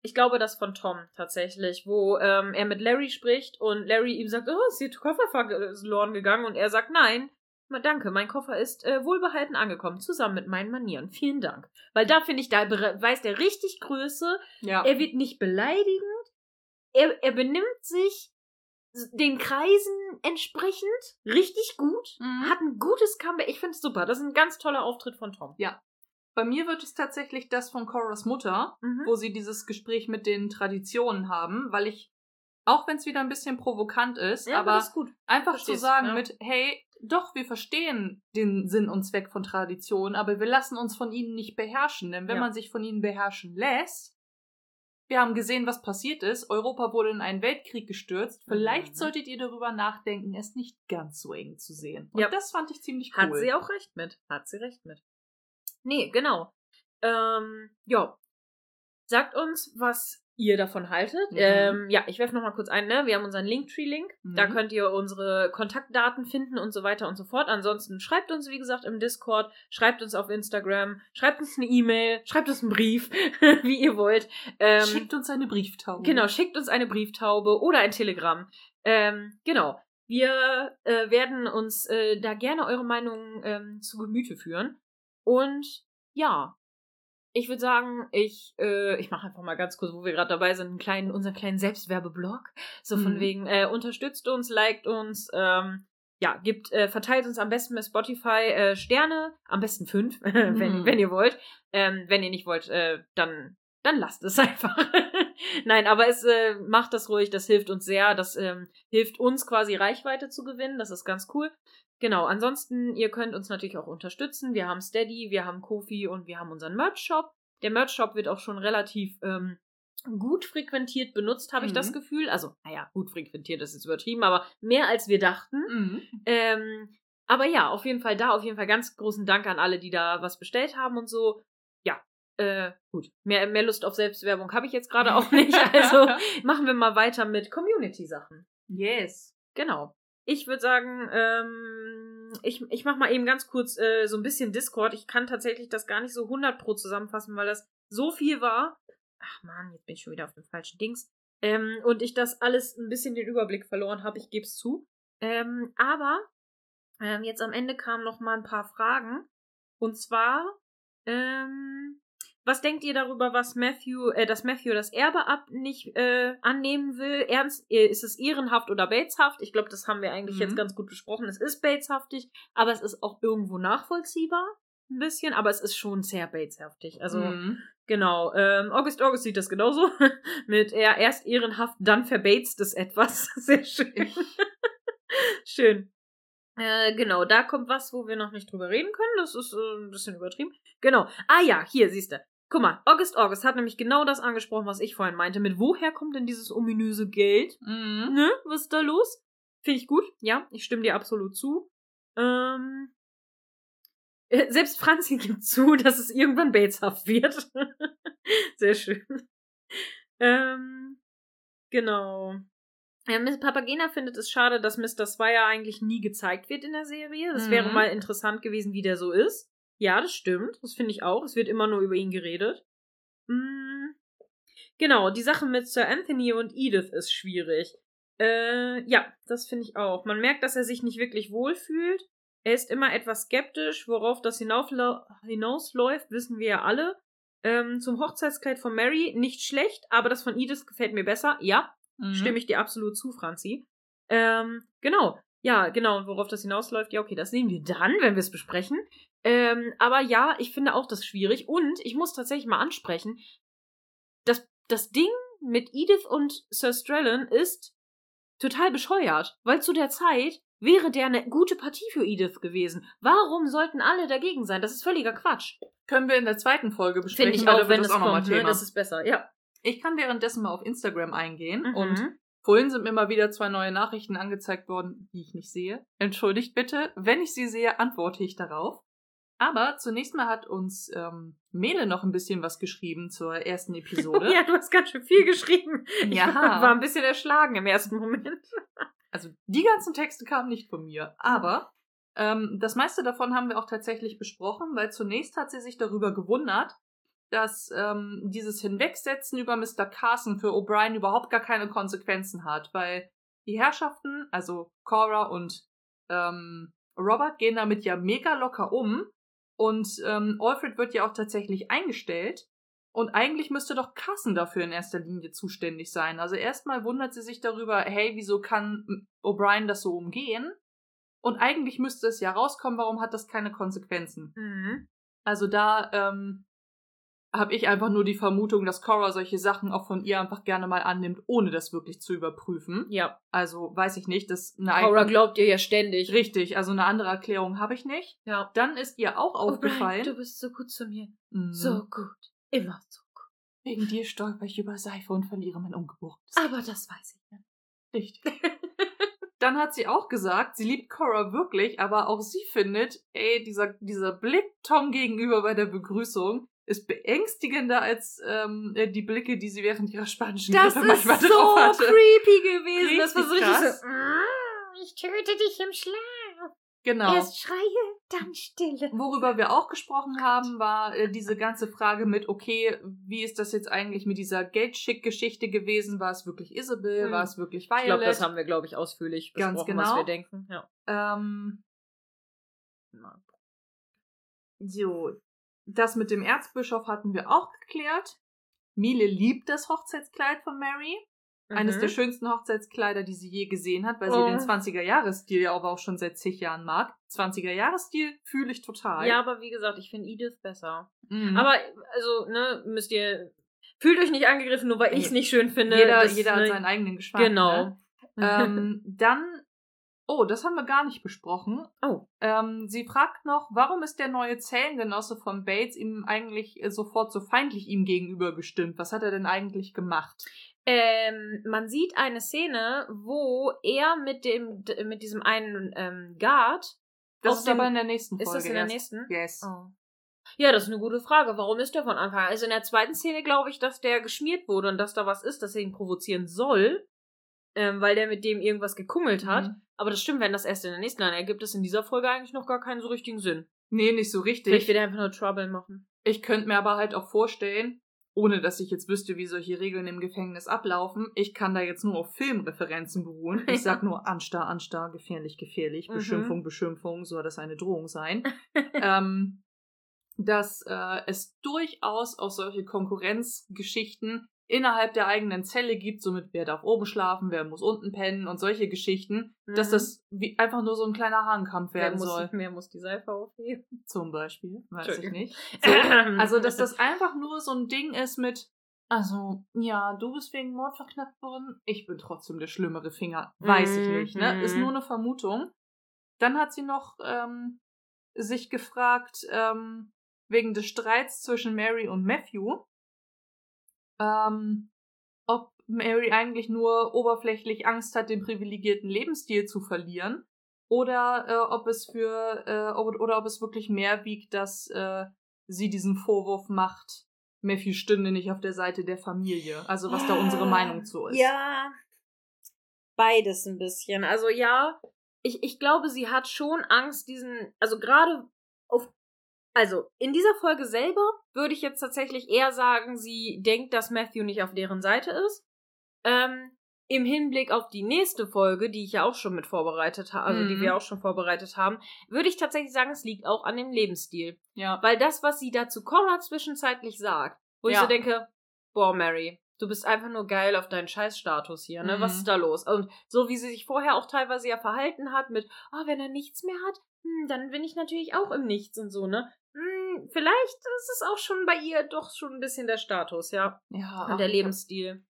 Ich glaube, das von Tom tatsächlich, wo ähm, er mit Larry spricht und Larry ihm sagt, oh, ist Ihr Koffer verloren gegangen? Und er sagt, nein, danke, mein Koffer ist äh, wohlbehalten angekommen, zusammen mit meinen Manieren. Vielen Dank. Weil da finde ich, da beweist er richtig Größe. Ja. Er wird nicht beleidigend. Er, er benimmt sich den Kreisen entsprechend richtig gut. Mhm. Hat ein gutes Comeback. Ich finde es super. Das ist ein ganz toller Auftritt von Tom. Bei mir wird es tatsächlich das von Coras Mutter, Mhm. wo sie dieses Gespräch mit den Traditionen haben, weil ich, auch wenn es wieder ein bisschen provokant ist, Ja, aber ist gut. einfach zu sagen ja. mit, hey, doch, wir verstehen den Sinn und Zweck von Traditionen, aber wir lassen uns von ihnen nicht beherrschen, denn wenn Ja. man sich von ihnen beherrschen lässt, wir haben gesehen, was passiert ist. Europa wurde in einen Weltkrieg gestürzt. Vielleicht Mhm. solltet ihr darüber nachdenken, es nicht ganz so eng zu sehen. Und Ja. das fand ich ziemlich cool. Hat sie auch recht mit. Hat sie recht mit. Nee, genau. Ähm, ja. Sagt uns, was ihr davon haltet. Mhm. Ähm, ja, ich werfe nochmal kurz ein, ne? Wir haben unseren Linktree-Link. Da Mhm. könnt ihr unsere Kontaktdaten finden und so weiter und so fort. Ansonsten schreibt uns, wie gesagt, im Discord, schreibt uns auf Instagram, schreibt uns eine E-Mail, schreibt uns einen Brief, wie ihr wollt. Ähm, Schickt uns eine Brieftaube. Genau, schickt uns eine Brieftaube oder ein Telegramm. Ähm, genau. Wir äh, werden uns äh, da gerne eure Meinung ähm, zu Gemüte führen. Und ja, ich würde sagen, ich, äh, ich mache einfach mal ganz kurz, wo wir gerade dabei sind, einen kleinen, unseren kleinen Selbstwerbeblog. So von Mhm. wegen, äh, unterstützt uns, liked uns, ähm, ja, gibt, äh, verteilt uns am besten bei Spotify äh, Sterne, am besten fünf, wenn, Mhm. wenn ihr wollt. Ähm, wenn ihr nicht wollt, äh, dann, dann lasst es einfach. Nein, aber es äh, macht das ruhig, das hilft uns sehr, das ähm, hilft uns quasi Reichweite zu gewinnen, das ist ganz cool. Genau, ansonsten, ihr könnt uns natürlich auch unterstützen. Wir haben Steady, wir haben Kofi und wir haben unseren Merch-Shop. Der Merch-Shop wird auch schon relativ ähm, gut frequentiert benutzt, habe ich Mhm. das Gefühl. Also, naja, gut frequentiert ist jetzt übertrieben, aber mehr als wir dachten. Mhm. Ähm, Aber ja, auf jeden Fall da, auf jeden Fall ganz großen Dank an alle, die da was bestellt haben und so. Ja, äh, gut. Mehr, mehr Lust auf Selbstwerbung habe ich jetzt gerade auch nicht. Also machen wir mal weiter mit Community-Sachen. Yes. Genau. Ich würde sagen, ähm, ich, ich mache mal eben ganz kurz äh, so ein bisschen Discord. Ich kann tatsächlich das gar nicht so 100 pro zusammenfassen, weil das so viel war. Ach man, jetzt bin ich schon wieder auf dem falschen Dings. Ähm, und ich das alles ein bisschen den Überblick verloren habe, ich gebe es zu. Ähm, aber ähm, jetzt am Ende kamen noch mal ein paar Fragen. Und zwar, ähm, was denkt ihr darüber, was Matthew, äh, dass Matthew das Erbe ab nicht äh, annehmen will? Ernst, äh, ist es ehrenhaft oder bateshaft? Ich glaube, das haben wir eigentlich mhm. jetzt ganz gut besprochen. Es ist bateshaftig, aber es ist auch irgendwo nachvollziehbar. Ein bisschen, aber es ist schon sehr bateshaftig. Also, mhm. genau. Ähm, August August sieht das genauso. Mit er erst ehrenhaft, dann verbatest es etwas. Sehr schön. schön. Äh, genau, da kommt was, wo wir noch nicht drüber reden können. Das ist äh, ein bisschen übertrieben. Genau. Ah ja, hier, siehst du. Guck mal, August August hat nämlich genau das angesprochen, was ich vorhin meinte. Mit woher kommt denn dieses ominöse Geld? Mhm. Ne? Was ist da los? Finde ich gut. Ja, ich stimme dir absolut zu. Ähm, äh, selbst Franzi gibt zu, dass es irgendwann bateshaft wird. Sehr schön. Ähm, genau. Ja, Miss Papagena findet es schade, dass Mr. Swire eigentlich nie gezeigt wird in der Serie. Das mhm. wäre mal interessant gewesen, wie der so ist. Ja, das stimmt. Das finde ich auch. Es wird immer nur über ihn geredet. Mhm. Genau, die Sache mit Sir Anthony und Edith ist schwierig. Äh, ja, das finde ich auch. Man merkt, dass er sich nicht wirklich wohlfühlt. Er ist immer etwas skeptisch, worauf das hinausläuft, wissen wir ja alle. Ähm, zum Hochzeitskleid von Mary nicht schlecht, aber das von Edith gefällt mir besser. Ja, mhm. stimme ich dir absolut zu, Franzi. Ähm, genau. Ja, genau. Und worauf das hinausläuft, ja, okay, das sehen wir dann, wenn wir es besprechen. Ähm, aber ja, ich finde auch das schwierig. Und ich muss tatsächlich mal ansprechen, das, das Ding mit Edith und Sir Strellan ist total bescheuert, weil zu der Zeit wäre der eine gute Partie für Edith gewesen. Warum sollten alle dagegen sein? Das ist völliger Quatsch. Können wir in der zweiten Folge besprechen. Finde ich auch, wenn das, auch kommt, ne? das ist besser, ja. Ich kann währenddessen mal auf Instagram eingehen mhm. und vorhin sind mir mal wieder zwei neue Nachrichten angezeigt worden, die ich nicht sehe. Entschuldigt bitte, wenn ich sie sehe, antworte ich darauf. Aber zunächst mal hat uns ähm, Mele noch ein bisschen was geschrieben zur ersten Episode. ja, du hast ganz schön viel geschrieben. Ja. Ich war ein bisschen erschlagen im ersten Moment. Also die ganzen Texte kamen nicht von mir, aber ähm, das meiste davon haben wir auch tatsächlich besprochen, weil zunächst hat sie sich darüber gewundert, dass ähm, dieses Hinwegsetzen über Mr. Carson für O'Brien überhaupt gar keine Konsequenzen hat, weil die Herrschaften, also Cora und ähm, Robert, gehen damit ja mega locker um und ähm, Alfred wird ja auch tatsächlich eingestellt. Und eigentlich müsste doch Carson dafür in erster Linie zuständig sein. Also erstmal wundert sie sich darüber, hey, wieso kann O'Brien das so umgehen? Und eigentlich müsste es ja rauskommen, warum hat das keine Konsequenzen? Mhm. Also da ähm, habe ich einfach nur die Vermutung, dass Cora solche Sachen auch von ihr einfach gerne mal annimmt, ohne das wirklich zu überprüfen. Ja. Also weiß ich nicht, dass eine Cora glaubt ihr ja ständig. Richtig, also eine andere Erklärung habe ich nicht. Ja. Dann ist ihr auch oh aufgefallen. Nein, du bist so gut zu mir. Mhm. So gut. Immer so gut. Wegen dir stolper ich über Seife und verliere mein Ungeborenes. Aber das weiß ich nicht. Richtig. Dann hat sie auch gesagt, sie liebt Cora wirklich, aber auch sie findet, ey, dieser, dieser Blick Tom gegenüber bei der Begrüßung, ist beängstigender als ähm, äh, die Blicke, die sie während ihrer spanischen das Grippe manchmal so drauf hatte. creepy gewesen. Richtig das war so richtig so, mm, ich töte dich im Schlaf. Genau. Erst schreie, dann stille. Worüber wir auch gesprochen haben, war äh, diese ganze Frage mit, okay, wie ist das jetzt eigentlich mit dieser Geldschick-Geschichte gewesen? War es wirklich Isabel? Hm. War es wirklich Violet? Ich glaube, das haben wir, glaube ich, ausführlich besprochen, Ganz genau. was wir denken. Ja. Ähm, so, das mit dem Erzbischof hatten wir auch geklärt. Miele liebt das Hochzeitskleid von Mary. Mhm. Eines der schönsten Hochzeitskleider, die sie je gesehen hat, weil sie den 20er-Jahres-Stil ja aber auch schon seit zig Jahren mag. 20er-Jahres-Stil fühle ich total. Ja, aber wie gesagt, ich finde Edith besser. Mhm. Aber, also, ne, müsst ihr. Fühlt euch nicht angegriffen, nur weil ich es nicht schön finde. Jeder, das, jeder ne, hat seinen eigenen Geschmack. Genau. Ne? ähm, dann Oh, das haben wir gar nicht besprochen. Oh. Ähm, sie fragt noch, warum ist der neue Zellengenosse von Bates ihm eigentlich äh, sofort so feindlich ihm gegenüber gestimmt? Was hat er denn eigentlich gemacht? Ähm, man sieht eine Szene, wo er mit dem mit diesem einen ähm, Guard Das ist dem- aber in der nächsten Folge. Ist das in der nächsten? Yes. Oh. Ja, das ist eine gute Frage. Warum ist der von Anfang an? Also in der zweiten Szene glaube ich, dass der geschmiert wurde und dass da was ist, das er ihn provozieren soll, ähm, weil der mit dem irgendwas gekummelt hat. Mhm. Aber das stimmt, wenn das erst in der nächsten, dann ergibt es in dieser Folge eigentlich noch gar keinen so richtigen Sinn. Nee, nicht so Vielleicht richtig. wird er einfach nur Trouble machen. Ich könnte mir aber halt auch vorstellen, ohne dass ich jetzt wüsste, wie solche Regeln im Gefängnis ablaufen, ich kann da jetzt nur auf Filmreferenzen beruhen. Ich sag nur Anstar, Anstar, gefährlich, gefährlich, Mhm. Beschimpfung, Beschimpfung, soll das eine Drohung sein. ähm, dass äh, es durchaus auch solche Konkurrenzgeschichten innerhalb der eigenen Zelle gibt, somit wer darf oben schlafen, wer muss unten pennen und solche Geschichten, dass Mhm. das wie einfach nur so ein kleiner Hahnkampf wer werden muss, soll. wer muss die Seife aufheben? Zum Beispiel, weiß ich nicht. So, also, dass das einfach nur so ein Ding ist mit, also, ja, du bist wegen Mord verknackt worden, ich bin trotzdem der schlimmere Finger. Weiß ich nicht, ne? Ist Mhm. nur eine Vermutung. Dann hat sie noch ähm, sich gefragt, ähm, wegen des Streits zwischen Mary und Matthew, ähm, ob Mary eigentlich nur oberflächlich Angst hat, den privilegierten Lebensstil zu verlieren oder äh, ob es für äh, ob, oder ob es wirklich mehr wiegt, dass äh, sie diesen Vorwurf macht, Matthew stünde nicht auf der Seite der Familie. Also was da unsere Meinung zu ist. Ja, beides ein bisschen. Also ja, ich, ich glaube, sie hat schon Angst, diesen, also gerade auf, also in dieser Folge selber würde ich jetzt tatsächlich eher sagen, sie denkt, dass Matthew nicht auf deren Seite ist. Ähm, Im Hinblick auf die nächste Folge, die ich ja auch schon mit vorbereitet habe, also die Mhm. wir auch schon vorbereitet haben, würde ich tatsächlich sagen, es liegt auch an dem Lebensstil. Ja. Weil das, was sie dazu Cora zwischenzeitlich sagt, wo ich Ja. so denke, boah, Mary, du bist einfach nur geil auf deinen Scheißstatus hier, ne? Was Mhm. ist da los? Und so wie sie sich vorher auch teilweise ja verhalten hat mit, ah, wenn er nichts mehr hat, hm, dann bin ich natürlich auch im Nichts und so, ne? Hm, vielleicht ist es auch schon bei ihr doch schon ein bisschen der Status, ja. Ja. Und der Lebensstil.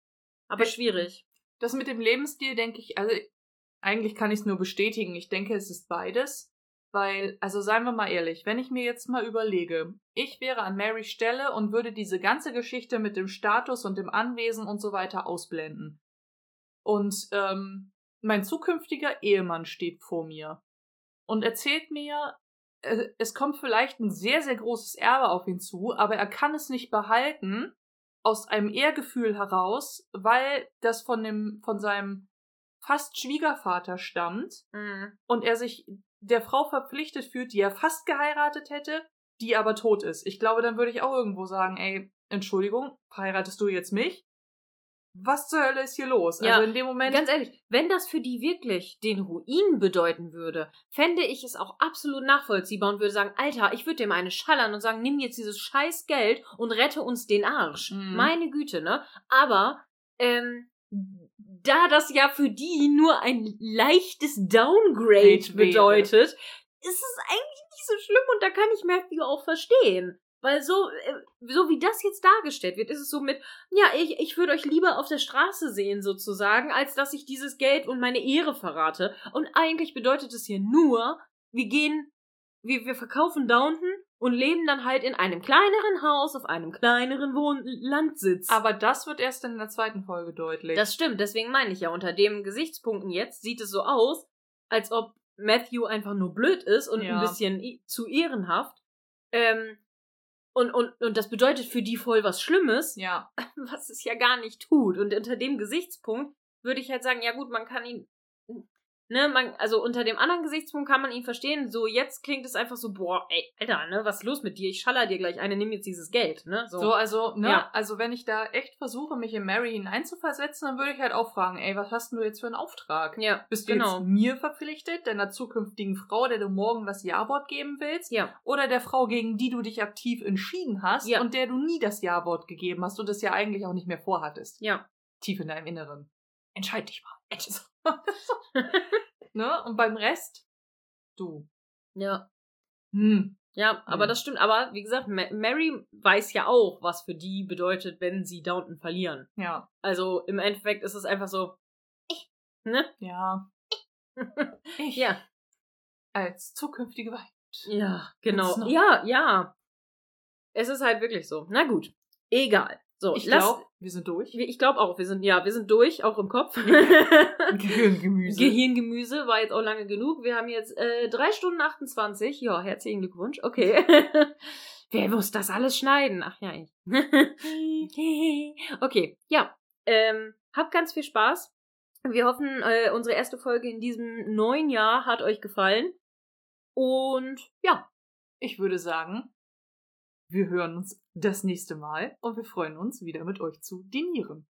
Aber Ja. schwierig. Das mit dem Lebensstil denke ich, also eigentlich kann ich es nur bestätigen. Ich denke, es ist beides. Weil, also seien wir mal ehrlich, wenn ich mir jetzt mal überlege, ich wäre an Marys Stelle und würde diese ganze Geschichte mit dem Status und dem Anwesen und so weiter ausblenden. Und ähm, mein zukünftiger Ehemann steht vor mir und erzählt mir, äh, es kommt vielleicht ein sehr, sehr großes Erbe auf ihn zu, aber er kann es nicht behalten, aus einem Ehrgefühl heraus, weil das von dem, von seinem fast Schwiegervater stammt Mhm. und er sich der Frau verpflichtet fühlt, die er fast geheiratet hätte, die aber tot ist. Ich glaube, dann würde ich auch irgendwo sagen, ey, Entschuldigung, heiratest du jetzt mich? Was zur Hölle ist hier los? Ja, also in dem Moment. Ganz ehrlich, wenn das für die wirklich den Ruin bedeuten würde, fände ich es auch absolut nachvollziehbar und würde sagen, Alter, ich würde dem eine schallern und sagen, nimm jetzt dieses scheiß Geld und rette uns den Arsch. Mhm. Meine Güte, ne? Aber, ähm, da das ja für die nur ein leichtes Downgrade bedeutet, ist es eigentlich nicht so schlimm und da kann ich Matthew auch verstehen. Weil so, äh, so wie das jetzt dargestellt wird, ist es so mit, ja, ich, ich würde euch lieber auf der Straße sehen, sozusagen, als dass ich dieses Geld und meine Ehre verrate. Und eigentlich bedeutet es hier nur, wir gehen, wir, wir verkaufen Downton und leben dann halt in einem kleineren Haus auf einem kleineren Wohn Landsitz. aber das wird erst in der zweiten Folge deutlich. Das stimmt, deswegen meine ich ja, unter den Gesichtspunkten jetzt sieht es so aus, als ob Matthew einfach nur blöd ist und Ja. ein bisschen zu ehrenhaft. Ähm, und, und, und das bedeutet für die voll was Schlimmes, ja. was es ja gar nicht tut. Und unter dem Gesichtspunkt würde ich halt sagen, ja gut, man kann ihn, ne, man, also unter dem anderen Gesichtspunkt kann man ihn verstehen. So, jetzt klingt es einfach so, boah, ey, Alter, ne, was ist los mit dir? Ich schaller dir gleich eine, nimm jetzt dieses Geld, ne? So. So, also, ne, Ja. also wenn ich da echt versuche, mich in Mary hineinzuversetzen, dann würde ich halt auch fragen, ey, was hast denn du jetzt für einen Auftrag? ja, Bist du genau. jetzt mir verpflichtet, deiner zukünftigen Frau, der du morgen das Ja-Wort geben willst? Ja, Oder der Frau, gegen die du dich aktiv entschieden hast Ja. und der du nie das Ja-Wort gegeben hast und das ja eigentlich auch nicht mehr vorhattest? ja. Tief in deinem Inneren. Entscheid dich mal. ne? Und beim Rest, du. ja. Hm. Ja, aber Hm. das stimmt. Aber wie gesagt, Ma Mary weiß ja auch, was für die bedeutet, wenn sie Downton verlieren. Ja. Also im Endeffekt ist es einfach so, ich, ne? Ja. Ich Ja. als zukünftige Weib. Ja, genau. Ja, ja. Es ist halt wirklich so. Na gut. Egal. So, Ich glaube, wir sind durch. ich glaube auch, wir sind, ja, wir sind durch, auch im Kopf. Gehirngemüse. Gehirngemüse war jetzt auch lange genug. Wir haben jetzt äh, 3 Stunden 28. Ja, herzlichen Glückwunsch. Okay. Wer muss das alles schneiden? Ach ja, ich. okay, ja. Ähm, habt ganz viel Spaß. Wir hoffen, äh, unsere erste Folge in diesem neuen Jahr hat euch gefallen. Und ja, Ich würde sagen, wir hören uns das nächste Mal und wir freuen uns wieder mit euch zu dinieren.